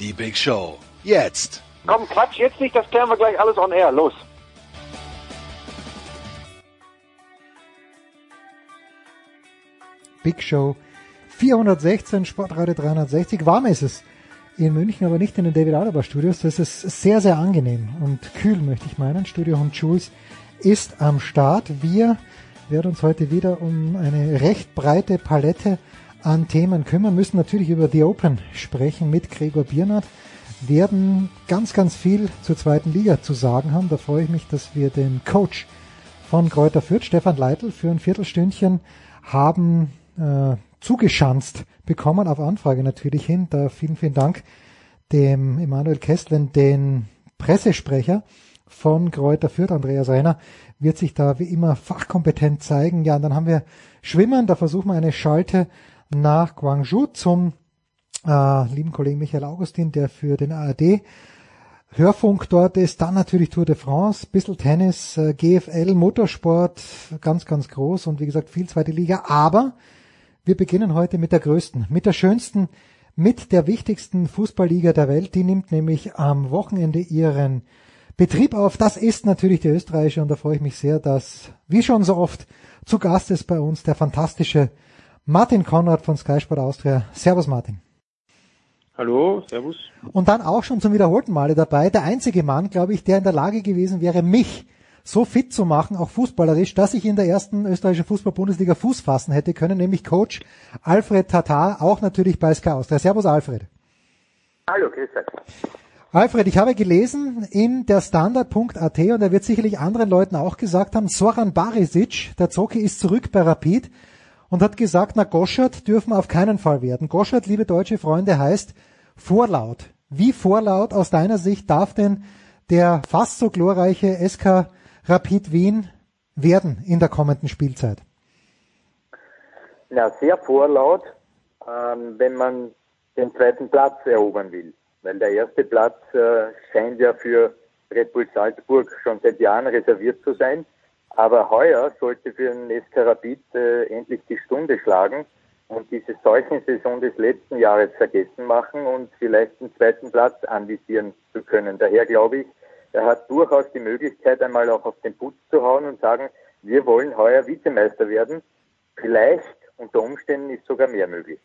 Die Big Show. Jetzt. Komm, Quatsch, jetzt nicht, das klären wir gleich alles on air. Los. Big Show 416, Sportradio 360. Warm ist es in München, aber nicht in den David Alaba Studios. Das ist sehr, sehr angenehm und kühl, möchte ich meinen. Studio Home Jules ist am Start. Wir werden uns heute wieder um eine recht breite Palette an Themen kümmern, müssen natürlich über The Open sprechen mit Gregor Biernat, werden ganz, ganz viel zur zweiten Liga zu sagen haben. Da freue ich mich, dass wir den Coach von Kräuter Fürth, Stefan Leitl, für ein Viertelstündchen haben äh, zugeschanzt bekommen, auf Anfrage natürlich hin. Da vielen, vielen Dank dem Emanuel Kestlen, den Pressesprecher von Kräuter Fürth, Andreas Renner, wird sich da wie immer fachkompetent zeigen. Ja, und dann haben wir Schwimmen, da versuchen wir eine Schalte nach Guangzhou zum äh, lieben Kollegen Michael Augustin, der für den ARD Hörfunk dort ist, dann natürlich Tour de France, bisschen Tennis, äh, GFL, Motorsport, ganz, ganz groß und wie gesagt viel zweite Liga. Aber wir beginnen heute mit der größten, mit der schönsten, mit der wichtigsten Fußballliga der Welt. Die nimmt nämlich am Wochenende ihren Betrieb auf. Das ist natürlich die österreichische und da freue ich mich sehr, dass, wie schon so oft, zu Gast ist bei uns der fantastische Martin Konrad von Sky Sport Austria. Servus Martin. Hallo, Servus. Und dann auch schon zum wiederholten Male dabei, der einzige Mann, glaube ich, der in der Lage gewesen wäre, mich so fit zu machen, auch fußballerisch, dass ich in der ersten österreichischen Fußball-Bundesliga Fuß fassen hätte können, nämlich Coach Alfred Tatar, auch natürlich bei Sky Austria. Servus Alfred. Hallo, grüß euch. Alfred, ich habe gelesen in der Standard.at und er wird sicherlich anderen Leuten auch gesagt haben, Soran Barisic, der Zocki ist zurück bei Rapid und hat gesagt, na Goschert dürfen auf keinen Fall werden. Goschert, liebe deutsche Freunde, heißt vorlaut. Wie vorlaut aus deiner Sicht darf denn der fast so glorreiche SK Rapid Wien werden in der kommenden Spielzeit? Na, sehr vorlaut, ähm, wenn man den zweiten Platz erobern will. Weil der erste Platz äh, scheint ja für Red Bull Salzburg schon seit Jahren reserviert zu sein. Aber heuer sollte für den SK Rapid äh, endlich die Stunde schlagen und diese Seuchensaison des letzten Jahres vergessen machen und vielleicht den zweiten Platz anvisieren zu können. Daher glaube ich, er hat durchaus die Möglichkeit, einmal auch auf den Putz zu hauen und sagen, wir wollen heuer Vizemeister werden. Vielleicht unter Umständen ist sogar mehr möglich.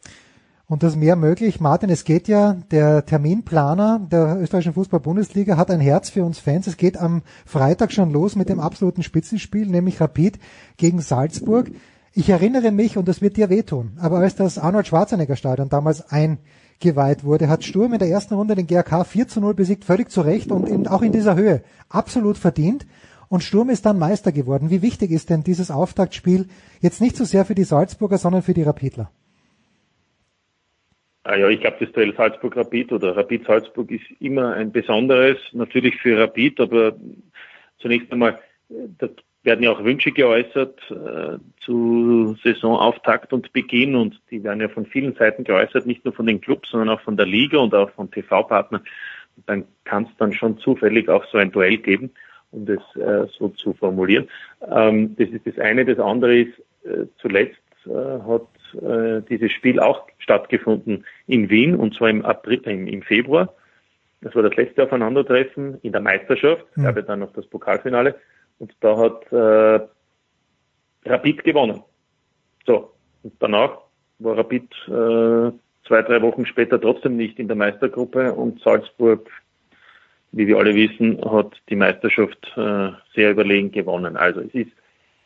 Und das mehr möglich. Martin, es geht ja, der Terminplaner der österreichischen Fußball-Bundesliga hat ein Herz für uns Fans. Es geht am Freitag schon los mit dem absoluten Spitzenspiel, nämlich Rapid gegen Salzburg. Ich erinnere mich, und das wird dir wehtun, aber als das Arnold Schwarzenegger Stadion damals eingeweiht wurde, hat Sturm in der ersten Runde den GRK 4 zu 0 besiegt, völlig zu Recht und in, auch in dieser Höhe absolut verdient. Und Sturm ist dann Meister geworden. Wie wichtig ist denn dieses Auftaktspiel jetzt nicht so sehr für die Salzburger, sondern für die Rapidler? Ah ja, ich glaube, das Duell Salzburg-Rapid oder Rapid-Salzburg ist immer ein besonderes, natürlich für Rapid, aber zunächst einmal, da werden ja auch Wünsche geäußert äh, zu Saisonauftakt und Beginn und die werden ja von vielen Seiten geäußert, nicht nur von den Clubs, sondern auch von der Liga und auch von TV-Partnern. Dann kann es dann schon zufällig auch so ein Duell geben, um das äh, so zu formulieren. Ähm, das ist das eine. Das andere ist, äh, zuletzt äh, hat äh, dieses Spiel auch stattgefunden in Wien und zwar im April, im, im Februar. Das war das letzte Aufeinandertreffen in der Meisterschaft, Mhm. gab ja dann noch das Pokalfinale und da hat äh, Rapid gewonnen. So, und danach war Rapid äh, zwei, drei Wochen später trotzdem nicht in der Meistergruppe und Salzburg, wie wir alle wissen, hat die Meisterschaft äh, sehr überlegen gewonnen. Also es ist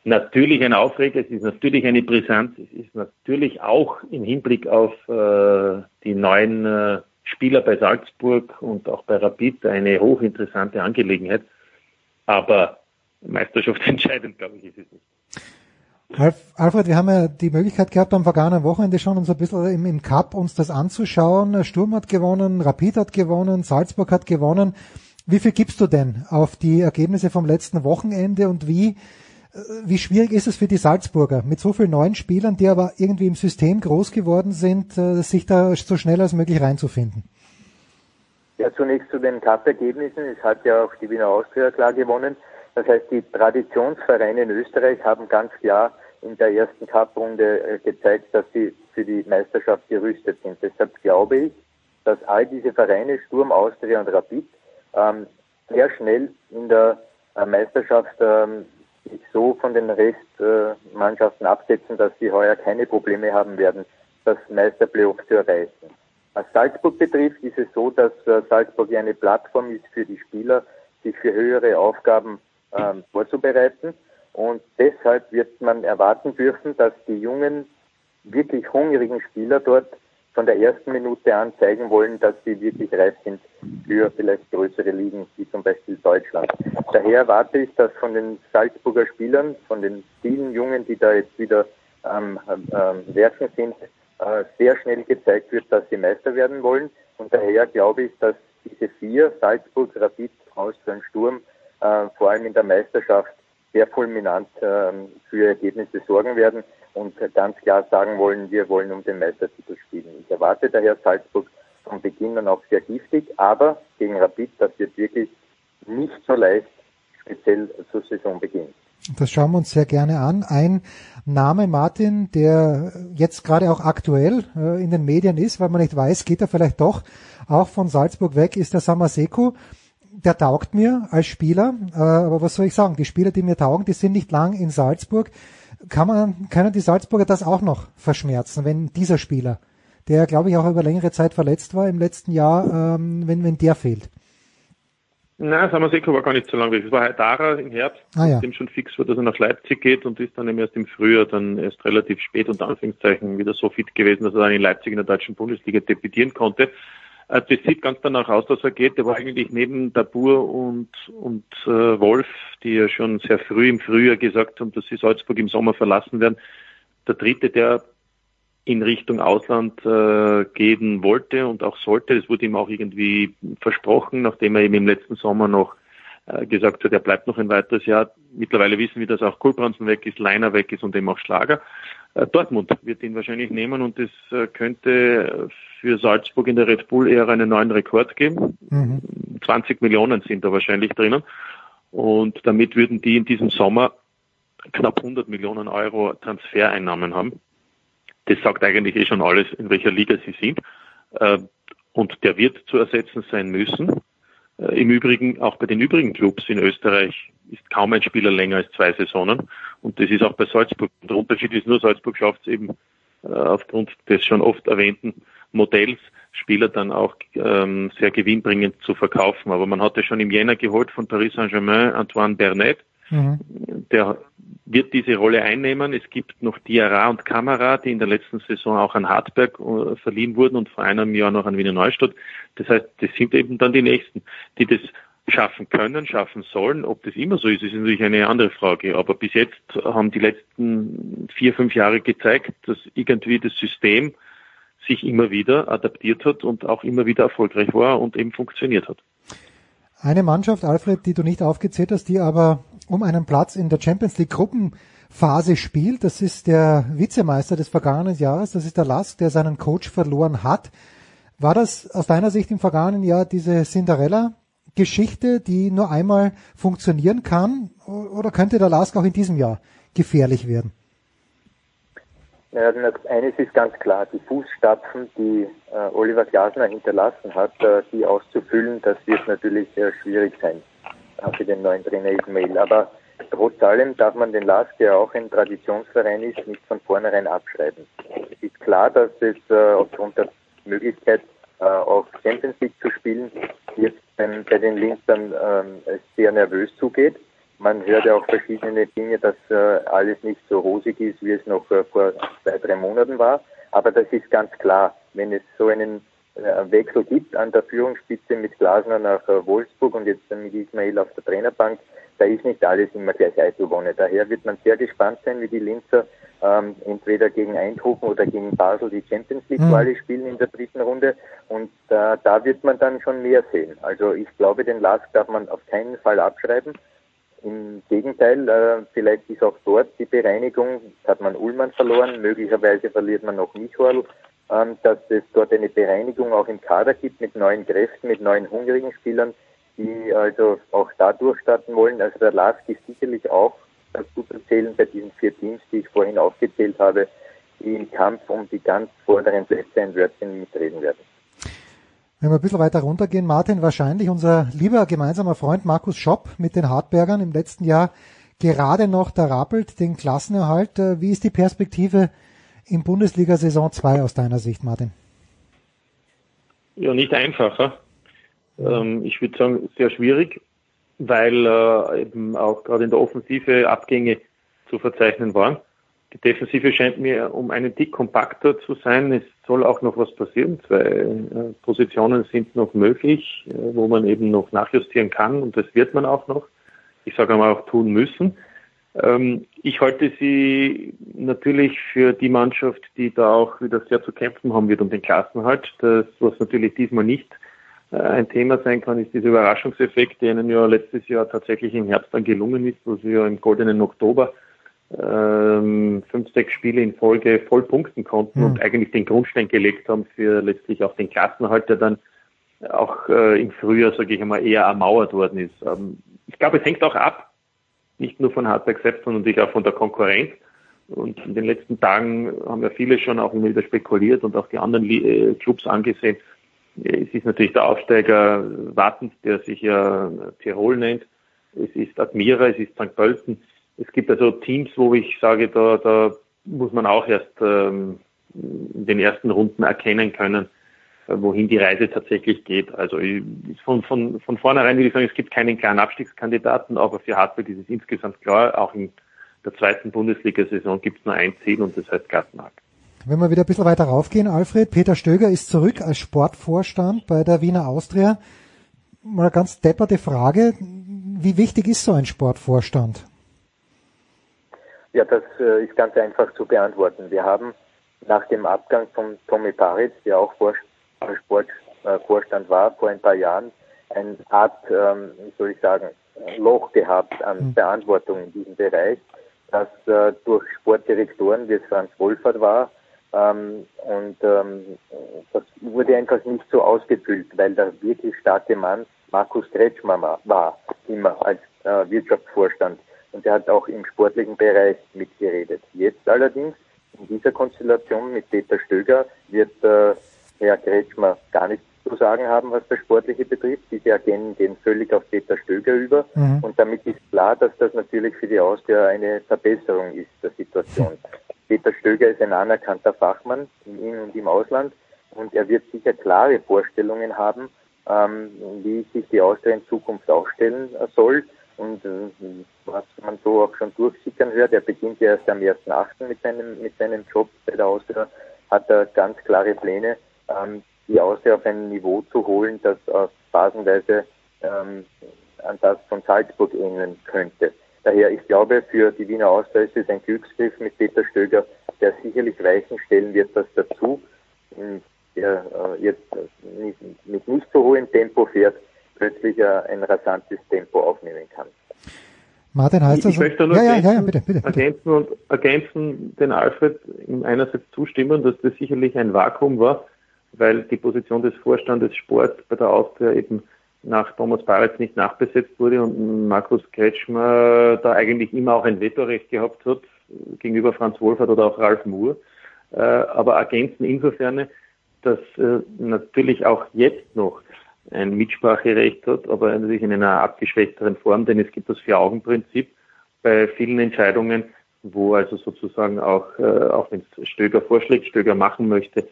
natürlich ein Aufreger, es ist natürlich eine Brisanz, es ist natürlich auch im Hinblick auf äh, die neuen äh, Spieler bei Salzburg und auch bei Rapid eine hochinteressante Angelegenheit. Aber Meisterschaft entscheidend, glaube ich, ist es nicht. Alfred, wir haben ja die Möglichkeit gehabt, am vergangenen Wochenende schon uns ein bisschen im, im Cup uns das anzuschauen. Sturm hat gewonnen, Rapid hat gewonnen, Salzburg hat gewonnen. Wie viel gibst du denn auf die Ergebnisse vom letzten Wochenende und wie, wie schwierig ist es für die Salzburger mit so vielen neuen Spielern, die aber irgendwie im System groß geworden sind, äh, sich da so schnell als möglich reinzufinden? Ja, zunächst zu den Cup-Ergebnissen. Es hat ja auch die Wiener Austria klar gewonnen. Das heißt, die Traditionsvereine in Österreich haben ganz klar in der ersten Cup-Runde äh, gezeigt, dass sie für die Meisterschaft gerüstet sind. Deshalb glaube ich, dass all diese Vereine, Sturm, Austria und Rapid, ähm, sehr schnell in der äh, Meisterschaft ähm, so von den Restmannschaften absetzen, dass sie heuer keine Probleme haben werden, das Meisterplayoff zu erreichen. Was Salzburg betrifft, ist es so, dass äh, Salzburg eine Plattform ist für die Spieler, sich für höhere Aufgaben ähm, vorzubereiten. Und deshalb wird man erwarten dürfen, dass die jungen, wirklich hungrigen Spieler dort von der ersten Minute an zeigen wollen, dass sie wirklich reif sind für vielleicht größere Ligen, wie zum Beispiel Deutschland. Daher erwarte ich, dass von den Salzburger Spielern, von den vielen Jungen, die da jetzt wieder am ähm, ähm, Werken sind, äh, sehr schnell gezeigt wird, dass sie Meister werden wollen. Und daher glaube ich, dass diese vier, Salzburg, Rapid, Austria Sturm, äh, vor allem in der Meisterschaft sehr fulminant äh, für Ergebnisse sorgen werden und ganz klar sagen wollen, wir wollen um den Meistertitel spielen. Ich erwarte daher Salzburg von Beginn an auch sehr giftig, aber gegen Rapid, das wird wirklich nicht so leicht, speziell zur Saisonbeginn. Das schauen wir uns sehr gerne an. Ein Name, Martin, der jetzt gerade auch aktuell äh, in den Medien ist, weil man nicht weiß, geht er vielleicht doch auch von Salzburg weg, ist der Samaseku der taugt mir als Spieler, äh, aber was soll ich sagen? Die Spieler, die mir taugen, die sind nicht lang in Salzburg. Kann man, können die Salzburger das auch noch verschmerzen, wenn dieser Spieler, der glaube ich auch über längere Zeit verletzt war im letzten Jahr, ähm, wenn, wenn der fehlt? Nein, Samaseko war gar nicht so lange weg. Es war Haidara im Herbst, ah, ja. dem schon fix war, dass er nach Leipzig geht und ist dann eben erst im Frühjahr, dann erst relativ spät unter Anführungszeichen wieder so fit gewesen, dass er dann in Leipzig in der deutschen Bundesliga debütieren konnte. Äh, das sieht ganz danach aus, dass er geht. Der war eigentlich neben Dabur und, und äh, Wolf, die ja schon sehr früh im Frühjahr gesagt haben, dass sie Salzburg im Sommer verlassen werden. Der dritte, der in Richtung Ausland äh, gehen wollte und auch sollte. Das wurde ihm auch irgendwie versprochen, nachdem er eben im letzten Sommer noch äh, gesagt hat, er bleibt noch ein weiteres Jahr. Mittlerweile wissen wir, dass auch Kulbransen weg ist, Leiner weg ist und eben auch Schlager. Äh, Dortmund wird ihn wahrscheinlich nehmen und es äh, könnte für Salzburg in der Red Bull-Ära einen neuen Rekord geben. Mhm. 20 Millionen sind da wahrscheinlich drinnen. Und damit würden die in diesem Sommer knapp 100 Millionen Euro Transfereinnahmen haben. Das sagt eigentlich eh schon alles, in welcher Liga sie sind. Und der wird zu ersetzen sein müssen. Äh, Im Übrigen, auch bei den übrigen Clubs in Österreich ist kaum ein Spieler länger als zwei Saisonen. Und das ist auch bei Salzburg. Der Unterschied ist nur, Salzburg schafft es eben äh, aufgrund des schon oft erwähnten Modells, Spieler dann auch ähm, sehr gewinnbringend zu verkaufen. Aber man hatte schon im Jänner geholt von Paris Saint-Germain Antoine Bernet. Mhm. Der wird diese Rolle einnehmen. Es gibt noch Diarra und Kamera, die in der letzten Saison auch an Hartberg uh, verliehen wurden und vor einem Jahr noch an Wiener Neustadt. Das heißt, das sind eben dann die Nächsten, die das schaffen können, schaffen sollen. Ob das immer so ist, ist natürlich eine andere Frage. Aber bis jetzt haben die letzten vier, fünf Jahre gezeigt, dass irgendwie das System sich immer wieder adaptiert hat und auch immer wieder erfolgreich war und eben funktioniert hat. Eine Mannschaft, Alfred, die du nicht aufgezählt hast, die aber um einen Platz in der Champions League Gruppenphase spielt, das ist der Vizemeister des vergangenen Jahres, das ist der Lask, der seinen Coach verloren hat. War das aus deiner Sicht im vergangenen Jahr diese Cinderella-Geschichte, die nur einmal funktionieren kann, oder könnte der Lask auch in diesem Jahr gefährlich werden? Ja, eines ist ganz klar, die Fußstapfen, die äh, Oliver Glasner hinterlassen hat, äh, die auszufüllen, das wird natürlich sehr schwierig sein äh, für den neuen Trainer Ismail. Aber trotz allem darf man den LASK, der auch ein Traditionsverein ist, nicht von vornherein abschreiben. Es ist klar, dass es äh, aufgrund der Möglichkeit, äh, auf Champions League zu spielen, jetzt ähm, bei den Linzern ähm, sehr nervös zugeht. Man hört ja auch verschiedene Dinge, dass äh, alles nicht so rosig ist, wie es noch äh, vor zwei, drei Monaten war. Aber das ist ganz klar, wenn es so einen äh, Wechsel gibt an der Führungsspitze mit Glasner nach äh, Wolfsburg und jetzt mit Ismail auf der Trainerbank, da ist nicht alles immer gleich Eitelwonne. Daher wird man sehr gespannt sein, wie die Linzer ähm, entweder gegen Eindhoven oder gegen Basel die Champions League Quali spielen in der dritten Runde und äh, da wird man dann schon mehr sehen. Also ich glaube, den Lask darf man auf keinen Fall abschreiben. Im Gegenteil, äh, vielleicht ist auch dort die Bereinigung, hat man Ullmann verloren, möglicherweise verliert man noch Michorl, ähm, dass es dort eine Bereinigung auch im Kader gibt mit neuen Kräften, mit neuen hungrigen Spielern, die also auch da durchstarten wollen. Also der Lask ist sicherlich auch dazu zu zählen bei diesen vier Teams, die ich vorhin aufgezählt habe, die im Kampf um die ganz vorderen Plätze ein Wörtchen mitreden werden. Wenn wir ein bisschen weiter runtergehen, Martin, wahrscheinlich unser lieber gemeinsamer Freund Markus Schopp mit den Hartbergern im letzten Jahr gerade noch da rappelt, den Klassenerhalt. Äh, wie ist die Perspektive in Bundesliga Saison 2 aus deiner Sicht, Martin? Ja, nicht einfacher. Ähm, ich würde sagen, sehr schwierig weil äh, eben auch gerade in der Offensive Abgänge zu verzeichnen waren. Die Defensive scheint mir um einen Tick kompakter zu sein. Es soll auch noch was passieren. Zwei äh, Positionen sind noch möglich, äh, wo man eben noch nachjustieren kann und das wird man auch noch. Ich sage einmal auch tun müssen. Ähm, ich halte sie natürlich für die Mannschaft, die da auch wieder sehr zu kämpfen haben wird um den Klassenhalt. Das, was natürlich diesmal nicht äh, ein Thema sein kann, ist dieser Überraschungseffekt, der ihnen ja letztes Jahr tatsächlich im Herbst dann gelungen ist, wo sie ja im goldenen Oktober ähm, fünf, sechs Spiele in Folge voll punkten konnten mhm. und eigentlich den Grundstein gelegt haben für letztlich auch den Klassenhalt, der dann auch äh, im Frühjahr, sage ich einmal, eher ermauert worden ist. Ähm, ich glaube, es hängt auch ab, nicht nur von Hardback selbst, sondern natürlich auch von der Konkurrenz. Und in den letzten Tagen haben ja viele schon auch immer wieder spekuliert und auch die anderen äh, Clubs angesehen, es ist natürlich der Aufsteiger Wattens, der sich ja Tirol nennt. Es ist Admira, es ist St. Pölten. Es gibt also Teams, wo ich sage, da, da muss man auch erst ähm, in den ersten Runden erkennen können, äh, wohin die Reise tatsächlich geht. Also von, von, von vornherein würde ich sagen, es gibt keinen klaren Abstiegskandidaten, aber für Hartberg ist es insgesamt klar, auch in der zweiten Bundesliga-Saison gibt es nur ein Ziel und das heißt Klassenmarkt. Wenn wir wieder ein bisschen weiter raufgehen, Alfred, Peter Stöger ist zurück als Sportvorstand bei der Wiener Austria. Mal eine ganz depperte Frage. Wie wichtig ist so ein Sportvorstand? Ja, das äh, ist ganz einfach zu beantworten. Wir haben nach dem Abgang von Tommy Paritz, der auch Sportvorstand war vor ein paar Jahren, eine Art, ähm, wie soll ich sagen, Loch gehabt an hm. Verantwortung in diesem Bereich, das äh, durch Sportdirektoren, wie es Franz Wolfert war, ähm, und ähm, das wurde einfach nicht so ausgefüllt, weil der wirklich starke Mann Markus Kretschmer war, immer als äh, Wirtschaftsvorstand. Und er hat auch im sportlichen Bereich mitgeredet. Jetzt allerdings in dieser Konstellation mit Peter Stöger wird äh, Herr Kretschmer gar nichts zu sagen haben, was das Sportliche betrifft. Diese Agenten gehen völlig auf Peter Stöger über. Mhm. Und damit ist klar, dass das natürlich für die Austria eine Verbesserung ist der Situation. Peter Stöger ist ein anerkannter Fachmann im In- und im Ausland und er wird sicher klare Vorstellungen haben, ähm, wie sich die Austria in Zukunft aufstellen soll. Und äh, was man so auch schon durchsickern hört, er beginnt ja erst am 1.8. mit seinem, mit seinem Job bei der Austria, hat er ganz klare Pläne, ähm, die Austria auf ein Niveau zu holen, das auf phasenweise ähm, an das von Salzburg ähneln könnte. Daher, ich glaube, für die Wiener Austria ist es ein Glücksgriff mit Peter Stöger, der sicherlich Weichen stellen wird, dass dazu, der äh, jetzt mit nicht so hohem Tempo fährt, plötzlich ein rasantes Tempo aufnehmen kann. Martin, heißt das? Ich möchte nur ja, ergänzen, ja, ja, bitte, bitte, ergänzen und ergänzen den Alfred einerseits zustimmen, dass das sicherlich ein Vakuum war, weil die Position des Vorstandes Sport bei der Austria eben nach Thomas Baritz nicht nachbesetzt wurde und Markus Kretschmer da eigentlich immer auch ein Vetorecht gehabt hat gegenüber Franz Wohlfahrt oder auch Ralf Moore. Äh, aber ergänzen insofern, dass äh, natürlich auch jetzt noch ein Mitspracherecht hat, aber natürlich in einer abgeschwächteren Form, denn es gibt das Vier-Augen-Prinzip bei vielen Entscheidungen, wo also sozusagen auch, äh, auch wenn es Stöger vorschlägt, Stöger machen möchte,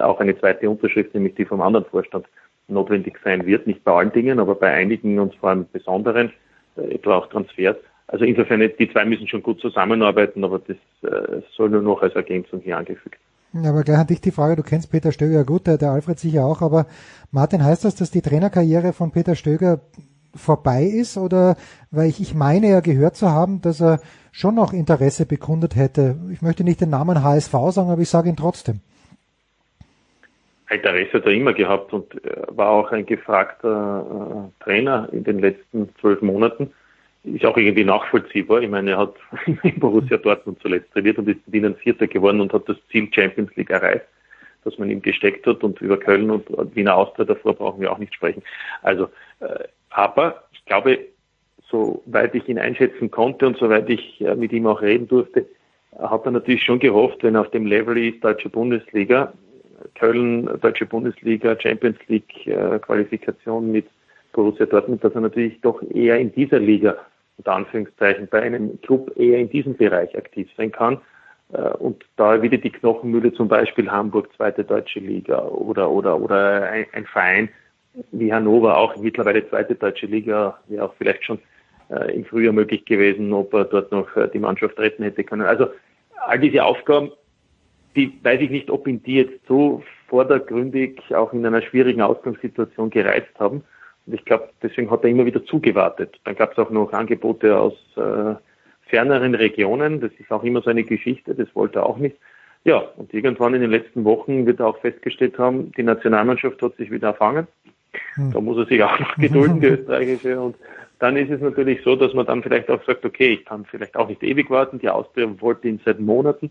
auch eine zweite Unterschrift, nämlich die vom anderen Vorstand notwendig sein wird. Nicht bei allen Dingen, aber bei einigen und vor allem besonderen, äh, etwa auch Transfers. Also insofern, die zwei müssen schon gut zusammenarbeiten, aber das äh, soll nur noch als Ergänzung hier angefügt. Ja, aber gleich an dich die Frage, du kennst Peter Stöger gut, der, der Alfred sicher auch, aber Martin, heißt das, dass die Trainerkarriere von Peter Stöger vorbei ist oder weil ich, ich meine ja gehört zu haben, dass er schon noch Interesse bekundet hätte. Ich möchte nicht den Namen HSV sagen, aber ich sage ihn trotzdem. Interesse hat er immer gehabt und war auch ein gefragter äh, Trainer in den letzten zwölf Monaten. Ist auch irgendwie nachvollziehbar. Ich meine, er hat in Borussia Dortmund zuletzt trainiert und ist mit ihnen Vierter geworden und hat das Ziel Champions League erreicht, das man ihm gesteckt hat. Und über Köln und Wiener Austria davor brauchen wir auch nicht sprechen. Also, äh, aber ich glaube, soweit ich ihn einschätzen konnte und soweit ich äh, mit ihm auch reden durfte, hat er natürlich schon gehofft, wenn er auf dem Level ist, deutsche Bundesliga, Köln, deutsche Bundesliga, Champions League äh, Qualifikation mit Borussia Dortmund, dass er natürlich doch eher in dieser Liga, unter Anführungszeichen, bei einem Club eher in diesem Bereich aktiv sein kann. Äh, und da wieder die Knochenmühle zum Beispiel Hamburg, zweite deutsche Liga oder, oder, oder ein, ein Verein wie Hannover, auch mittlerweile zweite deutsche Liga, wäre auch vielleicht schon äh, im Frühjahr möglich gewesen, ob er dort noch äh, die Mannschaft retten hätte können. Also all diese Aufgaben, die weiß ich nicht, ob ihn die jetzt so vordergründig auch in einer schwierigen Ausgangssituation gereizt haben. Und ich glaube, deswegen hat er immer wieder zugewartet. Dann gab es auch noch Angebote aus äh, ferneren Regionen. Das ist auch immer so eine Geschichte, das wollte er auch nicht. Ja, und irgendwann in den letzten Wochen wird er auch festgestellt haben, die Nationalmannschaft hat sich wieder erfangen. Hm. Da muss er sich auch noch gedulden, die österreichische. Und dann ist es natürlich so, dass man dann vielleicht auch sagt, okay, ich kann vielleicht auch nicht ewig warten. Die Austria wollte ihn seit Monaten.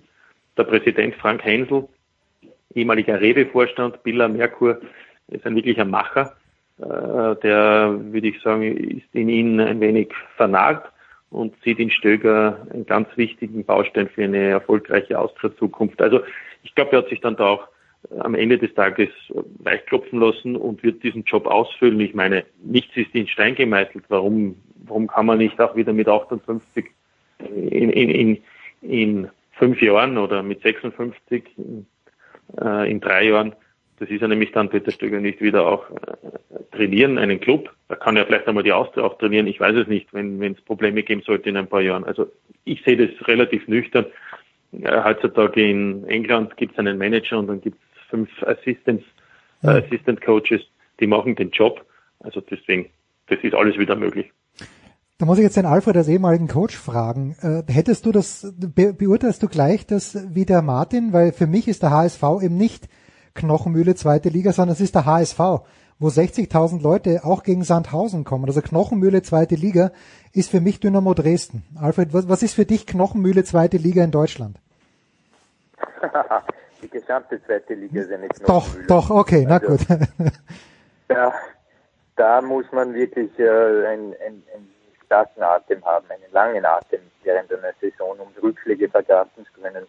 Der Präsident Frank Hensel, ehemaliger Rewe-Vorstand, Billa Merkur, ist ein wirklicher Macher. Äh, der, würde ich sagen, ist in ihn ein wenig vernarrt und sieht in Stöger einen ganz wichtigen Baustein für eine erfolgreiche Austria-Zukunft. Also ich glaube, er hat sich dann da auch am Ende des Tages weichklopfen lassen und wird diesen Job ausfüllen. Ich meine, nichts ist in Stein gemeißelt. Warum, warum kann man nicht auch wieder mit 58 in, in, in, in fünf Jahren oder mit 56 äh, in drei Jahren, das ist ja nämlich dann Peter Stöger nicht wieder auch äh, trainieren, einen Club. Da kann er vielleicht einmal die Austria auch trainieren. Ich weiß es nicht, wenn es Probleme geben sollte in ein paar Jahren. Also ich sehe das relativ nüchtern. Ja, heutzutage in England gibt es einen Manager und dann gibt es fünf Assistants, äh, Assistant Coaches, die machen den Job. Also deswegen, das ist alles wieder möglich. Da muss ich jetzt den Alfred als ehemaligen Coach fragen. Äh, hättest du das, be beurteilst du gleich das wie der Martin? Weil für mich ist der HSV eben nicht Knochenmühle zweite Liga, sondern es ist der HSV, wo 60.000 Leute auch gegen Sandhausen kommen. Also Knochenmühle zweite Liga ist für mich Dynamo Dresden. Alfred, was, was ist für dich Knochenmühle zweite Liga in Deutschland? die gesamte zweite Liga ist ja nicht Doch, doch, okay, na also, gut. da, da muss man wirklich äh, einen, einen, einen starken Atem haben, einen langen Atem während einer Saison, um Rückschläge verkraften zu können.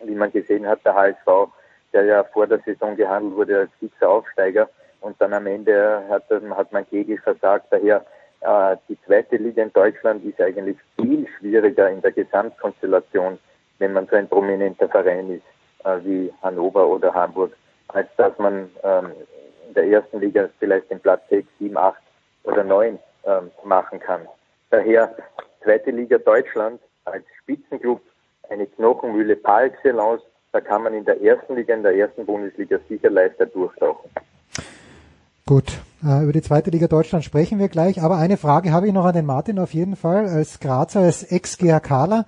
Wie man gesehen hat, der HSV, der ja vor der Saison gehandelt wurde als fixer Aufsteiger und dann am Ende hat, hat man kläglich versagt. Daher äh, die zweite Liga in Deutschland ist eigentlich viel schwieriger in der Gesamtkonstellation, wenn man so ein prominenter Verein ist äh, wie Hannover oder Hamburg, als dass man ähm, in der ersten Liga vielleicht den Platz 6, 7, 8 oder 9 ähm, machen kann. Daher zweite Liga Deutschland als Spitzenclub eine Knochenmühle par excellence. Da kann man in der ersten Liga, in der ersten Bundesliga sicher leichter durchtauchen. Gut, äh, über die zweite Liga Deutschland sprechen wir gleich. Aber eine Frage habe ich noch an den Martin auf jeden Fall als Grazer, als Ex-GHKler.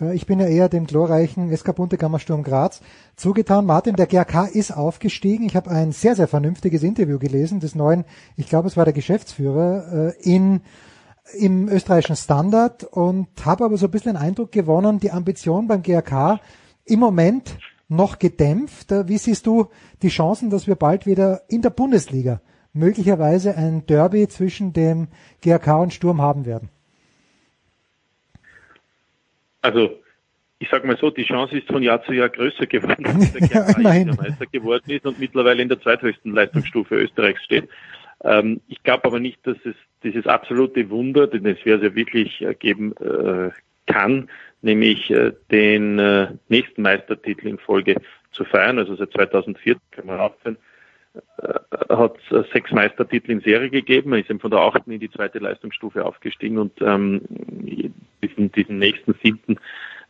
Äh, ich bin ja eher dem glorreichen SK Buntegammer Sturm Graz zugetan. Martin, der GAK ist aufgestiegen. Ich habe ein sehr, sehr vernünftiges Interview gelesen des neuen, ich glaube es war der Geschäftsführer, äh, in im österreichischen Standard und habe aber so ein bisschen den Eindruck gewonnen, die Ambition beim GAK im Moment noch gedämpft. Äh, wie siehst du die Chancen, dass wir bald wieder in der Bundesliga möglicherweise ein Derby zwischen dem GAK und Sturm haben werden? Also ich sage mal so, die Chance ist von Jahr zu Jahr größer geworden, dass der GRK ja, Meister geworden ist und mittlerweile in der zweithöchsten Leistungsstufe Österreichs steht. Ähm, ich glaube aber nicht, dass es dieses absolute Wunder, den es ja wirklich äh, geben äh, kann, nämlich äh, den äh, nächsten Meistertitel in Folge zu feiern. Also seit 2014 kann man aufhören, äh, hat es sechs Meistertitel in Serie gegeben. Er ist eben von der achten in die zweite Leistungsstufe aufgestiegen und ähm, diesen, diesen nächsten siebten,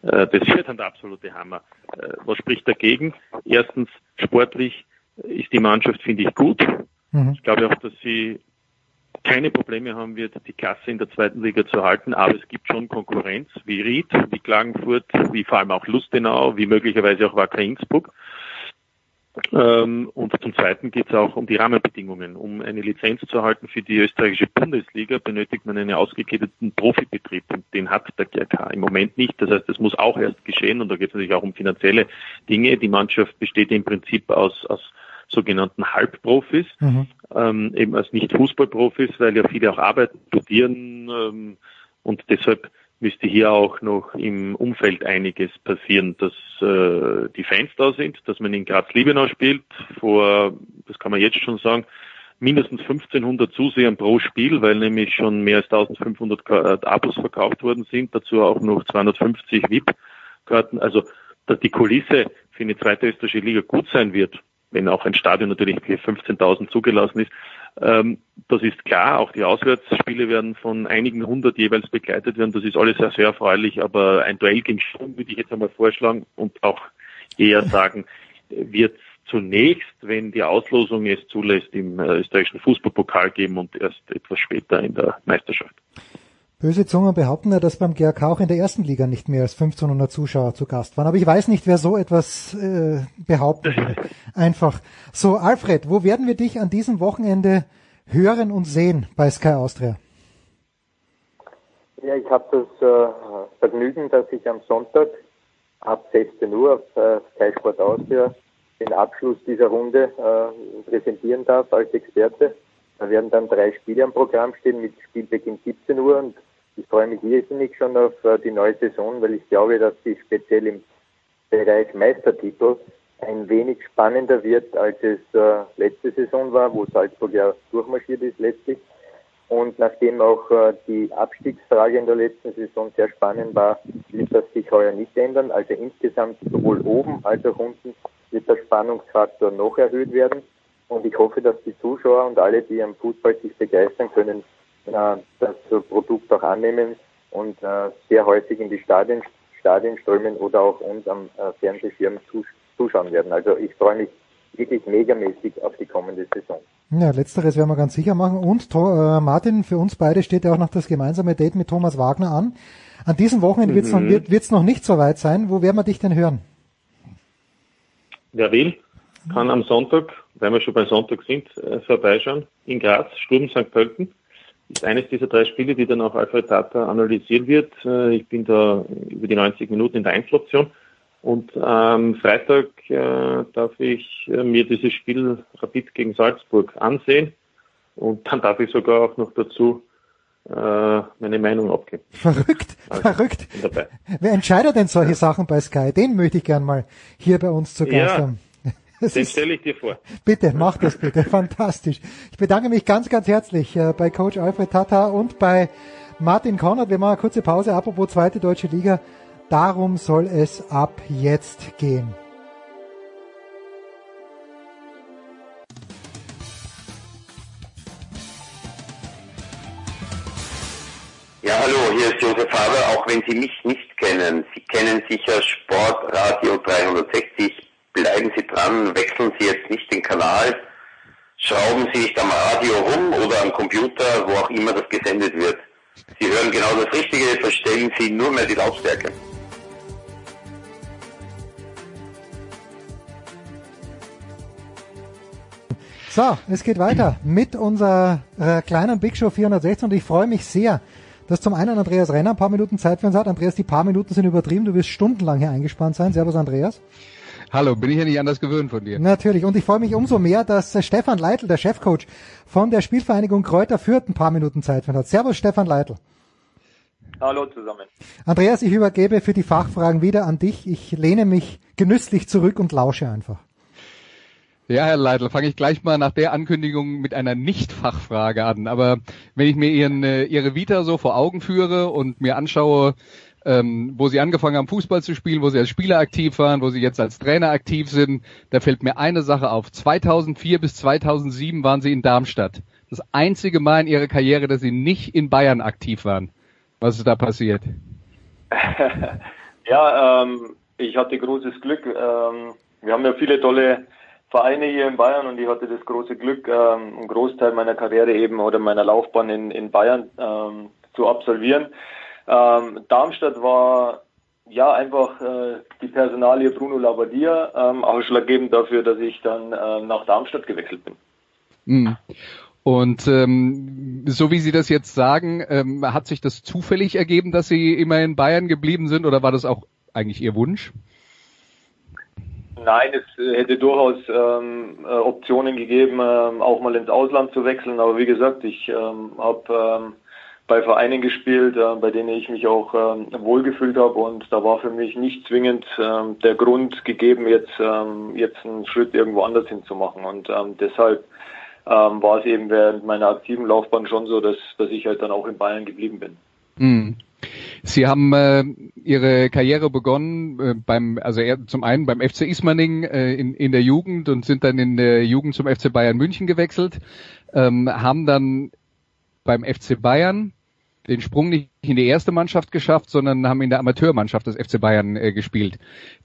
äh, das wird dann der absolute Hammer. Äh, was spricht dagegen? Erstens, sportlich ist die Mannschaft, finde ich, gut. Mhm. Ich glaube auch, dass sie keine Probleme haben wird, die Klasse in der zweiten Liga zu halten. Aber es gibt schon Konkurrenz wie Ried, wie Klagenfurt, wie vor allem auch Lustenau, wie möglicherweise auch Wacker Innsbruck. Ähm, und zum Zweiten geht es auch um die Rahmenbedingungen. Um eine Lizenz zu erhalten für die österreichische Bundesliga benötigt man einen ausgegliederten Profibetrieb und den hat der GRK im Moment nicht. Das heißt, es muss auch erst geschehen und da geht es natürlich auch um finanzielle Dinge. Die Mannschaft besteht im Prinzip aus, aus sogenannten Halbprofis, mhm. Ähm, eben als nicht Fußballprofis, weil ja viele auch arbeiten, studieren ähm, und deshalb müsste hier auch noch im Umfeld einiges passieren, dass äh, die Fans da sind, dass man in Graz-Liebenau spielt, vor, das kann man jetzt schon sagen, mindestens 1500 Zusehern pro Spiel, weil nämlich schon mehr als 1500 äh, Abos verkauft worden sind, dazu auch noch 250 VIP-Karten, also dass die Kulisse für eine zweite österreichische Liga gut sein wird, wenn auch ein Stadion natürlich für 15.000 zugelassen ist. Ähm, das ist klar, auch die Auswärtsspiele werden von einigen hundert jeweils begleitet werden. Das ist alles sehr, sehr erfreulich, aber ein Duell gegen Sturm würde ich jetzt einmal vorschlagen und auch eher sagen, wird zunächst, wenn die Auslosung es zulässt, im äh, österreichischen Fußballpokal geben und erst etwas später in der Meisterschaft. Böse Zungen behaupten ja, dass beim GRK auch in der ersten Liga nicht mehr als 1500 Zuschauer zu Gast waren. Aber ich weiß nicht, wer so etwas äh, behaupten will. Einfach. So, Alfred, wo werden wir dich an diesem Wochenende hören und sehen bei Sky Austria? Ja, ich habe das äh, Vergnügen, dass ich am Sonntag ab 16 Uhr auf äh, Sky Sport Austria den Abschluss dieser Runde äh, präsentieren darf als Experte. Da werden dann drei Spiele am Programm stehen mit Spielbeginn 17 Uhr und ich freue mich irrsinnig schon auf äh, die neue Saison, weil ich glaube, dass sie speziell im Bereich Meistertitel ein wenig spannender wird, als es äh, letzte Saison war, wo Salzburg ja durchmarschiert ist letztlich. Und nachdem auch äh, die Abstiegsfrage in der letzten Saison sehr spannend war, wird das sich heuer nicht ändern. Also insgesamt sowohl oben als auch unten wird der Spannungsfaktor noch erhöht werden. Und ich hoffe, dass die Zuschauer und alle, die am Fußball sich begeistern können, das Produkt auch annehmen und äh, sehr häufig in die Stadien, Stadien strömen oder auch uns am äh, Fernsehschirm zuschauen werden. Also ich freue mich wirklich megamäßig auf die kommende Saison. Ja, letzteres werden wir ganz sicher machen. Und äh, Martin, für uns beide steht ja auch noch das gemeinsame Date mit Thomas Wagner an. An diesem Wochenende wird's mhm. noch, wird, noch nicht so weit sein. Wo werden wir dich denn hören? Wer will, kann am Sonntag, weil wir schon bei Sonntag sind, äh, vorbeischauen. In Graz, Sturm St. Pölten ist eines dieser drei Spiele, die dann auch Alfred Tata analysieren wird. Äh, ich bin da über die 90 Minuten in der Einzeloption. Und am Freitag äh, darf ich äh, mir dieses Spiel Rapid gegen Salzburg ansehen. Und dann darf ich sogar auch noch dazu äh, meine Meinung abgeben. Verrückt, also, verrückt. Wer entscheidet denn solche Sachen bei Sky? Den möchte ich gern mal hier bei uns zu Gast ja. haben. Den stelle ich dir vor. Bitte, mach das bitte. Fantastisch. Ich bedanke mich ganz, ganz herzlich äh, bei Coach Alfred Tata und bei Martin Konrad. Wir machen eine kurze Pause. Apropos zweite deutsche Liga. Darum soll es ab jetzt gehen. Ja, hallo, hier ist Josef Haber, auch wenn Sie mich nicht kennen. Sie kennen sicher Sportradio 360 bleiben Sie dran, wechseln Sie jetzt nicht den Kanal, schrauben Sie nicht am Radio rum oder am Computer, wo auch immer das gesendet wird. Sie hören genau das Richtige, verstellen Sie nur mehr die Lautstärke. So, es geht weiter mit unserer äh, kleinen Big Show 416 und ich freue mich sehr, dass zum einen Andreas Renner ein paar Minuten Zeit für uns hat. Andreas, die paar Minuten sind übertrieben, du wirst stundenlang hier eingespannt sein. Servus Andreas. Hallo, bin ich ja nicht anders gewöhnt von dir. Natürlich. Und ich freue mich umso mehr, dass Stefan Leitl, der Chefcoach von der Spielvereinigung Kräuter Fürth, ein paar Minuten Zeit hat. Servus, Stefan Leitl. Hallo zusammen. Andreas, ich übergebe für die Fachfragen wieder an dich. Ich lehne mich genüsslich zurück und lausche einfach. Ja, Herr Leitl, fange ich gleich mal nach der Ankündigung mit einer Nicht-Fachfrage an. Aber wenn ich mir Ihren, äh, Ihre Vita so vor Augen führe und mir anschaue, ähm, wo sie angefangen haben, Fußball zu spielen, wo sie als Spieler aktiv waren, wo sie jetzt als Trainer aktiv sind. Da fällt mir eine Sache auf. 2004 bis 2007 waren sie in Darmstadt. Das einzige Mal in ihrer Karriere, dass sie nicht in Bayern aktiv waren. Was ist da passiert? ja, ähm, ich hatte großes Glück. Ähm, wir haben ja viele tolle Vereine hier in Bayern und ich hatte das große Glück, ähm, einen Großteil meiner Karriere eben oder meiner Laufbahn in, in Bayern ähm, zu absolvieren. Ähm, Darmstadt war ja einfach äh, die Personalie Bruno Labbadia ähm, ausschlaggebend dafür, dass ich dann äh, nach Darmstadt gewechselt bin. Mhm. Und ähm, so wie Sie das jetzt sagen, ähm, hat sich das zufällig ergeben, dass Sie immer in Bayern geblieben sind oder war das auch eigentlich Ihr Wunsch? Nein, es hätte durchaus ähm, äh, Optionen gegeben, ähm, auch mal ins Ausland zu wechseln. Aber wie gesagt, ich ähm, habe ähm, bei Vereinen gespielt, äh, bei denen ich mich auch ähm, wohlgefühlt habe und da war für mich nicht zwingend ähm, der Grund gegeben, jetzt ähm, jetzt einen Schritt irgendwo anders hinzumachen und ähm, deshalb ähm, war es eben während meiner aktiven Laufbahn schon so, dass dass ich halt dann auch in Bayern geblieben bin. Mhm. Sie haben äh, Ihre Karriere begonnen äh, beim, also zum einen beim FC Ismaning äh, in, in der Jugend und sind dann in der Jugend zum FC Bayern München gewechselt, ähm, haben dann beim FC Bayern den Sprung nicht in die erste Mannschaft geschafft, sondern haben in der Amateurmannschaft des FC Bayern äh, gespielt.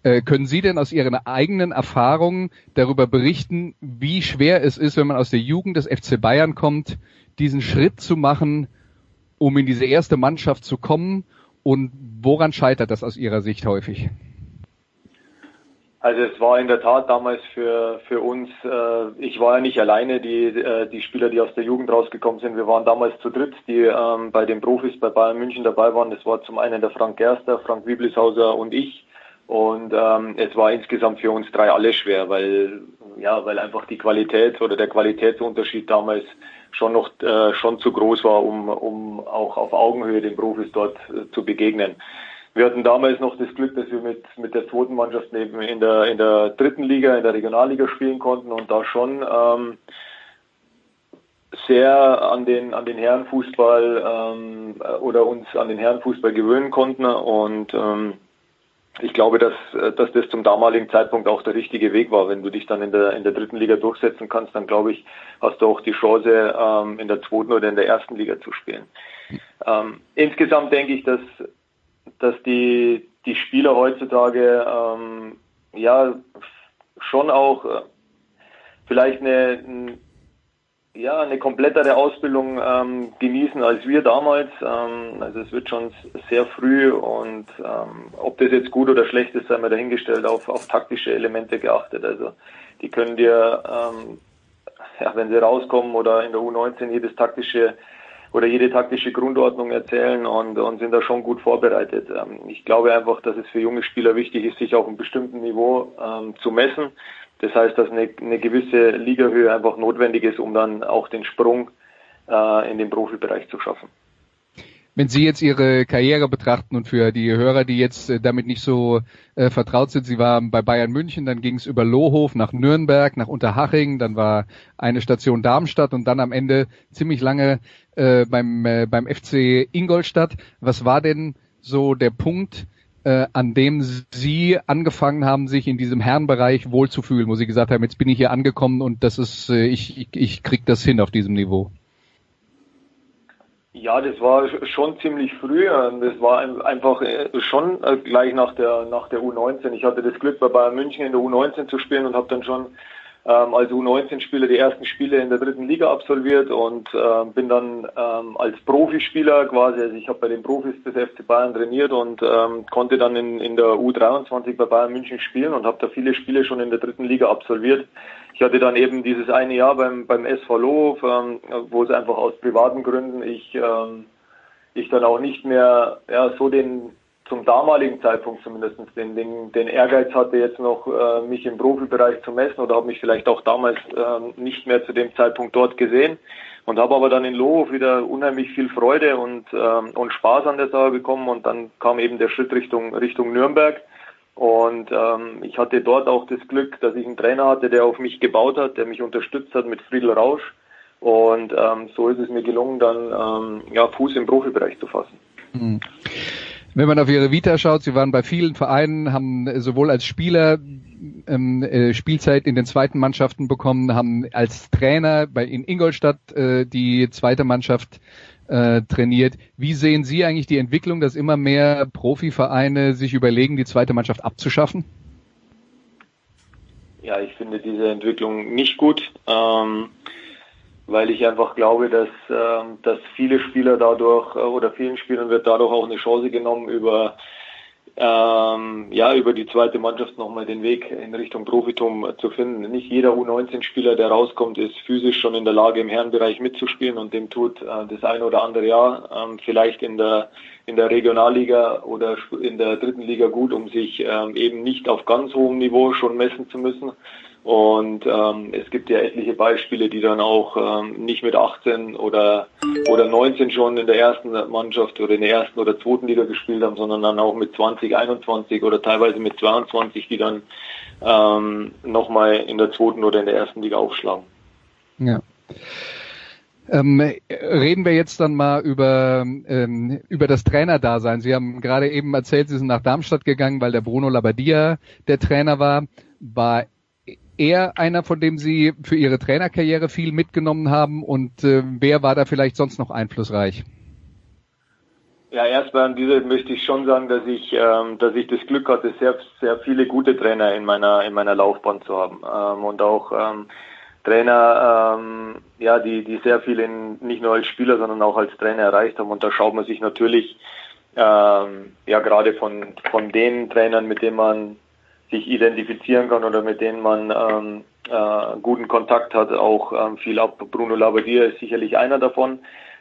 Äh, können Sie denn aus Ihren eigenen Erfahrungen darüber berichten, wie schwer es ist, wenn man aus der Jugend des FC Bayern kommt, diesen Schritt zu machen, um in diese erste Mannschaft zu kommen? Und woran scheitert das aus Ihrer Sicht häufig? Also es war in der Tat damals für für uns, äh, ich war ja nicht alleine, die äh, die Spieler, die aus der Jugend rausgekommen sind, wir waren damals zu dritt, die ähm, bei den Profis bei Bayern München dabei waren. Das war zum einen der Frank Gerster, Frank Wieblishauser und ich. Und ähm, es war insgesamt für uns drei alle schwer, weil ja, weil einfach die Qualität oder der Qualitätsunterschied damals schon noch äh, schon zu groß war, um um auch auf Augenhöhe den Profis dort äh, zu begegnen. Wir hatten damals noch das Glück, dass wir mit, mit der zweiten Mannschaft neben in der, in der dritten Liga, in der Regionalliga spielen konnten und da schon ähm, sehr an den, an den Herrenfußball ähm, oder uns an den Herrenfußball gewöhnen konnten und ähm, ich glaube, dass, dass das zum damaligen Zeitpunkt auch der richtige Weg war. Wenn du dich dann in der, in der dritten Liga durchsetzen kannst, dann glaube ich, hast du auch die Chance, ähm, in der zweiten oder in der ersten Liga zu spielen. Ähm, insgesamt denke ich, dass, dass die, die Spieler heutzutage ähm, ja schon auch äh, vielleicht eine, ja, eine komplettere Ausbildung ähm, genießen als wir damals. Ähm, also es wird schon sehr früh und ähm, ob das jetzt gut oder schlecht ist, sei mal dahingestellt, auf, auf taktische Elemente geachtet. Also die können dir, ähm, ja, wenn sie rauskommen oder in der U19 jedes taktische oder jede taktische Grundordnung erzählen und, und sind da schon gut vorbereitet. Ähm, ich glaube einfach, dass es für junge Spieler wichtig ist, sich auf einem bestimmten Niveau ähm, zu messen. Das heißt, dass eine, eine gewisse Ligahöhe einfach notwendig ist, um dann auch den Sprung äh, in den Profibereich zu schaffen. Wenn Sie jetzt Ihre Karriere betrachten und für die Hörer, die jetzt äh, damit nicht so äh, vertraut sind, Sie waren bei Bayern München, dann ging es über Lohhof nach Nürnberg, nach Unterhaching, dann war eine Station Darmstadt und dann am Ende ziemlich lange äh, beim, äh, beim FC Ingolstadt. Was war denn so der Punkt, äh, an dem Sie angefangen haben, sich in diesem Herrenbereich wohlzufühlen, wo Sie gesagt haben, jetzt bin ich hier angekommen und das ist, äh, ich, ich, ich krieg das hin auf diesem Niveau? Ja, das war schon ziemlich früh. Das war einfach äh, schon äh, gleich nach der nach der U19. Ich hatte das Glück bei Bayern München in der U19 zu spielen und habe dann schon ähm, als U19-Spieler die ersten Spiele in der dritten Liga absolviert und äh, bin dann ähm, als Profispieler quasi, also ich habe bei den Profis des FC Bayern trainiert und ähm, konnte dann in, in der U23 bei Bayern München spielen und habe da viele Spiele schon in der dritten Liga absolviert. Ich hatte dann eben dieses eine Jahr beim, beim SV Lohof, ähm, wo es einfach aus privaten Gründen ich, ähm, ich dann auch nicht mehr ja, so den zum damaligen Zeitpunkt zumindest den, den, den Ehrgeiz hatte, jetzt noch äh, mich im Profibereich zu messen oder habe mich vielleicht auch damals äh, nicht mehr zu dem Zeitpunkt dort gesehen und habe aber dann in Lohof wieder unheimlich viel Freude und, äh, und Spaß an der Sache bekommen und dann kam eben der Schritt Richtung, Richtung Nürnberg und ähm, ich hatte dort auch das Glück, dass ich einen Trainer hatte, der auf mich gebaut hat, der mich unterstützt hat mit Friedel Rausch und ähm, so ist es mir gelungen, dann ähm, ja, Fuß im Profibereich zu fassen. Mhm. Wenn man auf ihre Vita schaut, sie waren bei vielen Vereinen, haben sowohl als Spieler ähm, äh, Spielzeit in den zweiten Mannschaften bekommen, haben als Trainer bei in Ingolstadt äh, die zweite Mannschaft äh, trainiert. Wie sehen Sie eigentlich die Entwicklung, dass immer mehr Profivereine sich überlegen, die zweite Mannschaft abzuschaffen? ja, ich finde diese Entwicklung nicht gut, ähm, weil ich einfach glaube, dass, ähm, dass viele Spieler dadurch äh, oder vielen Spielern wird dadurch auch eine Chance genommen, über ähm, ja, über die zweite Mannschaft nochmal den Weg in Richtung Profitum zu finden. Nicht jeder U19-Spieler, der rauskommt, ist physisch schon in der Lage, im Herrenbereich mitzuspielen und dem tut äh, das ein oder andere Jahr ähm, vielleicht in der in der Regionalliga oder in der dritten Liga gut, um sich ähm, eben nicht auf ganz hohem Niveau schon messen zu müssen. Und ähm, es gibt ja etliche Beispiele, die dann auch ähm, nicht mit 18 oder oder 19 schon in der ersten Mannschaft oder in der ersten oder zweiten Liga gespielt haben, sondern dann auch mit 20, 21 oder teilweise mit 22, die dann ähm, nochmal in der zweiten oder in der ersten Liga aufschlagen. Ja. Ähm, reden wir jetzt dann mal über, ähm, über das Trainerdasein. Sie haben gerade eben erzählt, Sie sind nach Darmstadt gegangen, weil der Bruno Labbadia der Trainer war. War er einer, von dem Sie für Ihre Trainerkarriere viel mitgenommen haben und äh, wer war da vielleicht sonst noch einflussreich? Ja, erstmal an dieser möchte ich schon sagen, dass ich, ähm, dass ich das Glück hatte, sehr, sehr viele gute Trainer in meiner, in meiner Laufbahn zu haben ähm, und auch ähm, Trainer, ähm, ja, die, die sehr viel in, nicht nur als Spieler, sondern auch als Trainer erreicht haben. Und da schaut man sich natürlich, ähm, ja, gerade von, von den Trainern, mit denen man sich identifizieren kann oder mit denen man ähm, äh, guten Kontakt hat, auch ähm, viel ab. Bruno Labbadia ist sicherlich einer davon.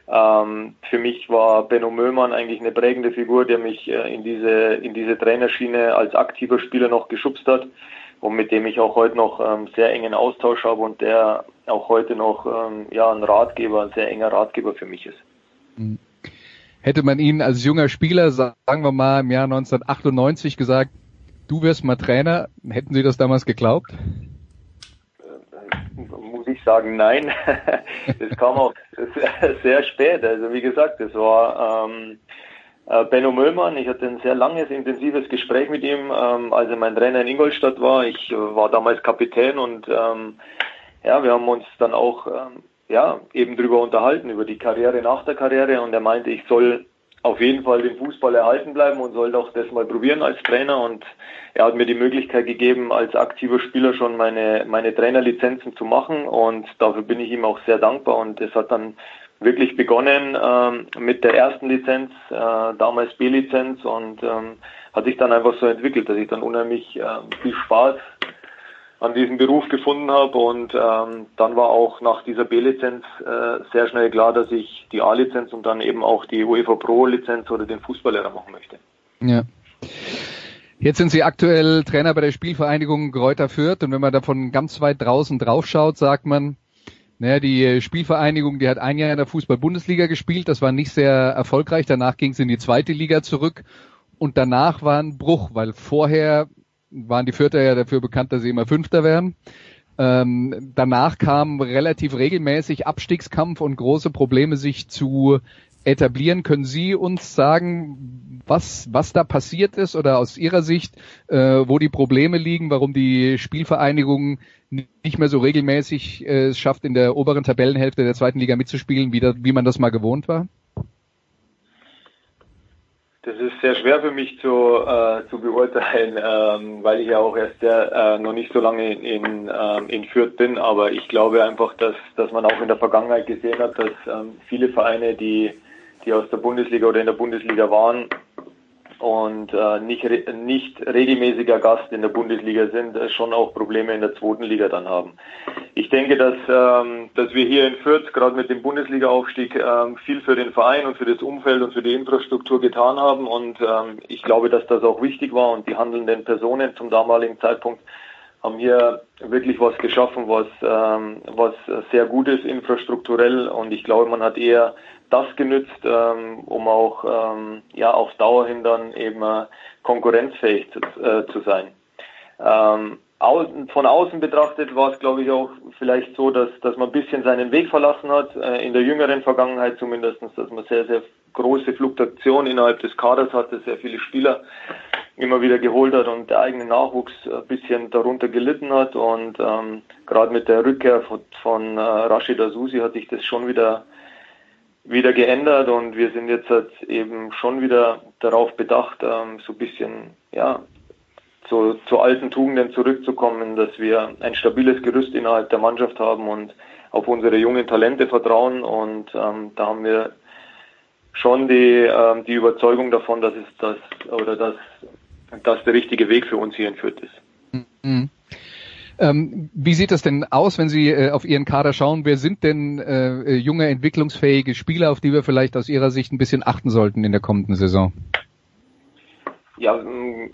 Ähm, für mich war Benno Möllmann eigentlich eine prägende Figur, der mich äh, in diese in diese Trainerschiene als aktiver Spieler noch geschubst hat und mit dem ich auch heute noch ähm, sehr engen Austausch habe und der auch heute noch ähm, ja ein Ratgeber, ein sehr enger Ratgeber für mich ist. Hm. Hätte man Ihnen als junger Spieler, sagen wir mal im Jahr 1998 gesagt, du wirst mal Trainer, hätten Sie das damals geglaubt? Muss ich sagen, nein. das kam auch sehr spät. Also wie gesagt, das war ähm, äh, Benno Möllmann, ich hatte ein sehr langes, intensives Gespräch mit ihm, ähm, als er mein Trainer in Ingolstadt war. Ich äh, war damals Kapitän und ähm, ja, wir haben uns dann auch ähm, ja, eben drüber unterhalten, über die Karriere nach der Karriere und er meinte, ich soll auf jeden Fall den Fußball erhalten bleiben und soll doch das mal probieren als Trainer. Und er hat mir die Möglichkeit gegeben, als aktiver Spieler schon meine, meine Trainerlizenzen zu machen. Und dafür bin ich ihm auch sehr dankbar. Und es hat dann wirklich begonnen ähm, mit der ersten Lizenz, äh, damals B-Lizenz. Und ähm, hat sich dann einfach so entwickelt, dass ich dann unheimlich äh, viel Spaß an diesem Beruf gefunden habe und ähm, dann war auch nach dieser B-Lizenz äh, sehr schnell klar, dass ich die A-Lizenz und dann eben auch die UEFA Pro-Lizenz oder den Fußballlehrer machen möchte. Ja. Jetzt sind Sie aktuell Trainer bei der Spielvereinigung Gräuter Fürth und wenn man davon ganz weit draußen drauf schaut, sagt man, naja, die Spielvereinigung, die hat ein Jahr in der Fußball-Bundesliga gespielt, das war nicht sehr erfolgreich. Danach ging es in die zweite Liga zurück und danach war ein Bruch, weil vorher waren die Vierter ja dafür bekannt, dass sie immer Fünfter wären. Ähm, danach kam relativ regelmäßig Abstiegskampf und große Probleme, sich zu etablieren. Können Sie uns sagen, was, was da passiert ist oder aus Ihrer Sicht, äh, wo die Probleme liegen, warum die Spielvereinigung nicht mehr so regelmäßig äh, es schafft, in der oberen Tabellenhälfte der zweiten Liga mitzuspielen, wie, da, wie man das mal gewohnt war? Das ist sehr schwer für mich zu, äh, zu beurteilen, ähm, weil ich ja auch erst sehr, äh, noch nicht so lange in, ähm, in Fürth bin. Aber ich glaube einfach, dass, dass man auch in der Vergangenheit gesehen hat, dass ähm, viele Vereine, die, die aus der Bundesliga oder in der Bundesliga waren, und äh, nicht, nicht regelmäßiger Gast in der Bundesliga sind, äh, schon auch Probleme in der zweiten Liga dann haben. Ich denke, dass, ähm, dass wir hier in Fürth gerade mit dem Bundesliga-Aufstieg ähm, viel für den Verein und für das Umfeld und für die Infrastruktur getan haben und ähm, ich glaube, dass das auch wichtig war und die handelnden Personen zum damaligen Zeitpunkt haben hier wirklich was geschaffen, was, ähm, was sehr gut ist infrastrukturell und ich glaube, man hat eher das genützt, ähm, um auch ähm, ja auf Dauer hin dann eben äh, konkurrenzfähig zu, äh, zu sein. Ähm, von außen betrachtet war es, glaube ich, auch vielleicht so, dass, dass man ein bisschen seinen Weg verlassen hat, äh, in der jüngeren Vergangenheit zumindest, dass man sehr, sehr große Fluktuation innerhalb des Kaders hatte, sehr viele Spieler immer wieder geholt hat und der eigene Nachwuchs ein bisschen darunter gelitten hat und ähm, gerade mit der Rückkehr von, von äh, Rashid Azusi hat sich das schon wieder wieder geändert und wir sind jetzt halt eben schon wieder darauf bedacht, ähm, so ein bisschen ja, zu, zu alten Tugenden zurückzukommen, dass wir ein stabiles Gerüst innerhalb der Mannschaft haben und auf unsere jungen Talente vertrauen. Und ähm, da haben wir schon die, ähm, die Überzeugung davon, dass es das oder dass das der richtige Weg für uns hier entführt ist. Mhm. Ähm, wie sieht das denn aus, wenn Sie äh, auf Ihren Kader schauen? Wer sind denn äh, junge, entwicklungsfähige Spieler, auf die wir vielleicht aus Ihrer Sicht ein bisschen achten sollten in der kommenden Saison? Ja,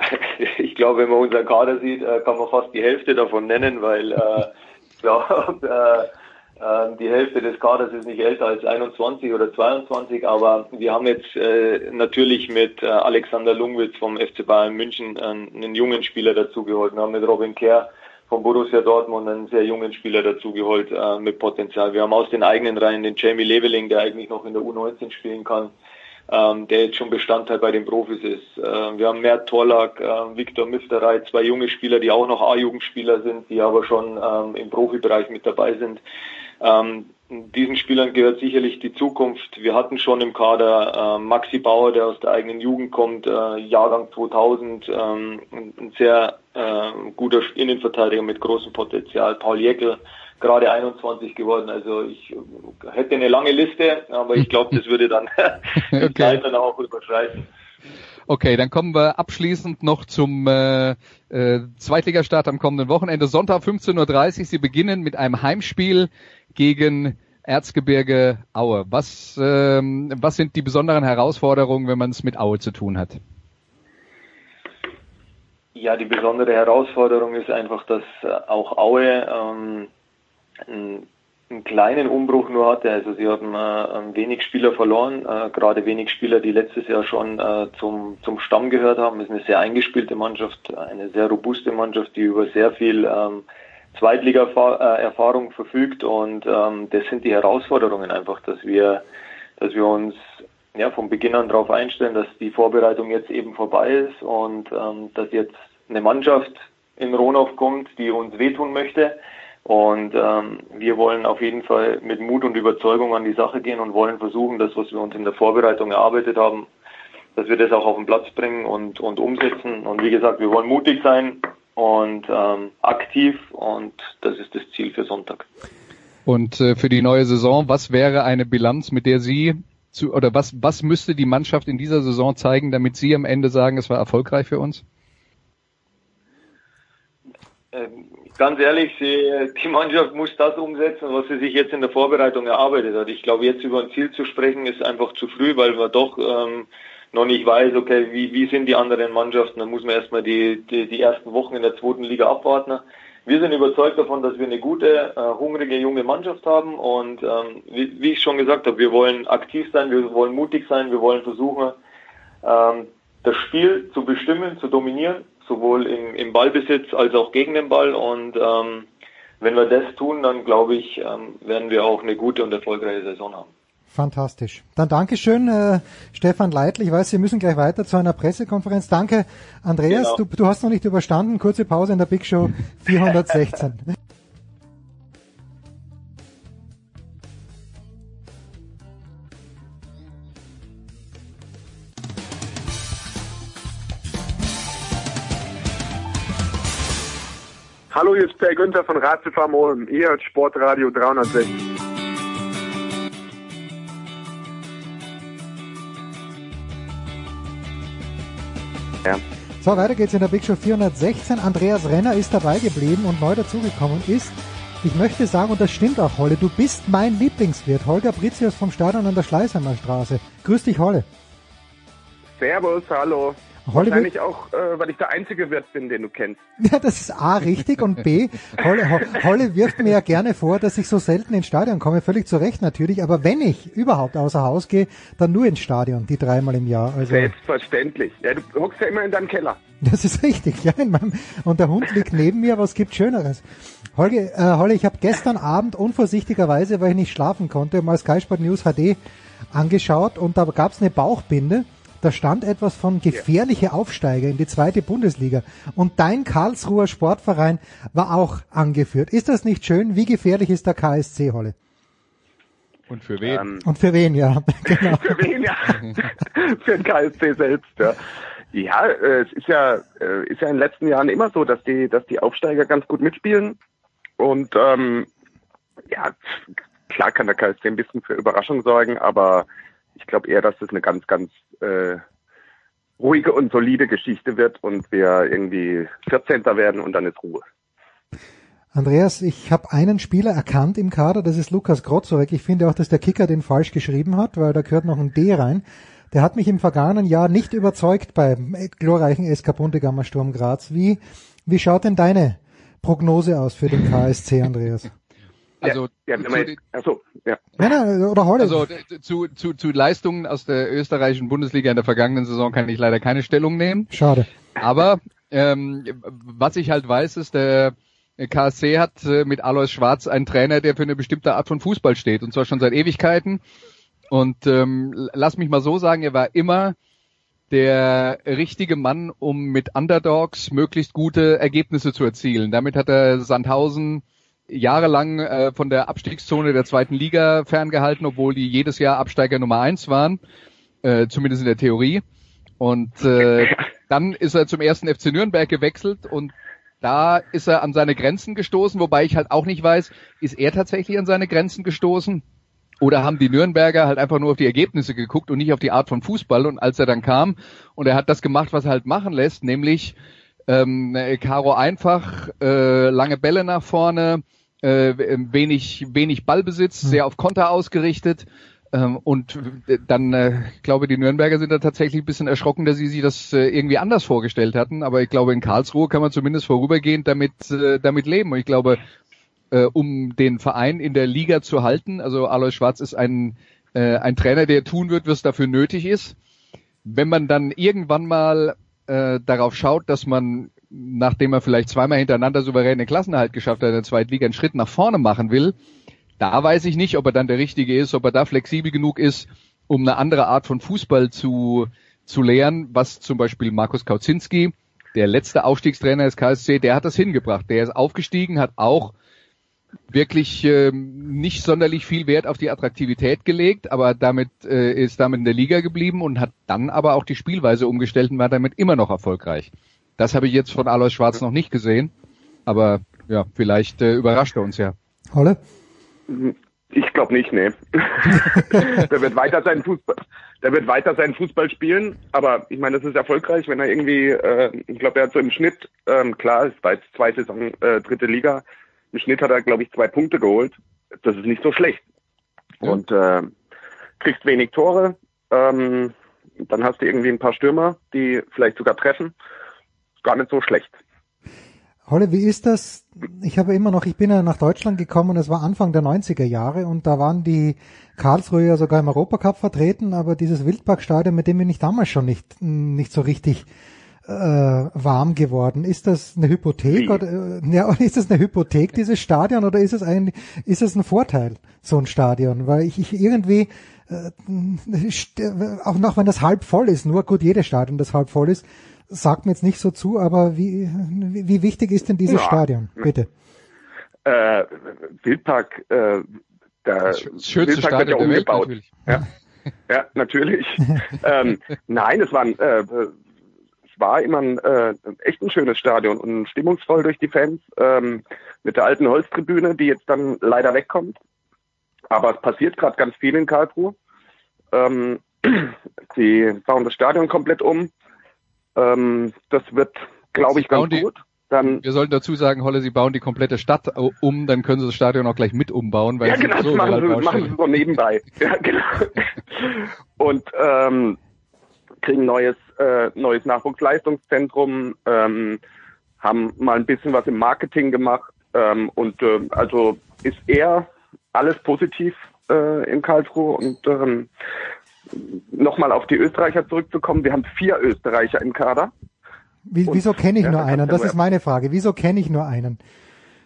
ich glaube, wenn man unseren Kader sieht, äh, kann man fast die Hälfte davon nennen, weil äh, ich glaube, äh, die Hälfte des Kaders ist nicht älter als 21 oder 22, aber wir haben jetzt äh, natürlich mit äh, Alexander Lungwitz vom FC Bayern München einen jungen Spieler dazugeholt. Wir haben mit Robin Kerr von Borussia Dortmund einen sehr jungen Spieler dazugeholt äh, mit Potenzial. Wir haben aus den eigenen Reihen den Jamie Leveling, der eigentlich noch in der U19 spielen kann, ähm, der jetzt schon Bestandteil bei den Profis ist. Äh, wir haben Mert Torlak, äh, Viktor Mifterei, zwei junge Spieler, die auch noch A-Jugendspieler sind, die aber schon ähm, im Profibereich mit dabei sind. Ähm, diesen Spielern gehört sicherlich die Zukunft. Wir hatten schon im Kader äh, Maxi Bauer, der aus der eigenen Jugend kommt, äh, Jahrgang 2000, ähm, ein sehr äh, guter Innenverteidiger mit großem Potenzial. Paul Jäckel, gerade 21 geworden. Also ich hätte eine lange Liste, aber ich glaube, das würde dann okay. die Zeit dann auch überschreiten. Okay, dann kommen wir abschließend noch zum äh, äh, Zweitligastart am kommenden Wochenende. Sonntag 15.30 Uhr. Sie beginnen mit einem Heimspiel gegen Erzgebirge Aue. Was, ähm, was sind die besonderen Herausforderungen, wenn man es mit Aue zu tun hat? Ja, die besondere Herausforderung ist einfach, dass äh, auch Aue ähm, einen, einen kleinen Umbruch nur hatte. Also sie haben äh, wenig Spieler verloren, äh, gerade wenig Spieler, die letztes Jahr schon äh, zum, zum Stamm gehört haben. Es ist eine sehr eingespielte Mannschaft, eine sehr robuste Mannschaft, die über sehr viel ähm, Zweitliga-Erfahrung verfügt und ähm, das sind die Herausforderungen einfach, dass wir, dass wir uns ja von Beginn an darauf einstellen, dass die Vorbereitung jetzt eben vorbei ist und ähm, dass jetzt eine Mannschaft in Ronow kommt, die uns wehtun möchte. Und ähm, wir wollen auf jeden Fall mit Mut und Überzeugung an die Sache gehen und wollen versuchen, das, was wir uns in der Vorbereitung erarbeitet haben, dass wir das auch auf den Platz bringen und, und umsetzen. Und wie gesagt, wir wollen mutig sein, und ähm, aktiv und das ist das Ziel für Sonntag. Und äh, für die neue Saison, was wäre eine Bilanz, mit der Sie zu oder was was müsste die Mannschaft in dieser Saison zeigen, damit Sie am Ende sagen, es war erfolgreich für uns? Ähm, ganz ehrlich, sie, die Mannschaft muss das umsetzen, was sie sich jetzt in der Vorbereitung erarbeitet hat. Ich glaube, jetzt über ein Ziel zu sprechen, ist einfach zu früh, weil wir doch ähm, noch nicht weiß, okay, wie, wie sind die anderen Mannschaften, dann muss man erstmal die, die, die ersten Wochen in der zweiten Liga abwarten. Wir sind überzeugt davon, dass wir eine gute, äh, hungrige junge Mannschaft haben und ähm, wie, wie ich schon gesagt habe, wir wollen aktiv sein, wir wollen mutig sein, wir wollen versuchen, ähm, das Spiel zu bestimmen, zu dominieren, sowohl im, im Ballbesitz als auch gegen den Ball und ähm, wenn wir das tun, dann glaube ich, ähm, werden wir auch eine gute und erfolgreiche Saison haben. Fantastisch. Dann Dankeschön, äh, Stefan Leitl. Ich weiß, Sie müssen gleich weiter zu einer Pressekonferenz. Danke, Andreas. Genau. Du, du hast noch nicht überstanden. Kurze Pause in der Big Show 416. Hallo, hier ist Per Günther von Ratzefarm Ulm. Ihr hört Sportradio 360. Ja. So, weiter geht's in der Big Show 416. Andreas Renner ist dabei geblieben und neu dazugekommen ist. Ich möchte sagen, und das stimmt auch, Holle, du bist mein Lieblingswirt, Holger Britzius vom Stadion an der Schleißheimer Straße. Grüß dich, Holle. Servus, hallo. Hollywood. Wahrscheinlich auch, äh, weil ich der einzige Wirt bin, den du kennst. Ja, das ist A richtig und B, Holle, Holle wirft mir ja gerne vor, dass ich so selten ins Stadion komme, völlig zu Recht natürlich, aber wenn ich überhaupt außer Haus gehe, dann nur ins Stadion, die dreimal im Jahr. Also, Selbstverständlich. Ja, du hockst ja immer in deinem Keller. Das ist richtig, ja. In meinem, und der Hund liegt neben mir, was gibt Schöneres? Holge, äh, Holle, ich habe gestern Abend unvorsichtigerweise, weil ich nicht schlafen konnte, mal Sky Sport News HD angeschaut und da gab es eine Bauchbinde da stand etwas von gefährliche Aufsteiger in die zweite Bundesliga. Und dein Karlsruher Sportverein war auch angeführt. Ist das nicht schön? Wie gefährlich ist der KSC, Holle? Und für wen? Ähm, Und für wen, ja. genau. für wen, ja. für den KSC selbst, ja. Ja, äh, es ist ja, äh, ist ja in den letzten Jahren immer so, dass die, dass die Aufsteiger ganz gut mitspielen. Und ähm, ja, klar kann der KSC ein bisschen für Überraschung sorgen, aber ich glaube eher, dass das eine ganz, ganz äh, ruhige und solide Geschichte wird und wir irgendwie 14. werden und dann ist Ruhe. Andreas, ich habe einen Spieler erkannt im Kader, das ist Lukas Grozorek. Ich finde auch, dass der Kicker den falsch geschrieben hat, weil da gehört noch ein D rein. Der hat mich im vergangenen Jahr nicht überzeugt beim glorreichen SK Bundegammer Sturm Graz. Wie, wie schaut denn deine Prognose aus für den KSC, Andreas? Also, ja, ja, zu, achso, ja. Nein, oder. Also zu, zu, zu Leistungen aus der österreichischen Bundesliga in der vergangenen Saison kann ich leider keine Stellung nehmen. Schade. Aber ähm, was ich halt weiß, ist, der KSC hat äh, mit Alois Schwarz einen Trainer, der für eine bestimmte Art von Fußball steht. Und zwar schon seit Ewigkeiten. Und ähm, lass mich mal so sagen, er war immer der richtige Mann, um mit Underdogs möglichst gute Ergebnisse zu erzielen. Damit hat er Sandhausen jahrelang äh, von der Abstiegszone der zweiten Liga ferngehalten, obwohl die jedes Jahr Absteiger Nummer eins waren, äh, zumindest in der Theorie. Und äh, dann ist er zum ersten FC Nürnberg gewechselt und da ist er an seine Grenzen gestoßen, wobei ich halt auch nicht weiß, ist er tatsächlich an seine Grenzen gestoßen? Oder haben die Nürnberger halt einfach nur auf die Ergebnisse geguckt und nicht auf die Art von Fußball? Und als er dann kam und er hat das gemacht, was er halt machen lässt, nämlich ähm, Caro einfach, äh, lange Bälle nach vorne, äh, wenig, wenig Ballbesitz, hm. sehr auf Konter ausgerichtet. Ähm, und dann, äh, glaube die Nürnberger sind da tatsächlich ein bisschen erschrocken, dass sie sich das äh, irgendwie anders vorgestellt hatten. Aber ich glaube, in Karlsruhe kann man zumindest vorübergehend damit, äh, damit leben. Und ich glaube, äh, um den Verein in der Liga zu halten, also Alois Schwarz ist ein, äh, ein Trainer, der tun wird, was dafür nötig ist. Wenn man dann irgendwann mal äh, darauf schaut, dass man, nachdem er vielleicht zweimal hintereinander souveräne Klassenerhalt geschafft hat, in der zweiten Liga einen Schritt nach vorne machen will, da weiß ich nicht, ob er dann der Richtige ist, ob er da flexibel genug ist, um eine andere Art von Fußball zu, zu lehren, was zum Beispiel Markus Kauzinski, der letzte Aufstiegstrainer des KSC, der hat das hingebracht. Der ist aufgestiegen, hat auch wirklich ähm, nicht sonderlich viel Wert auf die Attraktivität gelegt, aber damit äh, ist damit in der Liga geblieben und hat dann aber auch die Spielweise umgestellt und war damit immer noch erfolgreich. Das habe ich jetzt von Alois Schwarz noch nicht gesehen, aber ja, vielleicht äh, überrascht er uns ja. Holle? Ich glaube nicht, nee. der wird weiter seinen Fußball, der wird weiter seinen Fußball spielen, aber ich meine, das ist erfolgreich, wenn er irgendwie, äh, ich glaube, er hat so im Schnitt, ähm, klar, es war jetzt zwei Saison äh, dritte Liga, im Schnitt hat er, glaube ich, zwei Punkte geholt. Das ist nicht so schlecht. Ja. Und äh, kriegst wenig Tore. Ähm, dann hast du irgendwie ein paar Stürmer, die vielleicht sogar treffen. Gar nicht so schlecht. Holle, wie ist das? Ich habe immer noch, ich bin ja nach Deutschland gekommen, es war Anfang der 90er Jahre und da waren die Karlsruhe ja sogar im Europacup vertreten, aber dieses Wildparkstadion, mit dem bin ich damals schon nicht, nicht so richtig äh, warm geworden. Ist das eine Hypothek oder äh, ja, ist das eine Hypothek dieses Stadion oder ist es ein ist es ein Vorteil so ein Stadion? Weil ich, ich irgendwie äh, auch noch wenn das halb voll ist, nur gut jedes Stadion das halb voll ist, sagt mir jetzt nicht so zu, aber wie wie wichtig ist denn dieses ja. Stadion? Bitte. Äh, Wildpark äh, der das schönste Wildpark Stadion ja umgebaut. Welt, natürlich. Ja. Ja, natürlich. ähm, nein, es waren äh, war immer ein, äh, echt ein schönes Stadion und stimmungsvoll durch die Fans ähm, mit der alten Holztribüne, die jetzt dann leider wegkommt. Aber es passiert gerade ganz viel in Karlsruhe. Ähm, sie bauen das Stadion komplett um. Ähm, das wird, glaube ich, ganz gut. Dann, wir sollten dazu sagen, Holle, Sie bauen die komplette Stadt um, dann können Sie das Stadion auch gleich mit umbauen. Weil ja, genau, so das machen Sie, machen Sie so nebenbei. ja, genau. Und ähm, kriegen neues, äh, neues Nachwuchsleistungszentrum, ähm, haben mal ein bisschen was im Marketing gemacht ähm, und äh, also ist eher alles positiv äh, in Karlsruhe und ähm, nochmal auf die Österreicher zurückzukommen. Wir haben vier Österreicher im Kader. Wie, wieso kenne ich ja, nur einen? Das ist meine Frage. Wieso kenne ich nur einen?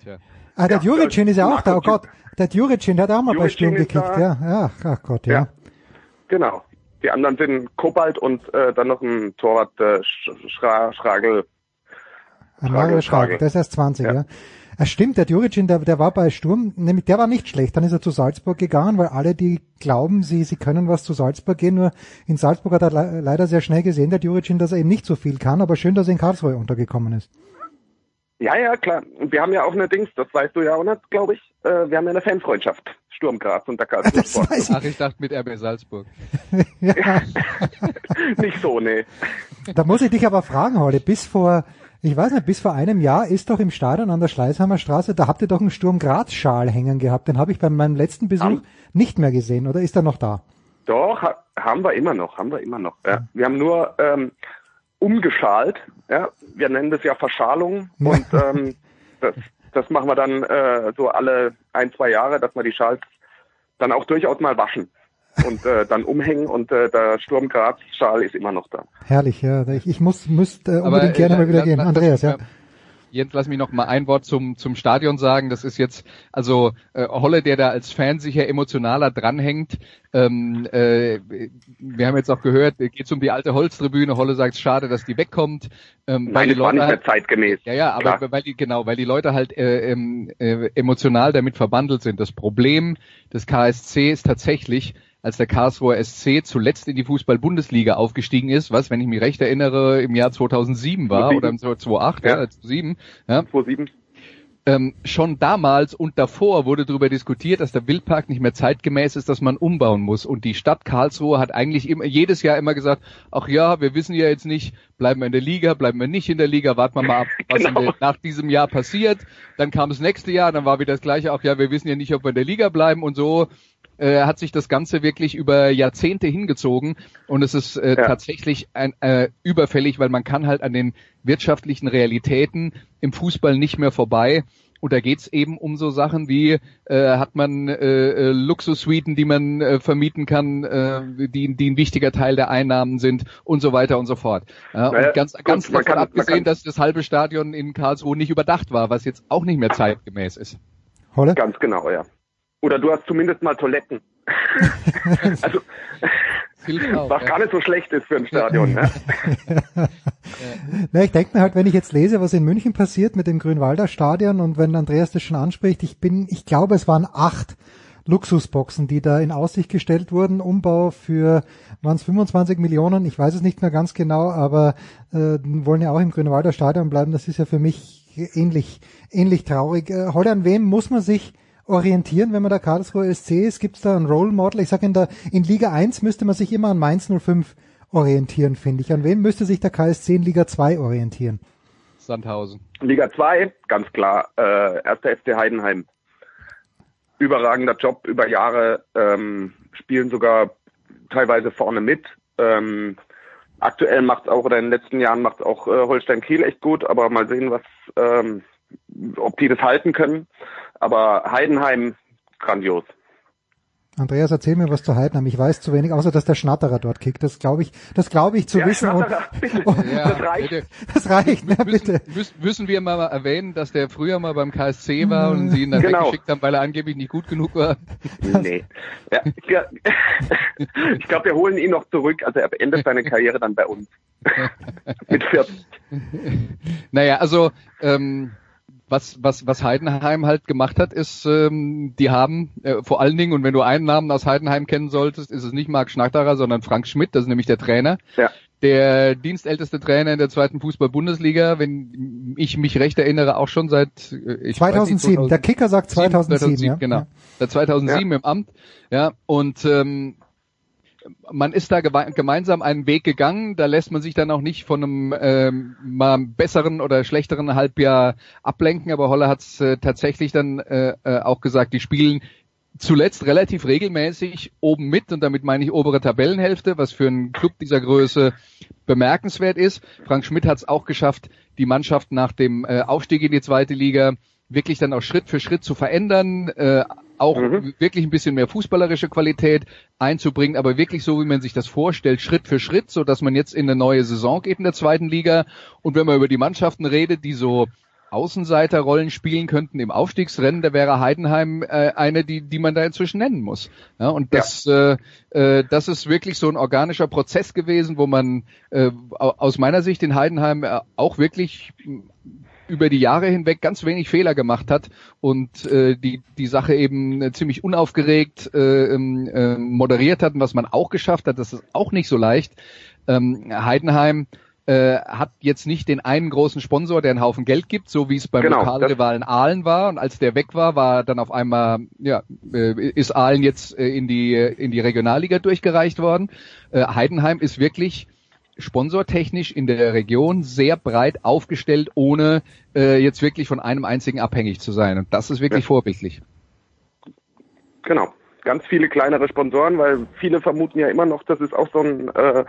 Tja. Ah, der ja, Juricin ist ja auch da. Oh Gott, der Juricin, der hat auch mal Juricin bei Sturm gekickt. Ja, ja, ach Gott, ja. ja. Genau. Die anderen sind Kobalt und äh, dann noch ein Torwart äh, Schra Schragel. Ein Mario Schrage, der ist erst 20, ja. ja. Es stimmt, der Djuricin, der, der war bei Sturm, nämlich der war nicht schlecht. Dann ist er zu Salzburg gegangen, weil alle, die glauben, sie, sie können was zu Salzburg gehen, nur in Salzburg hat er le leider sehr schnell gesehen, der Djuricin, dass er eben nicht so viel kann, aber schön, dass er in Karlsruhe untergekommen ist. Ja, ja, klar. Und wir haben ja auch eine Dings, das weißt du ja auch nicht, glaube ich. Äh, wir haben ja eine Fanfreundschaft. Sturm Graz und der Karlsruhe Sport. Ich. Ach, ich dachte mit RB Salzburg. ja. nicht so, nee. Da muss ich dich aber fragen, Holly, bis vor ich weiß nicht, bis vor einem Jahr ist doch im Stadion an der Schleißheimer Straße, da habt ihr doch einen Sturm Graz Schal hängen gehabt. Den habe ich bei meinem letzten Besuch um, nicht mehr gesehen, oder ist er noch da? Doch, ha haben wir immer noch, haben wir immer noch. Ja. Wir haben nur ähm, umgeschalt, ja. Wir nennen das ja Verschalung und ähm, das, das machen wir dann äh, so alle ein, zwei Jahre, dass wir die Schals dann auch durchaus mal waschen und äh, dann umhängen und äh, der Sturm Graz Schal ist immer noch da. Herrlich, ja. Ich, ich muss müsste äh, unbedingt Aber, gerne äh, mal wieder gehen. Andreas, ja. Jens, lass mich noch mal ein Wort zum, zum Stadion sagen. Das ist jetzt, also äh, Holle, der da als Fan sicher emotionaler dranhängt. Ähm, äh, wir haben jetzt auch gehört, geht um die alte Holztribüne. Holle sagt, schade, dass die wegkommt. Ähm, Nein, weil die Leute war nicht mehr zeitgemäß. Ja, ja, aber Klar. weil die, genau, weil die Leute halt äh, ähm, äh, emotional damit verbandelt sind. Das Problem des KSC ist tatsächlich, als der Karlsruher SC zuletzt in die Fußball-Bundesliga aufgestiegen ist, was, wenn ich mich recht erinnere, im Jahr 2007 war 2007. oder im 2008, ja, ja 2007. Ja. 2007. Ähm, schon damals und davor wurde darüber diskutiert, dass der Wildpark nicht mehr zeitgemäß ist, dass man umbauen muss. Und die Stadt Karlsruhe hat eigentlich immer, jedes Jahr immer gesagt, ach ja, wir wissen ja jetzt nicht, bleiben wir in der Liga, bleiben wir nicht in der Liga, warten wir mal ab, was genau. der, nach diesem Jahr passiert. Dann kam das nächste Jahr, dann war wieder das gleiche, ach ja, wir wissen ja nicht, ob wir in der Liga bleiben und so äh, hat sich das Ganze wirklich über Jahrzehnte hingezogen und es ist äh, ja. tatsächlich ein, äh, überfällig, weil man kann halt an den wirtschaftlichen Realitäten im Fußball nicht mehr vorbei. Und da geht's eben um so Sachen wie, äh, hat man äh, äh, Luxussuiten, die man äh, vermieten kann, äh, die, die ein wichtiger Teil der Einnahmen sind und so weiter und so fort. Ja, naja, und ganz, gut, ganz davon kann, abgesehen, dass das halbe Stadion in Karlsruhe nicht überdacht war, was jetzt auch nicht mehr zeitgemäß ist. Holle? Ganz genau, ja. Oder du hast zumindest mal Toiletten. also, auch, was ja. gar nicht so schlecht ist für ein Stadion. Ne? Na, ich denke mir halt, wenn ich jetzt lese, was in München passiert mit dem Grünwalder Stadion und wenn Andreas das schon anspricht, ich bin, ich glaube, es waren acht Luxusboxen, die da in Aussicht gestellt wurden. Umbau für, waren es 25 Millionen, ich weiß es nicht mehr ganz genau, aber äh, wollen ja auch im Grünwalder Stadion bleiben. Das ist ja für mich ähnlich, ähnlich traurig. Äh, Holly, an wem muss man sich orientieren, wenn man der Karlsruhe SC ist? Gibt es da ein Role Model? Ich sage, in, der, in Liga 1 müsste man sich immer an Mainz 05 orientieren, finde ich. An wen müsste sich der KSC in Liga 2 orientieren? Sandhausen. Liga 2, ganz klar. Äh, erster FC Heidenheim. Überragender Job über Jahre, ähm, spielen sogar teilweise vorne mit. Ähm, aktuell macht es auch, oder in den letzten Jahren macht auch äh, Holstein Kiel echt gut, aber mal sehen, was, ähm, ob die das halten können. Aber Heidenheim, grandios. Andreas, erzähl mir was zu Heidenheim. Ich weiß zu wenig, außer dass der Schnatterer dort kickt. Das glaube ich, das glaube ich zu ja, wissen. Und, oh, ja, das reicht. Bitte. Das reicht, ja, bitte. Müssen, müssen wir mal erwähnen, dass der früher mal beim KSC war und sie ihn dann genau. weggeschickt haben, weil er angeblich nicht gut genug war? Nee. Ja, ich glaube, wir holen ihn noch zurück. Also er beendet seine Karriere dann bei uns. Mit 40. Naja, also, ähm, was, was, was Heidenheim halt gemacht hat, ist, ähm, die haben äh, vor allen Dingen, und wenn du einen Namen aus Heidenheim kennen solltest, ist es nicht Marc Schnatterer, sondern Frank Schmidt, das ist nämlich der Trainer. Ja. Der dienstälteste Trainer in der zweiten Fußball-Bundesliga, wenn ich mich recht erinnere, auch schon seit äh, ich 2007. Nicht, 2007. Der Kicker sagt 2007, 2007 ja. genau. Seit 2007 ja. im Amt. Ja, und ähm, man ist da gemeinsam einen Weg gegangen, da lässt man sich dann auch nicht von einem ähm, mal besseren oder schlechteren Halbjahr ablenken, aber Holler hat es äh, tatsächlich dann äh, äh, auch gesagt, die spielen zuletzt relativ regelmäßig oben mit. Und damit meine ich obere Tabellenhälfte, was für einen Club dieser Größe bemerkenswert ist. Frank Schmidt hat es auch geschafft, die Mannschaft nach dem äh, Aufstieg in die zweite Liga wirklich dann auch Schritt für Schritt zu verändern, äh, auch mhm. wirklich ein bisschen mehr fußballerische Qualität einzubringen, aber wirklich so, wie man sich das vorstellt, Schritt für Schritt, so dass man jetzt in eine neue Saison geht in der zweiten Liga. Und wenn man über die Mannschaften redet, die so Außenseiterrollen spielen könnten im Aufstiegsrennen, da wäre Heidenheim äh, eine, die, die man da inzwischen nennen muss. Ja, und das, ja. äh, äh, das ist wirklich so ein organischer Prozess gewesen, wo man äh, aus meiner Sicht in Heidenheim äh, auch wirklich über die Jahre hinweg ganz wenig Fehler gemacht hat und äh, die die Sache eben ziemlich unaufgeregt äh, äh, moderiert hat, und was man auch geschafft hat, das ist auch nicht so leicht. Ähm, Heidenheim äh, hat jetzt nicht den einen großen Sponsor, der einen Haufen Geld gibt, so wie es beim genau, Lokalrivalen Aalen war. Und als der weg war, war dann auf einmal, ja, äh, ist Aalen jetzt äh, in die in die Regionalliga durchgereicht worden. Äh, Heidenheim ist wirklich sponsortechnisch in der Region sehr breit aufgestellt, ohne äh, jetzt wirklich von einem einzigen abhängig zu sein. Und das ist wirklich ja. vorbildlich. Genau. Ganz viele kleinere Sponsoren, weil viele vermuten ja immer noch, das ist auch so ein äh,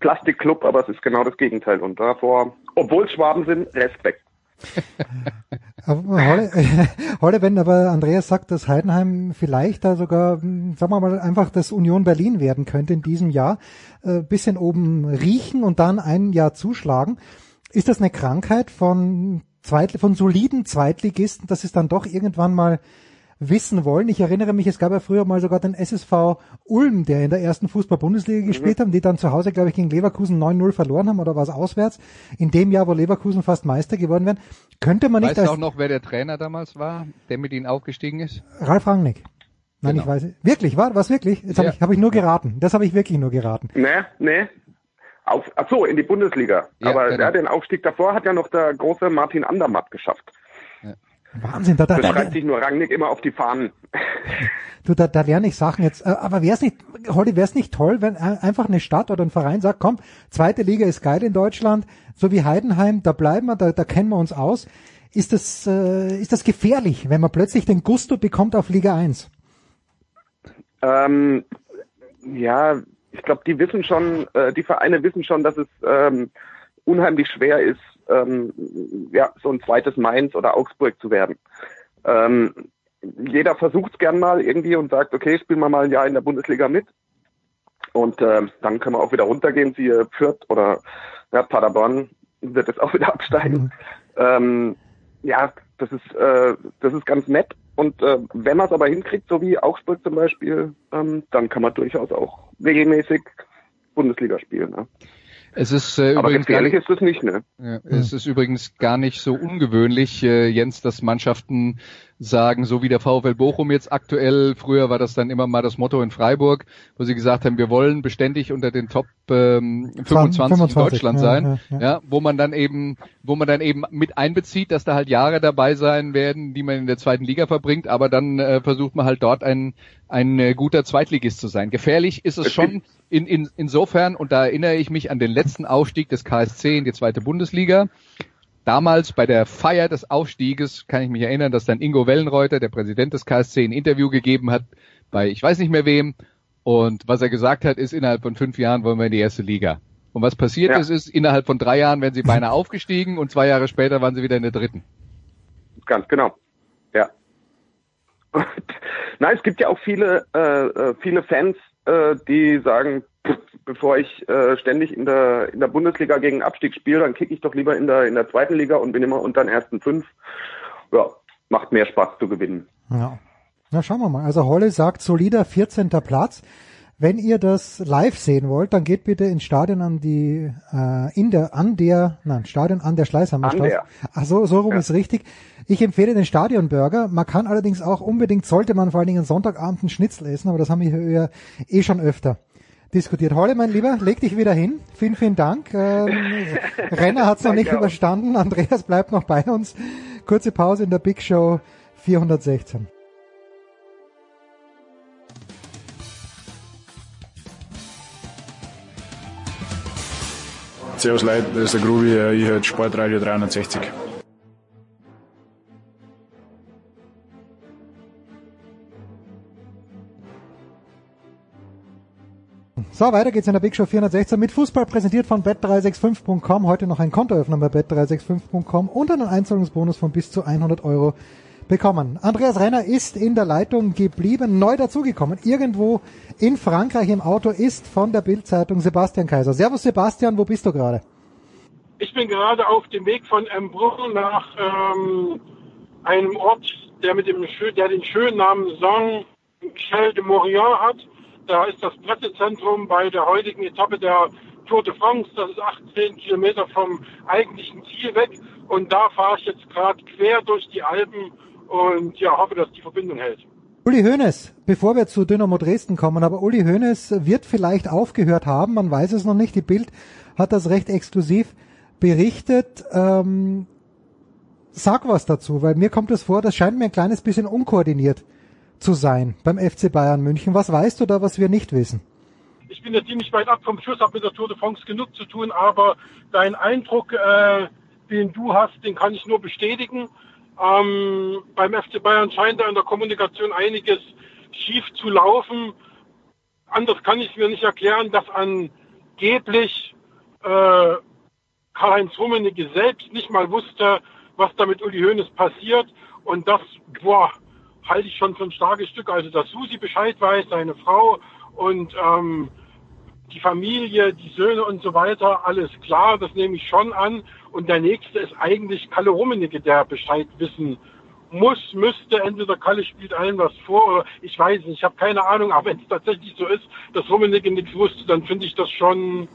Plastikclub, aber es ist genau das Gegenteil. Und davor, obwohl Schwaben sind, Respekt. Holle, Holle, wenn aber Andreas sagt, dass Heidenheim vielleicht da sogar, sagen wir mal, einfach das Union Berlin werden könnte in diesem Jahr, äh, bisschen oben riechen und dann ein Jahr zuschlagen, ist das eine Krankheit von Zweit, von soliden Zweitligisten, dass es dann doch irgendwann mal wissen wollen. Ich erinnere mich, es gab ja früher mal sogar den SSV Ulm, der in der ersten Fußball-Bundesliga mhm. gespielt haben, die dann zu Hause, glaube ich, gegen Leverkusen 9-0 verloren haben oder war es auswärts. In dem Jahr, wo Leverkusen fast Meister geworden wären. Könnte man nicht... Weißt du auch noch, wer der Trainer damals war, der mit ihnen aufgestiegen ist? Ralf Rangnick. Nein, genau. ich weiß Wirklich, war was wirklich? Jetzt habe ja. ich, hab ich nur geraten. Das habe ich wirklich nur geraten. Nee, nee. Auf, ach so, in die Bundesliga. Ja, Aber genau. ja, den Aufstieg davor hat ja noch der große Martin Andermatt geschafft. Wahnsinn, da, da, das schreibt sich nur Rangnick immer auf die Fahnen. Du, da, da lerne ich Sachen jetzt. Äh, aber wäre es nicht, Holly, wäre es nicht toll, wenn einfach eine Stadt oder ein Verein sagt, komm, zweite Liga ist geil in Deutschland, so wie Heidenheim, da bleiben wir, da, da kennen wir uns aus. Ist das, äh, ist das gefährlich, wenn man plötzlich den Gusto bekommt auf Liga 1? Ähm, ja, ich glaube, die wissen schon, äh, die Vereine wissen schon, dass es ähm, unheimlich schwer ist, ähm, ja, so ein zweites Mainz oder Augsburg zu werden. Ähm, jeder versucht es gern mal irgendwie und sagt, okay, spielen wir mal ein Jahr in der Bundesliga mit. Und äh, dann können wir auch wieder runtergehen, siehe Fürth oder ja, Paderborn wird es auch wieder absteigen. Mhm. Ähm, ja, das ist, äh, das ist ganz nett. Und äh, wenn man es aber hinkriegt, so wie Augsburg zum Beispiel, ähm, dann kann man durchaus auch regelmäßig Bundesliga spielen. Ne? Es ist äh, Aber übrigens gefährlich ist es nicht, ne? Ja, es ist übrigens gar nicht so ungewöhnlich, äh, Jens, dass Mannschaften sagen, so wie der VfL Bochum jetzt aktuell, früher war das dann immer mal das Motto in Freiburg, wo sie gesagt haben, wir wollen beständig unter den Top ähm, 25, 25 in Deutschland ja, sein, ja, ja. wo man dann eben, wo man dann eben mit einbezieht, dass da halt Jahre dabei sein werden, die man in der zweiten Liga verbringt, aber dann äh, versucht man halt dort ein, ein äh, guter Zweitligist zu sein. Gefährlich ist es schon in, in, insofern, und da erinnere ich mich an den letzten Aufstieg des KSC in die zweite Bundesliga, Damals bei der Feier des Aufstieges kann ich mich erinnern, dass dann Ingo Wellenreuter, der Präsident des KSC, ein Interview gegeben hat bei ich weiß nicht mehr wem. Und was er gesagt hat, ist, innerhalb von fünf Jahren wollen wir in die erste Liga. Und was passiert ja. ist, ist, innerhalb von drei Jahren werden sie beinahe aufgestiegen und zwei Jahre später waren sie wieder in der dritten. Ganz genau. Ja. Nein, es gibt ja auch viele, äh, äh viele Fans, äh, die sagen, bevor ich äh, ständig in der in der Bundesliga gegen Abstieg spiele, dann kicke ich doch lieber in der in der zweiten Liga und bin immer unter den ersten fünf. Ja, macht mehr Spaß zu gewinnen. Ja. Na schauen wir mal. Also Holle sagt solider 14. Platz. Wenn ihr das live sehen wollt, dann geht bitte ins Stadion an die äh, in der an der nein Stadion an der Schleißheimer Straße. Ach so, so rum ja. ist richtig. Ich empfehle den Stadionburger. Man kann allerdings auch unbedingt sollte man vor allen Dingen Sonntagabend einen Schnitzel essen, aber das haben wir ja eh schon öfter diskutiert. Holle, mein Lieber, leg dich wieder hin. Vielen, vielen Dank. Ähm, Renner hat es noch nicht auch. überstanden. Andreas bleibt noch bei uns. Kurze Pause in der Big Show 416. Servus Leute, das ist der Grubi, ich höre Sportradio 360. So, weiter geht's in der Big Show 416 mit Fußball präsentiert von bet365.com. Heute noch ein Kontoöffner bei bet365.com und einen Einzahlungsbonus von bis zu 100 Euro bekommen. Andreas Renner ist in der Leitung geblieben, neu dazugekommen. Irgendwo in Frankreich im Auto ist von der Bildzeitung Sebastian Kaiser. Servus Sebastian, wo bist du gerade? Ich bin gerade auf dem Weg von Embrun nach ähm, einem Ort, der mit dem der den schönen Namen Saint Michel de Morillon hat. Da ist das Pressezentrum bei der heutigen Etappe der Tour de France. Das ist 18 Kilometer vom eigentlichen Ziel weg. Und da fahre ich jetzt gerade quer durch die Alpen und ja, hoffe, dass die Verbindung hält. Uli Hoeneß, bevor wir zu Dynamo Dresden kommen, aber Uli Hoeneß wird vielleicht aufgehört haben, man weiß es noch nicht. Die Bild hat das recht exklusiv berichtet. Ähm, sag was dazu, weil mir kommt es vor, das scheint mir ein kleines bisschen unkoordiniert zu sein beim FC Bayern München. Was weißt du da, was wir nicht wissen? Ich bin ja ziemlich weit ab vom Schuss, habe mit der Tour de France genug zu tun, aber dein Eindruck, äh, den du hast, den kann ich nur bestätigen. Ähm, beim FC Bayern scheint da in der Kommunikation einiges schief zu laufen. Anders kann ich mir nicht erklären, dass angeblich äh, Karl-Heinz Rummenigge selbst nicht mal wusste, was da mit Uli Hoeneß passiert. Und das, boah, halte ich schon für ein starkes Stück. Also, dass Susi Bescheid weiß, seine Frau und ähm, die Familie, die Söhne und so weiter, alles klar, das nehme ich schon an. Und der nächste ist eigentlich Kalle Rummenigge, der Bescheid wissen muss, müsste. Entweder Kalle spielt allen was vor oder ich weiß nicht, ich habe keine Ahnung. Aber wenn es tatsächlich so ist, dass Rummenigge nichts wusste, dann finde ich das schon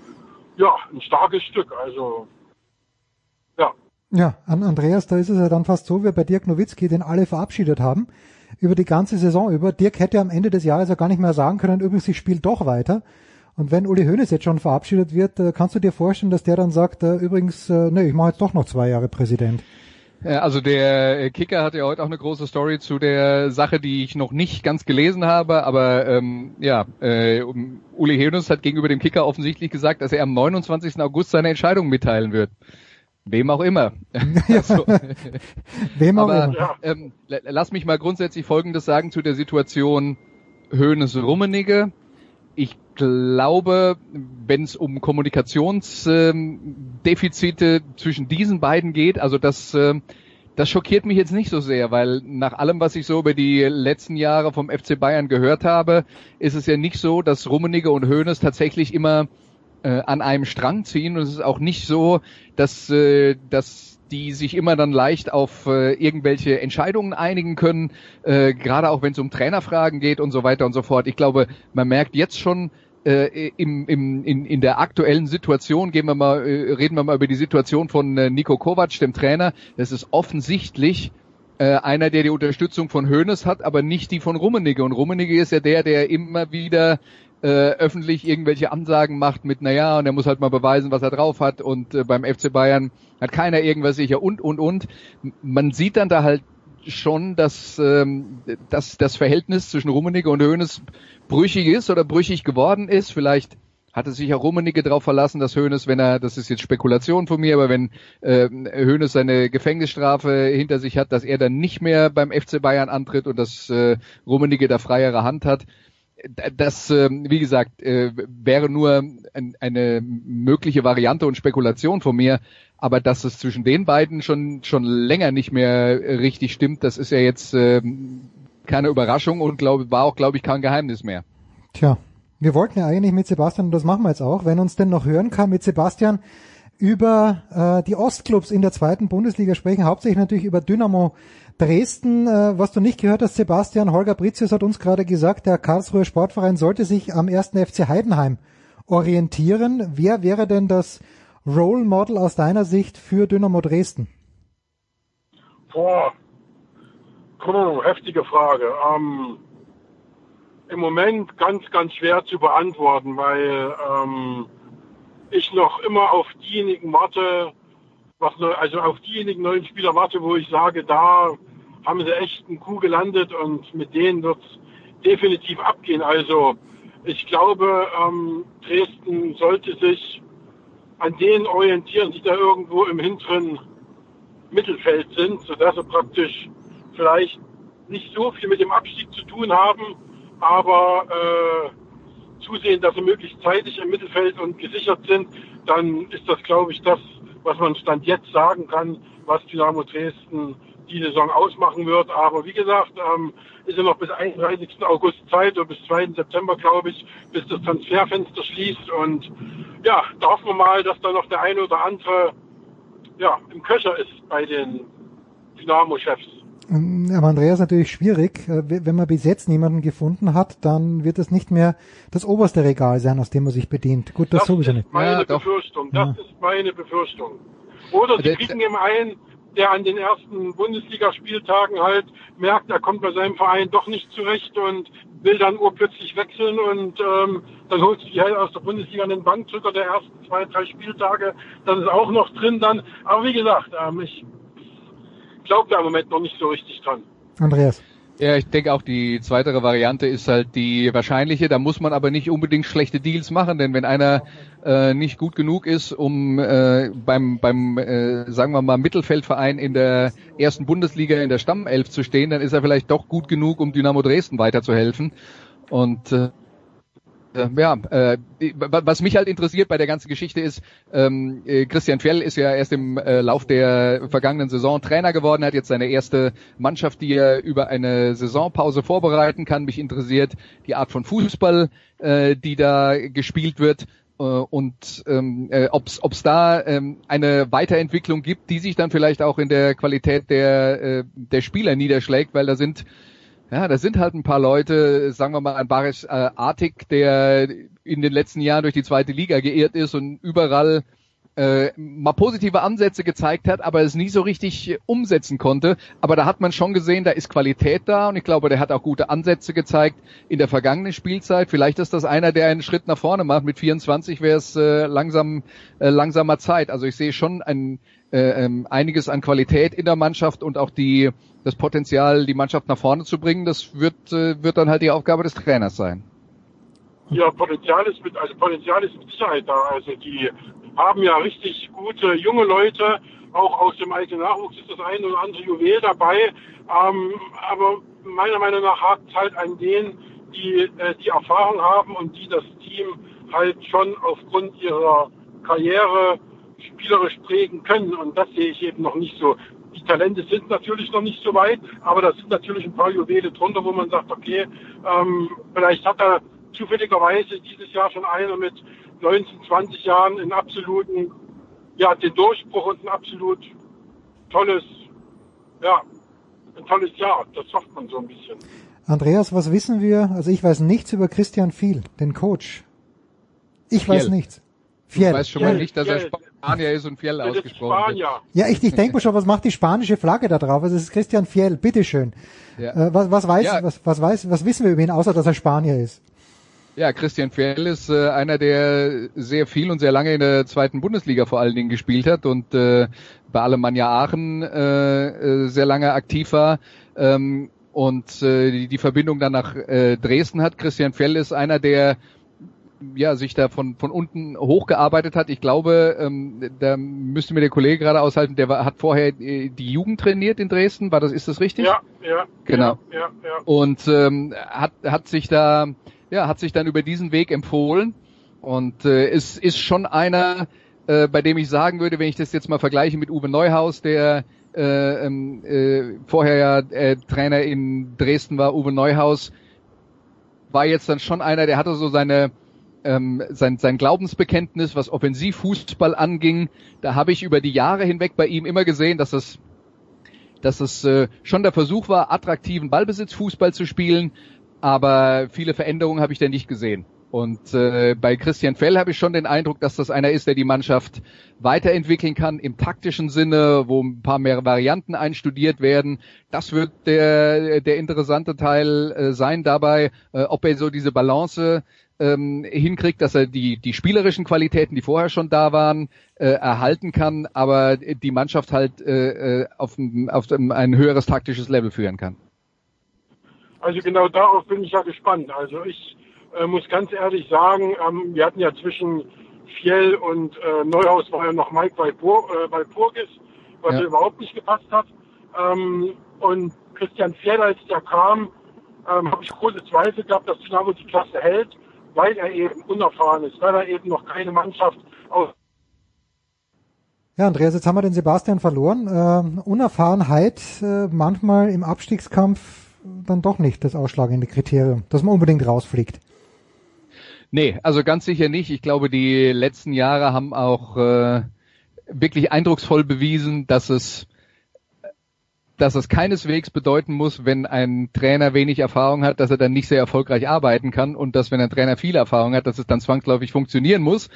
ja ein starkes Stück. Also ja. Ja, an Andreas, da ist es ja dann fast so wie bei Dirk Nowitzki, den alle verabschiedet haben über die ganze Saison über. Dirk hätte am Ende des Jahres ja gar nicht mehr sagen können, übrigens, ich spiele doch weiter. Und wenn Uli Hoeneß jetzt schon verabschiedet wird, äh, kannst du dir vorstellen, dass der dann sagt, äh, übrigens, äh, nee, ich mache jetzt doch noch zwei Jahre Präsident. Also der Kicker hat ja heute auch eine große Story zu der Sache, die ich noch nicht ganz gelesen habe, aber ähm, ja, äh, Uli Hoeneß hat gegenüber dem Kicker offensichtlich gesagt, dass er am 29. August seine Entscheidung mitteilen wird. Wem auch immer. also, Wem auch aber immer. ähm, la- lass mich mal grundsätzlich Folgendes sagen zu der Situation Hoeneß-Rummenigge. Ich glaube, wenn es um Kommunikationsdefizite zwischen diesen beiden geht, also das, ähm, das schockiert mich jetzt nicht so sehr, weil nach allem, was ich so über die letzten Jahre vom FC Bayern gehört habe, ist es ja nicht so, dass Rummenigge und Hoeneß tatsächlich immer äh, an einem Strang ziehen und es ist auch nicht so, dass, äh, dass die sich immer dann leicht auf äh, irgendwelche Entscheidungen einigen können, äh, gerade auch wenn es um Trainerfragen geht und so weiter und so fort. Ich glaube, man merkt jetzt schon äh, im, im, in, in der aktuellen Situation, gehen wir mal, äh, reden wir mal über die Situation von äh, Nico Kovac, dem Trainer. Das ist offensichtlich äh, einer, der die Unterstützung von Hoeneß hat, aber nicht die von Rummenigge. Und Rummenigge ist ja der, der immer wieder äh, öffentlich irgendwelche Ansagen macht mit, naja, und er muss halt mal beweisen, was er drauf hat. Und äh, beim FC Bayern hat keiner irgendwas sicher und, und, und. Man sieht dann da halt schon, dass, ähm, dass das Verhältnis zwischen Rummenigge und Hoeneß brüchig ist oder brüchig geworden ist. Vielleicht hatte sich auch Rummenigge darauf verlassen, dass Hoeneß, wenn er, das ist jetzt Spekulation von mir, aber wenn äh, Hoeneß seine Gefängnisstrafe hinter sich hat, dass er dann nicht mehr beim FC Bayern antritt und dass äh, Rummenigge da freiere Hand hat. Das, ähm, wie gesagt, äh, wäre nur ein, eine mögliche Variante und Spekulation von mir, aber dass es zwischen den beiden schon schon länger nicht mehr richtig stimmt, das ist ja jetzt ähm, keine Überraschung und glaube war auch glaube ich kein Geheimnis mehr. Tja, wir wollten ja eigentlich mit Sebastian, und das machen wir jetzt auch, wenn uns denn noch hören kann, mit Sebastian über äh, die Ostclubs in der zweiten Bundesliga sprechen, hauptsächlich natürlich über Dynamo Dresden. Äh, was du nicht gehört hast, Sebastian, Holger Britzius hat uns gerade gesagt, der Karlsruher Sportverein sollte sich am ersten FC Heidenheim orientieren. Wer wäre denn das Role Model aus deiner Sicht für Dynamo Dresden? Boah, heftige Frage. Ähm, Im Moment ganz, ganz schwer zu beantworten, weil ähm, ich noch immer auf diejenigen warte, was also auf diejenigen neuen Spieler warte, wo ich sage, da haben sie echt einen Coup gelandet und mit denen wird es definitiv abgehen. Also ich glaube, ähm, Dresden sollte sich an denen orientieren, die da irgendwo im hinteren Mittelfeld sind, sodass sie praktisch vielleicht nicht so viel mit dem Abstieg zu tun haben, aber äh, zusehen, dass sie möglichst zeitig im Mittelfeld und gesichert sind, dann ist das, glaube ich, das, was man Stand jetzt sagen kann, was Dynamo Dresden die Saison ausmachen wird. Aber wie gesagt, ähm, ist ja noch bis 31. August Zeit oder bis 2. September, glaube ich, bis das Transferfenster schließt. Und ja, da hoffen wir mal, dass da noch der eine oder andere ja, im Köcher ist bei den Dynamo-Chefs. Ähm, Aber Andreas natürlich schwierig. Äh, Wenn man bis jetzt niemanden gefunden hat, dann wird es nicht mehr das oberste Regal sein, aus dem man sich bedient. Gut, das, Das sowieso nicht. meine Ja. Befürchtung. Das Ja. ist meine Befürchtung. Oder sie Der- kriegen ihm einen, der an den ersten Bundesligaspieltagen halt merkt, er kommt bei seinem Verein doch nicht zurecht und will dann urplötzlich wechseln und ähm, dann holst du die halt aus der Bundesliga einen Bankdrücker der ersten zwei, drei Spieltage. Das ist auch noch drin dann. Aber wie gesagt, ähm, ich glaube da im Moment noch nicht so richtig dran. Andreas. Ja, ich denke auch die zweitere Variante ist halt die wahrscheinliche. Da muss man aber nicht unbedingt schlechte Deals machen, denn wenn einer äh, nicht gut genug ist, um äh, beim beim äh, sagen wir mal Mittelfeldverein in der ersten Bundesliga in der Stammelf zu stehen, dann ist er vielleicht doch gut genug, um Dynamo Dresden weiterzuhelfen. Und äh, äh, ja, äh, was mich halt interessiert bei der ganzen Geschichte ist, ähm, äh, Christian Fjell ist ja erst im äh, Lauf der vergangenen Saison Trainer geworden, hat jetzt seine erste Mannschaft, die er über eine Saisonpause vorbereiten kann. Mich interessiert die Art von Fußball, äh, die da gespielt wird und ähm, äh, ob es da ähm, eine Weiterentwicklung gibt, die sich dann vielleicht auch in der Qualität der, äh, der Spieler niederschlägt, weil da sind ja, da sind halt ein paar Leute, sagen wir mal ein Baris äh, Artig, der in den letzten Jahren durch die zweite Liga geirrt ist und überall äh, mal positive Ansätze gezeigt hat, aber es nie so richtig umsetzen konnte. Aber da hat man schon gesehen, da ist Qualität da und ich glaube, der hat auch gute Ansätze gezeigt in der vergangenen Spielzeit. Vielleicht ist das einer, der einen Schritt nach vorne macht. Mit 24 wäre es äh, langsam äh, langsamer Zeit. Also ich sehe schon ein äh, ähm, einiges an Qualität in der Mannschaft und auch die das Potenzial, die Mannschaft nach vorne zu bringen. Das wird äh, wird dann halt die Aufgabe des Trainers sein. Ja, Potenzial ist mit, also Potenzial ist mit Sicherheit da. Also die haben ja richtig gute junge Leute, auch aus dem eigenen Nachwuchs ist das eine oder andere Juwel dabei. Ähm, aber meiner Meinung nach hakt es halt an denen, die äh, die Erfahrung haben und die das Team halt schon aufgrund ihrer Karriere spielerisch prägen können. Und das sehe ich eben noch nicht so. Die Talente sind natürlich noch nicht so weit, aber da sind natürlich ein paar Juwele drunter, wo man sagt, okay, ähm, vielleicht hat er zufälligerweise dieses Jahr schon einer mit 19, 20 Jahren einen absoluten, ja, den Durchbruch und ein absolut tolles, ja, ein tolles Jahr. Das sagt man so ein bisschen. Andreas, was wissen wir? Also ich weiß nichts über Christian Fiel, den Coach. Ich weiß Fjell. nichts. Ich Fiel. weiß schon mal Fjell, nicht, dass er Fjell. Spanier ist und Fjell Das ist ausgesprochen wird. Spanier. Ja, ich, ich denke mir schon, was macht die spanische Flagge da drauf? Also es ist Christian Fiel, bitteschön. Ja. Äh, was, was weiß, Ja. was, was weiß, was wissen wir über ihn, außer dass er Spanier ist? Ja, Christian Fjell ist äh, einer, der sehr viel und sehr lange in der zweiten Bundesliga vor allen Dingen gespielt hat und äh, bei Alemannia Aachen äh, äh, sehr lange aktiv war ähm, und äh, die, die Verbindung dann nach äh, Dresden hat. Christian Fjell ist einer, der ja, sich da von, von unten hochgearbeitet hat. Ich glaube, ähm, da müsste mir der Kollege gerade aushalten, der war, hat vorher äh, die Jugend trainiert in Dresden. War das, ist das richtig? Ja, ja. Genau. Ja, ja, ja. und ähm, hat hat sich da ja hat sich dann über diesen Weg empfohlen. Und äh, ist ist schon einer äh, bei dem ich sagen würde wenn ich das jetzt mal vergleiche mit Uwe Neuhaus der äh, ähm, äh, vorher ja äh, Trainer in Dresden war Uwe Neuhaus war jetzt dann schon einer der hatte so seine ähm, sein, sein Glaubensbekenntnis, was Offensivfußball anging, da habe ich über die Jahre hinweg bei ihm immer gesehen, dass es dass es äh, schon der Versuch war, attraktiven Ballbesitzfußball zu spielen, aber viele Veränderungen habe ich da nicht gesehen. Und äh, bei Christian Fell habe ich schon den Eindruck, dass das einer ist, der die Mannschaft weiterentwickeln kann im taktischen Sinne, wo ein paar mehr Varianten einstudiert werden. Das wird der, der interessante Teil äh, sein dabei, äh, ob er so diese Balance ähm, hinkriegt, dass er die, die spielerischen Qualitäten, die vorher schon da waren, äh, erhalten kann, aber die Mannschaft halt äh, äh, auf, ein- auf ein ein höheres taktisches Level führen kann. Also genau darauf bin ich ja gespannt. Also ich äh, muss ganz ehrlich sagen, ähm, wir hatten ja zwischen Fjell und äh, Neuhaus war ja noch Mike äh, Walpurgis, was Ja. überhaupt nicht gepasst hat. Ähm, und Christian Fjell, als der kam, ähm, habe ich große Zweifel gehabt, dass Dynamo die Klasse hält, weil er eben unerfahren ist, weil er eben noch keine Mannschaft aus Ja, Andreas, jetzt haben wir den Sebastian verloren. Ähm, Unerfahrenheit äh, manchmal im Abstiegskampf dann doch nicht das ausschlagende Kriterium, dass man unbedingt rausfliegt. Nee, also ganz sicher nicht. Ich glaube, die letzten Jahre haben auch äh, wirklich eindrucksvoll bewiesen, dass es dass es keineswegs bedeuten muss, wenn ein Trainer wenig Erfahrung hat, dass er dann nicht sehr erfolgreich arbeiten kann und dass wenn ein Trainer viel Erfahrung hat, dass es dann zwangsläufig funktionieren muss.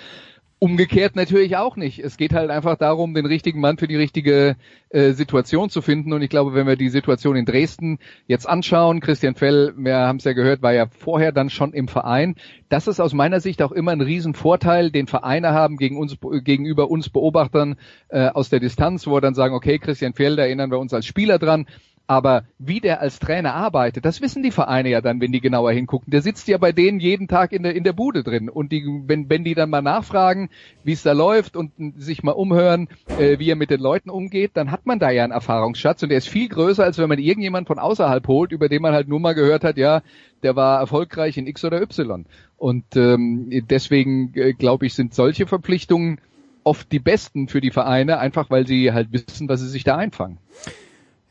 Umgekehrt natürlich auch nicht. Es geht halt einfach darum, den richtigen Mann für die richtige äh, Situation zu finden. Und ich glaube, wenn wir die Situation in Dresden jetzt anschauen, Christian Fell, wir haben es ja gehört, war ja vorher dann schon im Verein. Das ist aus meiner Sicht auch immer ein Riesenvorteil, den Vereine haben gegen uns, gegenüber uns Beobachtern äh, aus der Distanz, wo wir dann sagen, okay, Christian Fell, da erinnern wir uns als Spieler dran. Aber wie der als Trainer arbeitet, das wissen die Vereine ja dann, wenn die genauer hingucken. Der sitzt ja bei denen jeden Tag in der, in der Bude drin. Und die, wenn, wenn die dann mal nachfragen, wie es da läuft und sich mal umhören, äh, wie er mit den Leuten umgeht, dann hat man da ja einen Erfahrungsschatz und der ist viel größer, als wenn man irgendjemand von außerhalb holt, über den man halt nur mal gehört hat, ja, der war erfolgreich in X oder Y. Und ähm, deswegen äh, glaube ich, sind solche Verpflichtungen oft die besten für die Vereine, einfach weil sie halt wissen, was sie sich da einfangen.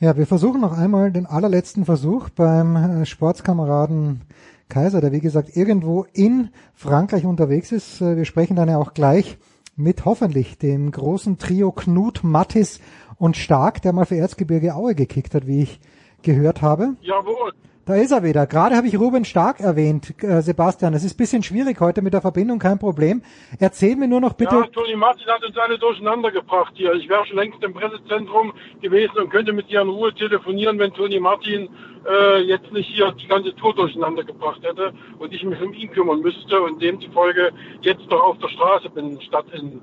Ja, wir versuchen noch einmal den allerletzten Versuch beim äh, Sportskameraden Kaiser, der wie gesagt irgendwo in Frankreich unterwegs ist. Äh, wir sprechen dann ja auch gleich mit hoffentlich dem großen Trio Knut, Mattis und Stark, der mal für Erzgebirge Aue gekickt hat, wie ich gehört habe. Jawohl. Da ist er wieder. Gerade habe ich Ruben Stark erwähnt, äh, Sebastian. Es ist bisschen schwierig heute mit der Verbindung, kein Problem. Erzähl mir nur noch bitte. Ja, Toni Martin hat uns alle durcheinander gebracht hier. Ich wäre schon längst im Pressezentrum gewesen und könnte mit dir in Ruhe telefonieren, wenn Toni Martin äh, jetzt nicht hier die ganze Tour durcheinander gebracht hätte und ich mich um ihn kümmern müsste und demzufolge jetzt noch auf der Straße bin, statt in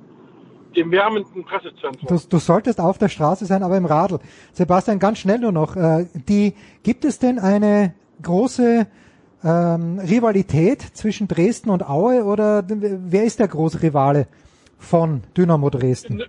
dem wärmenden Pressezentrum. Du, du solltest auf der Straße sein, aber im Radl. Sebastian, ganz schnell nur noch. Äh, die, gibt es denn eine große ähm, Rivalität zwischen Dresden und Aue oder wer ist der große Rivale von Dynamo Dresden?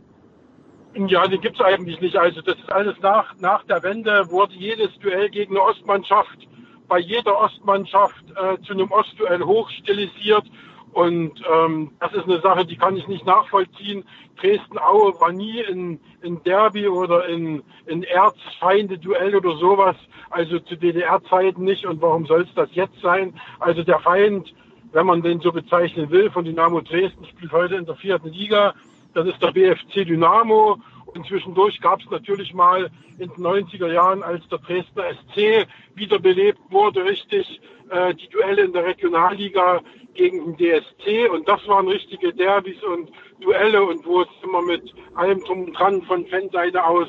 Ja, die gibt's eigentlich nicht. Also das ist alles nach, nach der Wende wurde jedes Duell gegen eine Ostmannschaft bei jeder Ostmannschaft äh, zu einem Ostduell hochstilisiert und ähm, das ist eine Sache, die kann ich nicht nachvollziehen. Dresden-Aue war nie in, in Derby oder in, in Erzfeinde-Duell oder sowas, also zu DDR-Zeiten nicht. Und warum soll es das jetzt sein? Also der Feind, wenn man den so bezeichnen will, von Dynamo Dresden spielt heute in der vierten Liga. Das ist der BFC Dynamo. Und gab es natürlich mal in den 90er Jahren, als der Dresdner SC wiederbelebt wurde, richtig äh, die Duelle in der Regionalliga gegen den DSC und das waren richtige Derbys und Duelle und wo es immer mit allem drum und dran von Fanseite aus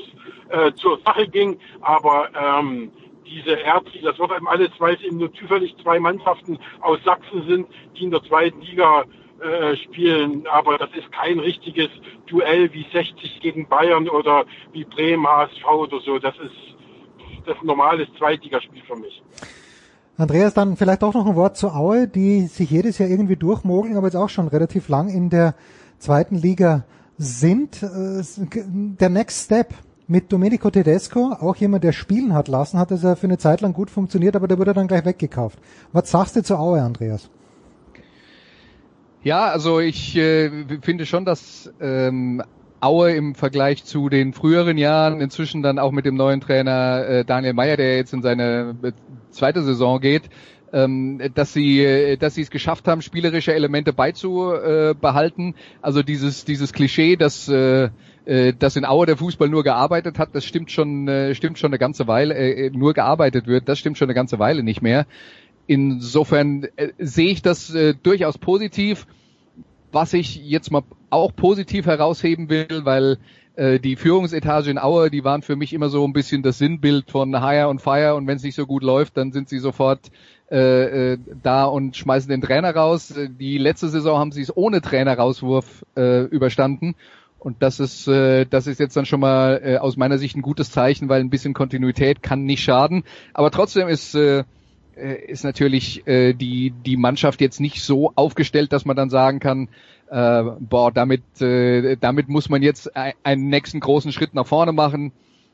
äh, zur Sache ging. Aber ähm, diese Erzi, das wird einem alles, weil es eben nur zufällig zwei Mannschaften aus Sachsen sind, die in der zweiten Liga äh, spielen. Aber das ist kein richtiges Duell wie 60 gegen Bayern oder wie Bremen HSV oder so. Das ist das ist ein normales Zweitligaspiel für mich. Andreas, dann vielleicht auch noch ein Wort zu Aue, die sich jedes Jahr irgendwie durchmogeln, aber jetzt auch schon relativ lang in der zweiten Liga sind. Äh, der Next Step mit Domenico Tedesco, auch jemand, der spielen hat lassen, hat es ja für eine Zeit lang gut funktioniert, aber der wurde dann gleich weggekauft. Was sagst du zu Aue, Andreas? Ja, also ich äh, finde schon, dass ähm, Aue im Vergleich zu den früheren Jahren, inzwischen dann auch mit dem neuen Trainer äh, Daniel Meyer, der jetzt in seine äh, zweite Saison geht, ähm, dass sie dass sie es geschafft haben, spielerische Elemente beizubehalten. Also dieses dieses Klischee, dass äh, äh, dass in Aue der Fußball nur gearbeitet hat, das stimmt schon äh, stimmt schon eine ganze Weile äh, nur gearbeitet wird, das stimmt schon eine ganze Weile nicht mehr. Insofern äh, sehe ich das äh, durchaus positiv. Was ich jetzt mal auch positiv herausheben will, weil äh, die Führungsetage in Aue, die waren für mich immer so ein bisschen das Sinnbild von Hire und Fire und wenn es nicht so gut läuft, dann sind sie sofort äh, äh, da und schmeißen den Trainer raus. Die letzte Saison haben sie es ohne Trainerauswurf äh, überstanden. Und das ist, äh, das ist jetzt dann schon mal äh, aus meiner Sicht ein gutes Zeichen, weil ein bisschen Kontinuität kann nicht schaden. Aber trotzdem ist, äh, äh ist natürlich äh, die, die Mannschaft jetzt nicht so aufgestellt, dass man dann sagen kann, äh, boah, damit, äh, damit muss man jetzt einen nächsten großen Schritt nach vorne machen.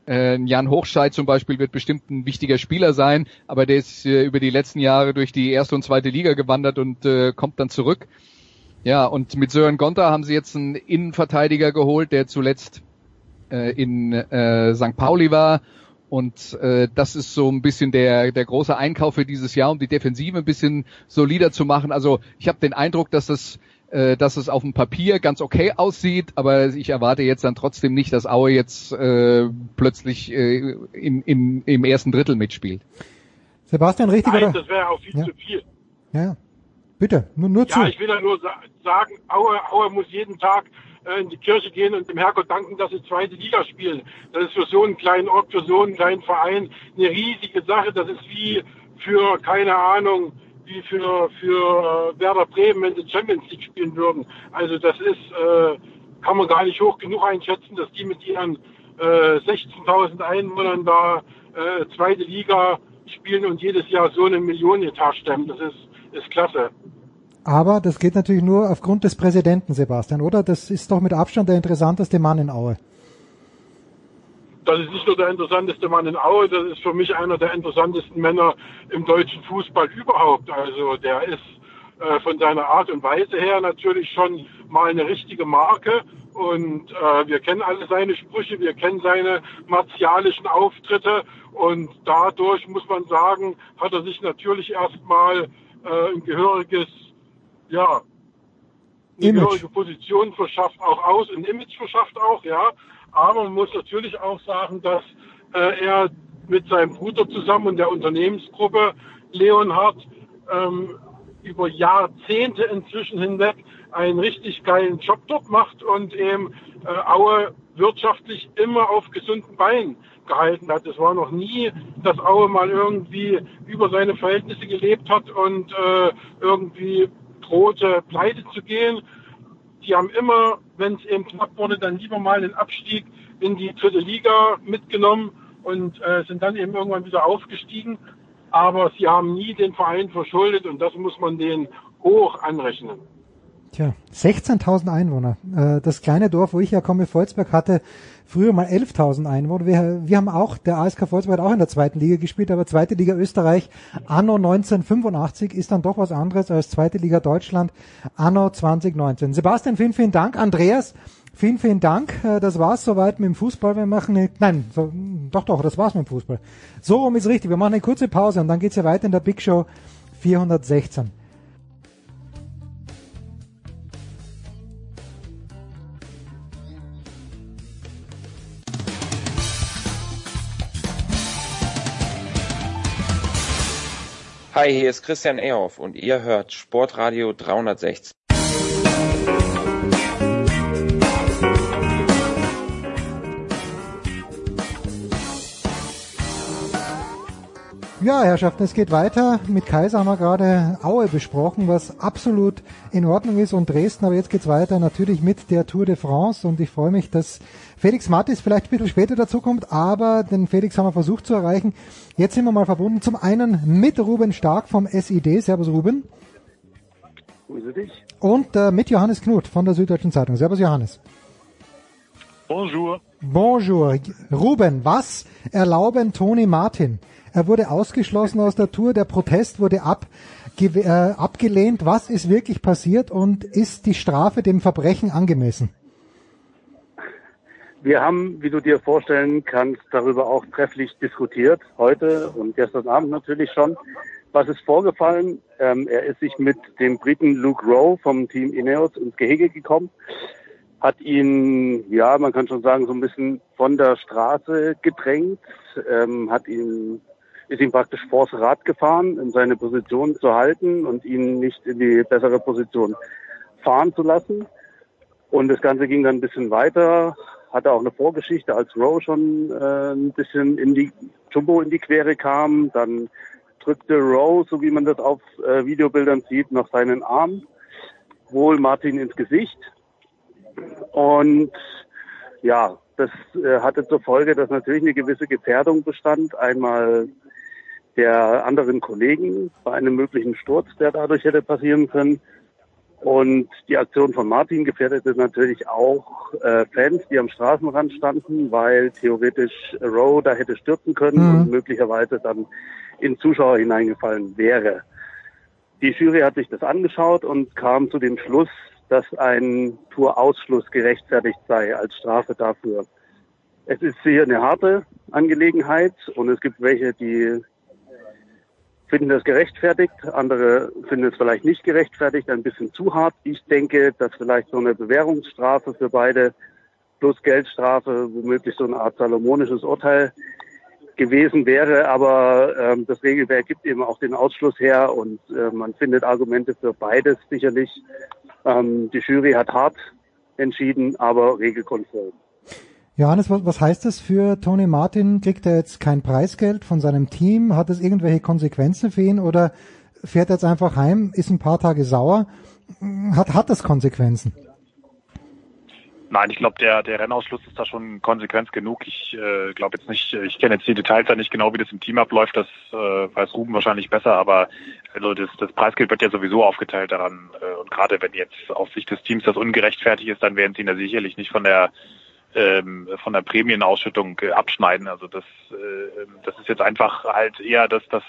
Äh, Jan Hochscheid zum Beispiel wird bestimmt ein wichtiger Spieler sein, aber der ist äh, über die letzten Jahre durch die erste und zweite Liga gewandert und äh, kommt dann zurück. Ja, und mit Sören Gonter haben sie jetzt einen Innenverteidiger geholt, der zuletzt äh, in äh, St. Pauli war. Und äh, das ist so ein bisschen der, der große Einkauf für dieses Jahr, um die Defensive ein bisschen solider zu machen. Also ich habe den Eindruck, dass das äh, dass es auf dem Papier ganz okay aussieht, aber ich erwarte jetzt dann trotzdem nicht, dass Aue jetzt äh, plötzlich äh, in, in, im ersten Drittel mitspielt. Sebastian, richtig Nein, oder? das wäre auch viel Ja. zu viel. Ja, bitte, nur, nur zu. Ja, ich will ja nur sa sagen, Aue, Aue muss jeden Tag in die Kirche gehen und dem Herrgott danken, dass sie zweite Liga spielen. Das ist für so einen kleinen Ort, für so einen kleinen Verein eine riesige Sache. Das ist wie für, keine Ahnung, wie für, für äh, Werder Bremen, wenn sie Champions League spielen würden. Also das ist, äh, kann man gar nicht hoch genug einschätzen, dass die mit ihren äh, 16.000 Einwohnern da äh, zweite Liga spielen und jedes Jahr so eine Millionenetat stemmen. Das ist, ist klasse. Aber das geht natürlich nur aufgrund des Präsidenten, Sebastian, oder? Das ist doch mit Abstand der interessanteste Mann in Aue. Das ist nicht nur der interessanteste Mann in Aue, das ist für mich einer der interessantesten Männer im deutschen Fußball überhaupt. Also der ist äh, von seiner Art und Weise her natürlich schon mal eine richtige Marke. Und äh, wir kennen alle seine Sprüche, wir kennen seine martialischen Auftritte. Und dadurch muss man sagen, hat er sich natürlich erstmal äh, ein gehöriges, ja, eine Image. gehörige Position verschafft auch aus, ein Image verschafft auch, ja. Aber man muss natürlich auch sagen, dass äh, er mit seinem Bruder zusammen und der Unternehmensgruppe Leonhard ähm, über Jahrzehnte inzwischen hinweg einen richtig geilen Job dort macht und eben äh, Aue wirtschaftlich immer auf gesunden Beinen gehalten hat. Es war noch nie, dass Aue mal irgendwie über seine Verhältnisse gelebt hat und äh, irgendwie drohte, pleite zu gehen. Die haben immer, wenn es eben knapp wurde, dann lieber mal den Abstieg in die dritte Liga mitgenommen und äh, sind dann eben irgendwann wieder aufgestiegen. Aber sie haben nie den Verein verschuldet und das muss man denen hoch anrechnen. Tja, 16.000 Einwohner. Äh, Das kleine Dorf, wo ich herkomme, Volzberg, hatte früher mal 11.000 Einwohner. Wir, wir haben auch, der ASK Volzberg hat auch in der zweiten Liga gespielt, aber zweite Liga Österreich anno 1985 ist dann doch was anderes als zweite Liga Deutschland anno 2019. Sebastian, vielen, vielen Dank. Andreas, vielen, vielen Dank. Äh, Das war's soweit mit dem Fußball. Wir machen eine, nein, so, doch, doch, das war's mit dem Fußball. So rum ist richtig. Wir machen eine kurze Pause und dann geht's ja weiter in der Big Show 416. Hi, hier ist Christian Ehoff und ihr hört Sportradio 360. Ja, Herrschaften, es geht weiter. Mit Kaiser haben wir gerade Aue besprochen, was absolut in Ordnung ist und Dresden, aber jetzt geht's weiter natürlich mit der Tour de France und ich freue mich, dass Felix Mattis vielleicht ein bisschen später dazukommt, aber den Felix haben wir versucht zu erreichen. Jetzt sind wir mal verbunden. Zum einen mit Ruben Stark vom SID. Servus Ruben. Grüße dich. Und äh, mit Johannes Knut von der Süddeutschen Zeitung. Servus Johannes. Bonjour. Bonjour. Ruben, was erlauben Toni Martin? Er wurde ausgeschlossen aus der Tour, der Protest wurde abge äh, abgelehnt. Was ist wirklich passiert und ist die Strafe dem Verbrechen angemessen? Wir haben, wie du dir vorstellen kannst, darüber auch trefflich diskutiert, heute und gestern Abend natürlich schon. Was ist vorgefallen? Ähm, er ist sich mit dem Briten Luke Rowe vom Team Ineos ins Gehege gekommen, hat ihn, ja, man kann schon sagen, so ein bisschen von der Straße gedrängt, ähm, hat ihn, ist ihm praktisch vors Rad gefahren, um seine Position zu halten und ihn nicht in die bessere Position fahren zu lassen. Und das Ganze ging dann ein bisschen weiter, hatte auch eine Vorgeschichte, als Rowe schon äh, ein bisschen in die Jumbo in die Quere kam. Dann drückte Rowe, so wie man das auf äh, Videobildern sieht, noch seinen Arm wohl Martin ins Gesicht. Und ja, das äh, hatte zur Folge, dass natürlich eine gewisse Gefährdung bestand. Einmal der anderen Kollegen bei einem möglichen Sturz, der dadurch hätte passieren können. Und die Aktion von Martin gefährdete natürlich auch äh, Fans, die am Straßenrand standen, weil theoretisch Rowe da hätte stürzen können Mhm. und möglicherweise dann in Zuschauer hineingefallen wäre. Die Jury hat sich das angeschaut und kam zu dem Schluss, dass ein Tourausschluss gerechtfertigt sei als Strafe dafür. Es ist hier eine harte Angelegenheit und es gibt welche, die finden das gerechtfertigt, andere finden es vielleicht nicht gerechtfertigt, ein bisschen zu hart. Ich denke, dass vielleicht so eine Bewährungsstrafe für beide plus Geldstrafe, womöglich so eine Art salomonisches Urteil gewesen wäre, aber ähm, das Regelwerk gibt eben auch den Ausschluss her und äh, man findet Argumente für beides sicherlich. Ähm, die Jury hat hart entschieden, aber regelkonform. Johannes, was, heißt das für Tony Martin? Kriegt er jetzt kein Preisgeld von seinem Team? Hat es irgendwelche Konsequenzen für ihn oder fährt er jetzt einfach heim, ist ein paar Tage sauer? Hat, hat das Konsequenzen? Nein, ich glaube, der, der Rennausschluss ist da schon konsequent genug. Ich äh, glaube jetzt nicht, ich kenne jetzt die Details da nicht genau, wie das im Team abläuft. Das äh, weiß Ruben wahrscheinlich besser, aber also das, das Preisgeld wird ja sowieso aufgeteilt daran. Äh, und gerade wenn jetzt aus Sicht des Teams das ungerechtfertigt ist, dann werden sie ihn da sicherlich nicht von der ähm, von der Prämienausschüttung äh, abschneiden. Also das, äh, das ist jetzt einfach halt eher das, das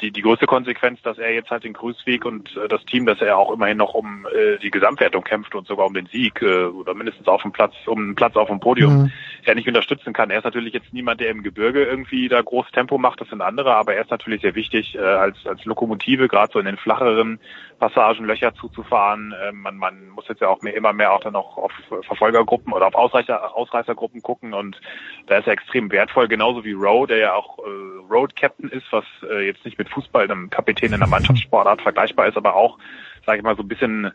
die, die größte Konsequenz, dass er jetzt halt den Grüßweg und äh, das Team, dass er auch immerhin noch um äh, die Gesamtwertung kämpft und sogar um den Sieg äh, oder mindestens auf dem Platz, um einen Platz auf dem Podium, mhm. er nicht unterstützen kann. Er ist natürlich jetzt niemand, der im Gebirge irgendwie da großes Tempo macht, das sind andere, aber er ist natürlich sehr wichtig, äh, als, als Lokomotive, gerade so in den flacheren Passagen Löcher zuzufahren. Äh, man, man muss jetzt ja auch mehr, immer mehr auch dann auch auf Verfolgergruppen oder auf Ausreißer, Ausreißergruppen gucken und da ist er extrem wertvoll, genauso wie Rowe, der ja auch äh, Road Captain ist, was äh, jetzt nicht mit Fußball einem Kapitän in der Mannschaftssportart vergleichbar ist, aber auch, sage ich mal, so ein bisschen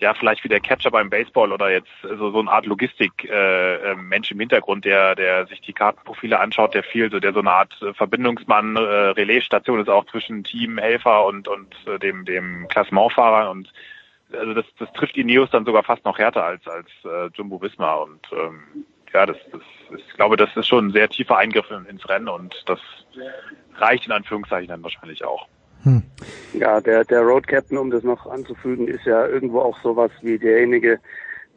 ja, vielleicht wie der Catcher beim Baseball oder jetzt so, so eine Art Logistik-Mensch äh, Mensch im Hintergrund, der, der sich die Kartenprofile anschaut, der viel, so der so eine Art Verbindungsmann, äh, Relaisstation ist auch zwischen Team, Helfer und, und äh, dem, dem Klassementfahrer und also das, das trifft Ineos dann sogar fast noch härter als, als äh, Jumbo Wismar und ähm, ja, das, das ist, ich glaube, das ist schon ein sehr tiefer Eingriff ins Rennen und das reicht in Anführungszeichen dann wahrscheinlich auch. Hm. Ja, der, der Road Captain, um das noch anzufügen, ist ja irgendwo auch sowas wie derjenige,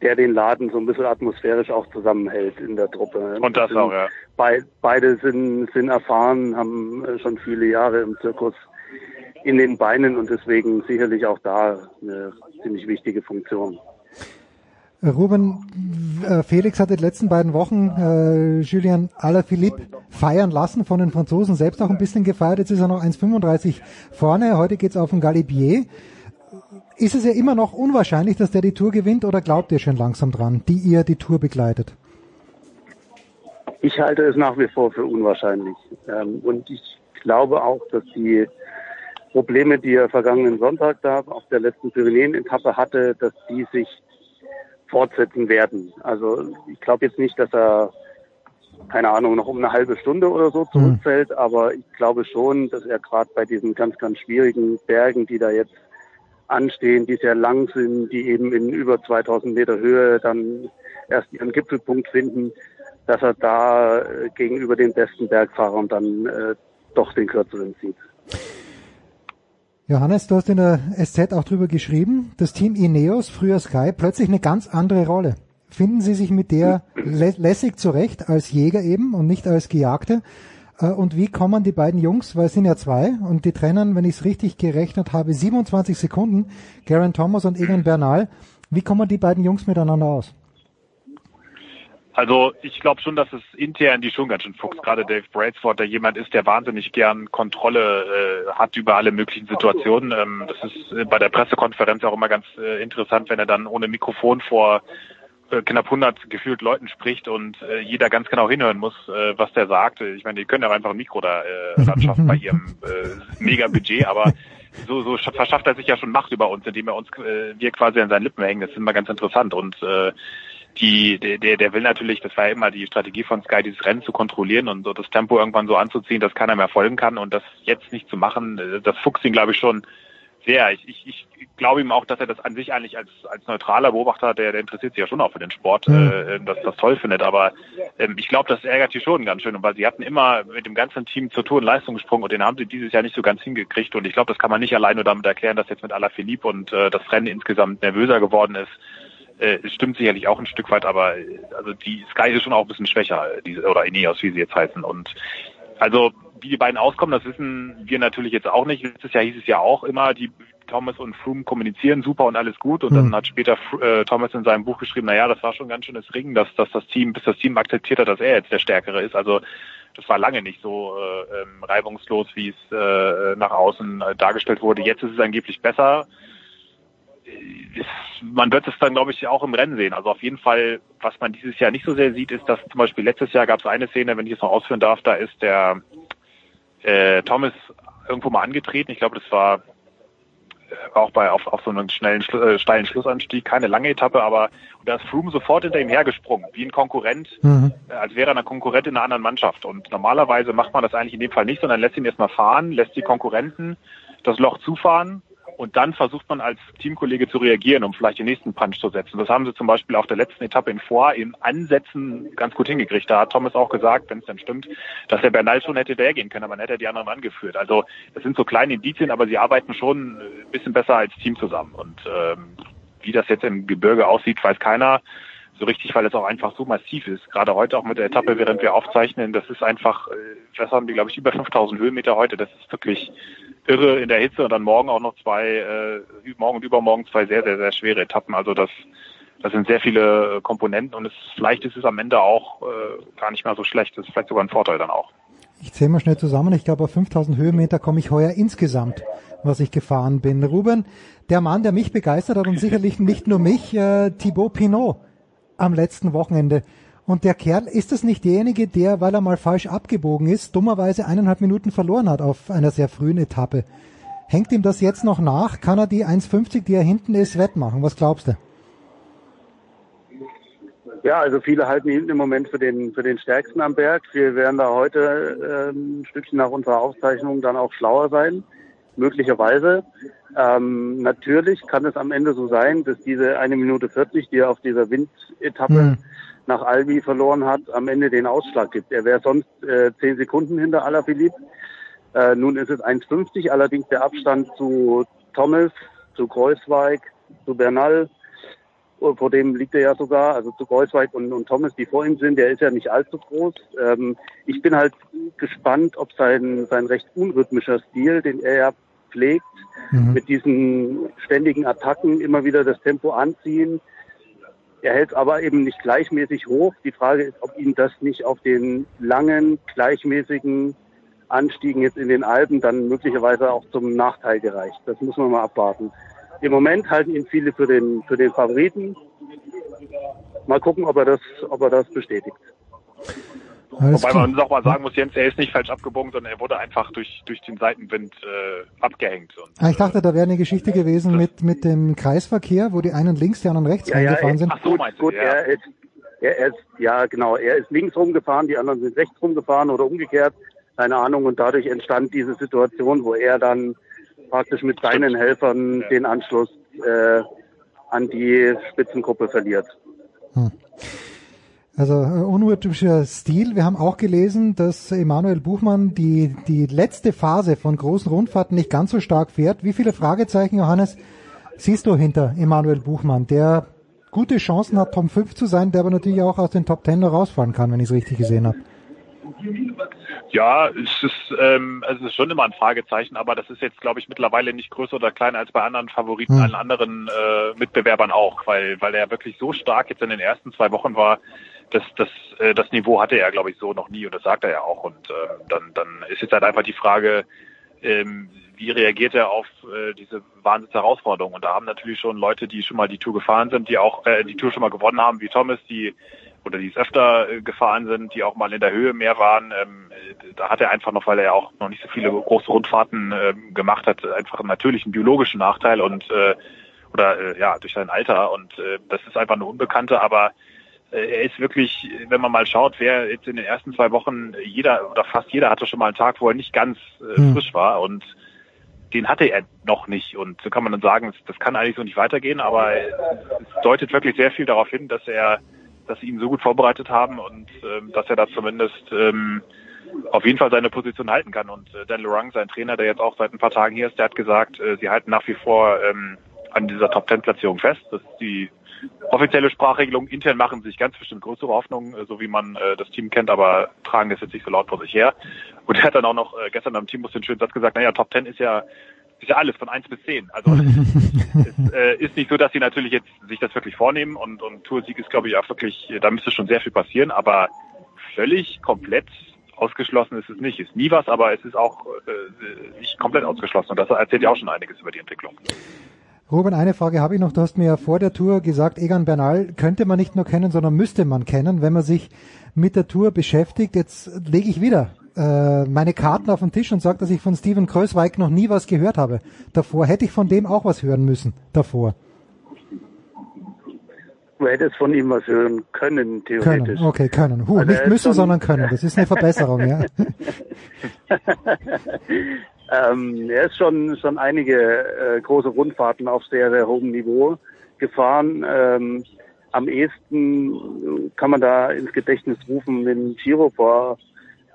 der den Laden so ein bisschen atmosphärisch auch zusammenhält in der Truppe. Und das sind, auch, ja. Be beide sind, sind erfahren, haben äh, schon viele Jahre im Zirkus in den Beinen und deswegen sicherlich auch da eine ziemlich wichtige Funktion. Ruben, äh, Felix hat in den letzten beiden Wochen äh, Julian Alaphilippe feiern lassen, von den Franzosen selbst auch ein bisschen gefeiert. Jetzt ist er noch 1,35 vorne. Heute geht's auf den Galibier. Ist es ja immer noch unwahrscheinlich, dass der die Tour gewinnt oder glaubt ihr schon langsam dran, die ihr die Tour begleitet? Ich halte es nach wie vor für unwahrscheinlich. Ähm, und ich glaube auch, dass die Probleme, die er vergangenen Sonntag da auf der letzten Pyrenäen-Etappe hatte, dass die sich fortsetzen werden. Also ich glaube jetzt nicht, dass er, keine Ahnung, noch um eine halbe Stunde oder so zurückfällt, mhm. aber ich glaube schon, dass er gerade bei diesen ganz, ganz schwierigen Bergen, die da jetzt anstehen, die sehr lang sind, die eben in über 2000 Meter Höhe dann erst ihren Gipfelpunkt finden, dass er da äh, gegenüber den besten Bergfahrern dann äh, doch den kürzeren zieht. Johannes, du hast in der SZ auch drüber geschrieben, das Team Ineos, früher Sky, plötzlich eine ganz andere Rolle. Finden Sie sich mit der lä lässig zurecht als Jäger eben und nicht als Gejagte? Äh, und wie kommen die beiden Jungs, weil es sind ja zwei und die trennen, wenn ich es richtig gerechnet habe, 27 Sekunden, Garen Thomas und Egan Bernal. Wie kommen die beiden Jungs miteinander aus? Also ich glaube schon, dass es intern die schon ganz schön fuchst. Gerade Dave Brailsford, der jemand ist, der wahnsinnig gern Kontrolle äh, hat über alle möglichen Situationen. Ähm, das ist äh, bei der Pressekonferenz auch immer ganz äh, interessant, wenn er dann ohne Mikrofon vor äh, knapp 100 gefühlt Leuten spricht und äh, jeder ganz genau hinhören muss, äh, was der sagt. Ich meine, die können ja einfach ein Mikro da äh, anschaffen bei ihrem äh, Mega-Budget, aber so, so verschafft er sich ja schon Macht über uns, indem er uns äh, wir quasi an seinen Lippen hängen. Das ist immer ganz interessant und äh, die, der, der will natürlich, das war ja immer die Strategie von Sky, dieses Rennen zu kontrollieren und so das Tempo irgendwann so anzuziehen, dass keiner mehr folgen kann und das jetzt nicht zu machen, äh, das fuchst ihn, glaube ich, schon sehr. Ich, ich, ich glaube ihm auch, dass er das an sich eigentlich als, als neutraler Beobachter, der, der interessiert sich ja schon auch für den Sport, mhm. äh, dass das toll findet. Aber ähm, ich glaube, das ärgert die schon ganz schön, weil sie hatten immer mit dem ganzen Team zur Tour in Leistung gesprungen und den haben sie dieses Jahr nicht so ganz hingekriegt. Und ich glaube, das kann man nicht allein nur damit erklären, dass jetzt mit Alaphilippe und äh, das Rennen insgesamt nervöser geworden ist äh, es stimmt sicherlich auch ein Stück weit, aber äh, also die Sky ist schon auch ein bisschen schwächer, die, oder Ineos, wie sie jetzt heißen. Und also wie die beiden auskommen, das wissen wir natürlich jetzt auch nicht. Letztes Jahr hieß es ja auch immer, die Thomas und Froome kommunizieren super und alles gut. Und mhm. dann hat später äh, Thomas in seinem Buch geschrieben, na ja, das war schon ganz schönes Ringen, dass, dass das Team, bis das Team akzeptiert hat, dass er jetzt der Stärkere ist. Also das war lange nicht so äh, ähm, reibungslos, wie es äh, nach außen äh, dargestellt wurde. Jetzt ist es angeblich besser. Man wird es dann, glaube ich, auch im Rennen sehen. Also auf jeden Fall, was man dieses Jahr nicht so sehr sieht, ist, dass zum Beispiel letztes Jahr gab es eine Szene, wenn ich es noch ausführen darf, da ist der äh, Thomas irgendwo mal angetreten. Ich glaube, das war auch bei auf, auf so einem schnellen äh, steilen Schlussanstieg, keine lange Etappe, aber da ist Froome sofort hinter ihm hergesprungen, wie ein Konkurrent, mhm. äh, als wäre er ein Konkurrent in einer anderen Mannschaft. Und normalerweise macht man das eigentlich in dem Fall nicht, sondern lässt ihn erstmal fahren, lässt die Konkurrenten das Loch zufahren und dann versucht man als Teamkollege zu reagieren, um vielleicht den nächsten Punch zu setzen. Das haben sie zum Beispiel auf der letzten Etappe in Foix in Ansätzen ganz gut hingekriegt. Da hat Thomas auch gesagt, wenn es dann stimmt, dass der Bernal schon hätte hinterhergehen können, aber dann hätte er die anderen angeführt. Also das sind so kleine Indizien, aber sie arbeiten schon ein bisschen besser als Team zusammen. Und ähm, wie das jetzt im Gebirge aussieht, weiß keiner so richtig, weil es auch einfach so massiv ist. Gerade heute auch mit der Etappe, während wir aufzeichnen, das ist einfach, äh, was haben die, glaube ich, über 5000 Höhenmeter heute. Das ist wirklich irre in der Hitze und dann morgen auch noch zwei, äh, morgen und übermorgen zwei sehr, sehr, sehr schwere Etappen. Also das, das sind sehr viele äh, Komponenten und es, vielleicht ist es am Ende auch äh, gar nicht mehr so schlecht. Das ist vielleicht sogar ein Vorteil dann auch. Ich zähle mal schnell zusammen. Ich glaube, auf 5000 Höhenmeter komme ich heuer insgesamt, was ich gefahren bin. Ruben, der Mann, der mich begeistert hat und sicherlich nicht nur mich, äh, Thibaut Pinot am letzten Wochenende. Und der Kerl, ist das nicht derjenige, der, weil er mal falsch abgebogen ist, dummerweise eineinhalb Minuten verloren hat auf einer sehr frühen Etappe? Hängt ihm das jetzt noch nach? Kann er die 1,50, die er hinten ist, wettmachen? Was glaubst du? Ja, also viele halten ihn im Moment für den, für den stärksten am Berg. Wir werden da heute äh, ein Stückchen nach unserer Aufzeichnung dann auch schlauer sein, möglicherweise. Ähm, natürlich kann es am Ende so sein, dass diese eine Minute 40, die er auf dieser Windetappe mhm. Nach Albi verloren hat, am Ende den Ausschlag gibt. Er wäre sonst äh, zehn Sekunden hinter Alaphilippe. Äh, nun ist es 1,50, allerdings der Abstand zu Thomas, zu Kreuzweig, zu Bernal, vor dem liegt er ja sogar, also zu Kreuzweig und, und Thomas, die vor ihm sind, der ist ja nicht allzu groß. Ähm, ich bin halt gespannt, ob sein, sein recht unrhythmischer Stil, den er ja pflegt, mhm. mit diesen ständigen Attacken immer wieder das Tempo anziehen. Er hält aber eben nicht gleichmäßig hoch. Die Frage ist, ob ihn das nicht auf den langen, gleichmäßigen Anstiegen jetzt in den Alpen dann möglicherweise auch zum Nachteil gereicht. Das muss man mal abwarten. Im Moment halten ihn viele für den, für den Favoriten. Mal gucken, ob er das, ob er das bestätigt. Alles Wobei klar. man auch mal sagen muss, Jens, er ist nicht falsch abgebogen, sondern er wurde einfach durch, durch den Seitenwind äh, abgehängt. Und, ah, ich dachte, da wäre eine Geschichte gewesen mit, mit dem Kreisverkehr, wo die einen links, die anderen rechts ja, reingefahren ja, sind. Ach so, meinst gut, ja. er ist, er ist, ja genau, er ist links rumgefahren, die anderen sind rechts rumgefahren oder umgekehrt, keine Ahnung, und dadurch entstand diese Situation, wo er dann praktisch mit seinen. Helfern ja. den Anschluss äh, an die Spitzengruppe verliert. Hm. Also äh, untypischer Stil. Wir haben auch gelesen, dass Emanuel Buchmann die, die letzte Phase von großen Rundfahrten nicht ganz so stark fährt. Wie viele Fragezeichen, Johannes, siehst du hinter Emanuel Buchmann, der gute Chancen hat, Top 5 zu sein, der aber natürlich auch aus den Top 10 noch rausfahren kann, wenn ich es richtig gesehen habe? Ja, es ist, ähm, es ist schon immer ein Fragezeichen, aber das ist jetzt, glaube ich, mittlerweile nicht größer oder kleiner als bei anderen Favoriten, hm. allen anderen äh, Mitbewerbern auch, weil, weil er wirklich so stark jetzt in den ersten zwei Wochen war, das, das, äh, das Niveau hatte er, glaube ich, so noch nie und das sagt er ja auch. Und äh, dann, dann ist jetzt halt einfach die Frage, ähm, wie reagiert er auf äh, diese Wahnsinnsherausforderung? Und da haben natürlich schon Leute, die schon mal die Tour gefahren sind, die auch äh, die Tour schon mal gewonnen haben, wie Thomas, die oder die es öfter äh, gefahren sind, die auch mal in der Höhe mehr waren. Ähm, äh, da hat er einfach noch, weil er ja auch noch nicht so viele große Rundfahrten äh, gemacht hat, einfach einen natürlichen biologischen Nachteil und äh, oder äh, ja durch sein Alter und äh, das ist einfach eine Unbekannte, aber er ist wirklich, wenn man mal schaut, wer jetzt in den ersten zwei Wochen, jeder oder fast jeder hatte schon mal einen Tag, wo er nicht ganz äh, hm. frisch war und den hatte er noch nicht. Und so kann man dann sagen, das kann eigentlich so nicht weitergehen, aber es deutet wirklich sehr viel darauf hin, dass er, dass sie ihn so gut vorbereitet haben und ähm, dass er da zumindest ähm, auf jeden Fall seine Position halten kann. Und äh, Dan Lorang, sein Trainer, der jetzt auch seit ein paar Tagen hier ist, der hat gesagt, äh, sie halten nach wie vor ähm, an dieser Top-10-Platzierung fest. Das ist die offizielle Sprachregelung. Intern machen sich ganz bestimmt größere Hoffnungen, äh, so wie man äh, das Team kennt, aber tragen das jetzt nicht so laut vor sich her. Und er hat dann auch noch äh, gestern am Teambus den schönen Satz gesagt, naja, Top 10 ist ja ist ja alles von eins bis zehn. Also es äh, ist nicht so, dass sie natürlich jetzt sich das wirklich vornehmen und, und Toursieg ist, glaube ich, auch wirklich, da müsste schon sehr viel passieren, aber völlig komplett ausgeschlossen ist es nicht. Ist nie was, aber es ist auch äh, nicht komplett ausgeschlossen. Und das erzählt ja auch schon einiges über die Entwicklung. Ruben, eine Frage habe ich noch. Du hast mir ja vor der Tour gesagt, Egan Bernal könnte man nicht nur kennen, sondern müsste man kennen, wenn man sich mit der Tour beschäftigt. Jetzt lege ich wieder äh, meine Karten auf den Tisch und sage, dass ich von Steven Kreuzweig noch nie was gehört habe. Davor hätte ich von dem auch was hören müssen. Davor. Du hättest von ihm was hören können, theoretisch. Können, okay, können. Huh, Also nicht müssen, sondern können. Das ist eine Verbesserung, ja. ähm, er ist schon schon einige äh, große Rundfahrten auf sehr, sehr hohem Niveau gefahren. Ähm, am ehesten kann man da ins Gedächtnis rufen den Giro vor,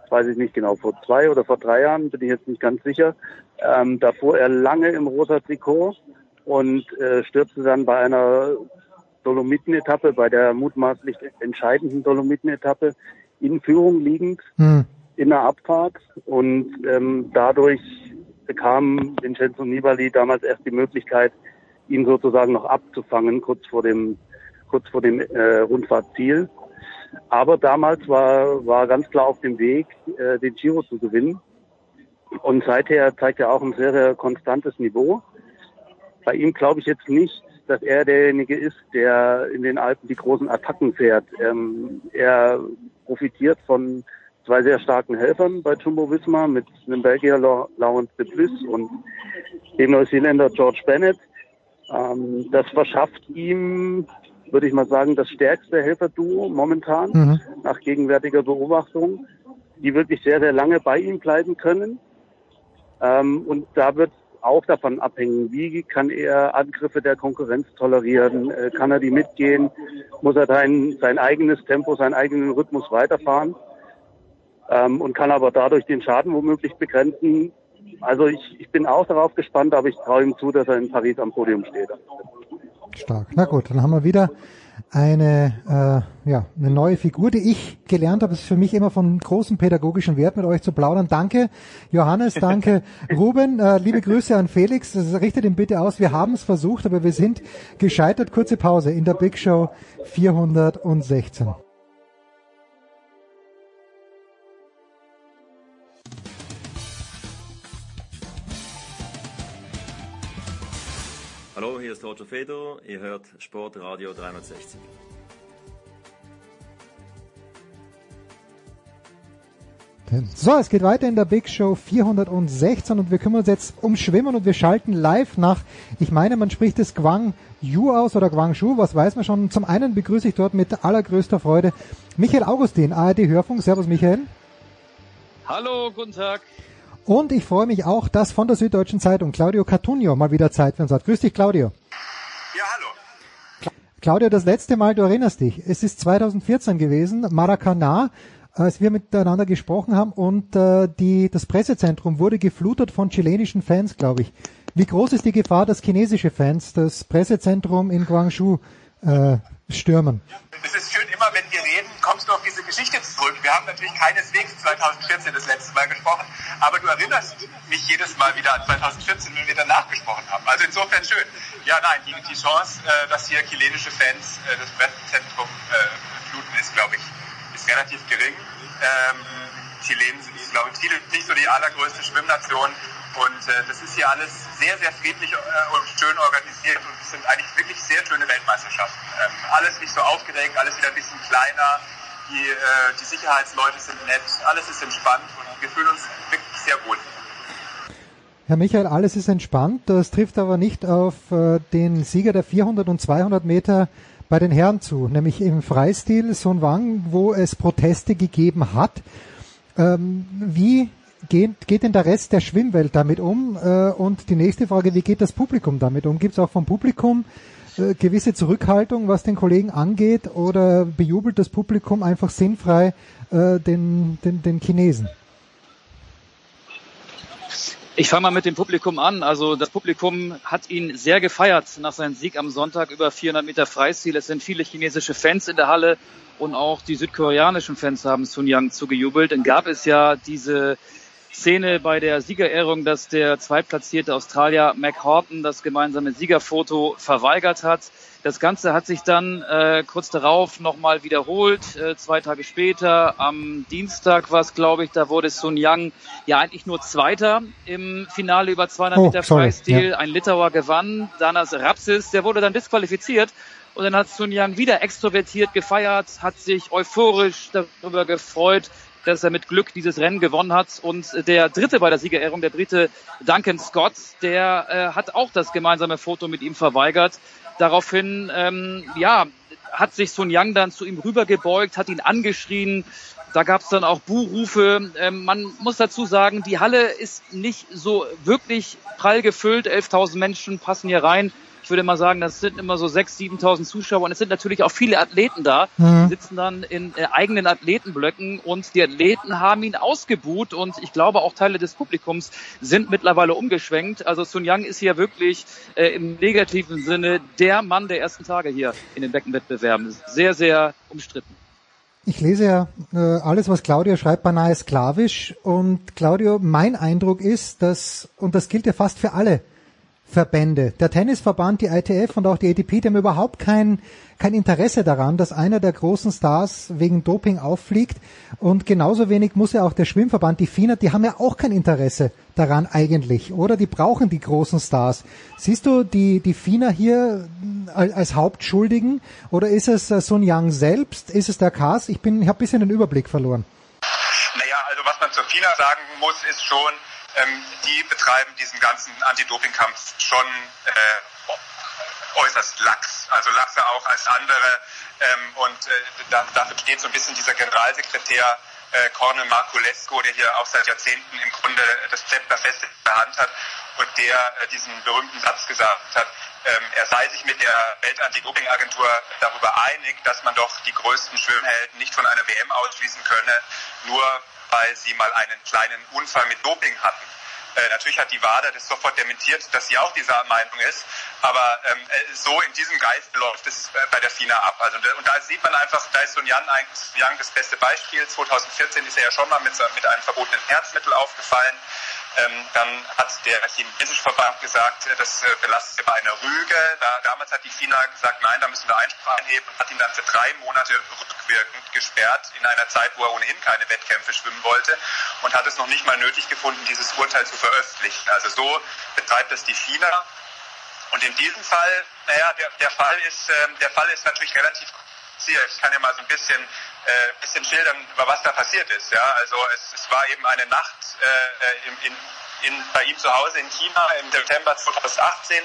weiß ich nicht genau, vor zwei oder vor drei Jahren, bin ich jetzt nicht ganz sicher. Ähm, da fuhr er lange im rosa Trikot und äh, stürzte dann bei einer Dolomitenetappe, bei der mutmaßlich entscheidenden Dolomitenetappe in Führung liegend Hm. In der Abfahrt und ähm, dadurch bekam Vincenzo Nibali damals erst die Möglichkeit, ihn sozusagen noch abzufangen kurz vor dem kurz vor dem äh, Rundfahrtziel. Aber damals war war ganz klar auf dem Weg, äh, den Giro zu gewinnen. Und seither zeigt er auch ein sehr, sehr konstantes Niveau. Bei ihm glaube ich jetzt nicht, dass er derjenige ist, der in den Alpen die großen Attacken fährt. Ähm, er profitiert von zwei sehr starken Helfern bei Jumbo Visma mit einem Belgier Laurent de Plus und dem Neuseeländer George Bennett. Ähm, das verschafft ihm, würde ich mal sagen, das stärkste Helferduo momentan Mhm. nach gegenwärtiger Beobachtung, die wirklich sehr, sehr lange bei ihm bleiben können. Ähm, und da wird auch davon abhängen, wie kann er Angriffe der Konkurrenz tolerieren, äh, kann er die mitgehen, muss er sein, sein eigenes Tempo, seinen eigenen Rhythmus weiterfahren ähm, und kann aber dadurch den Schaden womöglich begrenzen. Also ich, ich bin auch darauf gespannt, aber ich traue ihm zu, dass er in Paris am Podium steht. Stark. Na gut, dann haben wir wieder eine, äh, ja, eine neue Figur, die ich gelernt habe. Es ist für mich immer von großem pädagogischen Wert, mit euch zu plaudern. Danke, Johannes, danke, Ruben. Äh, liebe Grüße an Felix. Das richtet ihm bitte aus. Wir haben es versucht, aber wir sind gescheitert. Kurze Pause in der Big Show 416. hier ist Roger Fedor. Ihr hört Sportradio 360. So, es geht weiter in der Big Show 416 und wir kümmern uns jetzt um Schwimmen und wir schalten live nach, ich meine, man spricht es Guangzhou aus oder Guangzhou, was weiß man schon. Zum einen begrüße ich dort mit allergrößter Freude Michael Augustin, ARD Hörfunk. Servus Michael. Hallo, guten Tag. Und ich freue mich auch, dass von der Süddeutschen Zeitung Claudio Cartunio mal wieder Zeit für uns hat. Grüß dich, Claudio. Claudio, das letzte Mal, du erinnerst dich, es ist 2014 gewesen, Maracanã, als wir miteinander gesprochen haben und äh, die, das Pressezentrum wurde geflutet von chilenischen Fans, glaube ich. Wie groß ist die Gefahr, dass chinesische Fans das Pressezentrum in Guangzhou äh, stürmen? Es ist schön, immer wenn wir reden, kommst du auf diese Geschichte zurück. Wir haben natürlich keineswegs 2014 das letzte Mal gesprochen, aber du erinnerst mich jedes Mal wieder an 2014, wenn wir danach gesprochen haben. Also insofern schön. Ja, nein, die, die Chance, äh, dass hier chilenische Fans äh, das Pressezentrum äh, fluten, ist, glaube ich, ist relativ gering. Ähm, Chilen sind, glaube ich, nicht so die allergrößte Schwimmnation. Und äh, das ist hier alles sehr, sehr friedlich äh, und schön organisiert und es sind eigentlich wirklich sehr schöne Weltmeisterschaften. Ähm, alles nicht so aufgeregt, alles wieder ein bisschen kleiner. Die, äh, die Sicherheitsleute sind nett, alles ist entspannt und wir fühlen uns wirklich sehr wohl. Herr Michael, alles ist entspannt. Das trifft aber nicht auf äh, den Sieger der 400 und 200 Meter bei den Herren zu, nämlich im Freistil Sun Wang, wo es Proteste gegeben hat. Ähm, wie geht, geht denn der Rest der Schwimmwelt damit um? Äh, und die nächste Frage, wie geht das Publikum damit um? Gibt es auch vom Publikum äh, gewisse Zurückhaltung, was den Kollegen angeht, oder bejubelt das Publikum einfach sinnfrei äh, den, den, den Chinesen? Ich fange mal mit dem Publikum an. Also das Publikum hat ihn sehr gefeiert nach seinem Sieg am Sonntag über 400 Meter Freistil. Es sind viele chinesische Fans in der Halle und auch die südkoreanischen Fans haben Sun Yang zugejubelt. Dann gab es ja diese Szene bei der Siegerehrung, dass der zweitplatzierte Australier Mac Horton das gemeinsame Siegerfoto verweigert hat. Das Ganze hat sich dann äh, kurz darauf nochmal wiederholt, äh, zwei Tage später. Am Dienstag war es, glaube ich, da wurde Sun Yang ja eigentlich nur Zweiter im Finale über 200 Oh, Meter Freistil. ja. Ein Litauer gewann, Danas Rapsis, der wurde dann disqualifiziert. Und dann hat Sun Yang wieder extrovertiert gefeiert, hat sich euphorisch darüber gefreut, dass er mit Glück dieses Rennen gewonnen hat. Und der Dritte bei der Siegerehrung, der Brite Duncan Scott, der äh, hat auch das gemeinsame Foto mit ihm verweigert. Daraufhin, ähm, ja, hat sich Sun Yang dann zu ihm rübergebeugt, hat ihn angeschrien. Da gab es dann auch Buhrufe. Ähm, man muss dazu sagen, die Halle ist nicht so wirklich prall gefüllt. 11.000 Menschen passen hier rein. Ich würde mal sagen, das sind immer so 6.000, 7.000 Zuschauer und es sind natürlich auch viele Athleten da, Mhm. sitzen dann in äh, eigenen Athletenblöcken und die Athleten haben ihn ausgebuht und ich glaube auch Teile des Publikums sind mittlerweile umgeschwenkt. Also Sun Yang ist hier wirklich äh, im negativen Sinne der Mann der ersten Tage hier in den Beckenwettbewerben. Sehr, sehr umstritten. Ich lese ja äh, alles, was Claudio schreibt, beinahe sklavisch. Und Claudio, mein Eindruck ist, dass, und das gilt ja fast für alle Verbände, der Tennisverband, die ITF und auch die ATP, die haben überhaupt kein, kein Interesse daran, dass einer der großen Stars wegen Doping auffliegt. Und genauso wenig muss ja auch der Schwimmverband, die FINA, die haben ja auch kein Interesse daran eigentlich, oder? Die brauchen die großen Stars. Siehst du die, die FINA hier als, Hauptschuldigen oder ist es äh, Sun Yang selbst? Ist es der Cars? Ich bin, ich habe ein bisschen den Überblick verloren. Naja, also was man zur FINA sagen muss, ist schon, ähm, die betreiben diesen ganzen Anti-Doping-Kampf schon äh, äußerst lax. Also laxer auch als andere. Ähm, und äh, da, dafür steht so ein bisschen dieser Generalsekretär äh, Cornel Marculesco, der hier auch seit Jahrzehnten im Grunde das Zepter fest in der Hand hat und der äh, diesen berühmten Satz gesagt hat, ähm, er sei sich mit der Welt-Anti-Doping-Agentur darüber einig, dass man doch die größten Schwimmhelden nicht von einer WM ausschließen könne, nur weil sie mal einen kleinen Unfall mit Doping hatten. Äh, natürlich hat die WADA das sofort dementiert, dass sie auch dieser Meinung ist, aber ähm, äh, so in diesem Geist läuft es äh, bei der FINA ab. Also, und da sieht man einfach, da ist Sun Yang, eigentlich- das beste Beispiel. 2014 ist er ja schon mal mit, mit einem verbotenen Herzmittel aufgefallen. Ähm, dann hat der chinesische Verband gesagt, äh, das äh, belastet bei einer Rüge. Da, damals hat die FINA gesagt, nein, da müssen wir Einspruch einheben und hat ihn dann für drei Monate rückwirkend gesperrt, in einer Zeit, wo er ohnehin keine Wettkämpfe schwimmen wollte und hat es noch nicht mal nötig gefunden, dieses Urteil zu veröffentlichen. Also so betreibt es die FINA. Und in diesem Fall, naja, der, der Fall ist, ähm, der Fall ist natürlich relativ kompliziert. Ich kann ja mal so ein bisschen, äh, bisschen schildern, über was da passiert ist. Ja, also es, es war eben eine Nacht äh, in, in, in, bei ihm zu Hause in China im September 2018.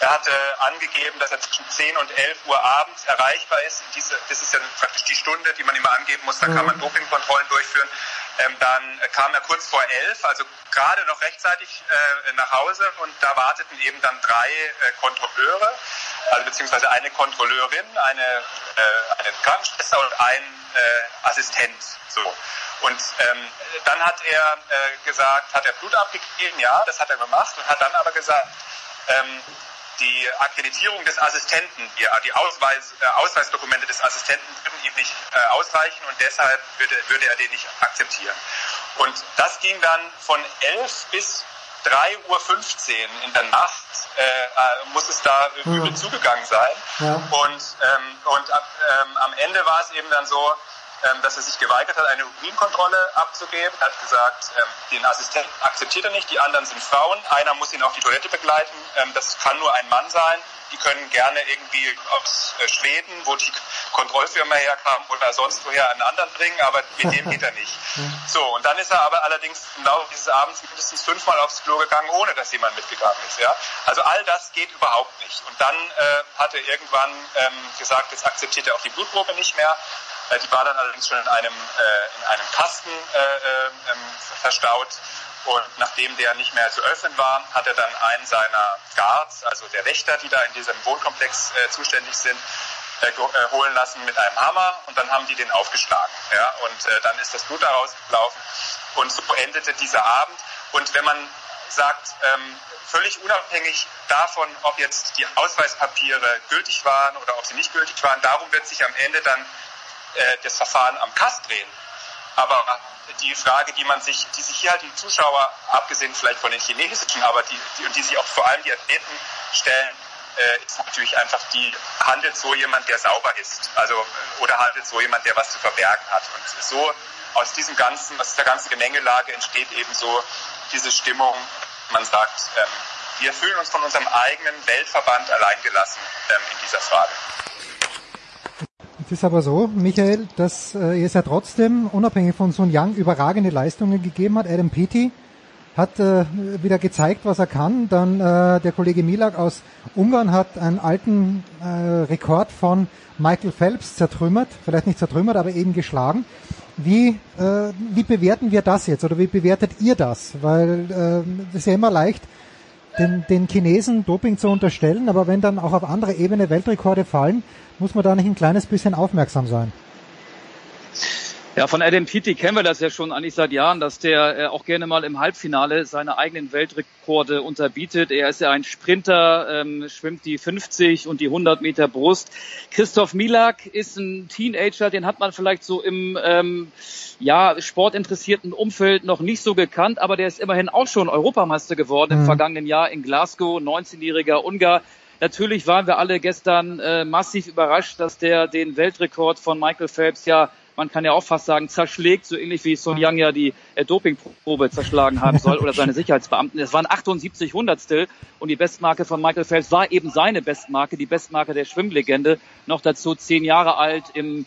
Er hatte angegeben, dass er zwischen 10 und 11 Uhr abends erreichbar ist. Diese, das ist ja praktisch die Stunde, die man immer angeben muss. Da kann man Dopingkontrollen durchführen. Ähm, dann kam er kurz vor 11, also gerade noch rechtzeitig äh, nach Hause. Und da warteten eben dann drei äh, Kontrolleure, also beziehungsweise eine Kontrolleurin, eine, äh, eine Krankenschwester und ein äh, Assistent. So. Und ähm, dann hat er äh, gesagt, hat er Blut abgegeben, ja, das hat er gemacht und hat dann aber gesagt, ähm, die Akkreditierung des Assistenten, die, die Ausweis, äh, Ausweisdokumente des Assistenten würden ihm nicht äh, ausreichen und deshalb würde, würde er den nicht akzeptieren. Und das ging dann von 11 bis 3.15 Uhr in der Nacht, äh, äh, muss es da übel zugegangen sein. Ja. Und, ähm, und ab, ähm, am Ende war es eben dann so, dass er sich geweigert hat, eine Urinkontrolle abzugeben. Er hat gesagt, ähm, den Assistenten akzeptiert er nicht, die anderen sind Frauen. Einer muss ihn auf die Toilette begleiten. Ähm, das kann nur ein Mann sein. Die können gerne irgendwie aus äh, Schweden, wo die Kontrollfirma herkam, oder sonst woher einen anderen bringen, aber mit dem geht er nicht. So, und dann ist er aber allerdings im Laufe dieses Abends mindestens fünfmal aufs Klo gegangen, ohne dass jemand mitgegangen ist. Ja? Also all das geht überhaupt nicht. Und dann äh, hat er irgendwann ähm, gesagt, jetzt akzeptiert er auch die Blutprobe nicht mehr. Äh, die war dann allerdings schon in einem, äh, in einem Kasten äh, äh, ähm, verstaut. Und nachdem der nicht mehr zu öffnen war, hat er dann einen seiner Guards, also der Wächter, die da in diesem Wohnkomplex zuständig sind, holen lassen mit einem Hammer und dann haben die den aufgeschlagen. Ja? Und äh, dann ist das Blut daraus gelaufen und so endete dieser Abend. Und wenn man sagt, ähm, völlig unabhängig davon, ob jetzt die Ausweispapiere gültig waren oder ob sie nicht gültig waren, darum wird sich am Ende dann das Verfahren am Kass drehen. Aber die Frage, die man sich, die sich hier halt die Zuschauer, abgesehen vielleicht von den chinesischen, aber die, die und die sich auch vor allem die Athleten stellen, äh, ist natürlich einfach die, handelt so jemand, der sauber ist. Also, oder handelt so jemand, der was zu verbergen hat. Und so aus diesem ganzen, aus der ganzen Gemengelage entsteht eben so diese Stimmung, man sagt, ähm, wir fühlen uns von unserem eigenen Weltverband alleingelassen ähm, in dieser Frage. Es ist aber so, Michael, dass äh, es ja trotzdem, unabhängig von Sun Yang, überragende Leistungen gegeben hat. Adam Peaty hat äh, wieder gezeigt, was er kann. Dann äh, der Kollege Milak aus Ungarn hat einen alten äh, Rekord von Michael Phelps zertrümmert, vielleicht nicht zertrümmert, aber eben geschlagen. Wie, äh, wie bewerten wir das jetzt oder wie bewertet ihr das? Weil äh, das ist ja immer leicht, den, den Chinesen Doping zu unterstellen, aber wenn dann auch auf andere Ebene Weltrekorde fallen, muss man da nicht ein kleines bisschen aufmerksam sein. Ja, von Adam Peaty kennen wir das ja schon eigentlich seit Jahren, dass der äh, auch gerne mal im Halbfinale seine eigenen Weltrekorde unterbietet. Er ist ja ein Sprinter, ähm, schwimmt die 50 und die 100 Meter Brust. Christoph Milak ist ein Teenager, den hat man vielleicht so im ähm, ja, sportinteressierten Umfeld noch nicht so gekannt, aber der ist immerhin auch schon Europameister geworden mhm. im vergangenen Jahr in Glasgow, 19-jähriger Ungar. Natürlich waren wir alle gestern äh, massiv überrascht, dass der den Weltrekord von Michael Phelps ja man kann ja auch fast sagen, zerschlägt, so ähnlich wie Son Yang ja die äh, Dopingprobe zerschlagen haben soll oder seine Sicherheitsbeamten. Es waren 78 Hundertstel und die Bestmarke von Michael Phelps war eben seine Bestmarke, die Bestmarke der Schwimmlegende. Noch dazu zehn Jahre alt im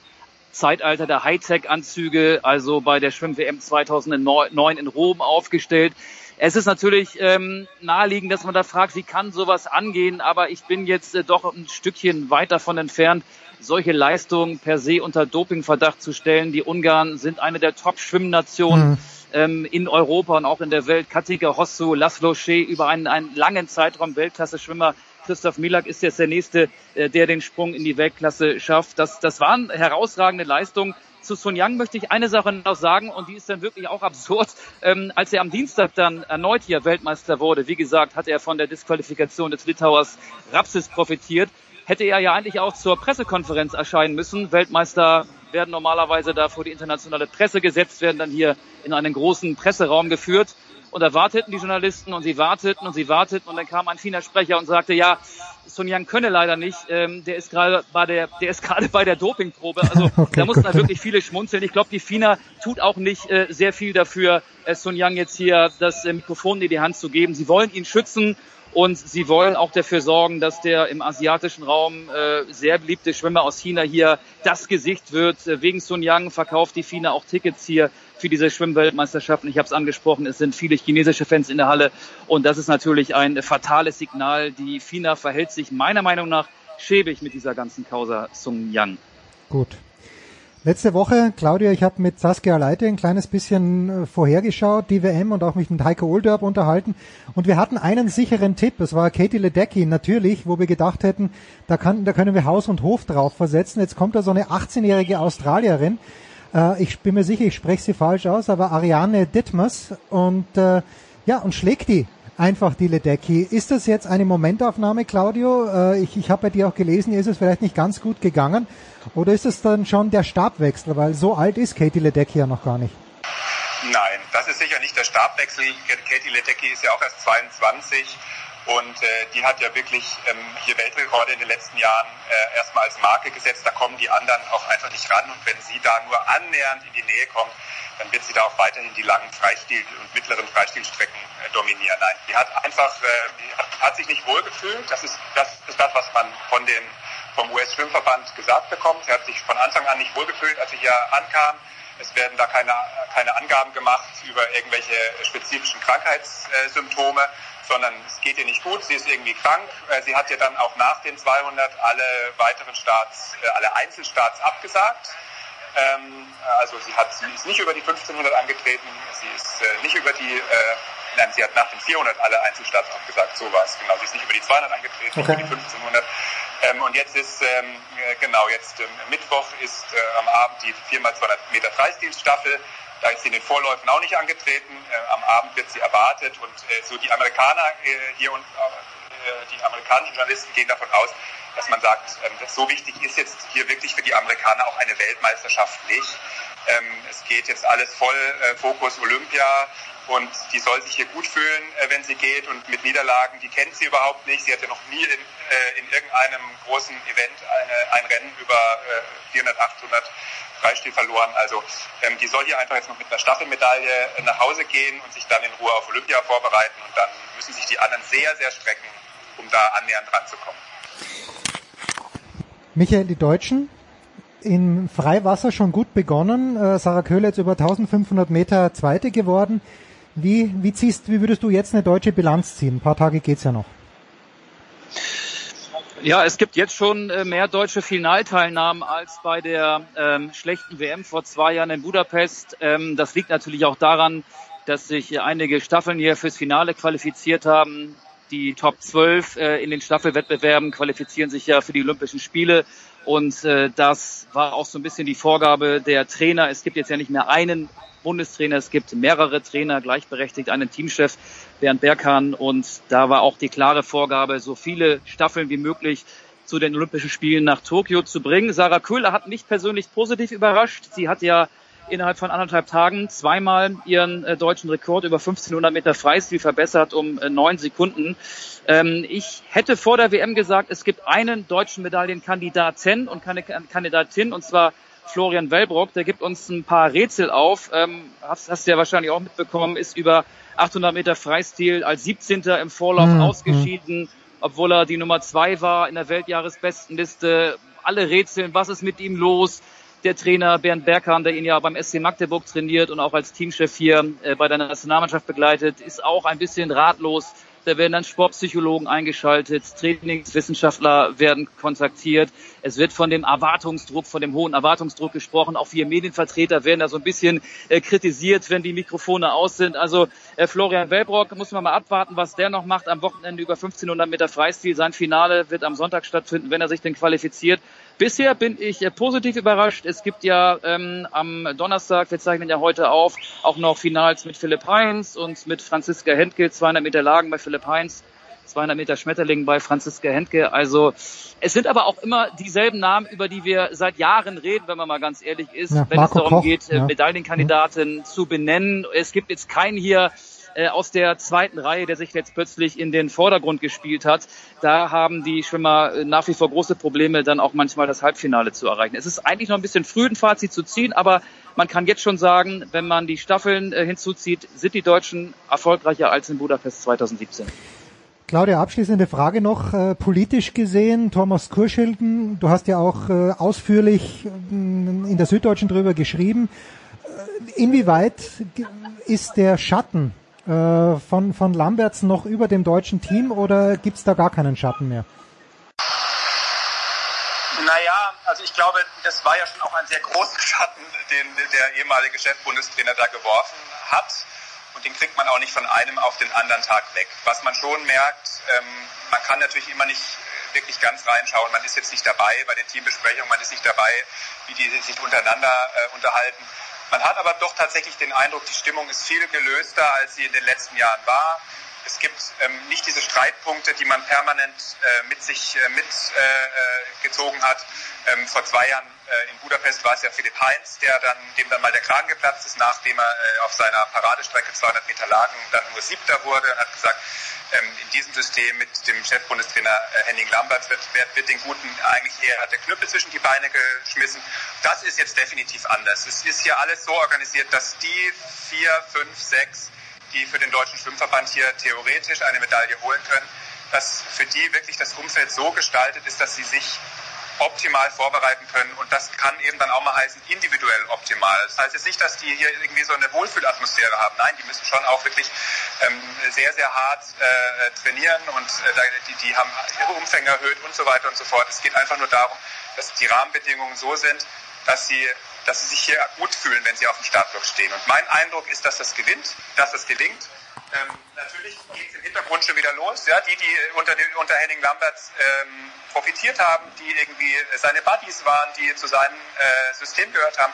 Zeitalter der Hightech-Anzüge, also bei der Schwimm-WM 2009 in Rom aufgestellt. Es ist natürlich ähm, naheliegend, dass man da fragt, wie kann sowas angehen, aber ich bin jetzt äh, doch ein Stückchen weit davon entfernt, solche Leistungen per se unter Dopingverdacht zu stellen. Die Ungarn sind eine der Top-Schwimmnationen. Mhm. Ähm, in Europa und auch in der Welt. Katika Hossu, Laszlo Shea über einen, einen langen Zeitraum Weltklasse-Schwimmer. Christoph Milak ist jetzt der Nächste, äh, der den Sprung in die Weltklasse schafft. Das, das waren herausragende Leistungen. Zu Sun Yang möchte ich eine Sache noch sagen und die ist dann wirklich auch absurd. Ähm, als er am Dienstag dann erneut hier Weltmeister wurde, wie gesagt, hat er von der Disqualifikation des Litauers Rapsis profitiert hätte er ja eigentlich auch zur Pressekonferenz erscheinen müssen. Weltmeister werden normalerweise da vor die internationale Presse gesetzt, werden dann hier in einen großen Presseraum geführt. Und da warteten die Journalisten und sie warteten und sie warteten und dann kam ein China Sprecher und sagte, ja, Sun Yang könne leider nicht, ähm, der ist gerade bei der, der ist gerade bei der Dopingprobe. Also okay, da mussten da wirklich viele schmunzeln. Ich glaube, die FINA tut auch nicht äh, sehr viel dafür, äh, Sun Yang jetzt hier das äh, Mikrofon in die Hand zu geben. Sie wollen ihn schützen und sie wollen auch dafür sorgen, dass der im asiatischen Raum äh, sehr beliebte Schwimmer aus China hier das Gesicht wird. Äh, wegen Sun Yang verkauft die FINA auch Tickets hier für diese Schwimmweltmeisterschaften. Ich habe es angesprochen, es sind viele chinesische Fans in der Halle und das ist natürlich ein fatales Signal. Die FINA verhält sich meiner Meinung nach schäbig mit dieser ganzen Causa Sun Yang. Gut, Letzte Woche, Claudia, ich habe mit Saskia Leite ein kleines bisschen äh, vorhergeschaut, die WM und auch mich mit Heiko Olderb unterhalten. Und wir hatten einen sicheren Tipp, es war Katie Ledecky natürlich, wo wir gedacht hätten, da, kann, da können wir Haus und Hof drauf versetzen. Jetzt kommt da so eine 18-jährige Australierin, äh, ich bin mir sicher, ich spreche sie falsch aus, aber Ariane Dittmers und äh, ja, und schlägt die einfach die Ledecky. Ist das jetzt eine Momentaufnahme, Claudio? Äh, ich ich habe bei dir auch gelesen, ist es vielleicht nicht ganz gut gegangen. Oder ist es dann schon der Stabwechsel? Weil so alt ist Katie Ledecky ja noch gar nicht. Nein, das ist sicher nicht der Stabwechsel. Katie Ledecky ist ja auch erst 22 und äh, die hat ja wirklich ähm, hier Weltrekorde in den letzten Jahren äh, erstmal als Marke gesetzt. Da kommen die anderen auch einfach nicht ran. Und wenn sie da nur annähernd in die Nähe kommt, dann wird sie da auch weiterhin die langen Freistil- und mittleren Freistilstrecken äh, dominieren. Nein, die hat einfach, äh, die hat, hat sich nicht wohlgefühlt. Das ist das, ist das, was man von den vom US-Schwimmverband gesagt bekommt. Sie hat sich von Anfang an nicht wohlgefühlt, als sie hier ankam. Es werden da keine, keine Angaben gemacht über irgendwelche spezifischen Krankheitssymptome, sondern es geht ihr nicht gut, sie ist irgendwie krank. Äh, sie hat ja dann auch nach den 200 alle weiteren Starts, äh, alle Einzelstarts abgesagt. Ähm, also sie, hat, sie ist nicht über die 1500 angetreten, sie ist äh, nicht über die, nein, sie hat nach den 400 alle Einzelstarts abgesagt, so war es, genau. Sie ist nicht über die 200 angetreten, okay. über die 1500. Ähm, und jetzt ist, ähm, äh, genau, jetzt ähm, Mittwoch ist äh, am Abend die 4x200 Meter Freistilstaffel. Da ist sie in den Vorläufen auch nicht angetreten. Äh, am Abend wird sie erwartet und äh, so die Amerikaner äh, hier und äh, die amerikanischen Journalisten gehen davon aus, dass man sagt, ähm, so wichtig ist jetzt hier wirklich für die Amerikaner auch eine Weltmeisterschaft nicht. Ähm, es geht jetzt alles voll Fokus Olympia und die soll sich hier gut fühlen, äh, wenn sie geht und mit Niederlagen, die kennt sie überhaupt nicht. Sie hat ja noch nie in, äh, in irgendeinem großen Event eine, ein Rennen über äh, 400, 800 Freistil verloren. Also ähm, die soll hier einfach jetzt noch mit einer Staffelmedaille äh, nach Hause gehen und sich dann in Ruhe auf Olympia vorbereiten und dann müssen sich die anderen sehr, sehr strecken, um da annähernd ranzukommen. Michael, die Deutschen im Freiwasser schon gut begonnen. Äh, Sarah Köhler jetzt über 1500 Meter Zweite geworden. Wie, wie, ziehst, wie würdest du jetzt eine deutsche Bilanz ziehen? Ein paar Tage geht's ja noch. Ja, es gibt jetzt schon äh, mehr deutsche Finalteilnahmen als bei der ähm, schlechten WM vor zwei Jahren in Budapest. Ähm, das liegt natürlich auch daran, dass sich einige Staffeln hier fürs Finale qualifiziert haben. Die Top 12 äh, in den Staffelwettbewerben qualifizieren sich ja für die Olympischen Spiele. Und äh, das war auch so ein bisschen die Vorgabe der Trainer. Es gibt jetzt ja nicht mehr einen Bundestrainer, es gibt mehrere Trainer, gleichberechtigt einen Teamchef, Bernd Berghahn. Und da war auch die klare Vorgabe, so viele Staffeln wie möglich zu den Olympischen Spielen nach Tokio zu bringen. Sarah Köhler hat mich persönlich positiv überrascht. Sie hat ja innerhalb von anderthalb Tagen zweimal ihren äh, deutschen Rekord über 1500 Meter Freistil verbessert um äh, neun Sekunden. Ähm, ich hätte vor der WM gesagt, es gibt einen deutschen Medaillenkandidaten und keine Kandidatin, und zwar Florian Wellbrock. Der gibt uns ein paar Rätsel auf. Ähm, hast, hast du ja wahrscheinlich auch mitbekommen, ist über 800 Meter Freistil als 17. im Vorlauf mhm. ausgeschieden, obwohl er die Nummer zwei war in der Weltjahresbestenliste. Alle rätseln, was ist mit ihm los? Der Trainer Bernd Berghahn, der ihn ja beim SC Magdeburg trainiert und auch als Teamchef hier äh, bei der Nationalmannschaft begleitet, ist auch ein bisschen ratlos. Da werden dann Sportpsychologen eingeschaltet, Trainingswissenschaftler werden kontaktiert. Es wird von dem Erwartungsdruck, von dem hohen Erwartungsdruck gesprochen. Auch wir Medienvertreter werden da so ein bisschen äh, kritisiert, wenn die Mikrofone aus sind. Also Florian Wellbrock muss man mal abwarten, was der noch macht am Wochenende über 1500 Meter Freistil. Sein Finale wird am Sonntag stattfinden, wenn er sich denn qualifiziert. Bisher bin ich äh, positiv überrascht. Es gibt ja ähm, am Donnerstag, wir zeichnen ja heute auf, auch noch Finals mit Philipp Heinz und mit Franziska Hentke, 200 Meter Lagen bei Philipp Heinz, 200 Meter Schmetterling bei Franziska Hentke. Also es sind aber auch immer dieselben Namen, über die wir seit Jahren reden, wenn man mal ganz ehrlich ist, ja, wenn Marco es darum Koch, geht, äh, ja. Medaillenkandidaten ja. zu benennen. Es gibt jetzt keinen hier, äh, aus der zweiten Reihe, der sich jetzt plötzlich in den Vordergrund gespielt hat. Da haben die Schwimmer äh, nach wie vor große Probleme, dann auch manchmal das Halbfinale zu erreichen. Es ist eigentlich noch ein bisschen früh, ein Fazit zu ziehen, aber man kann jetzt schon sagen, wenn man die Staffeln hinzuzieht, sind die Deutschen erfolgreicher als in Budapest 2017. Claudia, abschließende Frage noch, äh, politisch gesehen, Thomas Kurschilden, du hast ja auch äh, ausführlich äh, in der Süddeutschen drüber geschrieben. Inwieweit ist der Schatten äh, von, von Lamberts noch über dem deutschen Team oder gibt's da gar keinen Schatten mehr? Naja, also ich glaube, das war ja schon auch ein sehr großer Schatten, den der ehemalige Chefbundestrainer da geworfen hat. Und den kriegt man auch nicht von einem auf den anderen Tag weg. Was man schon merkt, ähm, man kann natürlich immer nicht wirklich ganz reinschauen. Man ist jetzt nicht dabei bei den Teambesprechungen, man ist nicht dabei, wie die sich untereinander äh, unterhalten. Man hat aber doch tatsächlich den Eindruck, die Stimmung ist viel gelöster, als sie in den letzten Jahren war. Es gibt ähm, nicht diese Streitpunkte, die man permanent äh, mit sich äh, mitgezogen äh, hat. Ähm, vor zwei Jahren äh, in Budapest war es ja Philipp Heinz, der dann, dem dann mal der Kragen geplatzt ist, nachdem er äh, auf seiner Paradestrecke 200 Meter Lagen dann nur Siebter wurde und hat gesagt, ähm, in diesem System mit dem Chefbundestrainer äh, Henning Lamberts wird, wird, wird den Guten eigentlich eher der Knüppel zwischen die Beine geschmissen. Das ist jetzt definitiv anders. Es ist hier alles so organisiert, dass die vier, fünf, sechs, die für den Deutschen Schwimmverband hier theoretisch eine Medaille holen können, dass für die wirklich das Umfeld so gestaltet ist, dass sie sich optimal vorbereiten können. Und das kann eben dann auch mal heißen, individuell optimal. Das heißt jetzt nicht, dass die hier irgendwie so eine Wohlfühlatmosphäre haben. Nein, die müssen schon auch wirklich ähm, sehr, sehr hart äh, trainieren und äh, die, die haben ihre Umfänge erhöht und so weiter und so fort. Es geht einfach nur darum, dass die Rahmenbedingungen so sind, dass sie dass sie sich hier gut fühlen, wenn sie auf dem Startblock stehen. Und mein Eindruck ist, dass das gewinnt, dass das gelingt. Ähm, natürlich geht es im Hintergrund schon wieder los. Ja, die, die unter, unter Henning Lamberts ähm, profitiert haben, die irgendwie seine Buddies waren, die zu seinem äh, System gehört haben,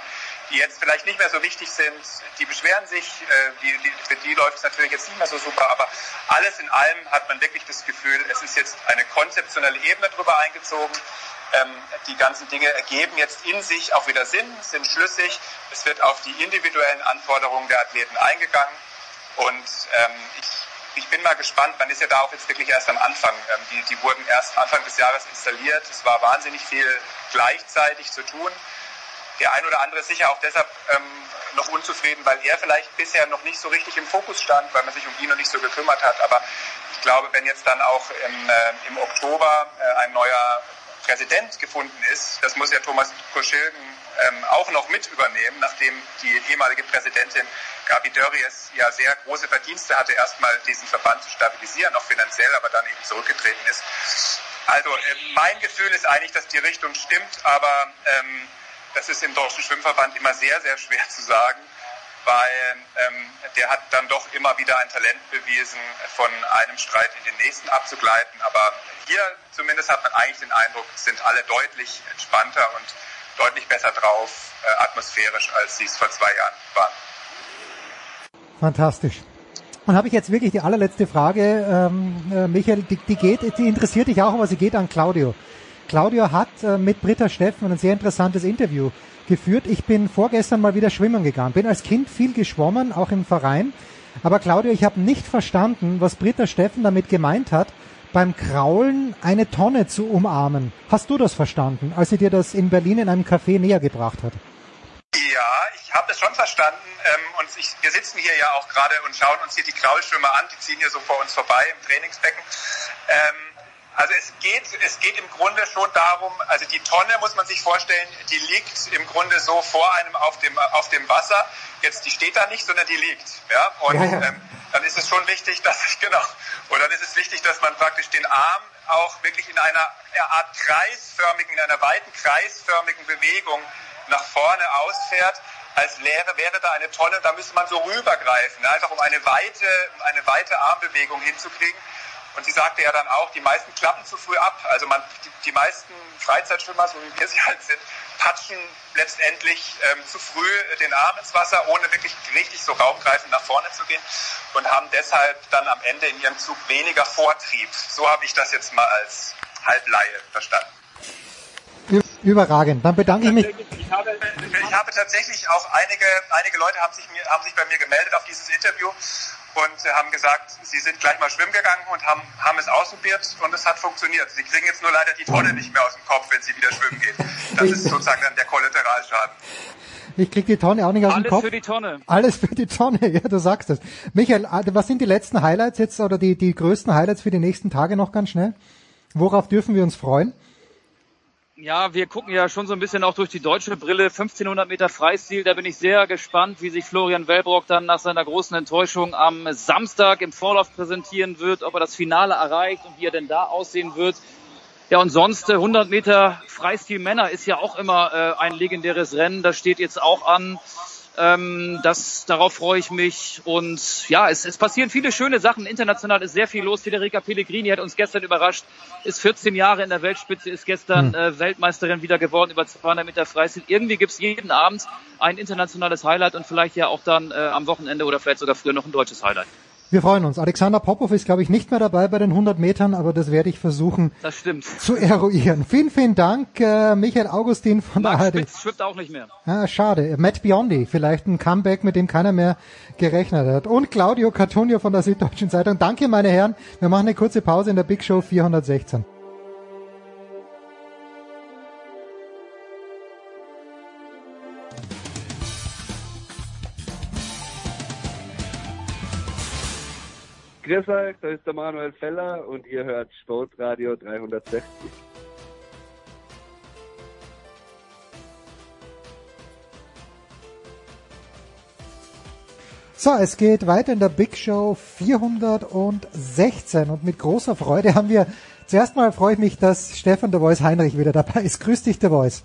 die jetzt vielleicht nicht mehr so wichtig sind, die beschweren sich, äh, die, die, für die läuft es natürlich jetzt nicht mehr so super, aber alles in allem hat man wirklich das Gefühl, es ist jetzt eine konzeptionelle Ebene drüber eingezogen. Ähm, die ganzen Dinge ergeben jetzt in sich auch wieder Sinn, sind schlüssig. Es wird auf die individuellen Anforderungen der Athleten eingegangen. Und ähm, ich, ich bin mal gespannt, man ist ja da auch jetzt wirklich erst am Anfang. Ähm, die, die wurden erst Anfang des Jahres installiert. Es war wahnsinnig viel gleichzeitig zu tun. Der ein oder andere ist sicher auch deshalb ähm, noch unzufrieden, weil er vielleicht bisher noch nicht so richtig im Fokus stand, weil man sich um ihn noch nicht so gekümmert hat. Aber ich glaube, wenn jetzt dann auch im, äh, im Oktober äh, ein neuer Präsident gefunden ist, das muss ja Thomas Koschilden ähm, auch noch mit übernehmen, nachdem die ehemalige Präsidentin Gabi Dörries ja sehr große Verdienste hatte, erstmal diesen Verband zu stabilisieren, auch finanziell, aber dann eben zurückgetreten ist. Also äh, mein Gefühl ist eigentlich, dass die Richtung stimmt, aber ähm, das ist im Deutschen Schwimmverband immer sehr, sehr schwer zu sagen, weil ähm, der hat dann doch immer wieder ein Talent bewiesen, von einem Streit in den nächsten abzugleiten. Aber hier zumindest hat man eigentlich den Eindruck, sind alle deutlich entspannter und deutlich besser drauf, äh, atmosphärisch, als sie es vor zwei Jahren waren. Fantastisch. Und habe ich jetzt wirklich die allerletzte Frage, ähm, äh, Michael, die, die geht, die interessiert dich auch, aber sie geht an Claudio. Claudio hat äh, mit Britta Steffen ein sehr interessantes Interview geführt. Ich bin vorgestern mal wieder schwimmen gegangen. Bin als Kind viel geschwommen, auch im Verein. Aber Claudio, ich habe nicht verstanden, was Britta Steffen damit gemeint hat, beim Kraulen eine Tonne zu umarmen. Hast du das verstanden, als sie dir das in Berlin in einem Café näher gebracht hat? Ja, ich habe es schon verstanden. Ähm, und wir sitzen hier ja auch gerade und schauen uns hier die Kraulschwimmer an. Die ziehen hier so vor uns vorbei im Trainingsbecken. Ähm, also es geht, es geht im Grunde schon darum, also die Tonne muss man sich vorstellen, die liegt im Grunde so vor einem auf dem, auf dem Wasser. Jetzt, die steht da nicht, sondern die liegt. Ja? Und Ja, ja. Ähm, dann ist es schon wichtig, dass, genau, und dann ist es wichtig, dass man praktisch den Arm auch wirklich in einer Art kreisförmigen, in einer weiten kreisförmigen Bewegung nach vorne ausfährt, als wäre, wäre da eine Tonne, da müsste man so rübergreifen, ne? einfach um eine weite, um eine weite Armbewegung hinzukriegen. Und sie sagte ja dann auch, die meisten klappen zu früh ab. Also man, die, die meisten Freizeitschwimmer, so wie wir sie halt sind, patschen letztendlich ähm, zu früh den Arm ins Wasser, ohne wirklich richtig so raumgreifend nach vorne zu gehen und haben deshalb dann am Ende in ihrem Zug weniger Vortrieb. So habe ich das jetzt mal als Halblaie verstanden. Überragend. Dann bedanke ich mich. Ich habe, ich habe tatsächlich auch einige, einige Leute haben sich, mir, haben sich bei mir gemeldet auf dieses Interview und äh, haben gesagt, sie sind gleich mal schwimmen gegangen und haben, haben es ausprobiert und es hat funktioniert. Sie kriegen jetzt nur leider die Tonne nicht mehr aus dem Kopf, wenn sie wieder schwimmen gehen. Das ist sozusagen dann der Kollateralschaden. Ich krieg die Tonne auch nicht aus dem Alles Kopf. für die Tonne. Alles für die Tonne, ja, du sagst es. Michael, äh, was sind die letzten Highlights jetzt oder die, die größten Highlights für die nächsten Tage noch ganz schnell? Worauf dürfen wir uns freuen? Ja, wir gucken ja schon so ein bisschen auch durch die deutsche Brille. 1500 Meter Freistil, da bin ich sehr gespannt, wie sich Florian Wellbrock dann nach seiner großen Enttäuschung am Samstag im Vorlauf präsentieren wird, ob er das Finale erreicht und wie er denn da aussehen wird. Ja, und sonst äh, 100 Meter Freistil Männer ist ja auch immer äh, ein legendäres Rennen. Das steht jetzt auch an. Ähm, das, darauf freue ich mich. Und ja, es, es passieren viele schöne Sachen. International ist sehr viel los. Federica Pellegrini hat uns gestern überrascht, ist 14 Jahre in der Weltspitze, ist gestern äh, Weltmeisterin wieder geworden über 200 Meter Freistil. Irgendwie gibt's jeden Abend ein internationales Highlight und vielleicht ja auch dann äh, am Wochenende oder vielleicht sogar früher noch ein deutsches Highlight. Wir freuen uns. Alexander Popov ist, glaube ich, nicht mehr dabei bei den 100 Metern, aber das werde ich versuchen Das stimmt. zu eruieren. Vielen, vielen Dank, äh, Michael Augustin von der Max ARD. Spitz schwimmt auch nicht mehr. Ah, schade. Matt Biondi, vielleicht ein Comeback, mit dem keiner mehr gerechnet hat. Und Claudio Cartonio von der Süddeutschen Zeitung. Danke, meine Herren. Wir machen eine kurze Pause in der Big Show 416. Grüß euch, da ist der Manuel Feller und ihr hört Sportradio 360. So, es geht weiter in der Big Show 416 und mit großer Freude haben wir, zuerst mal freue ich mich, dass Stefan der Voice Heinrich wieder dabei ist. Grüß dich, der Voice.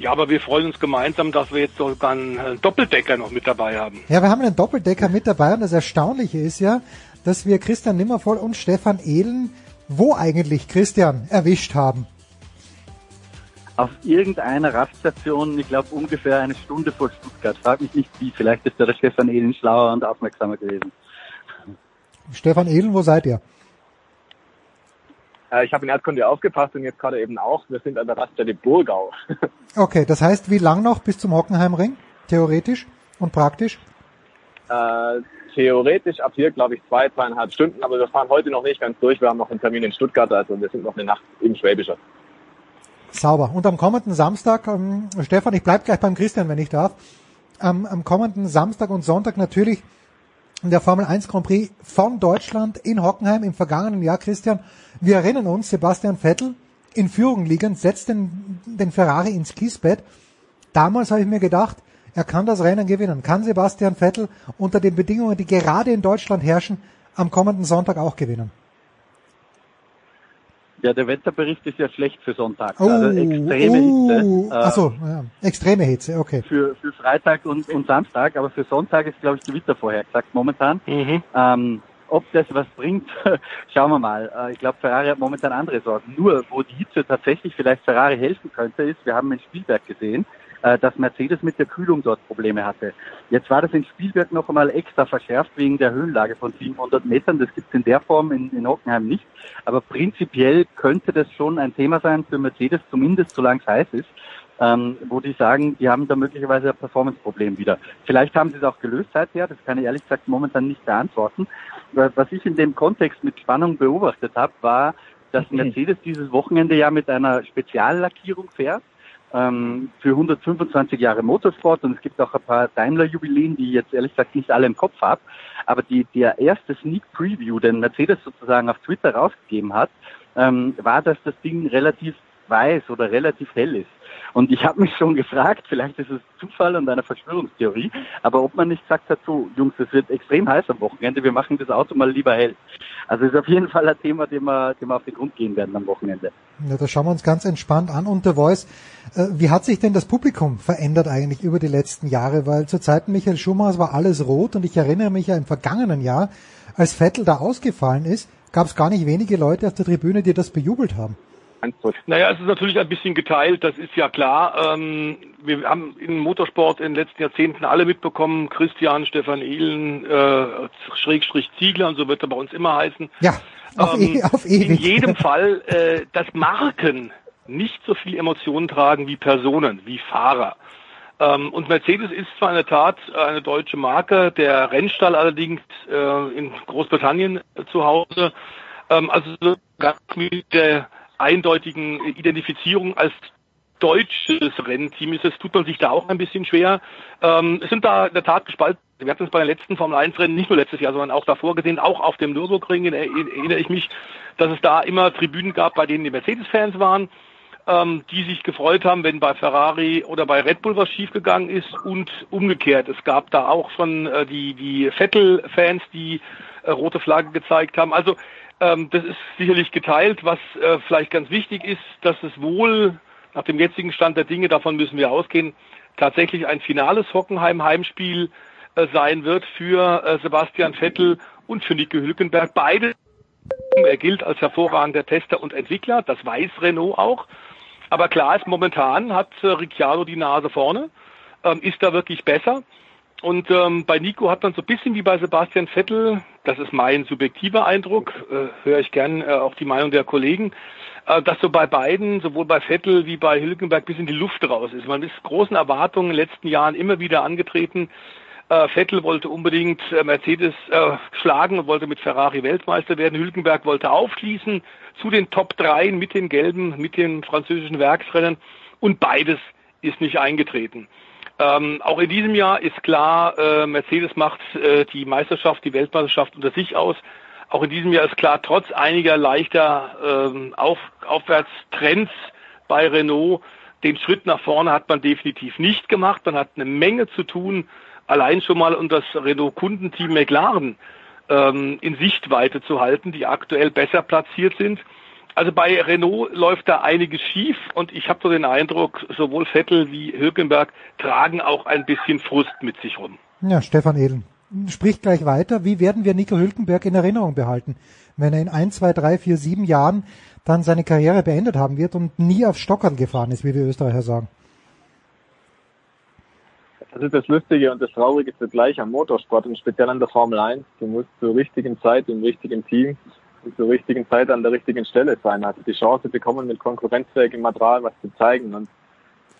Ja, aber wir freuen uns gemeinsam, dass wir jetzt sogar einen äh, Doppeldecker noch mit dabei haben. Ja, wir haben einen Doppeldecker mit dabei und das Erstaunliche ist ja, dass wir Christian Nimmervoll und Stefan Ehlen, wo eigentlich Christian, erwischt haben. auf irgendeiner Raststation, ich glaube ungefähr eine Stunde vor Stuttgart. Frag mich nicht wie, vielleicht ist da der Stefan Ehlen schlauer und aufmerksamer gewesen. Stefan Ehlen, wo seid ihr? Äh, ich habe in Erdkunde aufgepasst und jetzt gerade eben auch. Wir sind an der Raststätte Burgau. Okay, das heißt, wie lang noch bis zum Hockenheimring? Theoretisch und praktisch? Äh, theoretisch ab hier, glaube ich, zwei, zweieinhalb Stunden, aber wir fahren heute noch nicht ganz durch. Wir haben noch einen Termin in Stuttgart, also wir sind noch eine Nacht im Schwäbischer. Sauber. Und am kommenden Samstag, ähm, Stefan, ich bleib gleich beim Christian, wenn ich darf. Ähm, am kommenden Samstag und Sonntag natürlich der Formel 1 Grand Prix von Deutschland in Hockenheim im vergangenen Jahr, Christian. Wir erinnern uns, Sebastian Vettel in Führung liegend setzt den, den Ferrari ins Kiesbett. Damals habe ich mir gedacht, er kann das Rennen gewinnen. Kann Sebastian Vettel unter den Bedingungen, die gerade in Deutschland herrschen, am kommenden Sonntag auch gewinnen? Ja, der Wetterbericht ist ja schlecht für Sonntag. Oh, also extreme oh, Hitze. Ach so, ja, extreme Hitze, okay. Für, für Freitag und, und Samstag, aber für Sonntag ist, glaube ich, Gewitter vorhergesagt momentan. Mhm. Ähm, ob das was bringt, schauen wir mal. Äh, Ich glaube, Ferrari hat momentan andere Sorgen. Nur, wo die Hitze tatsächlich vielleicht Ferrari helfen könnte, ist, wir haben in Spielberg gesehen, äh, dass Mercedes mit der Kühlung dort Probleme hatte. Jetzt war das in Spielberg noch einmal extra verschärft wegen der Höhenlage von 700 Metern. Das gibt es in der Form in, in Hockenheim nicht. Aber prinzipiell könnte das schon ein Thema sein für Mercedes, zumindest solange es heiß ist. Ähm, wo die sagen, die haben da möglicherweise ein Performance-Problem wieder. Vielleicht haben sie es auch gelöst seither, das kann ich ehrlich gesagt momentan nicht beantworten. Was ich in dem Kontext mit Spannung beobachtet habe, war, dass Mercedes dieses Wochenende ja mit einer Speziallackierung fährt ähm, für 125 Jahre Motorsport und es gibt auch ein paar Daimler-Jubiläen, die ich jetzt ehrlich gesagt nicht alle im Kopf habe. Aber die, der erste Sneak Preview, den Mercedes sozusagen auf Twitter rausgegeben hat, ähm, war, dass das Ding relativ weiß oder relativ hell ist. Und ich habe mich schon gefragt, vielleicht ist es Zufall und eine Verschwörungstheorie, aber ob man nicht gesagt hat, Jungs, es wird extrem heiß am Wochenende, wir machen das Auto mal lieber hell. Also ist auf jeden Fall ein Thema, dem wir, dem wir auf den Grund gehen werden am Wochenende. Ja, das schauen wir uns ganz entspannt an. Und The Voice, äh, wie hat sich denn das Publikum verändert eigentlich über die letzten Jahre? Weil zu Zeiten Michael Schumachers war alles rot und ich erinnere mich ja im vergangenen Jahr, als Vettel da ausgefallen ist, gab es gar nicht wenige Leute auf der Tribüne, die das bejubelt haben. Naja, es ist natürlich ein bisschen geteilt, das ist ja klar. Ähm, wir haben im Motorsport in den letzten Jahrzehnten alle mitbekommen, Christian, Stefan Ehlen, äh, Schrägstrich Ziegler und so wird er bei uns immer heißen. Ja, auf, Ähm, e auf ewig. In jedem Fall, äh, dass Marken nicht so viel Emotionen tragen wie Personen, wie Fahrer. Ähm, und Mercedes ist zwar in der Tat eine deutsche Marke, der Rennstall allerdings äh, in Großbritannien äh, zu Hause. Ähm, also so ganz mit der eindeutigen Identifizierung als deutsches Rennteam ist es, tut man sich da auch ein bisschen schwer. Ähm, es sind da in der Tat gespalten. Wir hatten es bei den letzten Formel 1 Rennen, nicht nur letztes Jahr, sondern auch davor gesehen, auch auf dem Nürburgring erinnere ich mich, dass es da immer Tribünen gab, bei denen die Mercedes-Fans waren, ähm, die sich gefreut haben, wenn bei Ferrari oder bei Red Bull was schiefgegangen ist und umgekehrt. Es gab da auch schon äh, die, die Vettel-Fans, die äh, rote Flagge gezeigt haben. Also ähm, das ist sicherlich geteilt. Was äh, vielleicht ganz wichtig ist, dass es wohl nach dem jetzigen Stand der Dinge, davon müssen wir ausgehen, tatsächlich ein finales Hockenheim-Heimspiel äh, sein wird für äh, Sebastian Vettel und für Nico Hülkenberg. Beide, er gilt als hervorragender Tester und Entwickler, das weiß Renault auch. Aber klar ist, momentan hat äh, Ricciardo die Nase vorne, ähm, ist da wirklich besser. Und ähm, bei Nico hat man so ein bisschen wie bei Sebastian Vettel, das ist mein subjektiver Eindruck, äh, höre ich gern äh, auch die Meinung der Kollegen, äh, dass so bei beiden, sowohl bei Vettel wie bei Hülkenberg, bis in die Luft raus ist. Man ist großen Erwartungen in den letzten Jahren immer wieder angetreten. Äh, Vettel wollte unbedingt äh, Mercedes äh, schlagen und wollte mit Ferrari Weltmeister werden. Hülkenberg wollte aufschließen zu den Top 3 mit den gelben, mit den französischen Werksrennen. Und beides ist nicht eingetreten. Ähm, auch in diesem Jahr ist klar, äh, Mercedes macht äh, die Meisterschaft, die Weltmeisterschaft unter sich aus. Auch in diesem Jahr ist klar, trotz einiger leichter ähm, Auf, Aufwärtstrends bei Renault, den Schritt nach vorne hat man definitiv nicht gemacht. Man hat eine Menge zu tun, allein schon mal um das Renault-Kundenteam McLaren ähm, in Sichtweite zu halten, die aktuell besser platziert sind. Also bei Renault läuft da einiges schief und ich habe so den Eindruck, sowohl Vettel wie Hülkenberg tragen auch ein bisschen Frust mit sich rum. Ja, Stefan Edel. spricht gleich weiter. Wie werden wir Nico Hülkenberg in Erinnerung behalten, wenn er in ein, zwei, drei, vier, sieben Jahren dann seine Karriere beendet haben wird und nie auf Stockern gefahren ist, wie wir Österreicher sagen? Das ist das Lustige und das Traurige zugleich am Motorsport und speziell an der Formel 1. Du musst zur richtigen Zeit im richtigen Team zur richtigen Zeit an der richtigen Stelle sein. Also die Chance bekommen, mit konkurrenzfähigem Material was zu zeigen. Und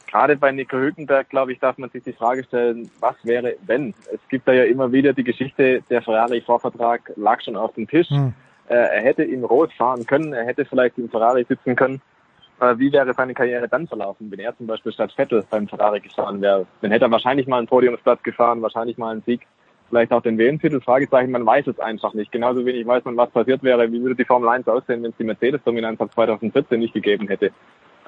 gerade bei Nico Hülkenberg, glaube ich, darf man sich die Frage stellen, was wäre, wenn? Es gibt da ja immer wieder die Geschichte, der Ferrari-Vorvertrag lag schon auf dem Tisch. Mhm. er hätte im Rot fahren können, er hätte vielleicht im Ferrari sitzen können wie wäre seine Karriere dann verlaufen, wenn er zum Beispiel statt Vettel beim Ferrari gefahren wäre? Dann hätte er wahrscheinlich mal einen Podiumsplatz gefahren, wahrscheinlich mal einen Sieg, vielleicht auch den WM-Titel, Fragezeichen, man weiß es einfach nicht. Genauso wenig weiß man, was passiert wäre, wie würde die Formel 1 aussehen, wenn es die Mercedes-Dominanz ab 2014 nicht gegeben hätte.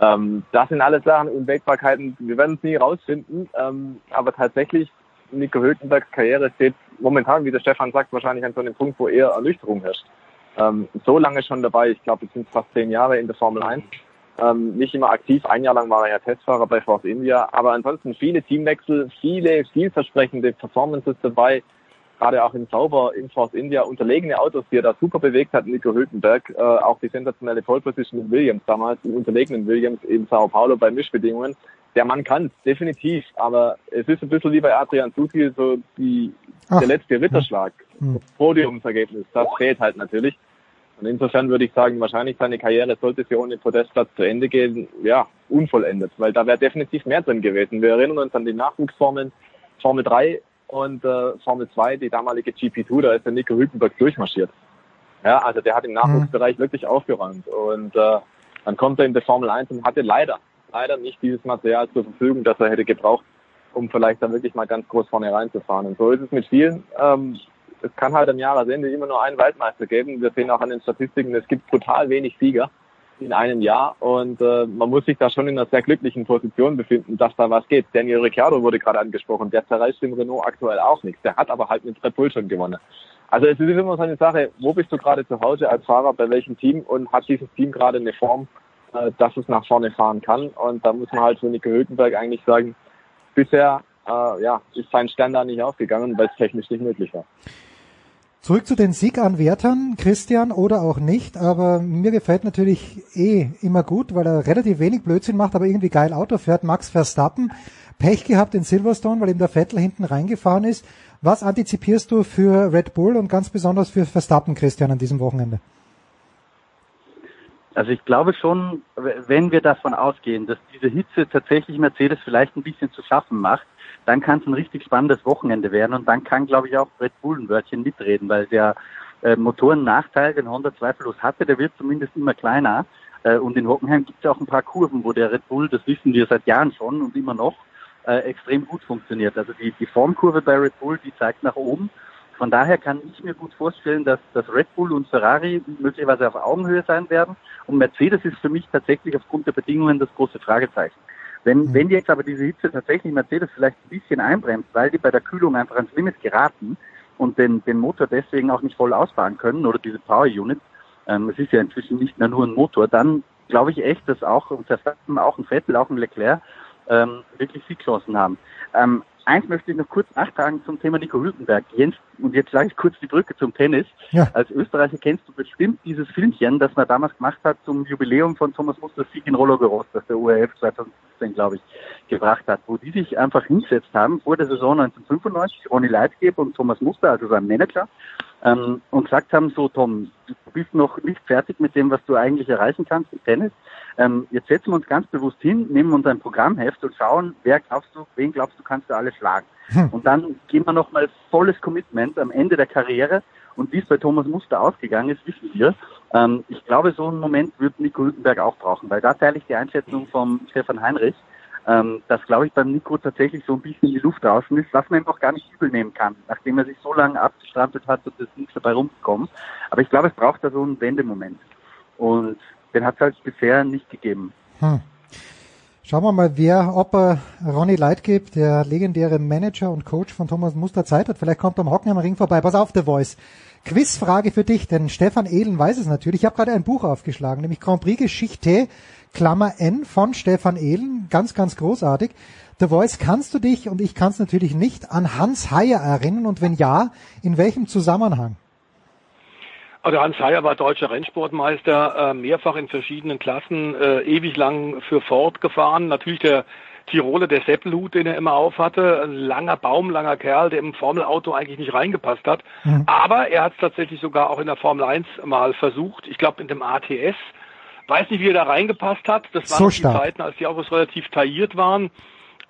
Ähm, das sind alles Sachen, Unwägbarkeiten, wir werden es nie rausfinden, ähm, aber tatsächlich, Nico Hülkenbergs Karriere steht momentan, wie der Stefan sagt, wahrscheinlich an so einem Punkt, wo eher Ernüchterung herrscht. Ähm, so lange schon dabei, ich glaube, es sind fast zehn Jahre in der Formel 1 ähm, nicht immer aktiv. Ein Jahr lang war er ja Testfahrer bei Force India. Aber ansonsten viele Teamwechsel, viele vielversprechende Performances dabei. Gerade auch in Sauber in Force India unterlegene Autos, die er da super bewegt hat, Nico Hülkenberg. Äh, auch die sensationelle Pole Position mit Williams damals, die unterlegenen Williams in Sao Paulo bei Mischbedingungen. Der Mann kann definitiv. Aber es ist ein bisschen wie bei Adrian Sutil, so die, der letzte Ritterschlag. Hm. Podiumsergebnis, das fehlt halt natürlich. Und insofern würde ich sagen, wahrscheinlich seine Karriere sollte sie ohne Podestplatz zu Ende gehen, ja, unvollendet, weil da wäre definitiv mehr drin gewesen. Wir erinnern uns an die Nachwuchsformeln Formel 3 und äh, Formel 2, die damalige GP2, da ist der Nico Hülkenberg durchmarschiert. Ja, also der hat im Nachwuchsbereich mhm. wirklich aufgeräumt und äh, dann kommt er in der Formel 1 und hatte leider, leider nicht dieses Material zur Verfügung, das er hätte gebraucht, um vielleicht dann wirklich mal ganz groß vorne reinzufahren. Und so ist es mit vielen. Ähm, es kann halt am Jahresende immer nur einen Weltmeister geben. Wir sehen auch an den Statistiken, es gibt brutal wenig Sieger in einem Jahr und äh, man muss sich da schon in einer sehr glücklichen Position befinden, dass da was geht. Daniel Ricciardo wurde gerade angesprochen, der zerreißt dem Renault aktuell auch nichts. Der hat aber halt mit Red Bull schon gewonnen. Also es ist immer so eine Sache, wo bist du gerade zu Hause als Fahrer, bei welchem Team und hat dieses Team gerade eine Form, äh, dass es nach vorne fahren kann. Und da muss man halt für Nico Hülkenberg eigentlich sagen, bisher äh, ja, ist sein Standard nicht aufgegangen, weil es technisch nicht möglich war. Zurück zu den Sieganwärtern, Christian, oder auch nicht, aber mir gefällt natürlich eh immer gut, weil er relativ wenig Blödsinn macht, aber irgendwie geil Auto fährt. Max Verstappen, Pech gehabt in Silverstone, weil ihm der Vettel hinten reingefahren ist. Was antizipierst du für Red Bull und ganz besonders für Verstappen, Christian, an diesem Wochenende? Also ich glaube schon, wenn wir davon ausgehen, dass diese Hitze tatsächlich Mercedes vielleicht ein bisschen zu schaffen macht, dann kann es ein richtig spannendes Wochenende werden und dann kann, glaube ich, auch Red Bull ein Wörtchen mitreden, weil der äh, Motorennachteil, den Honda zweifellos hatte, der wird zumindest immer kleiner. Äh, und in Hockenheim gibt es ja auch ein paar Kurven, wo der Red Bull, das wissen wir seit Jahren schon und immer noch, äh, extrem gut funktioniert. Also die, die Formkurve bei Red Bull, die zeigt nach oben. Von daher kann ich mir gut vorstellen, dass, dass Red Bull und Ferrari möglicherweise auf Augenhöhe sein werden. Und Mercedes ist für mich tatsächlich aufgrund der Bedingungen das große Fragezeichen. Wenn, mhm. wenn jetzt aber diese Hitze tatsächlich Mercedes vielleicht ein bisschen einbremst, weil die bei der Kühlung einfach ans Limit geraten und den, den Motor deswegen auch nicht voll ausfahren können oder diese Power Unit, ähm, es ist ja inzwischen nicht mehr nur ein Motor, dann glaube ich echt, dass auch ein Verstappen, auch ein Vettel, auch ein Leclerc ähm, wirklich Siegchancen haben. Ähm, eins möchte ich noch kurz nachtragen zum Thema Nico Hülkenberg. Jens, und jetzt schlage ich kurz die Brücke zum Tennis. Ja. Als Österreicher kennst du bestimmt dieses Filmchen, das man damals gemacht hat zum Jubiläum von Thomas Musters Sieg in Roland Garros, das der URF 2000 2018, glaube ich, gebracht hat, wo die sich einfach hingesetzt haben vor der Saison 1995, Ronny Leitgeb und Thomas Muster, also seinem Manager, ähm, und gesagt haben, so Tom, du bist noch nicht fertig mit dem, was du eigentlich erreichen kannst im Tennis. Ähm, jetzt setzen wir uns ganz bewusst hin, nehmen uns ein Programmheft und schauen, wer glaubst du, wen glaubst du, kannst du alle schlagen. Hm. Und dann gehen wir nochmal volles Commitment am Ende der Karriere und wie es bei Thomas Muster ausgegangen ist, wissen wir. Ähm, ich glaube, so einen Moment wird Nico Hülkenberg auch brauchen, weil da teile ich die Einschätzung von Stefan Heinrich, ähm, dass, glaube ich, beim Nico tatsächlich so ein bisschen die Luft draußen ist, was man ihm auch gar nicht übel nehmen kann, nachdem er sich so lange abgestrampelt hat und es nichts dabei rumgekommen. Aber ich glaube, es braucht da so einen Wendemoment. Und den hat es halt bisher nicht gegeben. Hm. Schauen wir mal, wer, ob er Ronny Leitgeb, der legendäre Manager und Coach von Thomas Muster, Zeit hat. Vielleicht kommt er am Hockenheimer Ring vorbei. Pass auf, The Voice. Quizfrage für dich, denn Stefan Ehlen weiß es natürlich. Ich habe gerade ein Buch aufgeschlagen, nämlich Grand Prix Geschichte Klammer N von Stefan Ehlen, ganz, ganz großartig. The Voice, kannst du dich, und ich kann es natürlich nicht, an Hans Heyer erinnern und wenn ja, in welchem Zusammenhang? Also Hans Heyer war deutscher Rennsportmeister, äh, mehrfach in verschiedenen Klassen, äh, ewig lang für Ford gefahren. Natürlich der Tiroler, der Seppelhut, den er immer auf hatte, ein langer Baum, langer Kerl, der im Formelauto eigentlich nicht reingepasst hat. Mhm. Aber er hat es tatsächlich sogar auch in der Formel 1 mal versucht. Ich glaube in dem ATS. Weiß nicht, wie er da reingepasst hat. Das waren so die Zeiten, als die Autos relativ tailliert waren.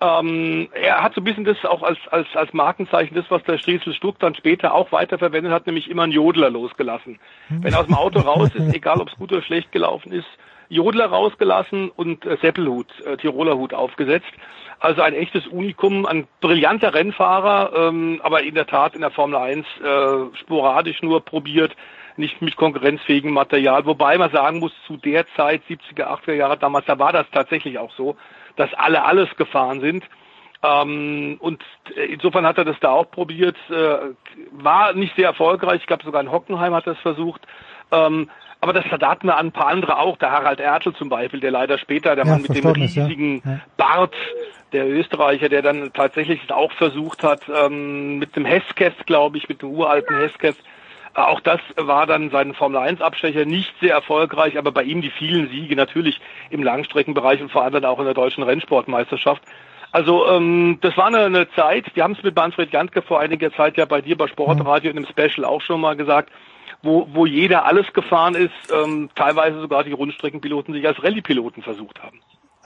Ähm, er hat so ein bisschen das auch als, als, als Markenzeichen, das, was der Striesel Stuck dann später auch weiterverwendet hat, nämlich immer einen Jodler losgelassen. Wenn er aus dem Auto raus ist, egal ob es gut oder schlecht gelaufen ist, Jodler rausgelassen und äh, Seppelhut, äh, Tiroler aufgesetzt. Also ein echtes Unikum, ein brillanter Rennfahrer, ähm, aber in der Tat in der Formel 1 äh, sporadisch nur probiert, nicht mit konkurrenzfähigem Material. Wobei man sagen muss, zu der Zeit, 70er, 80er Jahre damals, da war das tatsächlich auch so dass alle alles gefahren sind. Ähm, und insofern hat er das da auch probiert, äh, war nicht sehr erfolgreich. Ich glaube sogar in Hockenheim hat er es versucht. Ähm, aber das da hatten wir an ein paar andere auch. Der Harald Ertel zum Beispiel, der leider später, der ja, Mann mit dem riesigen ja. Bart, der Österreicher, der dann tatsächlich auch versucht hat, ähm, mit dem Hesketh, glaube ich, mit dem uralten Hesketh, auch das war dann sein Formel-1-Abstecher nicht sehr erfolgreich, aber bei ihm die vielen Siege natürlich im Langstreckenbereich und vor allem dann auch in der deutschen Rennsportmeisterschaft. Also ähm, das war eine, eine Zeit, wir haben es mit Manfred Jantke vor einiger Zeit ja bei dir bei Sportradio in einem Special auch schon mal gesagt, wo, wo jeder alles gefahren ist, ähm, teilweise sogar die Rundstreckenpiloten sich als Rallye-Piloten versucht haben.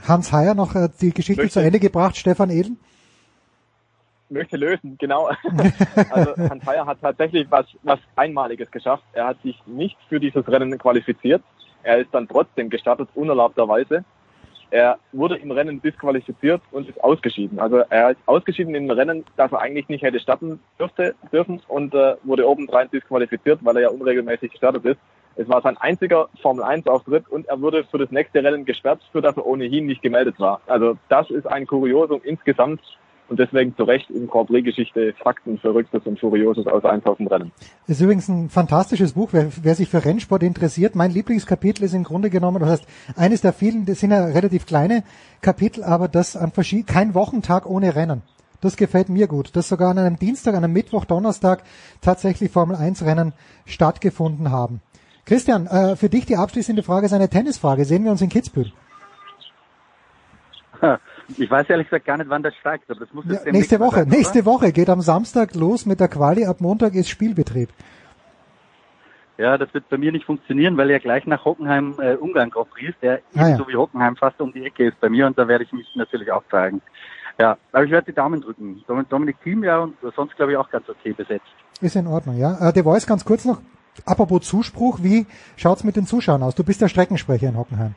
Hans Heyer noch äh, die Geschichte Möchte. zu Ende gebracht, Stefan Edel? Möchte lösen, genau. also Heyer hat tatsächlich was, was Einmaliges geschafft. Er hat sich nicht für dieses Rennen qualifiziert. Er ist dann trotzdem gestartet, unerlaubterweise. Er wurde im Rennen disqualifiziert und ist ausgeschieden. Also er ist ausgeschieden im Rennen, das er eigentlich nicht hätte starten dürfte, dürfen und äh, wurde obendrein disqualifiziert, weil er ja unregelmäßig gestartet ist. Es war sein einziger Formel 1 Auftritt und er wurde für das nächste Rennen gesperrt, für das er ohnehin nicht gemeldet war. Also das ist ein Kuriosum insgesamt und deswegen zu Recht in Grand Prix-Geschichte Fakten Verrücktes und Furioses aus 1000 Rennen. Das ist übrigens ein fantastisches Buch, wer, wer, sich für Rennsport interessiert. Mein Lieblingskapitel ist im Grunde genommen, das heißt, eines der vielen, das sind ja relativ kleine Kapitel, aber das an verschiedenen, kein Wochentag ohne Rennen. Das gefällt mir gut, dass sogar an einem Dienstag, an einem Mittwoch, Donnerstag tatsächlich Formel 1 Rennen stattgefunden haben. Christian, äh, für dich die abschließende Frage ist eine Tennisfrage. Sehen wir uns in Kitzbühel? Ich weiß ehrlich gesagt gar nicht, wann das steigt, aber das muss ja, nächste Woche. Sein, nächste Woche geht am Samstag los mit der Quali. Ab Montag ist Spielbetrieb. Ja, das wird bei mir nicht funktionieren, weil ja gleich nach Hockenheim äh, Ungarn Grand Prix ist, der ah, ja. so wie Hockenheim fast um die Ecke ist bei mir und da werde ich mich natürlich auch zeigen. Ja, aber ich werde die Daumen drücken. Dominik Thiem ja und sonst glaube ich auch ganz okay besetzt. Ist in Ordnung, ja. Äh, der Voice ganz kurz noch. Apropos Zuspruch, wie schaut's mit den Zuschauern aus? Du bist der Streckensprecher in Hockenheim.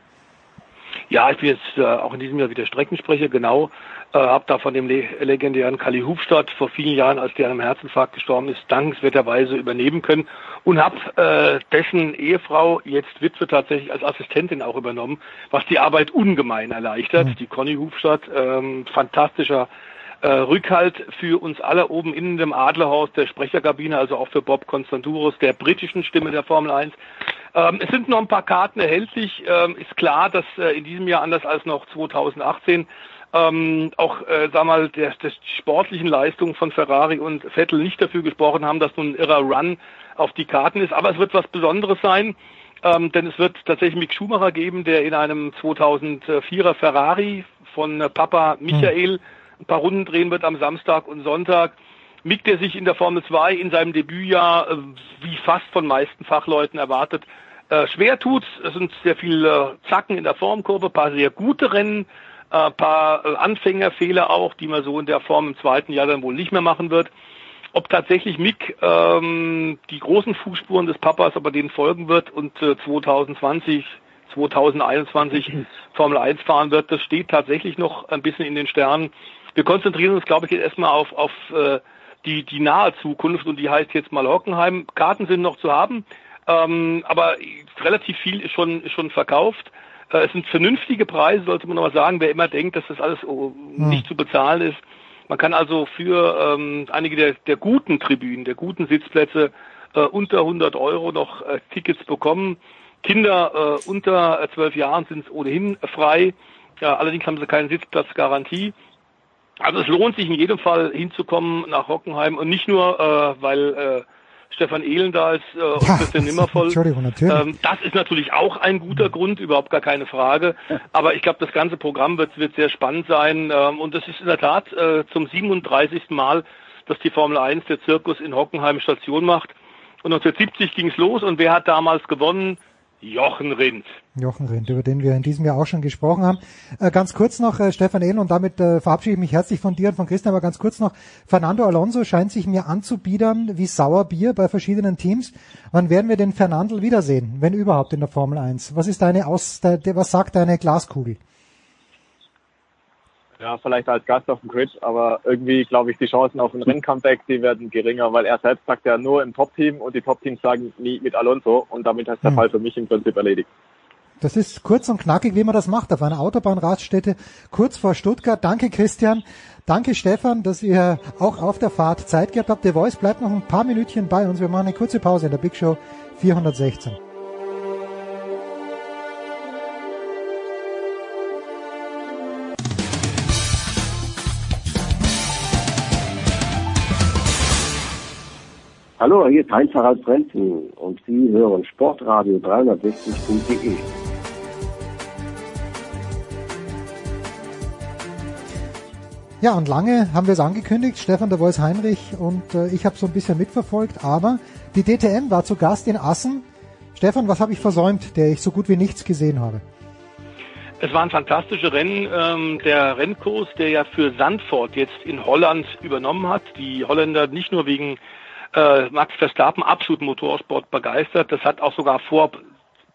Ja, ich bin jetzt äh, auch in diesem Jahr wieder Streckensprecher, genau. Äh, habe da von dem le legendären Kali Hufstadt vor vielen Jahren, als der an einem Herzinfarkt gestorben ist, dankenswerterweise übernehmen können und habe äh, dessen Ehefrau, jetzt Witwe, tatsächlich als Assistentin auch übernommen, was die Arbeit ungemein erleichtert. Mhm. Die Conny Hufstadt, ähm, fantastischer äh, Rückhalt für uns alle oben in dem Adlerhaus der Sprecherkabine, also auch für Bob Konstanturos, der britischen Stimme der Formel 1. Ähm, es sind noch ein paar Karten erhältlich. Ähm, ist klar, dass äh, in diesem Jahr anders als noch 2018 ähm, auch, äh, sag mal, der, der sportlichen Leistungen von Ferrari und Vettel nicht dafür gesprochen haben, dass nun ein irrer Run auf die Karten ist. Aber es wird was Besonderes sein. Ähm, denn es wird tatsächlich Mick Schumacher geben, der in einem 2004er Ferrari von äh, Papa Michael ein paar Runden drehen wird am Samstag und Sonntag. Mick, der sich in der Formel 2 in seinem Debütjahr, äh, wie fast von meisten Fachleuten erwartet, äh, schwer tut. Es sind sehr viele Zacken in der Formkurve, paar sehr gute Rennen, äh, paar Anfängerfehler auch, die man so in der Form im zweiten Jahr dann wohl nicht mehr machen wird. Ob tatsächlich Mick ähm, die großen Fußspuren des Papas aber denen folgen wird und äh, 2020 2021 Formel 1 fahren wird, das steht tatsächlich noch ein bisschen in den Sternen. Wir konzentrieren uns, glaube ich, jetzt erstmal auf, auf äh, die, die nahe Zukunft und die heißt jetzt mal Hockenheim. Karten sind noch zu haben, ähm, aber relativ viel ist schon, ist schon verkauft. Äh, es sind vernünftige Preise, sollte man nochmal sagen, wer immer denkt, dass das alles oh, nicht zu bezahlen ist. Man kann also für ähm, einige der, der guten Tribünen, der guten Sitzplätze äh, unter 100 Euro noch äh, Tickets bekommen. Kinder äh, unter zwölf Jahren sind ohnehin frei. Ja, allerdings haben sie keine Sitzplatzgarantie. Also es lohnt sich in jedem Fall hinzukommen nach Hockenheim und nicht nur, äh, weil äh, Stefan Ehlen da ist äh, und Ja, Christian Nimmervoll. Entschuldigung, natürlich. Ähm, das ist natürlich auch ein guter Grund, überhaupt gar keine Frage. Aber ich glaube, das ganze Programm wird, wird sehr spannend sein. Ähm, und es ist in der Tat äh, zum 37. Mal, dass die Formel 1 der Zirkus in Hockenheim Station macht. Und 1970 ging es los und wer hat damals gewonnen? Jochen Rindt. Jochen Rindt, über den wir in diesem Jahr auch schon gesprochen haben. Äh, ganz kurz noch, äh, Stefan Ehlen, und damit äh, verabschiede ich mich herzlich von dir und von Christian, aber ganz kurz noch, Fernando Alonso scheint sich mir anzubiedern wie Sauerbier bei verschiedenen Teams. Wann werden wir den Fernandel wiedersehen, wenn überhaupt in der Formel 1? Was ist deine Aus, de, was sagt deine Glaskugel? Ja, vielleicht als Gast auf dem Grid, aber irgendwie glaube ich, die Chancen auf ein Renncomeback, die werden geringer, weil er selbst sagt ja nur im Top-Team und die Top-Teams sagen nie mit Alonso und damit ist der Hm. Fall für mich im Prinzip erledigt. Das ist kurz und knackig, wie man das macht, auf einer Autobahnraststätte kurz vor Stuttgart. Danke Christian, danke Stefan, dass ihr auch auf der Fahrt Zeit gehabt habt. Der Voice bleibt noch ein paar Minütchen bei uns. Wir machen eine kurze Pause in der Big Show 416. Hallo, hier ist Heinz Harald Frenzen und Sie hören Sportradio 360.de. Ja, und lange haben wir es angekündigt, Stefan der Voice Heinrich und äh, ich habe so ein bisschen mitverfolgt, aber die DTM war zu Gast in Assen. Stefan, was habe ich versäumt, der ich so gut wie nichts gesehen habe? Es waren fantastische Rennen. Ähm, der Rennkurs, der ja für Sandford jetzt in Holland übernommen hat. Die Holländer nicht nur wegen äh, Max Verstappen absolut Motorsport begeistert. Das hat auch sogar vor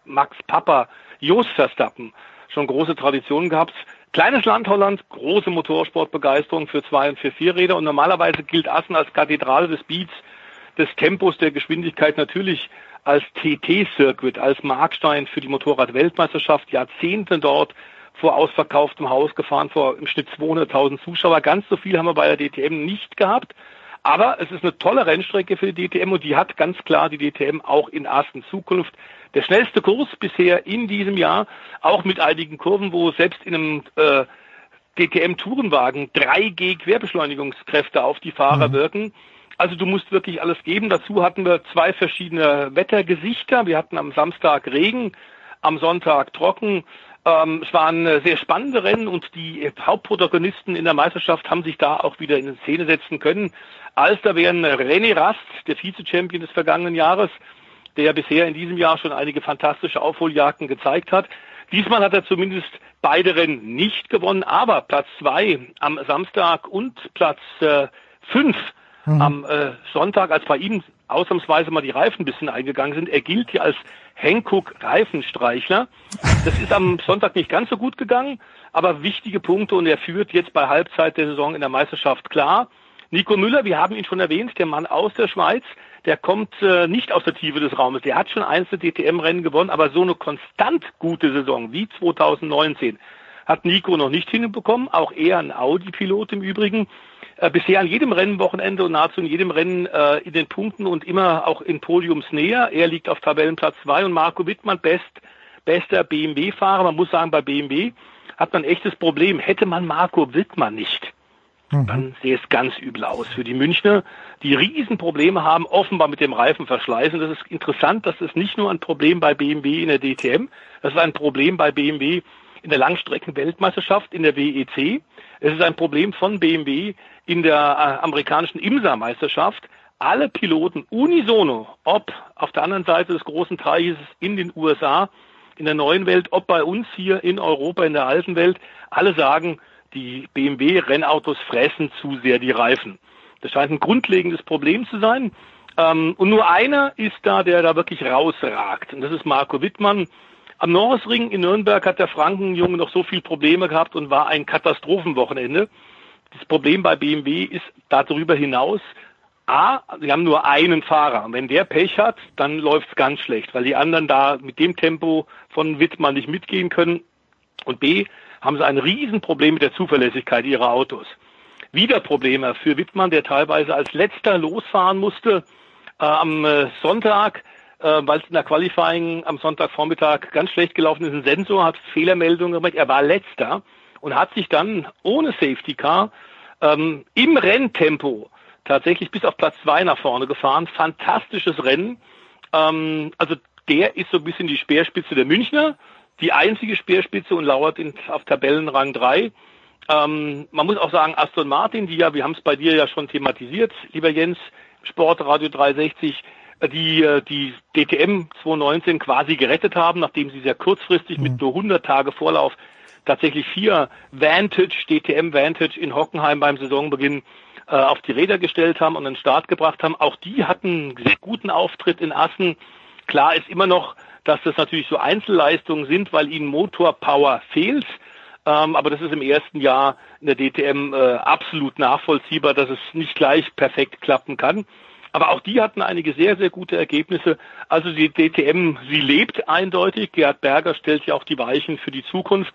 Max Papa Jos Verstappen schon große Traditionen gehabt. Kleines Land Holland, große Motorsportbegeisterung für zwei und für vier Räder und normalerweise gilt Assen als Kathedrale des Beats, des Tempos, der Geschwindigkeit natürlich als TT-Circuit, als Markstein für die Motorrad-Weltmeisterschaft, Jahrzehnte dort vor ausverkauftem Haus gefahren, vor im Schnitt 200.000 Zuschauer. Ganz so viel haben wir bei der DTM nicht gehabt. Aber es ist eine tolle Rennstrecke für die DTM und die hat ganz klar die DTM auch in Assen Zukunft. Der schnellste Kurs bisher in diesem Jahr, auch mit einigen Kurven, wo selbst in einem äh, DTM-Tourenwagen 3G Querbeschleunigungskräfte auf die Fahrer wirken. Also du musst wirklich alles geben. Dazu hatten wir zwei verschiedene Wettergesichter. Wir hatten am Samstag Regen, am Sonntag trocken. Ähm, es waren äh, sehr spannende Rennen und die Hauptprotagonisten in der Meisterschaft haben sich da auch wieder in Szene setzen können. Als da wären René Rast, der Vize-Champion des vergangenen Jahres, der bisher in diesem Jahr schon einige fantastische Aufholjagden gezeigt hat. Diesmal hat er zumindest beide Rennen nicht gewonnen, aber Platz zwei am Samstag und Platz äh, fünf Mhm. am äh, Sonntag, als bei ihm ausnahmsweise mal die Reifen ein bisschen eingegangen sind. Er gilt hier als Hankook Reifenstreichler. Das ist am Sonntag nicht ganz so gut gegangen, aber wichtige Punkte und er führt jetzt bei Halbzeit der Saison in der Meisterschaft klar. Nico Müller, wir haben ihn schon erwähnt, der Mann aus der Schweiz, der kommt äh, nicht aus der Tiefe des Raumes. Der hat schon einzelne DTM-Rennen gewonnen, aber so eine konstant gute Saison wie 2019 hat Nico noch nicht hinbekommen. Auch er ein Audi-Pilot im Übrigen. Äh, bisher an jedem Rennwochenende und nahezu in jedem Rennen äh, in den Punkten und immer auch in Podiumsnähe. Er liegt auf Tabellenplatz zwei und Marco Wittmann best, bester BMW-Fahrer. Man muss sagen, bei BMW hat man ein echtes Problem. Hätte man Marco Wittmann nicht, dann sähe es ganz übel aus für die Münchner, die Riesenprobleme haben, offenbar mit dem Reifenverschleiß. Und das ist interessant, dass es nicht nur ein Problem bei BMW in der DTM, das ist ein Problem bei BMW in der Langstreckenweltmeisterschaft, in der WEC. Es ist ein Problem von BMW in der äh, amerikanischen IMSA-Meisterschaft. Alle Piloten unisono, ob auf der anderen Seite des großen Dreiecks in den USA, in der neuen Welt, ob bei uns hier in Europa, in der alten Welt, alle sagen, die BMW-Rennautos fressen zu sehr die Reifen. Das scheint ein grundlegendes Problem zu sein. Ähm, und nur einer ist da, der da wirklich rausragt. Und das ist Marco Wittmann. Am Norrisring in Nürnberg hat der Frankenjunge noch so viel Probleme gehabt und war ein Katastrophenwochenende. Das Problem bei BMW ist darüber hinaus, A, sie haben nur einen Fahrer. Und wenn der Pech hat, dann läuft es ganz schlecht, weil die anderen da mit dem Tempo von Wittmann nicht mitgehen können. Und B, haben sie ein Riesenproblem mit der Zuverlässigkeit ihrer Autos. Wieder Probleme für Wittmann, der teilweise als letzter losfahren musste. Äh, am äh, Sonntag äh, weil es in der Qualifying am Sonntagvormittag ganz schlecht gelaufen ist. Ein Sensor hat Fehlermeldungen gemacht. Er war letzter und hat sich dann ohne Safety Car ähm, im Renntempo tatsächlich bis auf Platz zwei nach vorne gefahren. Fantastisches Rennen. Ähm, also der ist so ein bisschen die Speerspitze der Münchner, die einzige Speerspitze und lauert in, auf Tabellenrang drei. Ähm, man muss auch sagen, Aston Martin, die ja, wir haben es bei dir ja schon thematisiert, lieber Jens, Sportradio 360, äh, die äh, die DTM 2019 quasi gerettet haben, nachdem sie sehr kurzfristig mhm. mit nur 100 Tage Vorlauf tatsächlich vier Vantage, DTM Vantage in Hockenheim beim Saisonbeginn äh, auf die Räder gestellt haben und einen Start gebracht haben. Auch die hatten einen sehr guten Auftritt in Assen. Klar ist immer noch, dass das natürlich so Einzelleistungen sind, weil ihnen Motorpower fehlt. Ähm, aber das ist im ersten Jahr in der DTM äh, absolut nachvollziehbar, dass es nicht gleich perfekt klappen kann. Aber auch die hatten einige sehr, sehr gute Ergebnisse. Also die DTM, sie lebt eindeutig. Gerhard Berger stellt ja auch die Weichen für die Zukunft.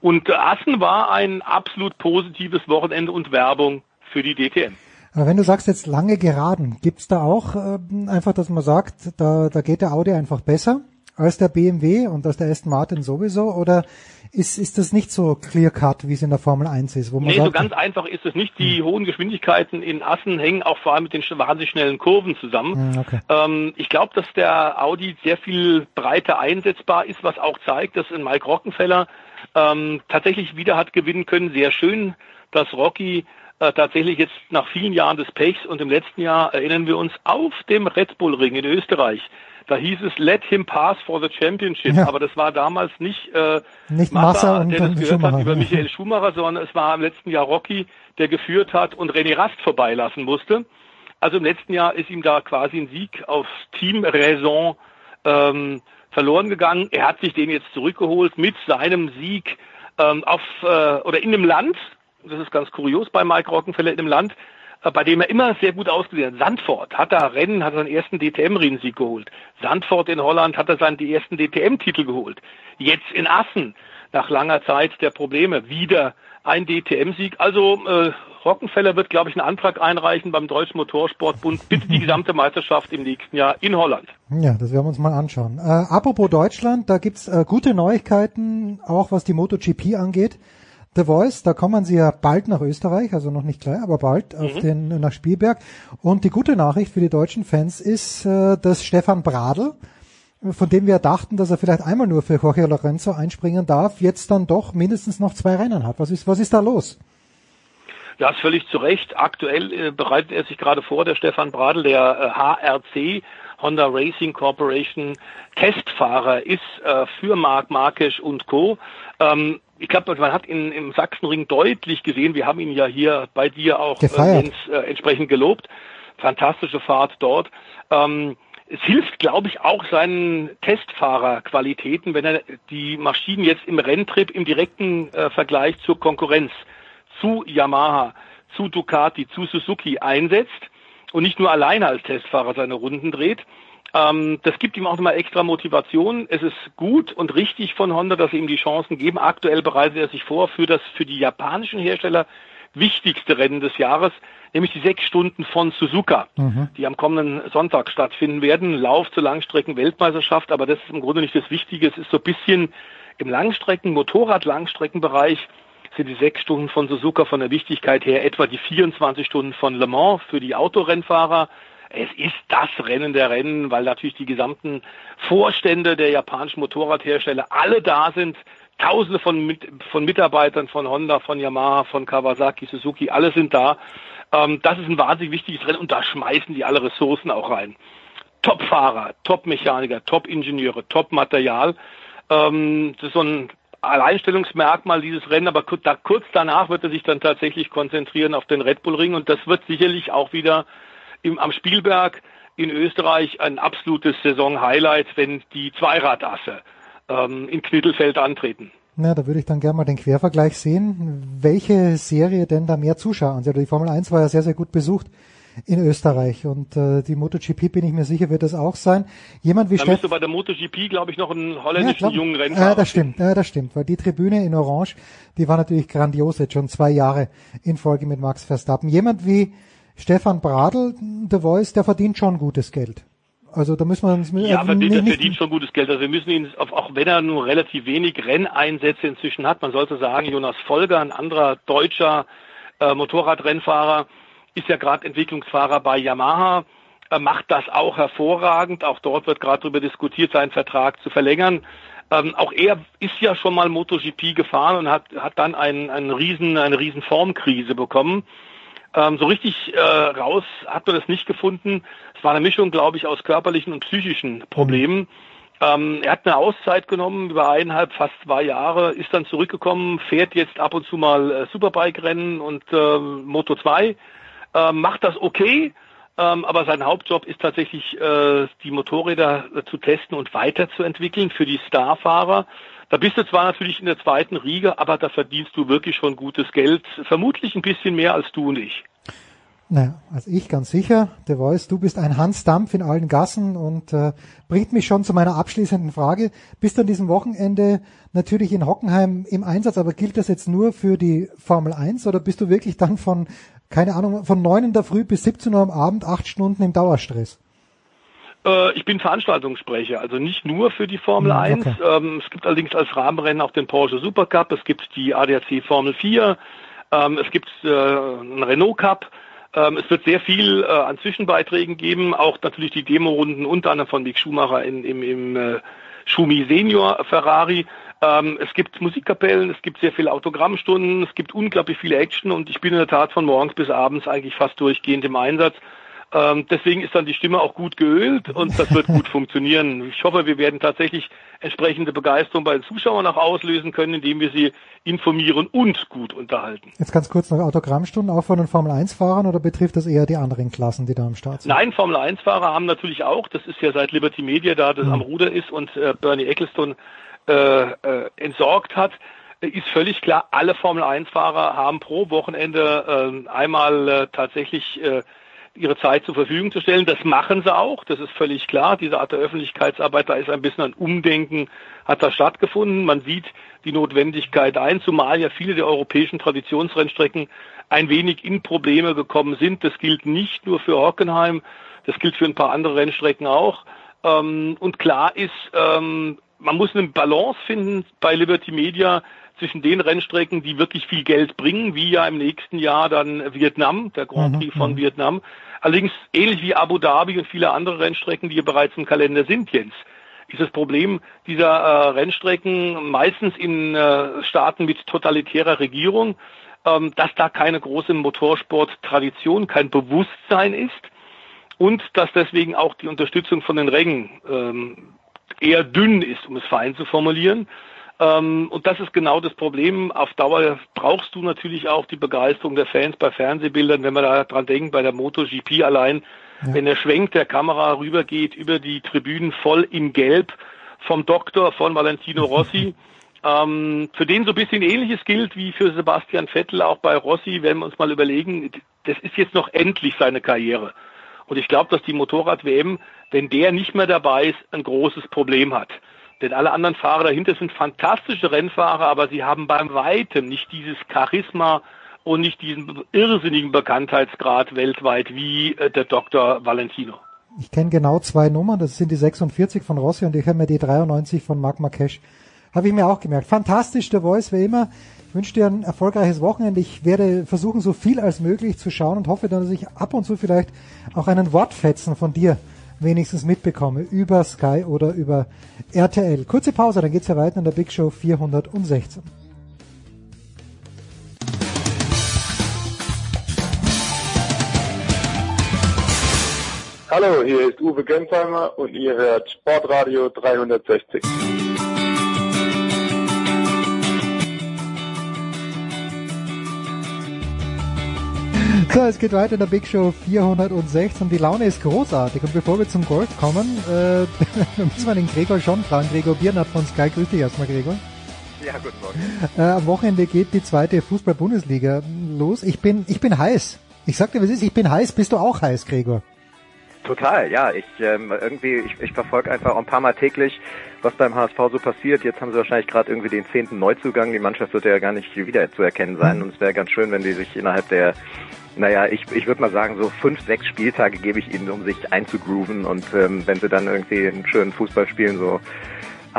Und Assen war ein absolut positives Wochenende und Werbung für die DTM. Aber wenn du sagst jetzt lange Geraden, gibt's da auch äh, einfach, dass man sagt, da, da geht der Audi einfach besser als der BMW und als der Aston Martin sowieso? Oder ist, ist das nicht so clear cut, wie es in der Formel 1 ist? Wo man nee, sagt, so ganz einfach ist es nicht. Die hm. hohen Geschwindigkeiten in Assen hängen auch vor allem mit den wahnsinnig schnellen Kurven zusammen. Hm, okay. Ähm, ich glaube, dass der Audi sehr viel breiter einsetzbar ist, was auch zeigt, dass in Mike Rockenfeller ähm, tatsächlich wieder hat gewinnen können. Sehr schön, dass Rocky äh, tatsächlich jetzt nach vielen Jahren des Pechs und im letzten Jahr erinnern wir uns auf dem Red Bull Ring in Österreich. Da hieß es Let him pass for the championship, ja. aber das war damals nicht äh, nicht Massa, und der das gehört Schumacher. hat über Michael Schumacher, sondern es war im letzten Jahr Rocky, der geführt hat und René Rast vorbeilassen musste. Also im letzten Jahr ist ihm da quasi ein Sieg auf Team Raison ähm, verloren gegangen. Er hat sich den jetzt zurückgeholt mit seinem Sieg ähm, auf äh, oder in dem Land, das ist ganz kurios bei Mike Rockenfeller in dem Land, bei dem er immer sehr gut ausgesehen hat. Sandford hat da Rennen, hat seinen ersten DTM-Rennsieg geholt. Sandford in Holland hat er seinen ersten DTM-Titel geholt. Jetzt in Assen, nach langer Zeit der Probleme, wieder ein DTM-Sieg. Also äh, Rockenfeller wird, glaube ich, einen Antrag einreichen beim Deutschen Motorsportbund. Bitte die gesamte Meisterschaft im nächsten Jahr in Holland. Ja, das werden wir uns mal anschauen. Äh, apropos Deutschland, da gibt's äh, gute Neuigkeiten, auch was die MotoGP angeht. The Voice, da kommen sie ja bald nach Österreich, also noch nicht gleich, aber bald mhm. auf den, nach Spielberg. Und die gute Nachricht für die deutschen Fans ist, äh, dass Stefan Bradl, von dem wir dachten, dass er vielleicht einmal nur für Jorge Lorenzo einspringen darf, jetzt dann doch mindestens noch zwei Rennen hat. Was ist, was ist da los? Ja, ist völlig zu Recht. Aktuell äh, bereitet er sich gerade vor, der Stefan Bradl, der äh, HRC, Honda Racing Corporation Testfahrer ist äh, für Marc Marquez und Co. Ähm, ich glaube, man hat ihn im Sachsenring deutlich gesehen. Wir haben ihn ja hier bei dir auch äh, Jens, äh, entsprechend gelobt. Fantastische Fahrt dort. Ähm, es hilft, glaube ich, auch seinen Testfahrerqualitäten, wenn er die Maschinen jetzt im Renntrip im direkten äh, Vergleich zur Konkurrenz zu Yamaha, zu Ducati, zu Suzuki einsetzt und nicht nur alleine als Testfahrer seine Runden dreht. Ähm, das gibt ihm auch nochmal extra Motivation. Es ist gut und richtig von Honda, dass sie ihm die Chancen geben. Aktuell bereitet er sich vor für das für die japanischen Hersteller wichtigste Rennen des Jahres, nämlich die sechs Stunden von Suzuka, mhm. die am kommenden Sonntag stattfinden werden. Lauf zur Langstrecken-Weltmeisterschaft, aber das ist im Grunde nicht das Wichtige. Es ist so ein bisschen im Langstrecken-, Motorrad-Langstreckenbereich sind die sechs Stunden von Suzuka von der Wichtigkeit her etwa die 24 Stunden von Le Mans für die Autorennfahrer. Es ist das Rennen der Rennen, weil natürlich die gesamten Vorstände der japanischen Motorradhersteller alle da sind. Tausende von, von Mitarbeitern von Honda, von Yamaha, von Kawasaki, Suzuki, alle sind da. Ähm, das ist ein wahnsinnig wichtiges Rennen und da schmeißen die alle Ressourcen auch rein. Top-Fahrer, Top-Mechaniker, Top-Ingenieure, Top-Material. Ähm, das ist so ein Alleinstellungsmerkmal dieses Rennen, aber kurz danach wird er sich dann tatsächlich konzentrieren auf den Red Bull Ring und das wird sicherlich auch wieder im, am Spielberg in Österreich ein absolutes Saison-Highlight, wenn die Zweiradasse ähm, in Knittelfeld antreten. Na, da würde ich dann gerne mal den Quervergleich sehen. Welche Serie denn da mehr Zuschauer ansieht? Die Formel 1 war ja sehr, sehr gut besucht in Österreich und äh, die MotoGP bin ich mir sicher wird das auch sein. Jemand wie Da müsste bei der MotoGP glaube ich noch einen holländischen ja, jungen Rennfahrer. Ja, das stimmt, ja, das stimmt, weil die Tribüne in Orange, die war natürlich grandios jetzt schon zwei Jahre in Folge mit Max Verstappen. Jemand wie Stefan Bradl, The Voice, der verdient schon gutes Geld. Also da müssen wir uns mit, Ja, äh, verdient, er nicht, verdient schon gutes Geld. Also wir müssen ihn, auch wenn er nur relativ wenig Renneinsätze inzwischen hat, man sollte sagen, Jonas Folger, ein anderer deutscher äh, Motorradrennfahrer, ist ja gerade Entwicklungsfahrer bei Yamaha, er macht das auch hervorragend. Auch dort wird gerade darüber diskutiert, seinen Vertrag zu verlängern. Ähm, auch er ist ja schon mal MotoGP gefahren und hat, hat dann einen, einen riesen, eine riesen Formkrise bekommen. Ähm, so richtig äh, raus hat man das nicht gefunden. Es war eine Mischung, glaube ich, aus körperlichen und psychischen Problemen. Ähm, er hat eine Auszeit genommen über eineinhalb, fast zwei Jahre, ist dann zurückgekommen, fährt jetzt ab und zu mal äh, Superbike-Rennen und äh, Moto 2, äh, macht das okay, ähm, aber sein Hauptjob ist tatsächlich, äh, die Motorräder äh, zu testen und weiterzuentwickeln für die Starfahrer. Da bist du zwar natürlich in der zweiten Riege, aber da verdienst du wirklich schon gutes Geld, vermutlich ein bisschen mehr als du und ich. Naja, also ich ganz sicher. Der Voice, du bist ein Hans Dampf in allen Gassen und äh, bringt mich schon zu meiner abschließenden Frage. Bist du an diesem Wochenende natürlich in Hockenheim im Einsatz, aber gilt das jetzt nur für die Formel 1 oder bist du wirklich dann von, keine Ahnung, von 9 in der Früh bis 17 Uhr am Abend acht Stunden im Dauerstress? Äh, ich bin Veranstaltungssprecher, also nicht nur für die Formel Hm, 1. okay. Ähm, es gibt allerdings als Rahmenrennen auch den Porsche Supercup, es gibt die ADAC Formel 4, ähm, es gibt äh, einen Renault Cup. Ähm, es wird sehr viel äh, an Zwischenbeiträgen geben, auch natürlich die Demorunden unter anderem von Mick Schumacher in, im, im Schumi Senior Ferrari. Es gibt Musikkapellen, es gibt sehr viele Autogrammstunden, es gibt unglaublich viele Action und ich bin in der Tat von morgens bis abends eigentlich fast durchgehend im Einsatz. Ähm, deswegen ist dann die Stimme auch gut geölt und das wird gut funktionieren. Ich hoffe, wir werden tatsächlich entsprechende Begeisterung bei den Zuschauern auch auslösen können, indem wir sie informieren und gut unterhalten. Jetzt ganz kurz noch Autogrammstunden auch von den Formel 1 Fahrern oder betrifft das eher die anderen Klassen, die da am Start sind? Nein, Formel 1-Fahrer haben natürlich auch, das ist ja seit Liberty Media da, das Mhm. am Ruder ist und äh, Bernie Ecclestone äh, äh, entsorgt hat, äh, ist völlig klar, alle Formel 1-Fahrer haben pro Wochenende äh, einmal äh, tatsächlich äh, ihre Zeit zur Verfügung zu stellen. Das machen sie auch, das ist völlig klar. Diese Art der Öffentlichkeitsarbeit, da ist ein bisschen ein Umdenken, hat da stattgefunden. Man sieht die Notwendigkeit ein, zumal ja viele der europäischen Traditionsrennstrecken ein wenig in Probleme gekommen sind. Das gilt nicht nur für Hockenheim, das gilt für ein paar andere Rennstrecken auch. Ähm, und klar ist, ähm, man muss eine Balance finden bei Liberty Media zwischen den Rennstrecken, die wirklich viel Geld bringen, wie ja im nächsten Jahr dann Vietnam, der Grand Mhm, Prix von mhm. Vietnam. Allerdings ähnlich wie Abu Dhabi und viele andere Rennstrecken, die ja bereits im Kalender sind, Jens, ist das Problem dieser äh, Rennstrecken meistens in äh, Staaten mit totalitärer Regierung, ähm, dass da keine große Motorsporttradition, kein Bewusstsein ist und dass deswegen auch die Unterstützung von den Rängen ähm, eher dünn ist, um es fein zu formulieren. Ähm, und das ist genau das Problem. Auf Dauer brauchst du natürlich auch die Begeisterung der Fans bei Fernsehbildern, wenn man da dran denkt, bei der MotoGP allein, wenn der Schwenk der Kamera rübergeht über die Tribünen voll in Gelb vom Doktor von Valentino Rossi. Ähm, für den so ein bisschen ähnliches gilt wie für Sebastian Vettel auch bei Rossi, wenn wir uns mal überlegen, das ist jetzt noch endlich seine Karriere. Und ich glaube, dass die Motorrad-WM, wenn der nicht mehr dabei ist, ein großes Problem hat. Denn alle anderen Fahrer dahinter sind fantastische Rennfahrer, aber sie haben beim Weitem nicht dieses Charisma und nicht diesen irrsinnigen Bekanntheitsgrad weltweit wie äh, der Dr. Valentino. Ich kenne genau zwei Nummern, das sind die 46 von Rossi und ich habe mir die 93 von Marc Marquez. Habe ich mir auch gemerkt. Fantastisch, der Voice, wie immer. Ich wünsche dir ein erfolgreiches Wochenende. Ich werde versuchen, so viel als möglich zu schauen und hoffe dann, dass ich ab und zu vielleicht auch einen Wortfetzen von dir wenigstens mitbekomme über Sky oder über RTL. Kurze Pause, dann geht's ja weiter in der Big Show 416. Hallo, hier ist Uwe Gensheimer und ihr hört Sportradio 360. So, es geht weiter in der Big Show 416. Die Laune ist großartig. Und bevor wir zum Golf kommen, äh, müssen wir den Gregor schon fragen. Gregor Biernat von Sky. Grüß dich erstmal, Gregor. Ja, guten Morgen. Äh, am Wochenende geht die zweite Fußball-Bundesliga los. Ich bin, ich bin heiß. Ich sag dir, was ist, ich bin heiß. Bist du auch heiß, Gregor? Total, ja. Ich ähm, irgendwie, ich, ich verfolge einfach ein paar Mal täglich, was beim HSV so passiert. Jetzt haben sie wahrscheinlich gerade irgendwie den zehnten Neuzugang. Die Mannschaft wird ja gar nicht wieder zu erkennen sein. Und es wäre ganz schön, wenn die sich innerhalb der Naja, ich, ich würde mal sagen, so fünf, sechs Spieltage gebe ich ihnen, um sich einzugrooven und ähm, wenn sie dann irgendwie einen schönen Fußball spielen, so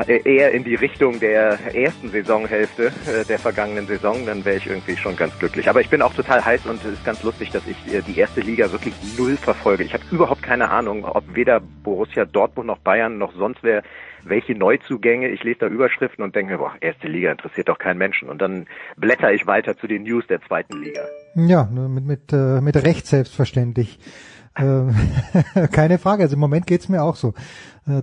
äh, eher in die Richtung der ersten Saisonhälfte äh, der vergangenen Saison, dann wäre ich irgendwie schon ganz glücklich. Aber ich bin auch total heiß und es ist ganz lustig, dass ich äh, die erste Liga wirklich null verfolge. Ich habe überhaupt keine Ahnung, ob weder Borussia Dortmund noch Bayern noch sonst wer welche Neuzugänge. Ich lese da Überschriften und denke boah, erste Liga interessiert doch keinen Menschen. Und dann blätter ich weiter zu den News der zweiten Liga. Ja, mit, mit, äh, mit Recht selbstverständlich. Ähm, keine Frage. Also im Moment geht's mir auch so, äh,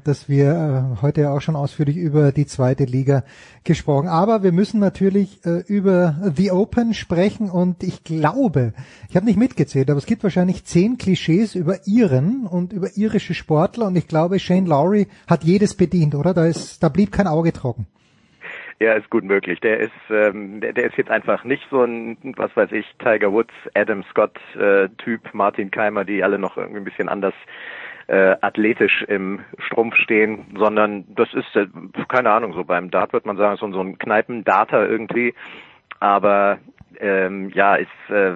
dass wir äh, heute auch schon ausführlich über die zweite Liga gesprochen. Aber wir müssen natürlich äh, über The Open sprechen und ich glaube, ich habe nicht mitgezählt, aber es gibt wahrscheinlich zehn Klischees über Iren und über irische Sportler und ich glaube, Shane Lowry hat jedes bedient, oder? Da ist, da blieb kein Auge trocken. Ja, ist gut möglich. Der ist, ähm, der, der ist jetzt einfach nicht so ein, was weiß ich, Tiger Woods, Adam Scott äh, Typ, Martin Keimer, die alle noch irgendwie ein bisschen anders äh, athletisch im Strumpf stehen, sondern das ist, äh, keine Ahnung, so beim Dart wird man sagen, so, ein Kneipendarter irgendwie. Aber ähm, ja, ist, äh,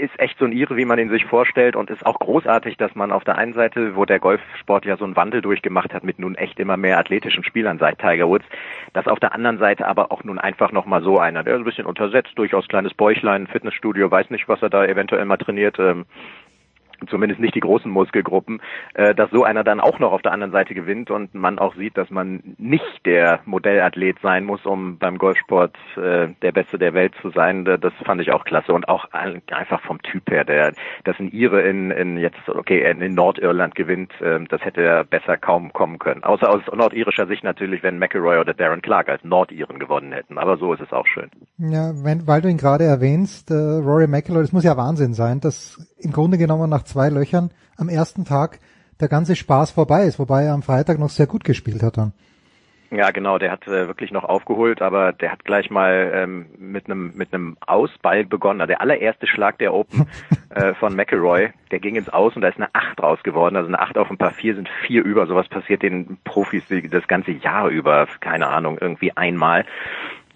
ist echt so ein Ire, wie man ihn sich vorstellt und ist auch großartig, dass man auf der einen Seite, wo der Golfsport ja so einen Wandel durchgemacht hat mit nun echt immer mehr athletischen Spielern seit Tiger Woods, dass auf der anderen Seite aber auch nun einfach nochmal so einer, der ist ein bisschen untersetzt, durchaus kleines Bäuchlein, Fitnessstudio, weiß nicht, was er da eventuell mal trainiert, ähm, zumindest nicht die großen Muskelgruppen, äh, dass so einer dann auch noch auf der anderen Seite gewinnt und man auch sieht, dass man nicht der Modellathlet sein muss, um beim Golfsport äh, der Beste der Welt zu sein. Das fand ich auch klasse und auch einfach vom Typ her, der dass ein Ire in, in jetzt okay in Nordirland gewinnt, äh, das hätte besser kaum kommen können. Außer aus nordirischer Sicht natürlich, wenn McElroy oder Darren Clark als Nordiren gewonnen hätten. Aber so ist es auch schön. Ja, wenn, weil du ihn gerade erwähnst, äh, Rory McElroy, das muss ja Wahnsinn sein, dass im Grunde genommen nach zwei Löchern am ersten Tag der ganze Spaß vorbei ist, wobei er am Freitag noch sehr gut gespielt hat dann. Ja, genau, der hat äh, wirklich noch aufgeholt, aber der hat gleich mal ähm, mit einem mit einem Ausball begonnen. Also der allererste Schlag der Open äh, von McElroy, der ging ins Aus und da ist eine Acht raus geworden. Also eine Acht auf ein paar vier sind vier über. Sowas passiert den Profis das ganze Jahr über, keine Ahnung, irgendwie einmal.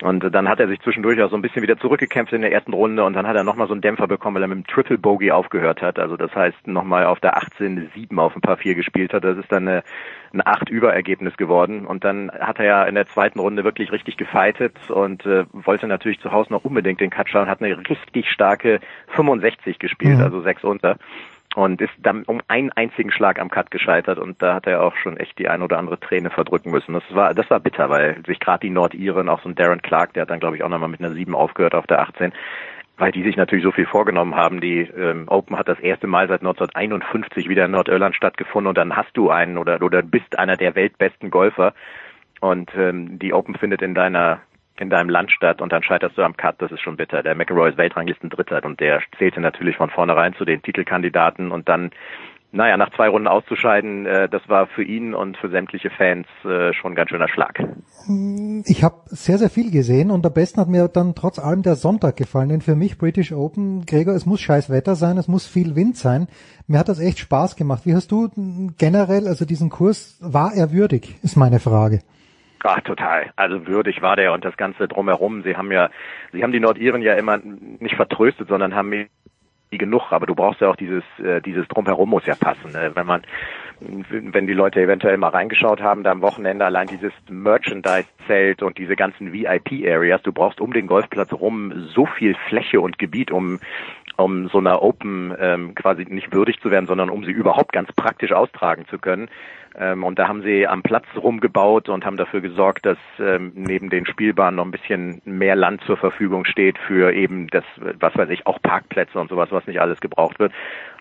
Und dann hat er sich zwischendurch auch so ein bisschen wieder zurückgekämpft in der ersten Runde und dann hat er nochmal so einen Dämpfer bekommen, weil er mit dem Triple Bogey aufgehört hat. Also das heißt nochmal auf der 18 7 auf ein paar 4 gespielt hat. Das ist dann eine, ein 8 Überergebnis geworden. Und dann hat er ja in der zweiten Runde wirklich richtig gefeitet und äh, wollte natürlich zu Hause noch unbedingt den Cut schauen, hat eine richtig starke 65 gespielt, mhm. also 6 unter und ist dann um einen einzigen Schlag am Cut gescheitert und da hat er auch schon echt die ein oder andere Träne verdrücken müssen. Das war das war bitter, weil sich gerade die Nordiren, auch so ein Darren Clark, der hat dann glaube ich auch nochmal mit einer 7 aufgehört auf der 18, weil die sich natürlich so viel vorgenommen haben. Die ähm, Open hat das erste Mal seit 1951 wieder in Nordirland stattgefunden und dann hast du einen oder oder bist einer der weltbesten Golfer und ähm, die Open findet in deiner in deinem Land statt und dann scheiterst du am Cut, das ist schon bitter. Der McElroy ist Weltranglisten Dritter und der zählte natürlich von vornherein zu den Titelkandidaten und dann naja, nach zwei Runden auszuscheiden, äh, das war für ihn und für sämtliche Fans äh, schon ein ganz schöner Schlag. Ich habe sehr, sehr viel gesehen und am besten hat mir dann trotz allem der Sonntag gefallen, denn für mich British Open, Gregor, es muss scheiß Wetter sein, es muss viel Wind sein. Mir hat das echt Spaß gemacht. Wie hast du generell, also diesen Kurs, war er würdig, ist meine Frage. Ach, total. Also würdig war der und das Ganze drumherum. Sie haben ja, sie haben die Nordiren ja immer nicht vertröstet, sondern haben die genug. Aber du brauchst ja auch dieses, äh, dieses drumherum muss ja passen. Ne? Wenn man, wenn die Leute eventuell mal reingeschaut haben, da am Wochenende allein dieses Merchandise-Zelt und diese ganzen VIP-Areas, du brauchst um den Golfplatz rum so viel Fläche und Gebiet, um um so einer Open ähm, quasi nicht würdig zu werden, sondern um sie überhaupt ganz praktisch austragen zu können. Ähm, und da haben sie am Platz rumgebaut und haben dafür gesorgt, dass ähm, neben den Spielbahnen noch ein bisschen mehr Land zur Verfügung steht für eben das, was weiß ich, auch Parkplätze und sowas, was nicht alles gebraucht wird.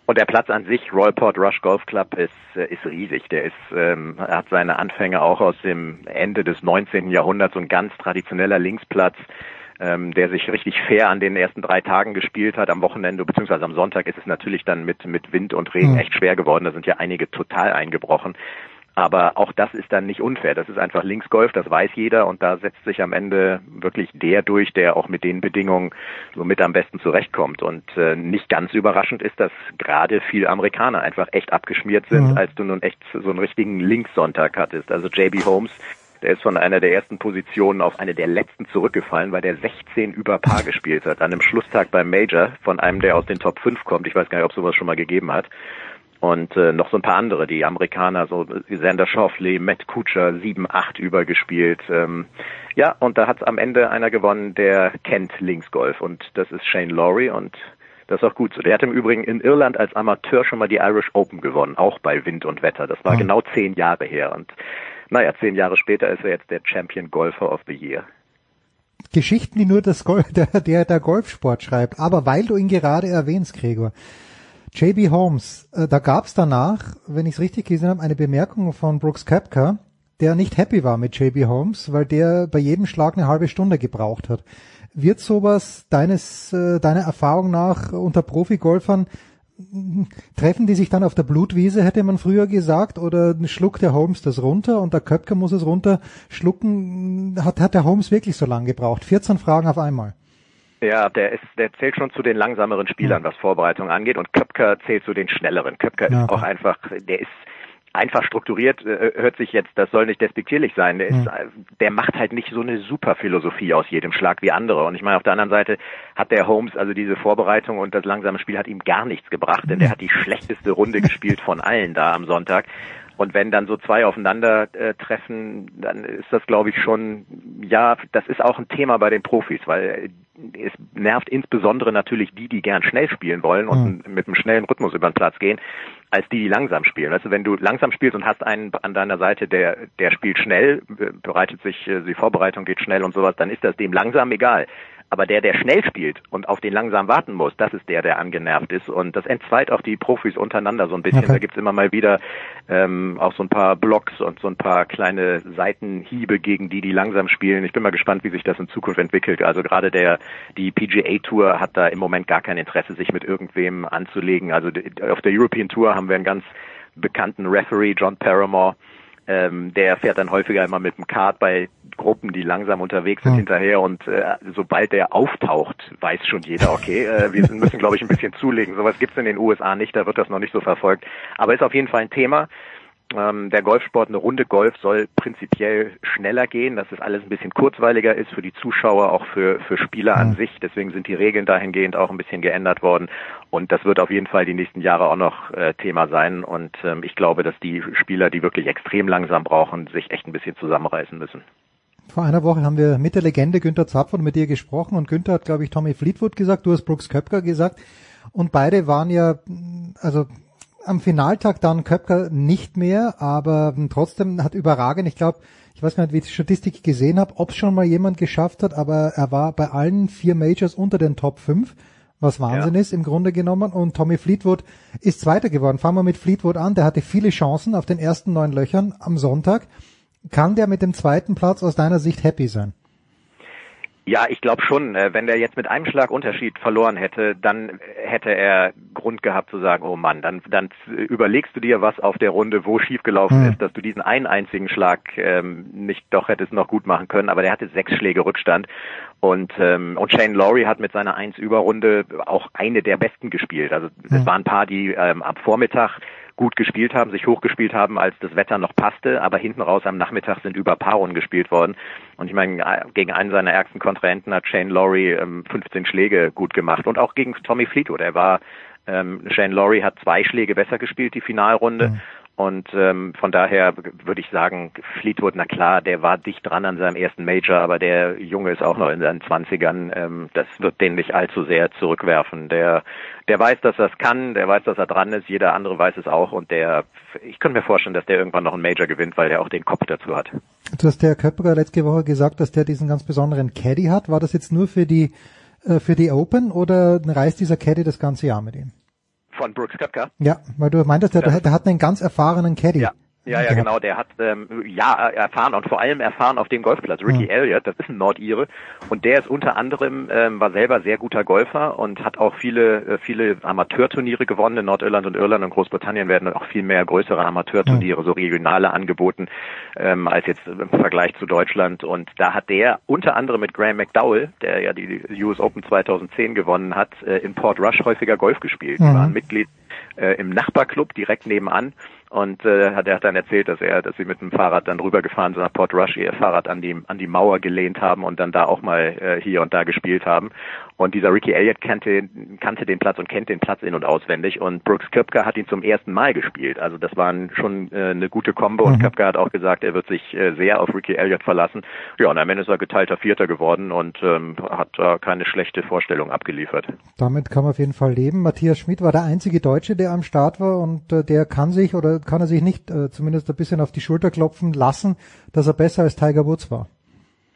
Und der Platz an sich, Royalport Rush Golf Club, ist, äh, ist riesig. Der ist, ähm, hat seine Anfänge auch aus dem Ende des 19. Jahrhunderts, ein ganz traditioneller Linksplatz ähm, der sich richtig fair an den ersten drei Tagen gespielt hat. Am Wochenende beziehungsweise am Sonntag ist es natürlich dann mit, mit Wind und Regen mhm. echt schwer geworden. Da sind ja einige total eingebrochen. Aber auch das ist dann nicht unfair. Das ist einfach Linksgolf, das weiß jeder und da setzt sich am Ende wirklich der durch, der auch mit den Bedingungen so mit am besten zurechtkommt. Und äh, nicht ganz überraschend ist, dass gerade viele Amerikaner einfach echt abgeschmiert sind, mhm. als du nun echt so einen richtigen Linkssonntag hattest. Also JB Holmes Der ist von einer der ersten Positionen auf eine der letzten zurückgefallen, weil der 16 über Paar gespielt hat. An einem Schlusstag beim Major von einem, der aus den Top 5 kommt. Ich weiß gar nicht, ob sowas schon mal gegeben hat. Und äh, noch so ein paar andere, die Amerikaner, so Sander Schauffele, Matt Kutscher, 7-8 übergespielt. Ähm, ja, und da hat am Ende einer gewonnen, der kennt Linksgolf und das ist Shane Lowry und das ist auch gut so. Der hat im Übrigen in Irland als Amateur schon mal die Irish Open gewonnen, auch bei Wind und Wetter. Das war Mhm. genau zehn Jahre her und naja, zehn Jahre später ist er jetzt der Champion Golfer of the Year. Geschichten, die nur das Gol der, der, der Golfsport schreibt. Aber weil du ihn gerade erwähnst, Gregor, JB Holmes, äh, da gab's danach, wenn ich es richtig gesehen habe, eine Bemerkung von Brooks Koepka, der nicht happy war mit JB Holmes, weil der bei jedem Schlag eine halbe Stunde gebraucht hat. Wird sowas deines äh, deiner Erfahrung nach unter Profigolfern treffen die sich dann auf der Blutwiese, hätte man früher gesagt, oder schluckt der Holmes das runter und der Köpker muss es runter schlucken? Hat, hat der Holmes wirklich so lange gebraucht? 14 Fragen auf einmal. Ja, der ist, der zählt schon zu den langsameren Spielern, was Vorbereitung angeht, und Köpker zählt zu den schnelleren. Köpker Ja, ist auch okay. einfach, der ist einfach strukturiert, äh, hört sich jetzt, das soll nicht despektierlich sein, der ist, äh, der macht halt nicht so eine super Philosophie aus jedem Schlag wie andere. Und ich meine, auf der anderen Seite hat der Holmes, also diese Vorbereitung und das langsame Spiel hat ihm gar nichts gebracht, denn der hat die schlechteste Runde gespielt von allen da am Sonntag. Und wenn dann so zwei aufeinander äh, treffen, dann ist das, glaube ich, schon, ja, das ist auch ein Thema bei den Profis, weil es nervt insbesondere natürlich die, die gern schnell spielen wollen und mit einem schnellen Rhythmus über den Platz gehen, als die, die langsam spielen. Also wenn du langsam spielst und hast einen an deiner Seite, der, der spielt schnell, be- bereitet sich, äh, die Vorbereitung geht schnell und sowas, dann ist das dem langsam egal. Aber der, der schnell spielt und auf den langsam warten muss, das ist der, der angenervt ist. Und das entzweit auch die Profis untereinander so ein bisschen. Okay. Da gibt's immer mal wieder ähm, auch so ein paar Blocks und so ein paar kleine Seitenhiebe gegen die, die langsam spielen. Ich bin mal gespannt, wie sich das in Zukunft entwickelt. Also gerade der die PGA Tour hat da im Moment gar kein Interesse, sich mit irgendwem anzulegen. Also auf der European Tour haben wir einen ganz bekannten Referee, John Paramore. Ähm, der fährt dann häufiger immer mit dem Kart bei Gruppen, die langsam unterwegs sind, Hm. hinterher und äh, sobald der auftaucht, weiß schon jeder, okay, äh, wir müssen, glaube ich, ein bisschen zulegen. Sowas gibt's in den USA nicht, da wird das noch nicht so verfolgt. Aber ist auf jeden Fall ein Thema. Ähm, der Golfsport, eine Runde Golf soll prinzipiell schneller gehen, dass es alles ein bisschen kurzweiliger ist für die Zuschauer, auch für, für Spieler an sich. Deswegen sind die Regeln dahingehend auch ein bisschen geändert worden. Und das wird auf jeden Fall die nächsten Jahre auch noch äh, Thema sein. Und ähm, ich glaube, dass die Spieler, die wirklich extrem langsam brauchen, sich echt ein bisschen zusammenreißen müssen. Vor einer Woche haben wir mit der Legende Günther Zapfern mit dir gesprochen und Günther hat, glaube ich, Tommy Fleetwood gesagt, du hast Brooks Köpker gesagt und beide waren ja, also am Finaltag dann Köpker nicht mehr, aber mh, trotzdem hat überragend, ich glaube, ich weiß gar nicht, wie ich die Statistik gesehen habe, ob es schon mal jemand geschafft hat, aber er war bei allen vier Majors unter den Top 5, was Wahnsinn ist im Grunde genommen und Tommy Fleetwood ist Zweiter geworden. Fangen wir mit Fleetwood an, der hatte viele Chancen auf den ersten neun Löchern am Sonntag. Kann der mit dem zweiten Platz aus deiner Sicht happy sein? Ja, ich glaube schon. Äh, Wenn der jetzt mit einem Schlag Unterschied verloren hätte, dann hätte er Grund gehabt zu sagen, oh Mann, dann, dann überlegst du dir was auf der Runde, wo schiefgelaufen Hm. ist, dass du diesen einen einzigen Schlag ähm, nicht doch hättest noch gut machen können. Aber der hatte sechs Schläge Rückstand. Und, ähm, und Shane Lowry hat mit seiner 1-Über-Runde auch eine der besten gespielt. Also es waren ein paar, die ähm, ab Vormittag gut gespielt haben, sich hochgespielt haben, als das Wetter noch passte, aber hinten raus am Nachmittag sind über Paarrunden gespielt worden. Und ich meine, äh, gegen einen seiner ärgsten Kontrahenten hat Shane Lowry ähm, 15 Schläge gut gemacht und auch gegen Tommy Fleetwood. Er war, ähm, Shane Lowry hat zwei Schläge besser gespielt, die Finalrunde. Und ähm, von daher würde ich sagen, Fleetwood, na klar, der war dicht dran an seinem ersten Major, aber der Junge ist auch noch in seinen Zwanzigern. Ähm, das wird den nicht allzu sehr zurückwerfen. Der, der weiß, dass er es kann, der weiß, dass er dran ist, jeder andere weiß es auch und der, ich könnte mir vorstellen, dass der irgendwann noch ein Major gewinnt, weil der auch den Kopf dazu hat. Du hast der Köpker letzte Woche gesagt, dass der diesen ganz besonderen Caddy hat. War das jetzt nur für die äh, für die Open oder reist dieser Caddy das ganze Jahr mit ihm? Von Brooks Koepka? Ja, weil du meintest, der, Ja. der hat einen ganz erfahrenen Caddy. Ja. Ja, ja, genau. Der hat ähm, ja erfahren und vor allem erfahren auf dem Golfplatz. Ricky Mhm. Elliott, das ist ein Nordire und der ist unter anderem ähm, war selber sehr guter Golfer und hat auch viele äh, viele Amateurturniere gewonnen in Nordirland und Irland und Großbritannien werden auch viel mehr größere Amateurturniere, so regionale angeboten ähm, als jetzt im Vergleich zu Deutschland und da hat der unter anderem mit Graham McDowell, der ja die US Open 2010 gewonnen hat, äh, in Port Rush häufiger Golf gespielt. Die Mhm. waren Mitglied äh, im Nachbarclub direkt nebenan Und äh, hat, er hat dann erzählt, dass er, dass sie mit dem Fahrrad dann rübergefahren sind nach Port Rush, ihr Fahrrad an die, an die Mauer gelehnt haben und dann da auch mal äh, hier und da gespielt haben. Und dieser Ricky Elliott kannte, kannte den Platz und kennt den Platz in- und auswendig. Und Brooks Köpke hat ihn zum ersten Mal gespielt. Also das war schon äh, eine gute Kombo. Und Mhm. Köpke hat auch gesagt, er wird sich äh, sehr auf Ricky Elliott verlassen. Ja, und am Ende ist er geteilter Vierter geworden und ähm, hat äh, keine schlechte Vorstellung abgeliefert. Damit kann man auf jeden Fall leben. Matthias Schmidt war der einzige Deutsche, der am Start war und äh, der kann sich oder kann er sich nicht äh, zumindest ein bisschen auf die Schulter klopfen lassen, dass er besser als Tiger Woods war.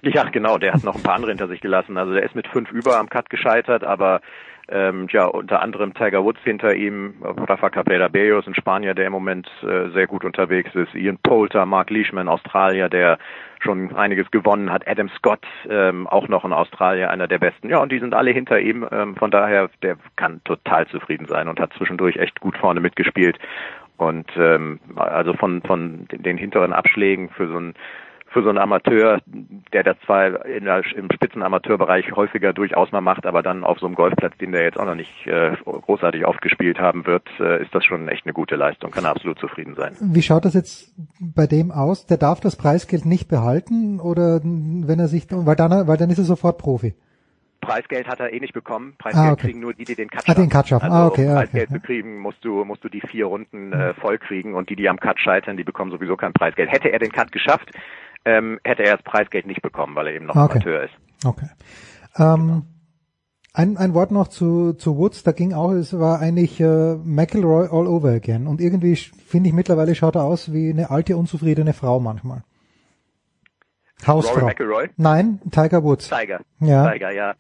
Ja, genau, der hat noch ein paar andere hinter sich gelassen. Also der ist mit fünf über am Cut gescheitert, aber ähm, ja, unter anderem Tiger Woods hinter ihm, Rafa Capella Bellos, ein Spanier, der im Moment äh, sehr gut unterwegs ist, Ian Poulter, Mark Leishman, Australier, der schon einiges gewonnen hat, Adam Scott, ähm, auch noch ein Australier, einer der besten. Ja, und die sind alle hinter ihm, ähm, von daher, der kann total zufrieden sein und hat zwischendurch echt gut vorne mitgespielt. Und ähm, also von, von den, den hinteren Abschlägen für so ein für so einen Amateur, der das zwar in der, im Spitzenamateurbereich häufiger durchaus mal macht, aber dann auf so einem Golfplatz, den der jetzt auch noch nicht äh, großartig aufgespielt haben wird, äh, ist das schon echt eine gute Leistung. Kann er absolut zufrieden sein. Wie schaut das jetzt bei dem aus? Der darf das Preisgeld nicht behalten oder wenn er sich, weil dann, weil dann ist er sofort Profi. Preisgeld hat er eh nicht bekommen. Preisgeld Ah, okay. kriegen nur die, die den Cut Ah, den Cut schaffen. Also Ah, okay, um ah, Preisgeld okay, zu kriegen, musst du, musst du die vier Runden äh, voll kriegen und die, die am Cut scheitern, die bekommen sowieso kein Preisgeld. Hätte er den Cut geschafft, ähm, hätte er das Preisgeld nicht bekommen, weil er eben noch okay. Amateur ist. Okay. Ähm, ein, ein Wort noch zu, zu Woods, da ging auch, es war eigentlich äh, McElroy all over again. Und irgendwie finde ich mittlerweile schaut er aus wie eine alte, unzufriedene Frau manchmal. Hausfrau. Rory McIlroy? Nein, Tiger Woods. Tiger. Ja. Tiger, ja.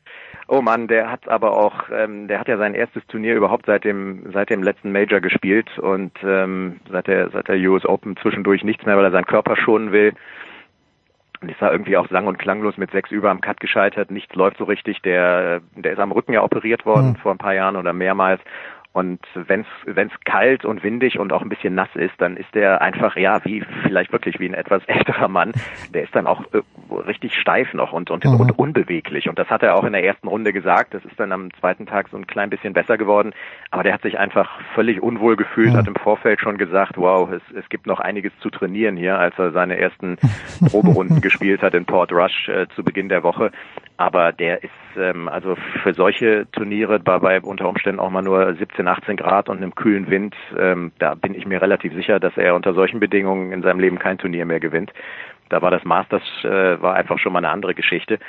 Oh Mann, der hat aber auch, ähm, der hat ja sein erstes Turnier überhaupt seit dem seit dem letzten Major gespielt und ähm, seit der seit der US Open zwischendurch nichts mehr, weil er seinen Körper schonen will. Und ist da irgendwie auch sang- und klanglos mit sechs über am Cut gescheitert. Nichts läuft so richtig. Der, der ist am Rücken ja operiert worden Hm. vor ein paar Jahren oder mehrmals. Und wenn's wenn's kalt und windig und auch ein bisschen nass ist, dann ist der einfach, ja, wie vielleicht wirklich wie ein etwas älterer Mann. Der ist dann auch äh, richtig steif noch und, und, Mhm. und unbeweglich. Und das hat er auch in der ersten Runde gesagt. Das ist dann am zweiten Tag so ein klein bisschen besser geworden. Aber der hat sich einfach völlig unwohl gefühlt, Mhm. hat im Vorfeld schon gesagt, wow, es, es gibt noch einiges zu trainieren hier, als er seine ersten Proberunden gespielt hat in Port Rush äh, zu Beginn der Woche. Aber der ist ähm, also für solche Turniere bei, bei unter Umständen auch mal nur 17, 18 Grad und einem kühlen Wind, ähm, da bin ich mir relativ sicher, dass er unter solchen Bedingungen in seinem Leben kein Turnier mehr gewinnt. Da war das Masters äh, war einfach schon mal eine andere Geschichte.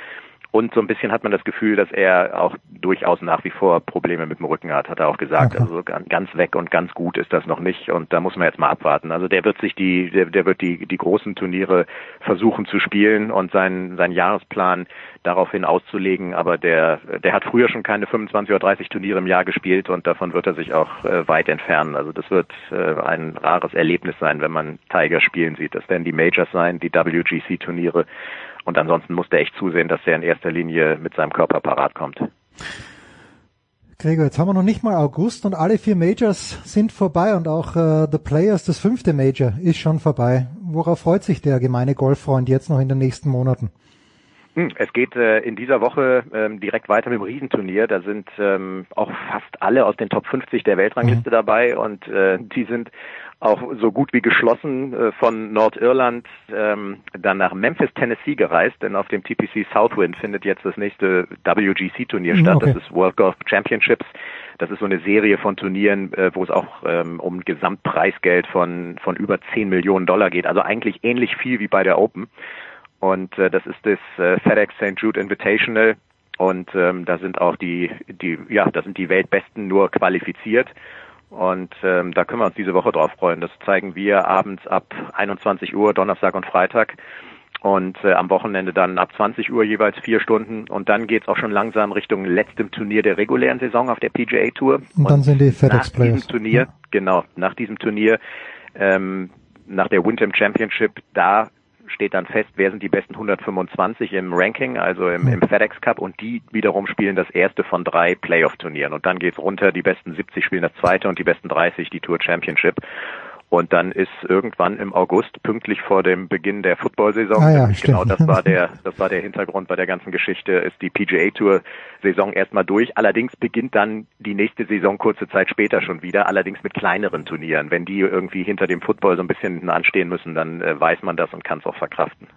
Und so ein bisschen hat man das Gefühl, dass er auch durchaus nach wie vor Probleme mit dem Rücken hat, hat er auch gesagt. Okay. Also gan- ganz weg und ganz gut ist das noch nicht. Und da muss man jetzt mal abwarten. Also der wird sich die, der, der wird die, die großen Turniere versuchen zu spielen und seinen, seinen Jahresplan daraufhin auszulegen. Aber der, der hat früher schon keine 25 oder 30 Turniere im Jahr gespielt und davon wird er sich auch äh, weit entfernen. Also das wird äh, ein rares Erlebnis sein, wenn man Tiger spielen sieht. Das werden die Majors sein, die WGC-Turniere. Und ansonsten muss der echt zusehen, dass er in erster Linie mit seinem Körper parat kommt. Gregor, jetzt haben wir noch nicht mal August und alle vier Majors sind vorbei und auch äh, The Players, das fünfte Major, ist schon vorbei. Worauf freut sich der gemeine Golffreund jetzt noch in den nächsten Monaten? Hm, Es geht äh, in dieser Woche ähm, direkt weiter mit dem Riesenturnier. Da sind ähm, auch fast alle aus den Top 50 der Weltrangliste dabei und äh, die sind auch so gut wie geschlossen äh, von Nordirland ähm, dann nach Memphis, Tennessee gereist, denn auf dem TPC Southwind findet jetzt das nächste WGC-Turnier Mhm, statt. okay. Das ist World Golf Championships. Das ist so eine Serie von Turnieren, äh, wo es auch ähm, um Gesamtpreisgeld von, von über 10 Millionen Dollar geht. Also eigentlich ähnlich viel wie bei der Open. Und äh, das ist das äh, FedEx St. Jude Invitational. Und ähm, da sind auch die, die, ja, da sind die Weltbesten nur qualifiziert. Und ähm, da können wir uns diese Woche drauf freuen. Das zeigen wir abends ab 21 Uhr, Donnerstag und Freitag. Und äh, am Wochenende dann ab 20 Uhr jeweils vier Stunden. Und dann geht's auch schon langsam Richtung letztem Turnier der regulären Saison auf der PGA Tour. Und dann sind die nach FedEx Players. diesem Turnier, genau, nach diesem Turnier, ähm, nach der Wyndham Championship, da steht dann fest, wer sind die besten 125 im Ranking, also im, im FedEx Cup und die wiederum spielen das erste von drei Playoff-Turnieren und dann geht's runter, die besten 70 spielen das zweite und die besten 30 die Tour Championship. Und dann ist irgendwann im August, pünktlich vor dem Beginn der Football-Saison, Ah ja, genau das war der, das war der Hintergrund bei der ganzen Geschichte, ist die PGA Tour Saison erstmal durch. Allerdings beginnt dann die nächste Saison kurze Zeit später schon wieder, allerdings mit kleineren Turnieren. Wenn die irgendwie hinter dem Football so ein bisschen hinten anstehen müssen, dann äh, weiß man das und kann es auch verkraften.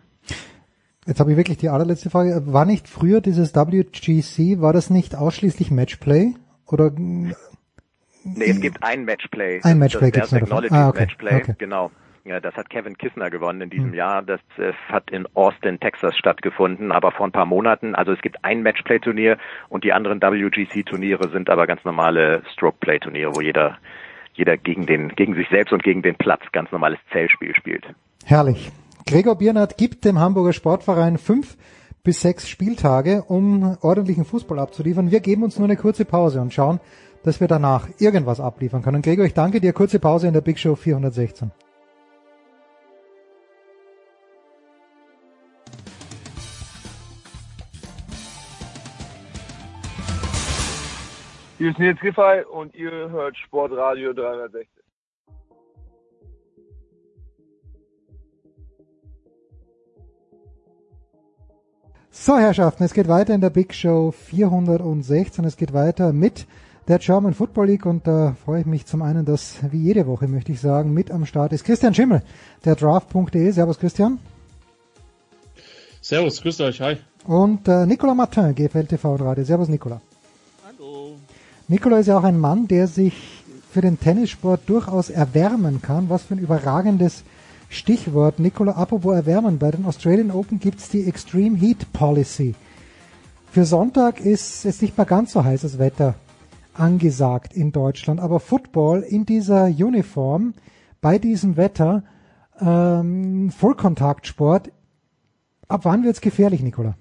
Jetzt habe ich wirklich die allerletzte Frage. War nicht früher dieses WGC, war das nicht ausschließlich Matchplay? Oder Nee, es gibt ein Matchplay. Ein Matchplay das nur davon. Technology Ah, okay, Matchplay, okay. genau. Ja, das hat Kevin Kissner gewonnen in diesem Hm. Jahr. Das äh, hat in Austin, Texas stattgefunden, aber vor ein paar Monaten. Also es gibt ein Matchplay-Turnier und die anderen WGC-Turniere sind aber ganz normale Stroke-Play-Turniere, wo jeder jeder gegen den gegen sich selbst und gegen den Platz ganz normales Zählspiel spielt. herrlich. Gregor Biernat gibt dem Hamburger Sportverein fünf bis sechs Spieltage, um ordentlichen Fußball abzuliefern. Wir geben uns nur eine kurze Pause und schauen, dass wir danach irgendwas abliefern können. Gregor, ich danke dir. Kurze Pause in der Big Show 416. Hier ist Nils Giffey und ihr hört Sportradio 360. So, Herrschaften, es geht weiter in der Big Show 416. Es geht weiter mit der German Football League und da freue ich mich zum einen, dass wie jede Woche, möchte ich sagen, mit am Start ist Christian Schimmel, der Draft.de. Servus Christian. Servus, grüßt euch, hi. Und äh, Nicolas Martin, GFL TV und Radio. Servus Nicolas. Hallo. Nicolas ist ja auch ein Mann, der sich für den Tennissport durchaus erwärmen kann. Was für ein überragendes Stichwort. Nicola, apropos erwärmen, bei den Australian Open gibt's die Extreme Heat Policy. Für Sonntag ist es nicht mehr ganz so heißes Wetter angesagt in Deutschland, aber Football in dieser Uniform, bei diesem Wetter, ähm, Vollkontaktsport, ab wann wird's gefährlich, Nicola?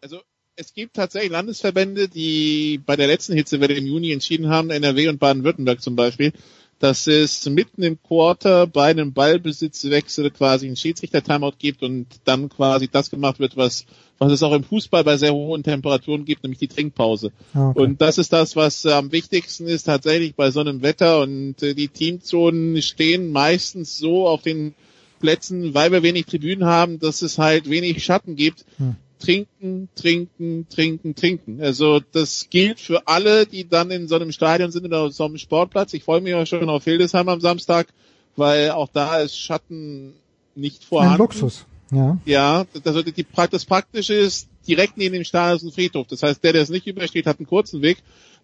Also es gibt tatsächlich Landesverbände, die bei der letzten Hitzewelle im Juni entschieden haben, NRW und Baden-Württemberg zum Beispiel, dass es mitten im Quarter bei einem Ballbesitzwechsel quasi einen Schiedsrichter-Timeout gibt und dann quasi das gemacht wird, was, was es auch im Fußball bei sehr hohen Temperaturen gibt, nämlich die Trinkpause. Okay. Und das ist das, was am wichtigsten ist tatsächlich bei so einem Wetter und äh, die Teamzonen stehen meistens so auf den Plätzen, weil wir wenig Tribünen haben, dass es halt wenig Schatten gibt. Hm. Trinken, trinken, trinken, trinken. Also das gilt für alle, die dann in so einem Stadion sind oder auf so einem Sportplatz. Ich freue mich auch schon auf Hildesheim am Samstag, weil auch da ist Schatten nicht vorhanden. Ein Luxus. Ja. Ja, die, die, das Praktische ist, direkt neben dem Stadion ist ein Friedhof. Das heißt, der, der es nicht übersteht, hat einen kurzen Weg,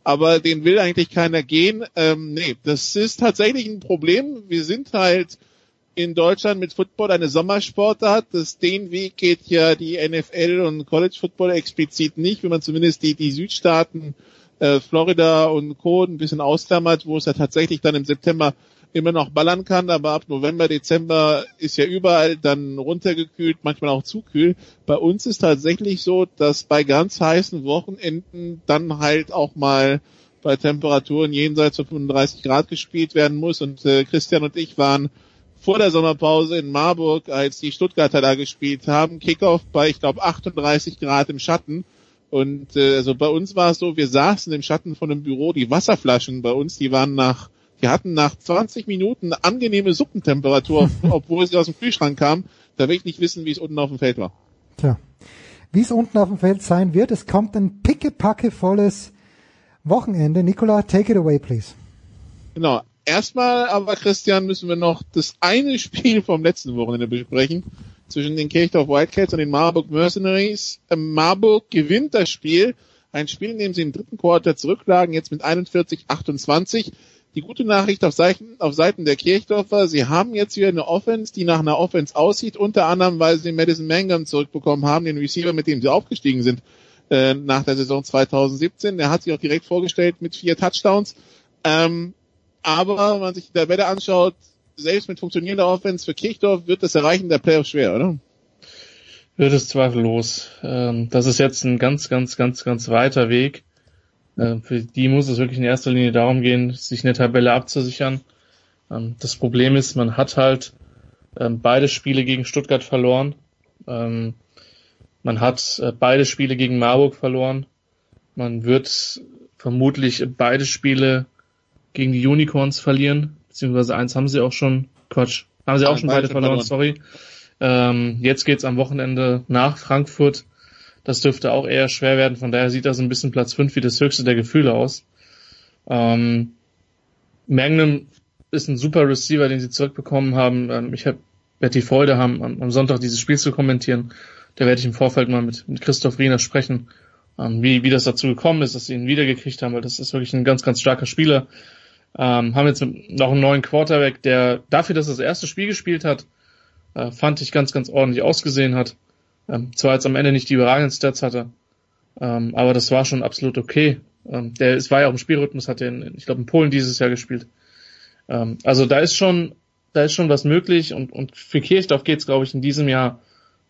aber den will eigentlich keiner gehen. Ähm, nee, das ist tatsächlich ein Problem. Wir sind halt in Deutschland mit Football eine Sommersportart. Das, den Weg geht ja die NFL und College Football explizit nicht, wenn man zumindest die, die Südstaaten, äh, Florida und Co. ein bisschen ausklammert, wo es ja tatsächlich dann im September immer noch ballern kann, aber ab November, Dezember ist ja überall dann runtergekühlt, manchmal auch zu kühl. Bei uns ist tatsächlich so, dass bei ganz heißen Wochenenden dann halt auch mal bei Temperaturen jenseits von 35 Grad gespielt werden muss. Und äh, Christian und ich waren vor der Sommerpause in Marburg, als die Stuttgarter da gespielt haben, Kickoff bei, ich glaube, 38 Grad im Schatten. Und äh, also bei uns war es so, wir saßen im Schatten von einem Büro, die Wasserflaschen bei uns, die waren nach die hatten nach 20 Minuten eine angenehme Suppentemperatur, obwohl sie aus dem Kühlschrank kamen. Da will ich nicht wissen, wie es unten auf dem Feld war. Tja. Wie es unten auf dem Feld sein wird, es kommt ein pickepackevolles Wochenende. Nicola, take it away, please. Genau. Erstmal aber, Christian, müssen wir noch das eine Spiel vom letzten Wochenende besprechen. Zwischen den Kirchdorf Wildcats und den Marburg Mercenaries. Ähm, Marburg gewinnt das Spiel. Ein Spiel, in dem sie im dritten Quarter zurücklagen, jetzt mit 41-28. Die gute Nachricht auf Seiten, auf Seiten der Kirchdorfer, sie haben jetzt wieder eine Offense, die nach einer Offense aussieht, unter anderem, weil sie Madison Mangum zurückbekommen haben, den Receiver, mit dem sie aufgestiegen sind äh, nach der Saison 2017. Der hat sich auch direkt vorgestellt mit vier Touchdowns. Ähm, aber wenn man sich die Tabelle anschaut, selbst mit funktionierender Offense für Kirchdorf wird das Erreichen der Playoffs schwer, oder? Wird es zweifellos. Ähm, das ist jetzt ein ganz, ganz, ganz, ganz weiter Weg. Ähm, für die muss es wirklich in erster Linie darum gehen, sich eine Tabelle abzusichern. Ähm, das Problem ist, man hat halt ähm, beide Spiele gegen Stuttgart verloren. Man hat äh, beide Spiele gegen Marburg verloren. Man wird vermutlich beide Spiele gegen die Unicorns verlieren, beziehungsweise eins haben sie auch schon, Quatsch, haben sie auch schon beide verloren, sorry. Ähm, jetzt geht's am Wochenende nach Frankfurt. Das dürfte auch eher schwer werden, von daher sieht das ein bisschen Platz 5 wie das höchste der Gefühle aus. Ähm, Magnum ist ein super Receiver, den sie zurückbekommen haben. Ähm, ich habe werde die Freude haben, am, Sonntag dieses Spiel zu kommentieren. Da werde ich im Vorfeld mal mit, mit Christoph Riener sprechen, ähm, wie, wie das dazu gekommen ist, dass sie ihn wiedergekriegt haben, weil das ist wirklich ein ganz, ganz starker Spieler. Ähm, haben jetzt noch einen neuen Quarterback, der dafür, dass er das erste Spiel gespielt hat, äh, fand ich ganz, ganz ordentlich ausgesehen hat. Ähm, zwar jetzt am Ende nicht die überragenden Stats hatte, ähm, aber das war schon absolut okay. Ähm, der, es war ja auch im Spielrhythmus, hat er in, ich glaube in Polen dieses Jahr gespielt. Ähm, also da ist schon, da ist schon was möglich und, und für Kirchdorf geht es, glaube ich, in diesem Jahr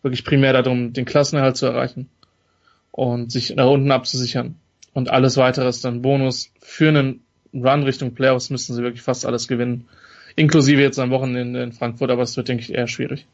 wirklich primär darum, den Klassenerhalt zu erreichen und sich nach unten abzusichern. Und alles weitere ist dann Bonus. Für einen Run Richtung Playoffs müssten sie wirklich fast alles gewinnen. Inklusive jetzt am Wochenende in Frankfurt, aber es wird, denke ich, eher schwierig.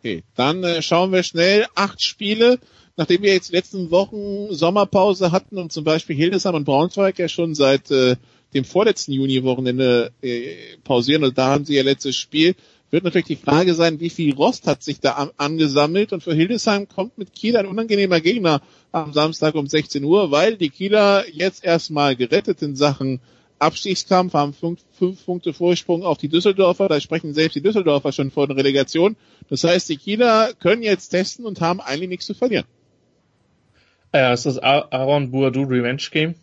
Okay, dann äh, schauen wir schnell. Acht Spiele, nachdem wir jetzt letzten Wochen Sommerpause hatten und zum Beispiel Hildesheim und Braunschweig ja schon seit äh, dem vorletzten Juni-Wochenende äh, pausieren und da haben sie ihr letztes Spiel, wird natürlich die Frage sein, wie viel Rost hat sich da an, angesammelt und für Hildesheim kommt mit Kiel ein unangenehmer Gegner am Samstag um 16 Uhr, weil die Kieler jetzt erstmal gerettet in Sachen Abstiegskampf, haben fünf, fünf Punkte Vorsprung auf die Düsseldorfer, da sprechen selbst die Düsseldorfer schon vor der Relegation. Das heißt, die Kieler können jetzt testen und haben eigentlich nichts zu verlieren. Ja, es ist das Aaron Boadu Revenge Game.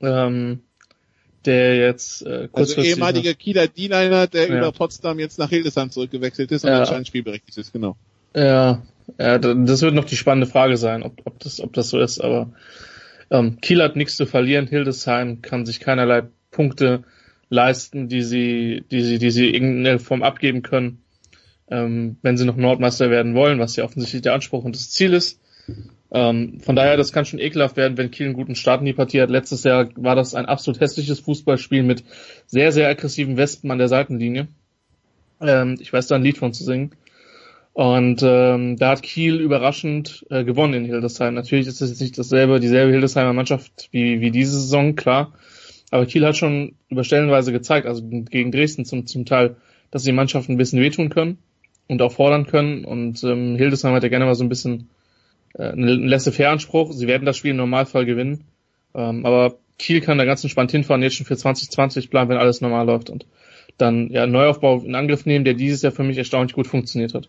Ähm, der jetzt äh, kurz Also ehemaliger Kieler D-Liner, der ja. über Potsdam jetzt nach Hildesheim zurückgewechselt ist und ja. anscheinend spielberechtigt ist, genau. Ja, ja, das wird noch die spannende Frage sein, ob, ob, das, ob das so ist, aber ähm, Kiel hat nichts zu verlieren, Hildesheim kann sich keinerlei Punkte leisten, die sie, die sie, die sie in irgendeiner Form abgeben können, ähm, wenn sie noch Nordmeister werden wollen, was ja offensichtlich der Anspruch und das Ziel ist. Ähm, von daher, das kann schon ekelhaft werden, wenn Kiel einen guten Start in die Partie hat. Letztes Jahr war das ein absolut hässliches Fußballspiel mit sehr, sehr aggressiven Wespen an der Seitenlinie. Ähm, ich weiß da ein Lied von zu singen. Und ähm, da hat Kiel überraschend äh, gewonnen in Hildesheim. Natürlich ist es jetzt nicht dasselbe, dieselbe Hildesheimer Mannschaft wie, wie diese Saison, klar. Aber Kiel hat schon über Stellenweise gezeigt, also gegen Dresden zum, zum Teil, dass die Mannschaften ein bisschen wehtun können und auch fordern können. Und ähm, Hildesheim hat ja gerne mal so ein bisschen äh, einen Laissez-faire-Anspruch. Sie werden das Spiel im Normalfall gewinnen. Ähm, aber Kiel kann da ganz entspannt hinfahren, jetzt schon für 2020 planen, wenn alles normal läuft und dann ja Neuaufbau in Angriff nehmen, der dieses Jahr für mich erstaunlich gut funktioniert hat.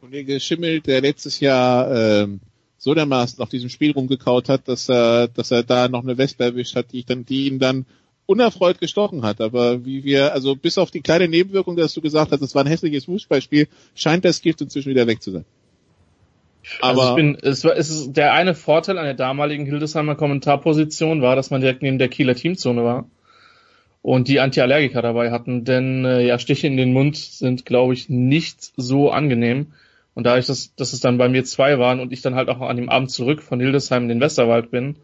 Kollege Schimmel, der letztes Jahr ähm, so dermaßen auf diesem Spiel rumgekaut hat, dass er, dass er da noch eine Wespe erwischt hat, die, ich dann, die ihn dann unerfreut gestochen hat. Aber wie wir, also bis auf die kleine Nebenwirkung, dass du gesagt hast, es war ein hässliches Fußballspiel, scheint das Gift inzwischen wieder weg zu sein. Aber also ich bin, es war, es ist der eine Vorteil an der damaligen Hildesheimer Kommentarposition war, dass man direkt neben der Kieler Teamzone war und die Antiallergiker dabei hatten, denn äh, ja Stiche in den Mund sind, glaube ich, nicht so angenehm. Und da ich das, dass es dann bei mir zwei waren und ich dann halt auch an dem Abend zurück von Hildesheim in den Westerwald bin,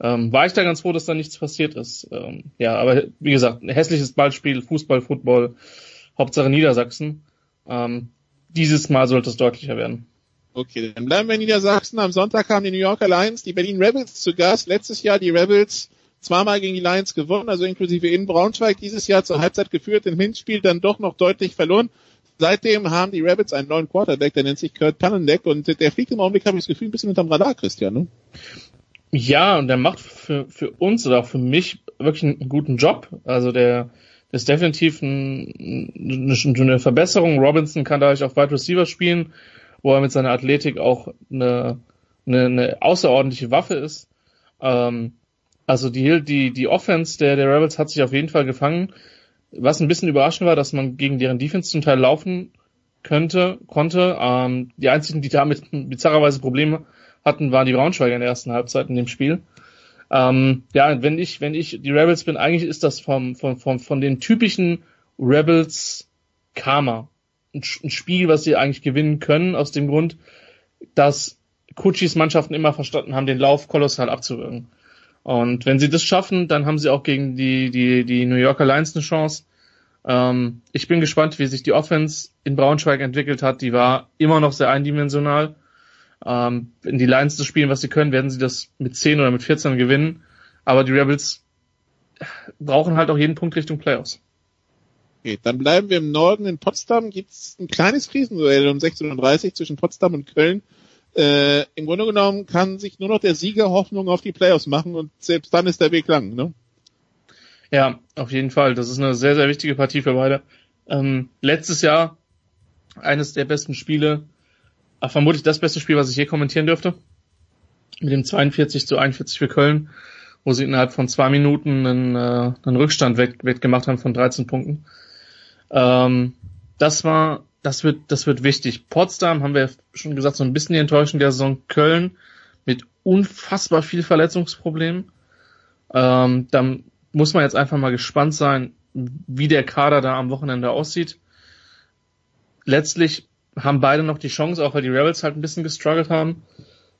ähm, war ich da ganz froh, dass da nichts passiert ist. Ähm, ja, aber wie gesagt, ein hässliches Ballspiel, Fußball, Football, Hauptsache Niedersachsen. Ähm, dieses Mal sollte es deutlicher werden. Okay, dann bleiben wir in Niedersachsen. Am Sonntag haben die New Yorker Lions die Berlin Rebels zu Gast. Letztes Jahr die Rebels zweimal gegen die Lions gewonnen, also inklusive in Braunschweig. Dieses Jahr zur Halbzeit geführt, im Hinspiel dann doch noch deutlich verloren. Seitdem haben die Rebels einen neuen Quarterback, der nennt sich Kurt Pannendeck und der fliegt im Augenblick, habe ich das Gefühl, ein bisschen unterm Radar, Christian. Ne? Ja, und der macht für, für uns oder auch für mich wirklich einen guten Job. Also der, ist definitiv ein, eine Verbesserung. Robinson kann dadurch auch Wide Receiver spielen wo er mit seiner Athletik auch eine, eine, eine außerordentliche Waffe ist. Ähm, also die, die, die Offense der, der Rebels hat sich auf jeden Fall gefangen. Was ein bisschen überraschend war, dass man gegen deren Defense zum Teil laufen könnte, konnte. Ähm, die einzigen, die damit bizarrerweise Probleme hatten, waren die Braunschweiger in der ersten Halbzeit in dem Spiel. Ähm, ja, wenn ich, wenn ich die Rebels bin, eigentlich ist das vom, vom, vom, von den typischen Rebels Karma ein, ein Spiel, was sie eigentlich gewinnen können, aus dem Grund, dass Kuchis Mannschaften immer verstanden haben, den Lauf kolossal abzuwirken. Und wenn sie das schaffen, dann haben sie auch gegen die, die, die New Yorker Lions eine Chance. Ähm, ich bin gespannt, wie sich die Offense in Braunschweig entwickelt hat. Die war immer noch sehr eindimensional. Ähm, wenn die Lions das spielen, was sie können, werden sie das mit 10 oder mit 14 gewinnen. Aber die Rebels brauchen halt auch jeden Punkt Richtung Playoffs. Okay, dann bleiben wir im Norden. In Potsdam gibt's ein kleines Krisenduell um 16.30 Uhr zwischen Potsdam und Köln. Äh, Im Grunde genommen kann sich nur noch der Sieger Hoffnung auf die Playoffs machen und selbst dann ist der Weg lang. Ne? Ja, auf jeden Fall. Das ist eine sehr, sehr wichtige Partie für beide. Ähm, letztes Jahr eines der besten Spiele, ach, vermutlich das beste Spiel, was ich je kommentieren dürfte. Mit dem 42 zu 41 für Köln, wo sie innerhalb von zwei Minuten einen, äh, einen Rückstand weg, weggemacht haben von 13 Punkten. Ähm, das war, das wird, das wird wichtig. Potsdam haben wir schon gesagt, so ein bisschen die Enttäuschung der Saison. Köln mit unfassbar viel Verletzungsproblemen. Ähm, dann muss man jetzt einfach mal gespannt sein, wie der Kader da am Wochenende aussieht. Letztlich haben beide noch die Chance, auch weil die Rebels halt ein bisschen gestruggelt haben,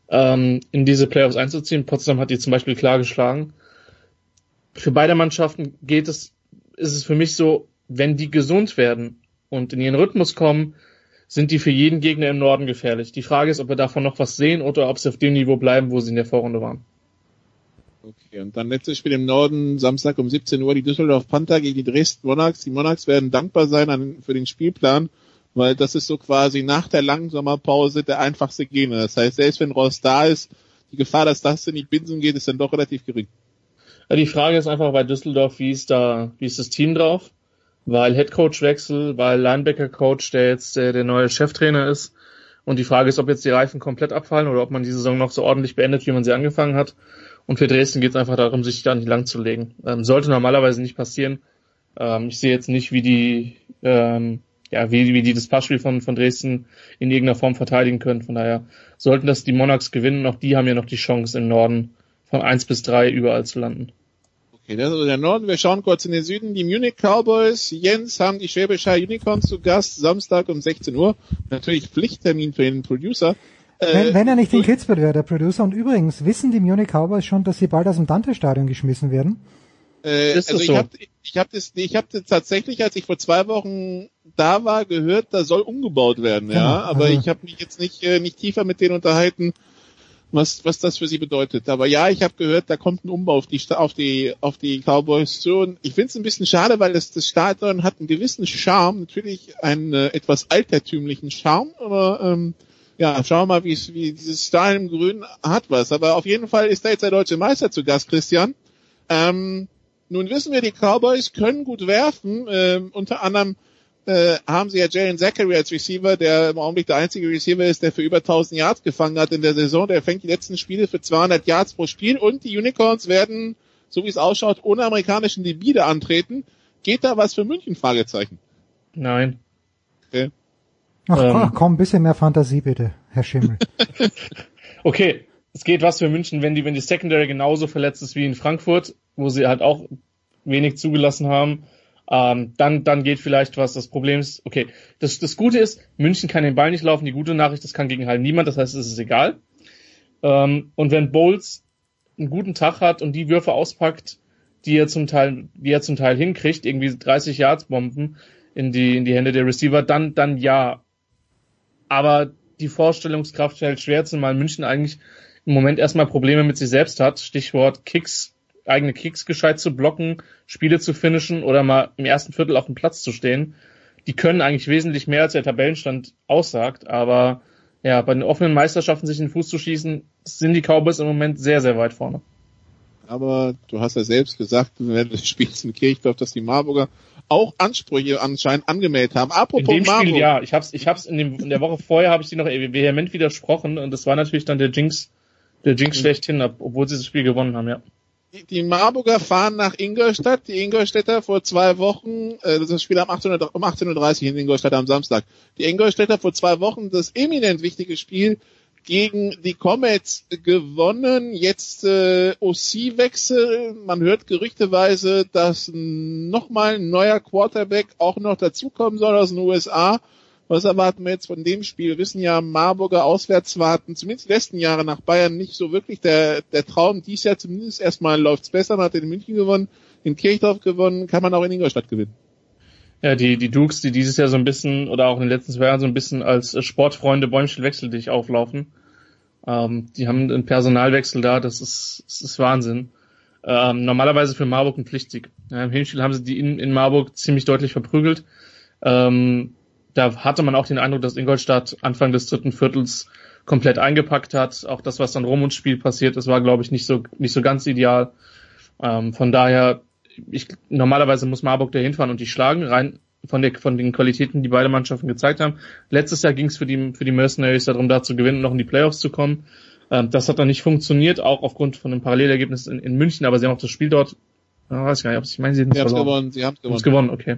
ähm, in diese Playoffs einzuziehen. Potsdam hat die zum Beispiel klar geschlagen. Für beide Mannschaften geht es, ist es für mich so, wenn die gesund werden und in ihren Rhythmus kommen, sind die für jeden Gegner im Norden gefährlich. Die Frage ist, ob wir davon noch was sehen oder ob sie auf dem Niveau bleiben, wo sie in der Vorrunde waren. Okay, und dann letztes Spiel im Norden, Samstag um 17 Uhr, die Düsseldorf Panther gegen die Dresden Monarchs. Die Monarchs werden dankbar sein an, für den Spielplan, weil das ist so quasi nach der langen Sommerpause der einfachste Gegner. Das heißt, selbst wenn Ross da ist, die Gefahr, dass das in die Binsen geht, ist dann doch relativ gering. Ja, die Frage ist einfach bei Düsseldorf, wie ist da, wie ist das Team drauf? Weil Headcoach-Wechsel, weil Linebacker-Coach, der jetzt der, der neue Cheftrainer ist. Und die Frage ist, ob jetzt die Reifen komplett abfallen oder ob man die Saison noch so ordentlich beendet, wie man sie angefangen hat. Und für Dresden geht es einfach darum, sich da nicht lang zu legen. Ähm, sollte normalerweise nicht passieren. Ähm, ich sehe jetzt nicht, wie die, ähm, ja, wie, wie die das Passspiel von, von Dresden in irgendeiner Form verteidigen können. Von daher sollten das die Monarchs gewinnen. Auch die haben ja noch die Chance im Norden von eins bis drei überall zu landen. Okay, das ist also der Norden. Wir schauen kurz in den Süden. Die Munich Cowboys, Jens, haben die Schwäbische Unicorns zu Gast, Samstag um 16 Uhr. Natürlich Pflichttermin für den Producer. Wenn, wenn er nicht in Kitzbühel wäre, der Producer. Und übrigens, wissen die Munich Cowboys schon, dass sie bald aus dem Dante-Stadion geschmissen werden? Äh, Ist also ich so? habe ich hab das, ich hab das tatsächlich, als ich vor zwei Wochen da war, gehört, da soll umgebaut werden, Genau, ja. Aber also- ich habe mich jetzt nicht, äh, nicht tiefer mit denen unterhalten, was, was das für sie bedeutet. Aber ja, ich habe gehört, da kommt ein Umbau auf die, auf die, auf die Cowboys zu. Und ich finde es ein bisschen schade, weil das, das Stadion hat einen gewissen Charme, natürlich einen äh, etwas altertümlichen Charme, aber ähm, ja, schauen wir mal, wie wie dieses Stadion im Grün hat was. Aber auf jeden Fall ist da jetzt der deutsche Meister zu Gast, Christian. Ähm, nun wissen wir, die Cowboys können gut werfen. Ähm, unter anderem äh, haben sie ja Jalen Zachary als Receiver, der im Augenblick der einzige Receiver ist, der für über 1000 Yards gefangen hat in der Saison. Der fängt die letzten Spiele für 200 Yards pro Spiel und die Unicorns werden, so wie es ausschaut, ohne amerikanischen Debide antreten. Geht da was für München? Fragezeichen. Nein. Okay. Ach, Ähm. ach komm, ein bisschen mehr Fantasie bitte, Herr Schimmel. Okay, es geht was für München, wenn die, wenn die Secondary genauso verletzt ist wie in Frankfurt, wo sie halt auch wenig zugelassen haben. Ähm, dann, dann geht vielleicht was. Das Problem ist, okay, das, das Gute ist, München kann den Ball nicht laufen. Die gute Nachricht, das kann gegen halt niemand. Das heißt, es ist egal. Ähm, und wenn Bowles einen guten Tag hat und die Würfe auspackt, die er zum Teil, die er zum Teil hinkriegt, irgendwie 30 Yards Bomben in die, in die Hände der Receiver, dann, dann ja. Aber die Vorstellungskraft fällt schwer, zumal München eigentlich im Moment erstmal Probleme mit sich selbst hat. Stichwort Kicks, eigene Kicks gescheit zu blocken, Spiele zu finishen oder mal im ersten Viertel auf dem Platz zu stehen. Die können eigentlich wesentlich mehr, als der Tabellenstand aussagt, aber ja, bei den offenen Meisterschaften sich in den Fuß zu schießen, sind die Cowboys im Moment sehr, sehr weit vorne. Aber du hast ja selbst gesagt, während des Spiels in Kirchdorf, dass die Marburger auch Ansprüche anscheinend angemeldet haben. In Apropos dem Marburg. Spiel ja, ich hab's, ich hab's in, dem, in der Woche vorher habe ich die noch vehement widersprochen und das war natürlich dann der Jinx, der Jinx schlechthin, ob- obwohl sie das Spiel gewonnen haben, ja. Die- Marburger fahren nach Ingolstadt. Die Ingolstädter vor zwei Wochen, äh, das Spiel am 18 Uhr- um 18.30 Uhr in Ingolstadt am Samstag. Die Ingolstädter vor zwei Wochen das eminent wichtige Spiel gegen die Comets gewonnen. Jetzt äh, OC-Wechsel. Man hört gerüchteweise, dass nochmal ein neuer Quarterback auch noch dazukommen soll aus den USA. Was erwarten wir jetzt von dem Spiel? Wir wissen ja, Marburger Auswärtswarten, zumindest die letzten Jahre nach Bayern nicht so wirklich der, der Traum. Dies Jahr zumindest erstmal läuft's besser. Man hat in München gewonnen, in Kirchdorf gewonnen, kann man auch in Ingolstadt gewinnen. Ja, die, die Dukes, die dieses Jahr so ein bisschen oder auch in den letzten zwei Jahren so ein bisschen als Sportfreunde Bäumchen wechsel dich auflaufen. Ähm, die haben einen Personalwechsel da, das ist, das ist Wahnsinn. ähm, normalerweise für Marburg ein Pflichtsieg. Ja, Im Hinspiel haben sie die in, in Marburg ziemlich deutlich verprügelt. Ähm, da hatte man auch den Eindruck, dass Ingolstadt Anfang des dritten Viertels komplett eingepackt hat. Auch das, was dann rum ums Spiel passiert ist, war, glaube ich, nicht so, nicht so ganz ideal. Ähm, von daher, ich, normalerweise muss Marburg da hinfahren und die schlagen, rein von, der, von den Qualitäten, die beide Mannschaften gezeigt haben. Letztes Jahr ging es für die, für die Mercenaries darum, da zu gewinnen und noch in die Playoffs zu kommen. Ähm, das hat dann nicht funktioniert, auch aufgrund von dem Parallelergebnis in, in München, aber sie haben auch das Spiel dort, oh, weiß gar nicht, ob ich meine, sie haben Sie haben gewonnen, sie haben gewonnen. gewonnen, okay.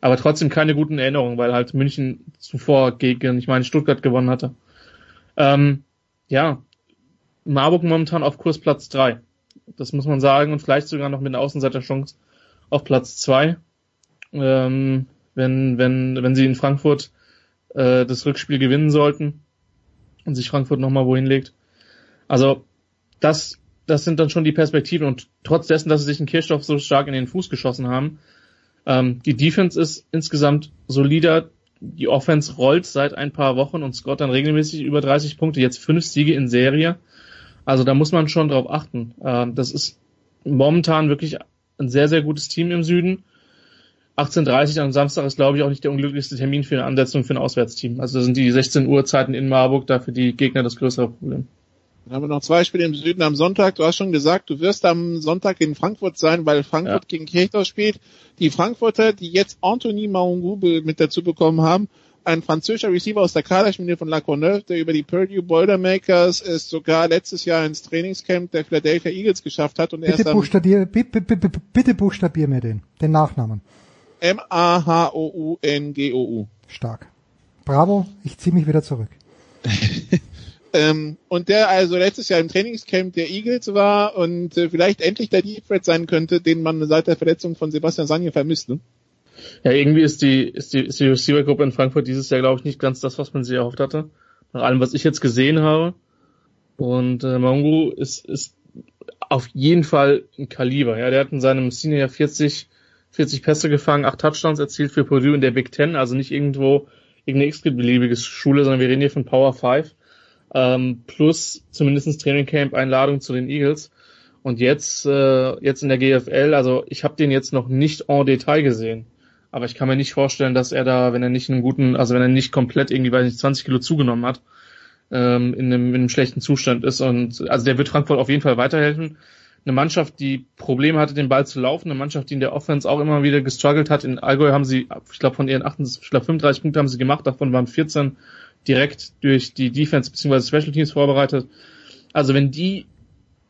Aber trotzdem keine guten Erinnerungen, weil halt München zuvor gegen, ich meine, Stuttgart gewonnen hatte. Ähm, ja, Marburg momentan auf Kurs Platz drei. Das muss man sagen und vielleicht sogar noch mit einer Außenseiterchance auf Platz zwei. Ähm, wenn, wenn, wenn sie in Frankfurt äh, das Rückspiel gewinnen sollten und sich Frankfurt nochmal wohin legt. Also das, das sind dann schon die Perspektiven und trotz dessen, dass sie sich in Kirchdorf so stark in den Fuß geschossen haben, ähm, die Defense ist insgesamt solider, die Offense rollt seit ein paar Wochen und scoret dann regelmäßig über 30 Punkte, jetzt fünf Siege in Serie. Also da muss man schon drauf achten. Ähm, das ist momentan wirklich ein sehr, sehr gutes Team im Süden. 18.30 am Samstag ist, glaube ich, auch nicht der unglücklichste Termin für eine Ansetzung für ein Auswärtsteam. Also sind die 16 Uhr Zeiten in Marburg da für die Gegner das größere Problem. Dann haben wir noch zwei Spiele im Süden am Sonntag. Du hast schon gesagt, du wirst am Sonntag in Frankfurt sein, weil Frankfurt ja. gegen Kirchdorf spielt. Die Frankfurter, die jetzt Anthony Maungu mit dazu bekommen haben, ein französischer Receiver aus der Kaderschmiede von La Courneuve, der über die Purdue Boilermakers es sogar letztes Jahr ins Trainingscamp der Philadelphia Eagles geschafft hat. Und bitte, buchstabier, bitte, bitte, bitte buchstabier mir den, den Nachnamen. M-A-H-O-U-N-G-O-U. Stark. Bravo, ich ziehe mich wieder zurück. ähm, und der also letztes Jahr im Trainingscamp der Eagles war und äh, vielleicht endlich der Deep Threat sein könnte, den man seit der Verletzung von Sebastian Sanje vermisst. Ne? Ja, irgendwie ist die, ist die, ist die Receiver-Gruppe in Frankfurt dieses Jahr, glaube ich, nicht ganz das, was man sich erhofft hatte. Nach allem, was ich jetzt gesehen habe. Und äh, Mongu ist, ist auf jeden Fall ein Kaliber. Ja, der hat in seinem Senior Jahr 40, 40 Pässe gefangen, 8 Touchdowns erzielt für Purdue in der Big Ten, also nicht irgendwo irgendeine x-beliebige Schule, sondern wir reden hier von Power 5. Ähm, plus zumindestens Training Camp Einladung zu den Eagles. Und jetzt, äh, jetzt in der GFL, also ich habe den jetzt noch nicht en Detail gesehen. Aber ich kann mir nicht vorstellen, dass er da, wenn er nicht einen guten, also wenn er nicht komplett irgendwie, weiß nicht, 20 Kilo zugenommen hat, ähm, in, einem, in einem schlechten Zustand ist. Und also der wird Frankfurt auf jeden Fall weiterhelfen. Eine Mannschaft, die Probleme hatte, den Ball zu laufen, eine Mannschaft, die in der Offense auch immer wieder gestruggelt hat. In Allgäu haben sie, ich glaube, von ihren 28, ich glaube 35 Punkte haben sie gemacht, davon waren 14 direkt durch die Defense bzw. Special Teams vorbereitet. Also wenn die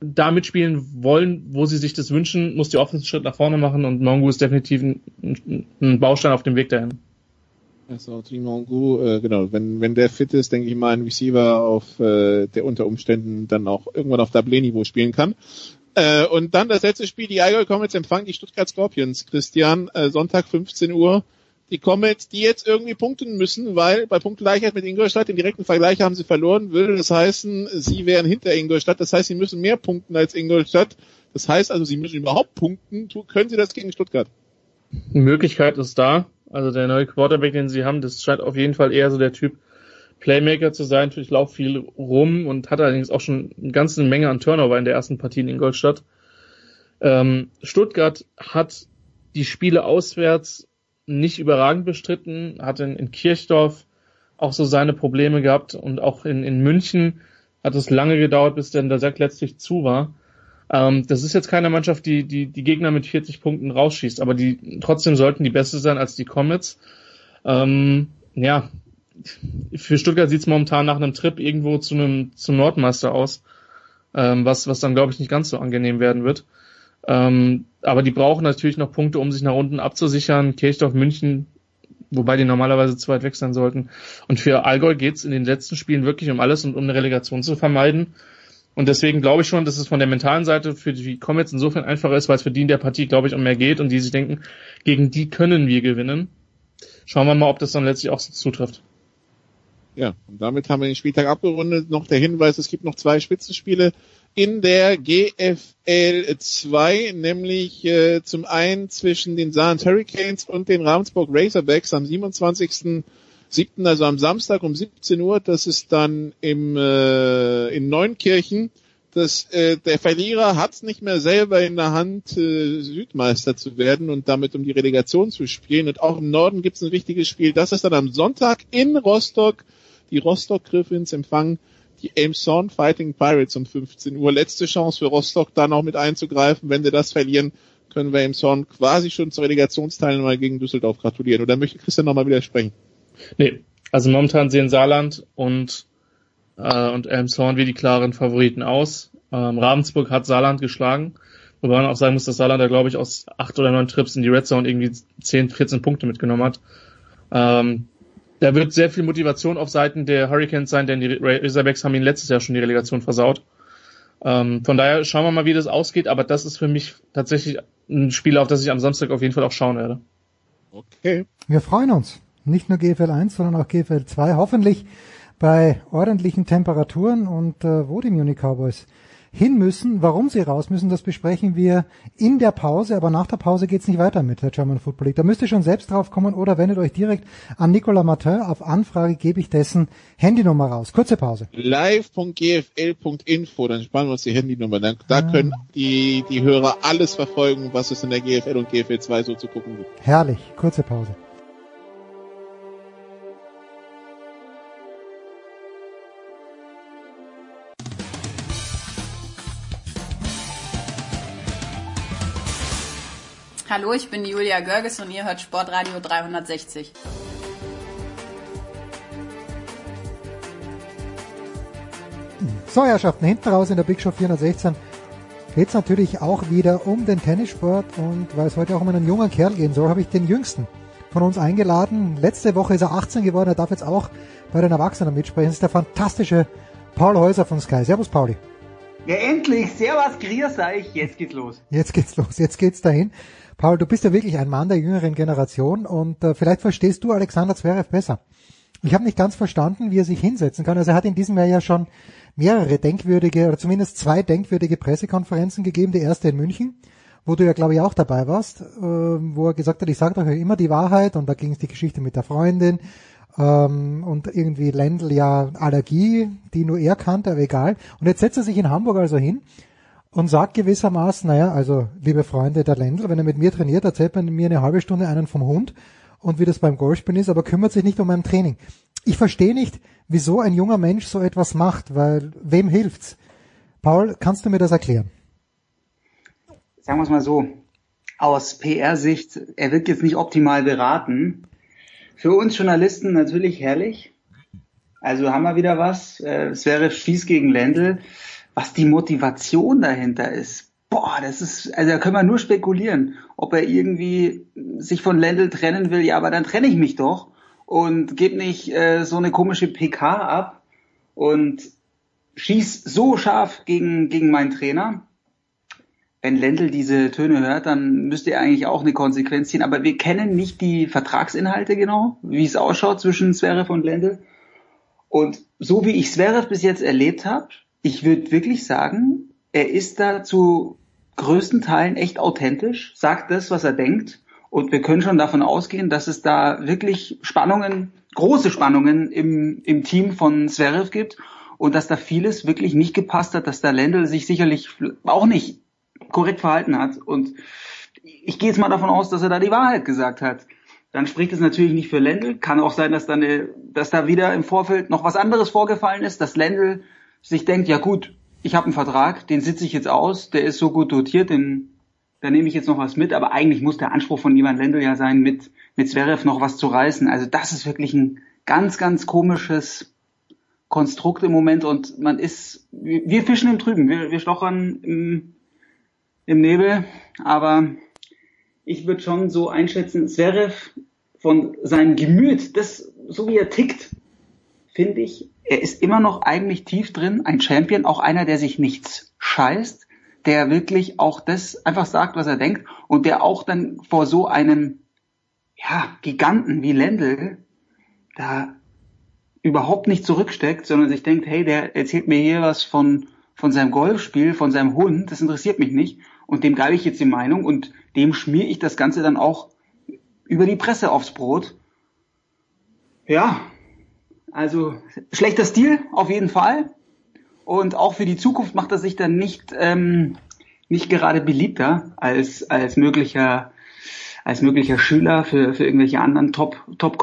da mitspielen wollen, wo sie sich das wünschen, muss die Offense einen Schritt nach vorne machen und Mongu ist definitiv ein, ein Baustein auf dem Weg dahin. Also Mongu, äh, genau, wenn, wenn der fit ist, denke ich mal, ein Receiver auf äh, der unter Umständen dann auch irgendwann auf Double-Niveau spielen kann. Äh, und dann das letzte Spiel, die Allgäu Comets empfangen die Stuttgart Scorpions. Christian, äh, Sonntag 15 Uhr die Comets, die jetzt irgendwie punkten müssen, weil bei Punktgleichheit mit Ingolstadt im direkten Vergleich haben sie verloren, würde das heißen, sie wären hinter Ingolstadt. Das heißt, sie müssen mehr punkten als Ingolstadt. Das heißt also, sie müssen überhaupt punkten. Können sie das gegen Stuttgart? Die Möglichkeit ist da. Also der neue Quarterback, den sie haben, das scheint auf jeden Fall eher so der Typ Playmaker zu sein. Ich laufe viel rum und hat allerdings auch schon eine ganze Menge an Turnover in der ersten Partie in Ingolstadt. Ähm, Stuttgart hat die Spiele auswärts nicht überragend bestritten, hat in, in Kirchdorf auch so seine Probleme gehabt und auch in, in München hat es lange gedauert, bis denn der Sack letztlich zu war. Ähm, das ist jetzt keine Mannschaft, die, die die Gegner mit 40 Punkten rausschießt, aber die trotzdem sollten die beste sein als die Comets. Ähm, ja, für Stuttgart sieht es momentan nach einem Trip irgendwo zu einem zum Nordmeister aus, ähm, was was dann glaube ich nicht ganz so angenehm werden wird. Ähm, aber die brauchen natürlich noch Punkte, um sich nach unten abzusichern. Kirchdorf, München, wobei die normalerweise zu weit weg sein sollten. Und für Allgäu geht's in den letzten Spielen wirklich um alles und um eine Relegation zu vermeiden. Und deswegen glaube ich schon, dass es von der mentalen Seite für die Comets insofern einfacher ist, weil es für die in der Partie, glaube ich, um mehr geht und die sich denken, gegen die können wir gewinnen. Schauen wir mal, ob das dann letztlich auch so zutrifft. Ja, und damit haben wir den Spieltag abgerundet. Noch der Hinweis, es gibt noch zwei Spitzenspiele in der GFL 2, nämlich äh, zum einen zwischen den Saarland Hurricanes und den Ravensburg Razorbacks am 27.07., also am Samstag um 17 Uhr. Das ist dann im, äh, in Neunkirchen. dass äh, der Verlierer hat es nicht mehr selber in der Hand, äh, Südmeister zu werden und damit um die Relegation zu spielen. Und auch im Norden gibt es ein wichtiges Spiel. Das ist dann am Sonntag in Rostock. Die Rostock Griffins empfangen die Elmshorn Fighting Pirates um 15 Uhr. Letzte Chance für Rostock, dann auch mit einzugreifen. Wenn sie das verlieren, können wir Elmshorn quasi schon zur Relegationsteilnahme gegen Düsseldorf gratulieren. Oder möchte Christian nochmal widersprechen? Nee, also momentan sehen Saarland und äh, und Elmshorn wie die klaren Favoriten aus. Ähm, Ravensburg hat Saarland geschlagen. Wobei man auch sagen muss, dass Saarland da, glaube ich, aus acht oder neun Trips in die Red Zone irgendwie 10, 14 Punkte mitgenommen hat. Ähm, da wird sehr viel Motivation auf Seiten der Hurricanes sein, denn die Razorbacks haben ihnen letztes Jahr schon die Relegation versaut. Ähm, von daher schauen wir mal, wie das ausgeht, aber das ist für mich tatsächlich ein Spiel, auf das ich am Samstag auf jeden Fall auch schauen werde. Okay. Wir freuen uns. Nicht nur GFL 1, sondern auch GFL 2. Hoffentlich bei ordentlichen Temperaturen und äh, wo die Munich Cowboys hin müssen, warum sie raus müssen, das besprechen wir in der Pause, aber nach der Pause geht's nicht weiter mit der German Football League. Da müsst ihr schon selbst drauf kommen oder wendet euch direkt an Nicolas Martin. Auf Anfrage gebe ich dessen Handynummer raus. Kurze Pause. live.gfl.info, dann sparen wir uns die Handynummer. Dann, da ah. können die, die Hörer alles verfolgen, was es in der GFL und GFL 2 so zu gucken gibt. Herrlich. Kurze Pause. Hallo, ich bin Julia Görges und ihr hört Sportradio 360. So, Herrschaften, hinten raus in der Big Show 416 geht es natürlich auch wieder um den Tennissport und weil es heute auch um einen jungen Kerl gehen soll, habe ich den jüngsten von uns eingeladen. Letzte Woche ist er 18 geworden, er darf jetzt auch bei den Erwachsenen mitsprechen. Das ist der fantastische Paul Häuser von Sky. Servus, Pauli. Ja, endlich. Servus, grüß euch. Jetzt geht's los. Jetzt geht's los. Jetzt geht's dahin. Paul, du bist ja wirklich ein Mann der jüngeren Generation und äh, vielleicht verstehst du Alexander Zverev besser. Ich habe nicht ganz verstanden, wie er sich hinsetzen kann. Also er hat in diesem Jahr ja schon mehrere denkwürdige oder zumindest zwei denkwürdige Pressekonferenzen gegeben. Die erste in München, wo du ja glaube ich auch dabei warst, äh, wo er gesagt hat, ich sage doch immer die Wahrheit und da ging es die Geschichte mit der Freundin ähm, und irgendwie Lendl ja Allergie, die nur er kannte, aber egal. Und jetzt setzt er sich in Hamburg also hin und sagt gewissermaßen, naja, also liebe Freunde, der Lendl, wenn er mit mir trainiert, erzählt man mir eine halbe Stunde einen vom Hund und wie das beim Golfspielen ist, aber kümmert sich nicht um mein Training. Ich verstehe nicht, wieso ein junger Mensch so etwas macht, weil wem hilft's? Paul, kannst du mir das erklären? Sagen wir es mal so, aus PR-Sicht, er wird jetzt nicht optimal beraten. Für uns Journalisten natürlich herrlich. Also haben wir wieder was. Äh, es wäre fies gegen Lendl was die Motivation dahinter ist. Boah, das ist, also da können wir nur spekulieren, ob er irgendwie sich von Lendl trennen will. Ja, aber dann trenne ich mich doch und gebe nicht äh, so eine komische PK ab und schieß so scharf gegen, gegen meinen Trainer. Wenn Lendl diese Töne hört, dann müsste er eigentlich auch eine Konsequenz ziehen. Aber wir kennen nicht die Vertragsinhalte genau, wie es ausschaut zwischen Zverev und Lendl. Und so wie ich Zverev bis jetzt erlebt habe, ich würde wirklich sagen, er ist da zu größten Teilen echt authentisch, sagt das, was er denkt. Und wir können schon davon ausgehen, dass es da wirklich Spannungen, große Spannungen im, im Team von Zverev gibt und dass da vieles wirklich nicht gepasst hat, dass der Lendl sich sicherlich auch nicht korrekt verhalten hat. Und ich gehe jetzt mal davon aus, dass er da die Wahrheit gesagt hat. Dann spricht es natürlich nicht für Lendl. Kann auch sein, dass da, eine, dass da wieder im Vorfeld noch was anderes vorgefallen ist, dass Lendl sich denkt, ja gut, ich habe einen Vertrag, den sitze ich jetzt aus, der ist so gut dotiert, den, da nehme ich jetzt noch was mit, aber eigentlich muss der Anspruch von Ivan Lendl ja sein, mit, mit Zverev noch was zu reißen. Also das ist wirklich ein ganz, ganz komisches Konstrukt im Moment und man ist, wir fischen im Trüben, wir, wir stochern im, im Nebel, aber ich würde schon so einschätzen, Zverev von seinem Gemüt, das, so wie er tickt, finde ich, er ist immer noch eigentlich tief drin, ein Champion, auch einer, der sich nichts scheißt, der wirklich auch das einfach sagt, was er denkt und der auch dann vor so einem ja, Giganten wie Lendl da überhaupt nicht zurücksteckt, sondern sich denkt, hey, der erzählt mir hier was von, von seinem Golfspiel, von seinem Hund, das interessiert mich nicht und dem gebe ich jetzt die Meinung und dem schmier ich das Ganze dann auch über die Presse aufs Brot. Ja, also schlechter Stil auf jeden Fall. und auch für die Zukunft macht er sich dann nicht ähm, nicht gerade beliebter als als möglicher als möglicher Schüler für für irgendwelche anderen Top Top.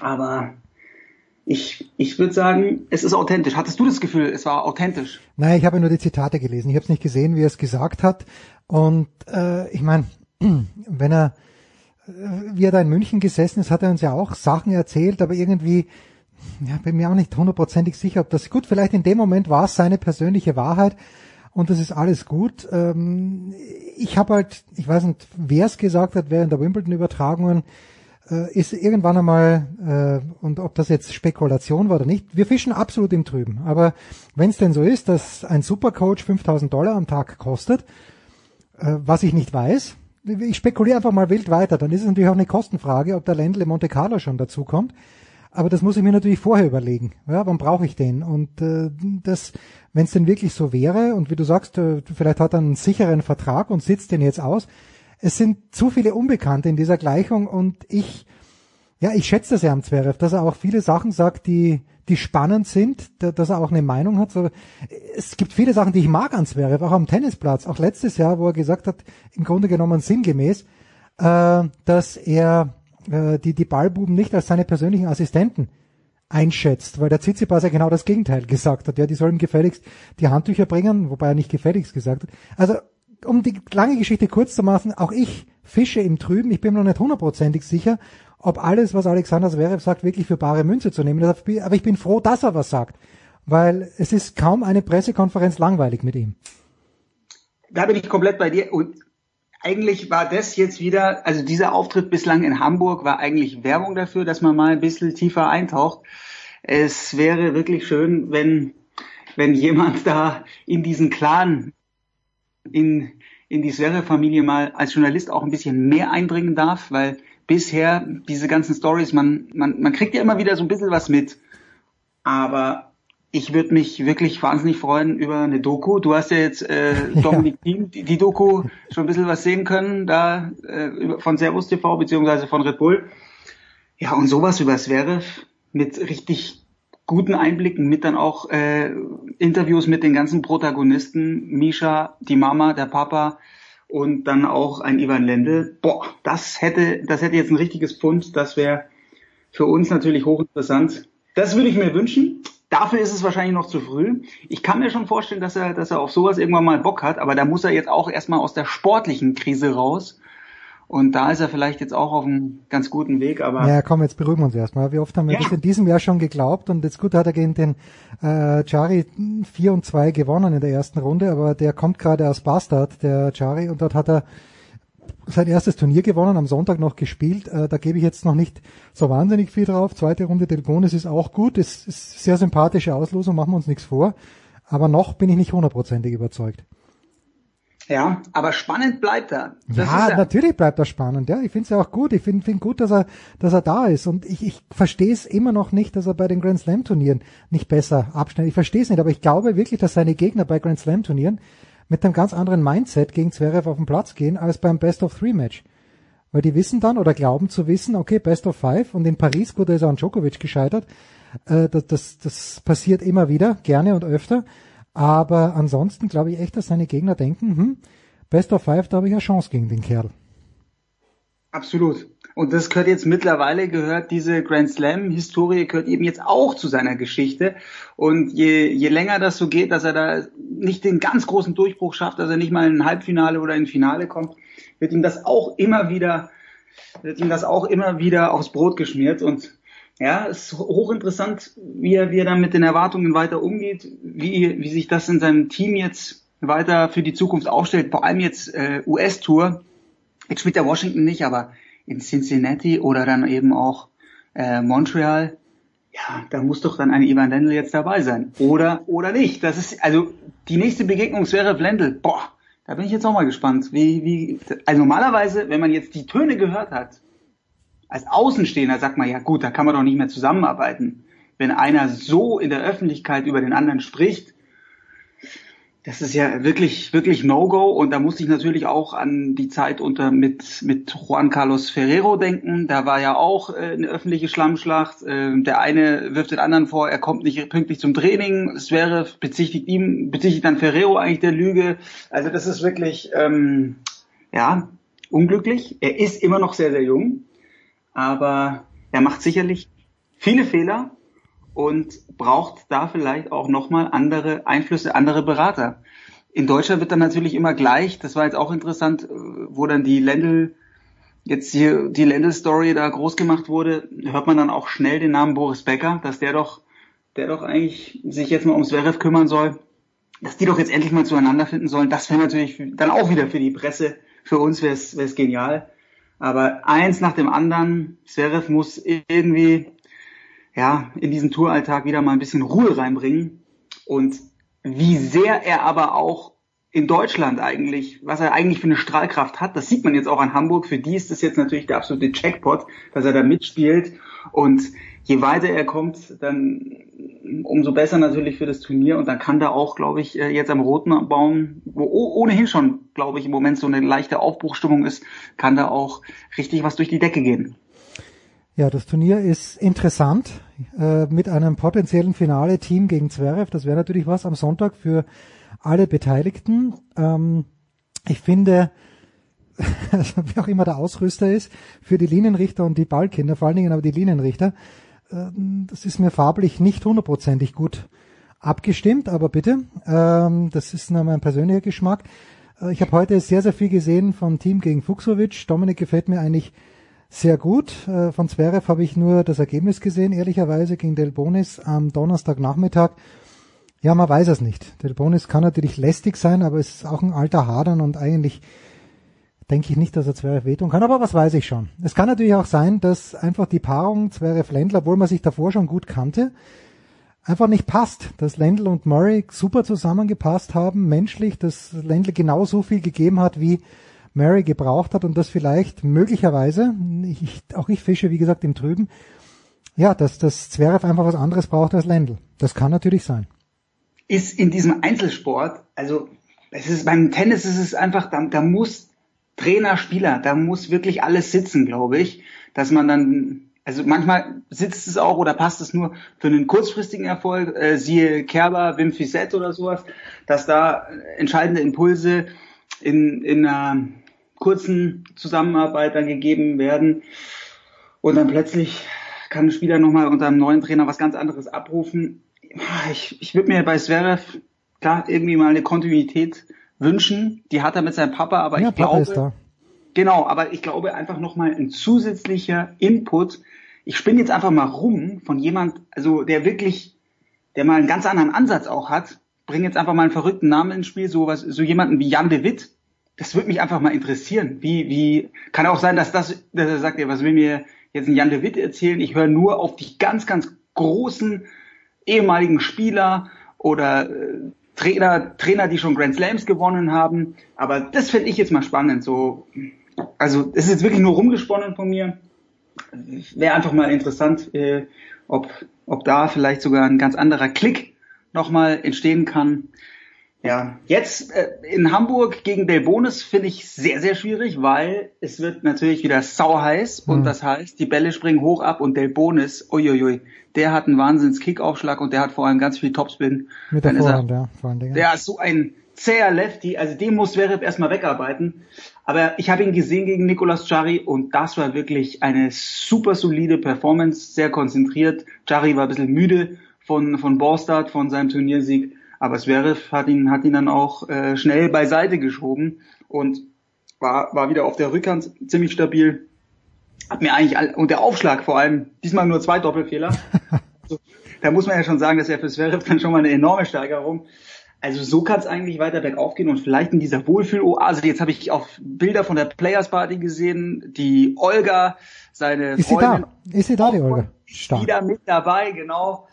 Aber ich, ich würde sagen, es ist authentisch. Hattest du das Gefühl, es war authentisch? Nein, ich habe nur die Zitate gelesen. Ich habe es nicht gesehen, wie er es gesagt hat. Und äh, ich meine, wenn er, wie er da in München gesessen ist, hat er uns ja auch Sachen erzählt, aber irgendwie, ja, bin mir auch nicht hundertprozentig sicher, ob das gut, vielleicht in dem Moment war es seine persönliche Wahrheit und das ist alles gut. Ähm, ich habe halt, ich weiß nicht, wer es gesagt hat, während der Wimbledon-Übertragungen, äh, ist irgendwann einmal, äh, und ob das jetzt Spekulation war oder nicht, wir fischen absolut im Trüben. Aber wenn es denn so ist, dass ein Supercoach 5000 Dollar am Tag kostet, äh, was ich nicht weiß, ich spekuliere einfach mal wild weiter, dann ist es natürlich auch eine Kostenfrage, ob der Ländle Monte Carlo schon dazu kommt. Aber das muss ich mir natürlich vorher überlegen. Ja, wann brauche ich den? Und äh, das, wenn es denn wirklich so wäre, und wie du sagst, äh, vielleicht hat er einen sicheren Vertrag und sitzt den jetzt aus, es sind zu viele Unbekannte in dieser Gleichung und ich, ja, ich schätze das ja am Zverev, dass er auch viele Sachen sagt, die, die spannend sind, dass er auch eine Meinung hat. Es gibt viele Sachen, die ich mag an Zverev, auch am Tennisplatz, auch letztes Jahr, wo er gesagt hat, im Grunde genommen sinngemäß, äh, dass er äh, die, die Ballbuben nicht als seine persönlichen Assistenten einschätzt, weil der Tsitsipas ja genau das Gegenteil gesagt hat. Ja, die sollen gefälligst die Handtücher bringen, wobei er nicht gefälligst gesagt hat. Also um die lange Geschichte kurz zu machen, auch ich fische im Trüben. Ich bin mir noch nicht hundertprozentig sicher, ob alles, was Alexander Zverev sagt, wirklich für bare Münze zu nehmen. Aber ich bin froh, dass er was sagt, weil es ist kaum eine Pressekonferenz langweilig mit ihm. Da bin ich komplett bei dir. Und eigentlich war das jetzt wieder, also dieser Auftritt bislang in Hamburg war eigentlich Werbung dafür, dass man mal ein bisschen tiefer eintaucht. Es wäre wirklich schön, wenn, wenn jemand da in diesen Clan in, in die Sverre-Familie mal als Journalist auch ein bisschen mehr einbringen darf, weil bisher diese ganzen Stories, man, man, man kriegt ja immer wieder so ein bisschen was mit. Aber ich würde mich wirklich wahnsinnig freuen über eine Doku. Du hast ja jetzt äh, Dominik ja. die, die Doku schon ein bisschen was sehen können, da äh, von Servus TV beziehungsweise von Red Bull. Ja, und sowas über Zverev mit richtig guten Einblicken mit dann auch äh, Interviews mit den ganzen Protagonisten, Misha, die Mama, der Papa und dann auch ein Ivan Lendl. Boah, das hätte, das hätte jetzt ein richtiges Pfund. Das wäre für uns natürlich hochinteressant. Das würde ich mir wünschen. Dafür ist es wahrscheinlich noch zu früh. Ich kann mir schon vorstellen, dass er, dass er auf sowas irgendwann mal Bock hat, aber da muss er jetzt auch erstmal aus der sportlichen Krise raus und da ist er vielleicht jetzt auch auf einem ganz guten Weg, aber. Ja, komm, jetzt beruhigen wir uns erstmal. Wie oft haben wir ja. das in diesem Jahr schon geglaubt und jetzt gut hat er gegen den äh, Chari 4 und 2 gewonnen in der ersten Runde, aber der kommt gerade aus Bastard, der Chari, und dort hat er sein erstes Turnier gewonnen, am Sonntag noch gespielt. Äh, da gebe ich jetzt noch nicht so wahnsinnig viel drauf. Zweite Runde Delbonis ist auch gut, ist, ist sehr sympathische Auslosung, machen wir uns nichts vor. Aber noch bin ich nicht hundertprozentig überzeugt. Ja, aber spannend bleibt er. Das ja, er. natürlich bleibt er spannend. Ja, ich finde es ja auch gut. Ich finde find gut, dass er, dass er da ist. Und ich, ich verstehe es immer noch nicht, dass er bei den Grand Slam Turnieren nicht besser abschneidet. Ich verstehe es nicht, aber ich glaube wirklich, dass seine Gegner bei Grand Slam Turnieren mit einem ganz anderen Mindset gegen Zverev auf den Platz gehen als beim Best of Three Match. Weil die wissen dann oder glauben zu wissen, okay, Best of Five und in Paris, gut, da ist er an Djokovic gescheitert. Äh, das, das, das passiert immer wieder, gerne und öfter. Aber ansonsten glaube ich echt, dass seine Gegner denken, hm, Best of Five, da habe ich eine Chance gegen den Kerl. Absolut. Und das gehört jetzt mittlerweile, gehört diese Grand Slam-Historie, gehört eben jetzt auch zu seiner Geschichte. Und je, je länger das so geht, dass er da nicht den ganz großen Durchbruch schafft, dass er nicht mal in ein Halbfinale oder in ein Finale kommt, wird ihm das auch immer wieder, wird ihm das auch immer wieder aufs Brot geschmiert. Und ja, es ist hochinteressant, wie er, wie er dann mit den Erwartungen weiter umgeht, wie, wie sich das in seinem Team jetzt weiter für die Zukunft aufstellt, vor allem jetzt äh, US-Tour. Jetzt spielt er Washington nicht, aber in Cincinnati oder dann eben auch äh, Montreal, ja, da muss doch dann ein Ivan Lendl jetzt dabei sein. Oder, oder nicht. Das ist, also, die nächste Begegnung wäre Lendl. Boah, da bin ich jetzt auch mal gespannt. Wie, wie, also normalerweise, wenn man jetzt die Töne gehört hat, als Außenstehender sagt man, ja gut, da kann man doch nicht mehr zusammenarbeiten. Wenn einer so in der Öffentlichkeit über den anderen spricht, das ist ja wirklich, wirklich No-Go. Und da musste ich natürlich auch an die Zeit unter mit, mit Juan Carlos Ferrero denken. Da war ja auch äh, eine öffentliche Schlammschlacht. Äh, der eine wirft den anderen vor, er kommt nicht pünktlich zum Training. Wäre bezichtigt ihm, bezichtigt dann Ferrero eigentlich der Lüge. Also das ist wirklich, ähm, ja, unglücklich. Er ist immer noch sehr, sehr jung. Aber er macht sicherlich viele Fehler und braucht da vielleicht auch nochmal andere Einflüsse, andere Berater. In Deutschland wird dann natürlich immer gleich, das war jetzt auch interessant, wo dann die Lendl, jetzt hier die Lendl-Story da groß gemacht wurde, hört man dann auch schnell den Namen Boris Becker, dass der doch, der doch eigentlich sich jetzt mal ums Zverev kümmern soll, dass die doch jetzt endlich mal zueinander finden sollen. Das wäre natürlich dann auch wieder für die Presse, für uns wäre es genial. Aber eins nach dem anderen, Zverev muss irgendwie ja, in diesen Touralltag wieder mal ein bisschen Ruhe reinbringen. Und wie sehr er aber auch in Deutschland eigentlich, was er eigentlich für eine Strahlkraft hat, das sieht man jetzt auch an Hamburg. Für die ist das jetzt natürlich der absolute Checkpot, dass er da mitspielt. Und je weiter er kommt, dann umso besser natürlich für das Turnier. Und dann kann da auch, glaube ich, äh, jetzt am Roten Baum, wo ohnehin schon, glaube ich, im Moment so eine leichte Aufbruchstimmung ist, kann da auch richtig was durch die Decke gehen. Ja, das Turnier ist interessant äh, mit einem potenziellen Finale Team gegen Zverev. Das wäre natürlich was am Sonntag für alle Beteiligten. Ähm, ich finde, wie auch immer der Ausrüster ist, für die Linienrichter und die Ballkinder, vor allen Dingen aber die Linienrichter, äh, das ist mir farblich nicht hundertprozentig gut abgestimmt, aber bitte, ähm, das ist nur mein persönlicher Geschmack. Äh, ich habe heute sehr, sehr viel gesehen vom Team gegen Fuchsovic. Dominik gefällt mir eigentlich sehr gut. Äh, von Zverev habe ich nur das Ergebnis gesehen, ehrlicherweise gegen Del Bonis am Donnerstagnachmittag. Ja, man weiß es nicht. Del Bonis kann natürlich lästig sein, aber es ist auch ein alter Hadern und eigentlich denke ich nicht, dass er Zverev wehtun kann, aber was weiß ich schon. Es kann natürlich auch sein, dass einfach die Paarung Zverev-Lendl, obwohl man sich davor schon gut kannte, einfach nicht passt. Dass Lendl und Murray super zusammengepasst haben, menschlich, dass Lendl genau so viel gegeben hat, wie Mary gebraucht hat und das vielleicht möglicherweise, ich, auch ich fische wie gesagt im Trüben, ja, dass das Zverev einfach was anderes braucht als Lendl. Das kann natürlich sein. Ist in diesem Einzelsport, also es ist beim Tennis ist es einfach, da, da muss Trainer, Spieler, da muss wirklich alles sitzen, glaube ich, dass man dann also manchmal sitzt es auch oder passt es nur für einen kurzfristigen Erfolg, äh, siehe Kerber, Wim Fissett oder sowas, dass da entscheidende Impulse in, in einer kurzen Zusammenarbeit dann gegeben werden. Und dann plötzlich kann ein Spieler nochmal unter einem neuen Trainer was ganz anderes abrufen. Ich, ich würde mir bei Zverev klar irgendwie mal eine Kontinuität wünschen. Die hat er mit seinem Papa, aber ja, ich Papa glaube, genau, aber ich glaube einfach nochmal ein zusätzlicher Input. Ich spinne jetzt einfach mal rum von jemand, also der wirklich, der mal einen ganz anderen Ansatz auch hat. Bring jetzt einfach mal einen verrückten Namen ins Spiel, so was, so jemanden wie Jan de Witt, das würde mich einfach mal interessieren. Wie, wie, kann auch sein, dass das, dass er sagt, ja, was will mir jetzt ein Jan de Witt erzählen? Ich höre nur auf die ganz, ganz großen ehemaligen Spieler oder äh, Trainer, Trainer, die schon Grand Slams gewonnen haben. Aber das finde ich jetzt mal spannend. So, also es ist wirklich nur rumgesponnen von mir. Wäre einfach mal interessant, äh, ob, ob da vielleicht sogar ein ganz anderer Klick nochmal entstehen kann. Ja, jetzt äh, in Hamburg gegen Del Bonis finde ich sehr, sehr schwierig, weil es wird natürlich wieder sau heiß mhm. und das heißt, die Bälle springen hoch ab und Del Bonis, uiuiui, der hat einen wahnsinns Kickaufschlag und der hat vor allem ganz viel Topspin. Mit der Vorhand, er, ja, vor allen Dingen. Der ist so ein zäher Lefty, also den muss Zverev erstmal wegarbeiten. Aber ich habe ihn gesehen gegen Nicolas Jari und das war wirklich eine super solide Performance, sehr konzentriert. Jari war ein bisschen müde von, von Borstad, von seinem Turniersieg aber Zverev hat ihn, hat ihn dann auch äh, schnell beiseite geschoben und war, war wieder auf der Rückhand ziemlich stabil. Hat mir eigentlich, all, und der Aufschlag vor allem, diesmal nur zwei Doppelfehler. also, da muss man ja schon sagen, dass er für Zverev dann schon mal eine enorme Steigerung. Also so kann es eigentlich weiter bergauf gehen und vielleicht in dieser Wohlfühl-Oase. Jetzt habe ich auch Bilder von der Players Party gesehen, die Olga, seine Ist sie da? Ist sie da, die Olga? Stark. Wieder mit dabei, genau.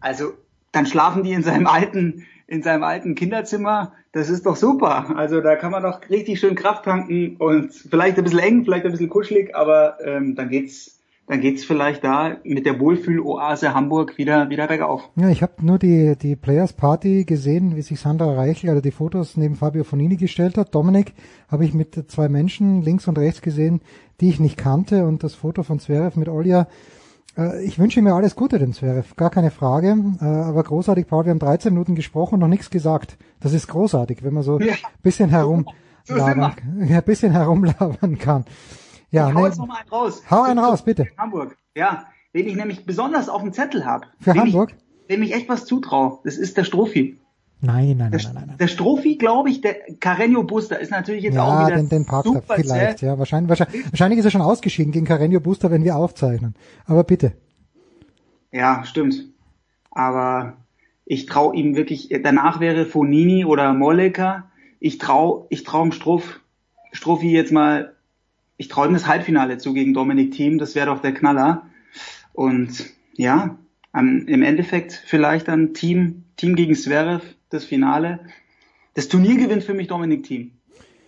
Also dann schlafen die in seinem alten in seinem alten Kinderzimmer, das ist doch super. Also da kann man doch richtig schön Kraft tanken und vielleicht ein bisschen eng, vielleicht ein bisschen kuschelig, aber ähm, dann geht's dann geht's vielleicht da mit der Wohlfühloase Hamburg wieder, wieder bergauf. Ja, ich habe nur die, die Players Party gesehen, wie sich Sandra Reichel, also die Fotos neben Fabio Fonini gestellt hat. Dominik habe ich mit zwei Menschen links und rechts gesehen, die ich nicht kannte und das Foto von Zverev mit Olja. Äh, ich wünsche mir alles Gute, dem Zverev, gar keine Frage. Äh, aber großartig, Paul, wir haben 13 Minuten gesprochen und noch nichts gesagt. Das ist großartig, wenn man so Ja. bisschen herum So ja, ein bisschen herumlabern kann. Ja, ich hau ne, jetzt noch mal einen raus. hau einen raus, bitte. Hamburg. Ja, den ich nämlich besonders auf dem Zettel habe. Für Hamburg? Ich, dem ich echt was zutraue. Das ist der Strophi. Nein, nein, nein, Der, nein, nein. nein. der Strophi, glaube ich, der Carreño Buster ist natürlich jetzt auch Ja, wieder den, den parkt er vielleicht, ja. Wahrscheinlich, wahrscheinlich, wahrscheinlich ist er schon ausgeschieden gegen Carreño Booster, wenn wir aufzeichnen. Aber bitte. Ja, stimmt. Aber ich traue ihm wirklich, danach wäre Fonini oder Molleker. Ich trau, ich trau dem Struff, Struffi jetzt mal, ich traue ihm das Halbfinale zu gegen Dominik Thiem, das wäre doch der Knaller. Und ja, am, im Endeffekt vielleicht dann Team, Team gegen Zverev, das Finale. Das Turnier gewinnt für mich Dominik Thiem.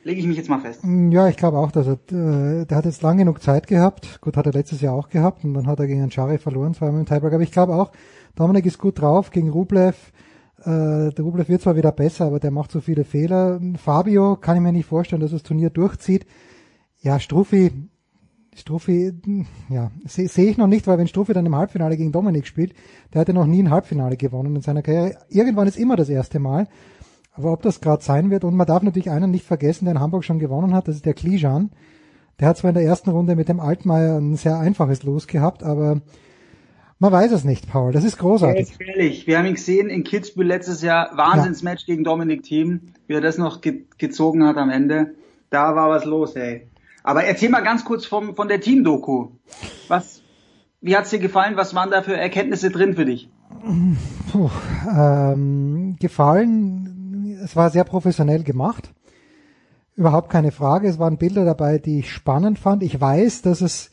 Lege ich mich jetzt mal fest. Ja, ich glaube auch, dass er, äh, der hat jetzt lang genug Zeit gehabt. Gut, hat er letztes Jahr auch gehabt und dann hat er gegen Anchari verloren, zweimal im Tiebreak. Aber ich glaube auch, Dominik ist gut drauf gegen Rublev. Äh, der Rublev wird zwar wieder besser, aber der macht so viele Fehler. Fabio kann ich mir nicht vorstellen, dass das Turnier durchzieht. Ja, Struffi, Struffi, ja, sehe seh ich noch nicht, weil wenn Struffi dann im Halbfinale gegen Dominik spielt, der hat ja noch nie ein Halbfinale gewonnen in seiner Karriere. Irgendwann ist immer das erste Mal. Aber ob das gerade sein wird, und man darf natürlich einen nicht vergessen, der in Hamburg schon gewonnen hat, das ist der Klijan. Der hat zwar in der ersten Runde mit dem Altmaier ein sehr einfaches Los gehabt, aber man weiß es nicht, Paul. Das ist großartig. ist gefährlich. Wir haben ihn gesehen in Kitzbühel letztes Jahr. Wahnsinnsmatch gegen Dominik Thiem, wie er das noch ge gezogen hat am Ende. Da war was los, ey. Aber erzähl mal ganz kurz vom, von der Team-Doku. Was, wie hat's dir gefallen? Was waren da für Erkenntnisse drin für dich? Puh, ähm, gefallen, es war sehr professionell gemacht. Überhaupt keine Frage. Es waren Bilder dabei, die ich spannend fand. Ich weiß, dass es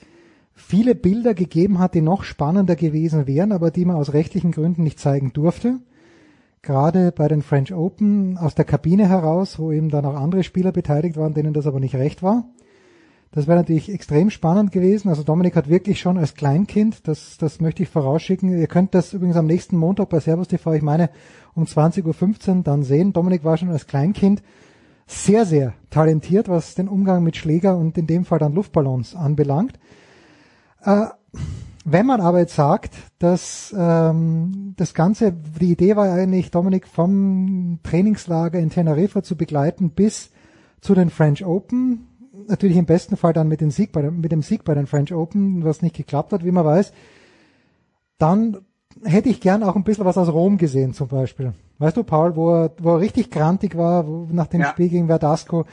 viele Bilder gegeben hat, die noch spannender gewesen wären, aber die man aus rechtlichen Gründen nicht zeigen durfte. Gerade bei den French Open aus der Kabine heraus, wo eben dann auch andere Spieler beteiligt waren, denen das aber nicht recht war. Das wäre natürlich extrem spannend gewesen. Also Dominik hat wirklich schon als Kleinkind, das, das möchte ich vorausschicken. Ihr könnt das übrigens am nächsten Montag bei Servus TV, ich meine, um 20.15 Uhr dann sehen. Dominik war schon als Kleinkind sehr, sehr talentiert, was den Umgang mit Schläger und in dem Fall dann Luftballons anbelangt. Äh, wenn man aber jetzt sagt, dass ähm, das Ganze, die Idee war eigentlich, Dominik vom Trainingslager in Teneriffa zu begleiten bis zu den French Open, natürlich im besten Fall dann mit dem Sieg bei, den, mit dem Sieg bei den French Open, was nicht geklappt hat, wie man weiß, dann hätte ich gern auch ein bisschen was aus Rom gesehen zum Beispiel. Weißt du, Paul, wo er, wo er richtig grantig war, wo, nach dem Ja. Spiel gegen Verdasco.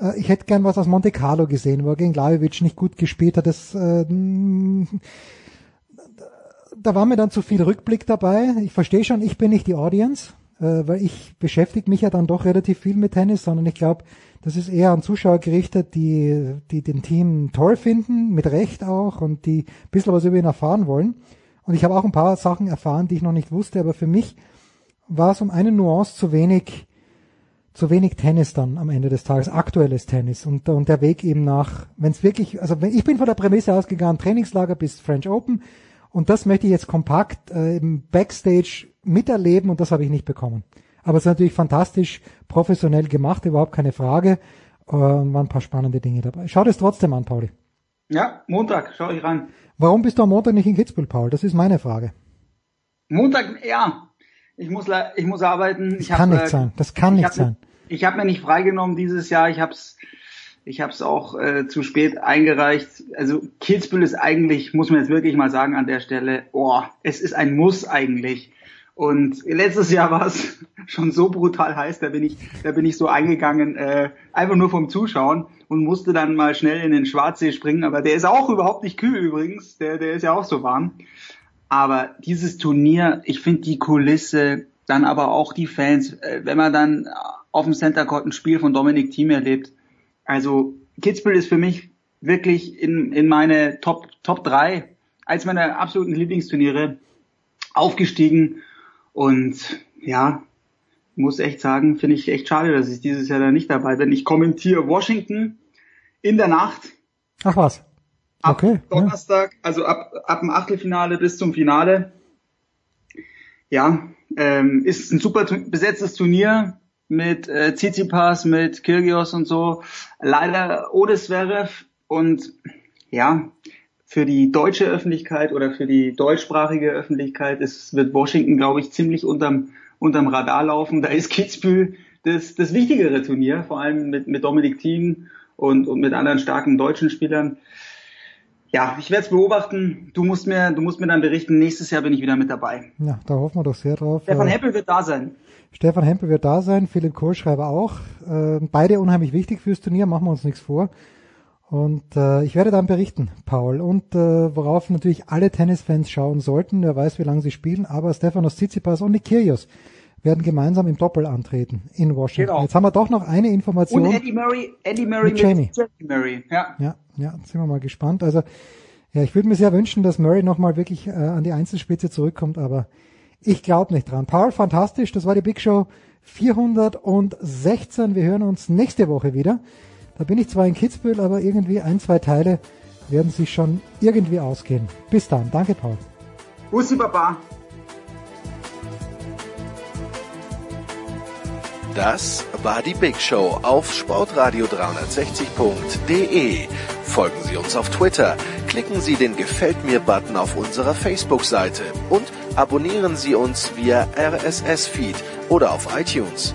Äh, ich hätte gern was aus Monte Carlo gesehen, wo er gegen Lajovic nicht gut gespielt hat. Das, äh, da war mir dann zu viel Rückblick dabei. Ich verstehe schon, ich bin nicht die Audience, äh, weil ich beschäftige mich ja dann doch relativ viel mit Tennis, sondern ich glaube, das ist eher an Zuschauer gerichtet, die, die den Team toll finden, mit Recht auch, und die ein bisschen was über ihn erfahren wollen. Und ich habe auch ein paar Sachen erfahren, die ich noch nicht wusste, aber für mich war es um eine Nuance zu wenig, zu wenig Tennis dann am Ende des Tages, aktuelles Tennis und, und der Weg eben nach, wenn es wirklich, also wenn, ich bin von der Prämisse ausgegangen, Trainingslager bis French Open und das möchte ich jetzt kompakt äh, im Backstage miterleben und das habe ich nicht bekommen. Aber es ist natürlich fantastisch, professionell gemacht, überhaupt keine Frage. Äh, waren ein paar spannende Dinge dabei. Schau das trotzdem an, Pauli. Ja, Montag, schau ich ran. Warum bist du am Montag nicht in Kitzbühel, Paul? Das ist meine Frage. Montag, ja. Ich muss, ich muss arbeiten. Ich kann hab, nicht sein. Das kann ich nicht hab sein. Ich habe mir nicht freigenommen dieses Jahr. Ich habe es ich hab's auch äh, zu spät eingereicht. Also Kitzbühel ist eigentlich, muss man jetzt wirklich mal sagen an der Stelle, oh, es ist ein Muss eigentlich. Und letztes Jahr war es schon so brutal heiß, da bin ich, da bin ich so eingegangen, äh, einfach nur vom Zuschauen und musste dann mal schnell in den Schwarzsee springen. Aber der ist auch überhaupt nicht kühl übrigens, der, der ist ja auch so warm. Aber dieses Turnier, ich finde die Kulisse, dann aber auch die Fans, äh, wenn man dann auf dem Center Court ein Spiel von Dominik Thiem erlebt. Also Kitzbühel ist für mich wirklich in, in meine Top, Top 3 als meine absoluten Lieblingsturniere aufgestiegen. Und ja, muss echt sagen, finde ich echt schade, dass ich dieses Jahr da nicht dabei bin. Ich kommentiere Washington in der Nacht. Ach was. Ab Okay, ja. Donnerstag, also ab, ab dem Achtelfinale bis zum Finale. Ja, ähm, ist ein super besetztes Turnier mit äh, Tsitsipas, mit Kyrgios und so. Leider ohne Zverev und ja, für die deutsche Öffentlichkeit oder für die deutschsprachige Öffentlichkeit ist, wird Washington, glaube ich, ziemlich unterm, unterm Radar laufen. Da ist Kitzbühel das, das wichtigere Turnier, vor allem mit, mit Dominik Thiem und, und mit anderen starken deutschen Spielern. Ja, ich werde es beobachten. Du musst mir, du musst mir dann berichten. Nächstes Jahr bin ich wieder mit dabei. Ja, da hoffen wir doch sehr drauf. Stefan Äh, Heppel wird da sein. Stefan Hempel wird da sein, Philipp Kohlschreiber auch. Äh, beide unheimlich wichtig fürs Turnier, machen wir uns nichts vor. Und äh, ich werde dann berichten, Paul. Und äh, worauf natürlich alle Tennisfans schauen sollten, wer weiß, wie lange sie spielen, aber Stefanos Tsitsipas und Nick Kyrgios werden gemeinsam im Doppel antreten in Washington. Genau. Jetzt haben wir doch noch eine Information. Und Eddie Murray, Eddie Murray Mit Jamie. Murray. Ja. Ja, ja, sind wir mal gespannt. Also, ja, ich würde mir sehr wünschen, dass Murray nochmal wirklich äh, an die Einzelspitze zurückkommt, aber ich glaube nicht dran. Paul, fantastisch. Das war die Big Show 416. Wir hören uns nächste Woche wieder. Da bin ich zwar in Kitzbühel, aber irgendwie ein, zwei Teile werden sich schon irgendwie ausgehen. Bis dann. Danke, Paul. Bussi Baba. Das war die Big Show auf sportradio360.de. Folgen Sie uns auf Twitter, klicken Sie den Gefällt mir-Button auf unserer Facebook-Seite und abonnieren Sie uns via RSS-Feed oder auf iTunes.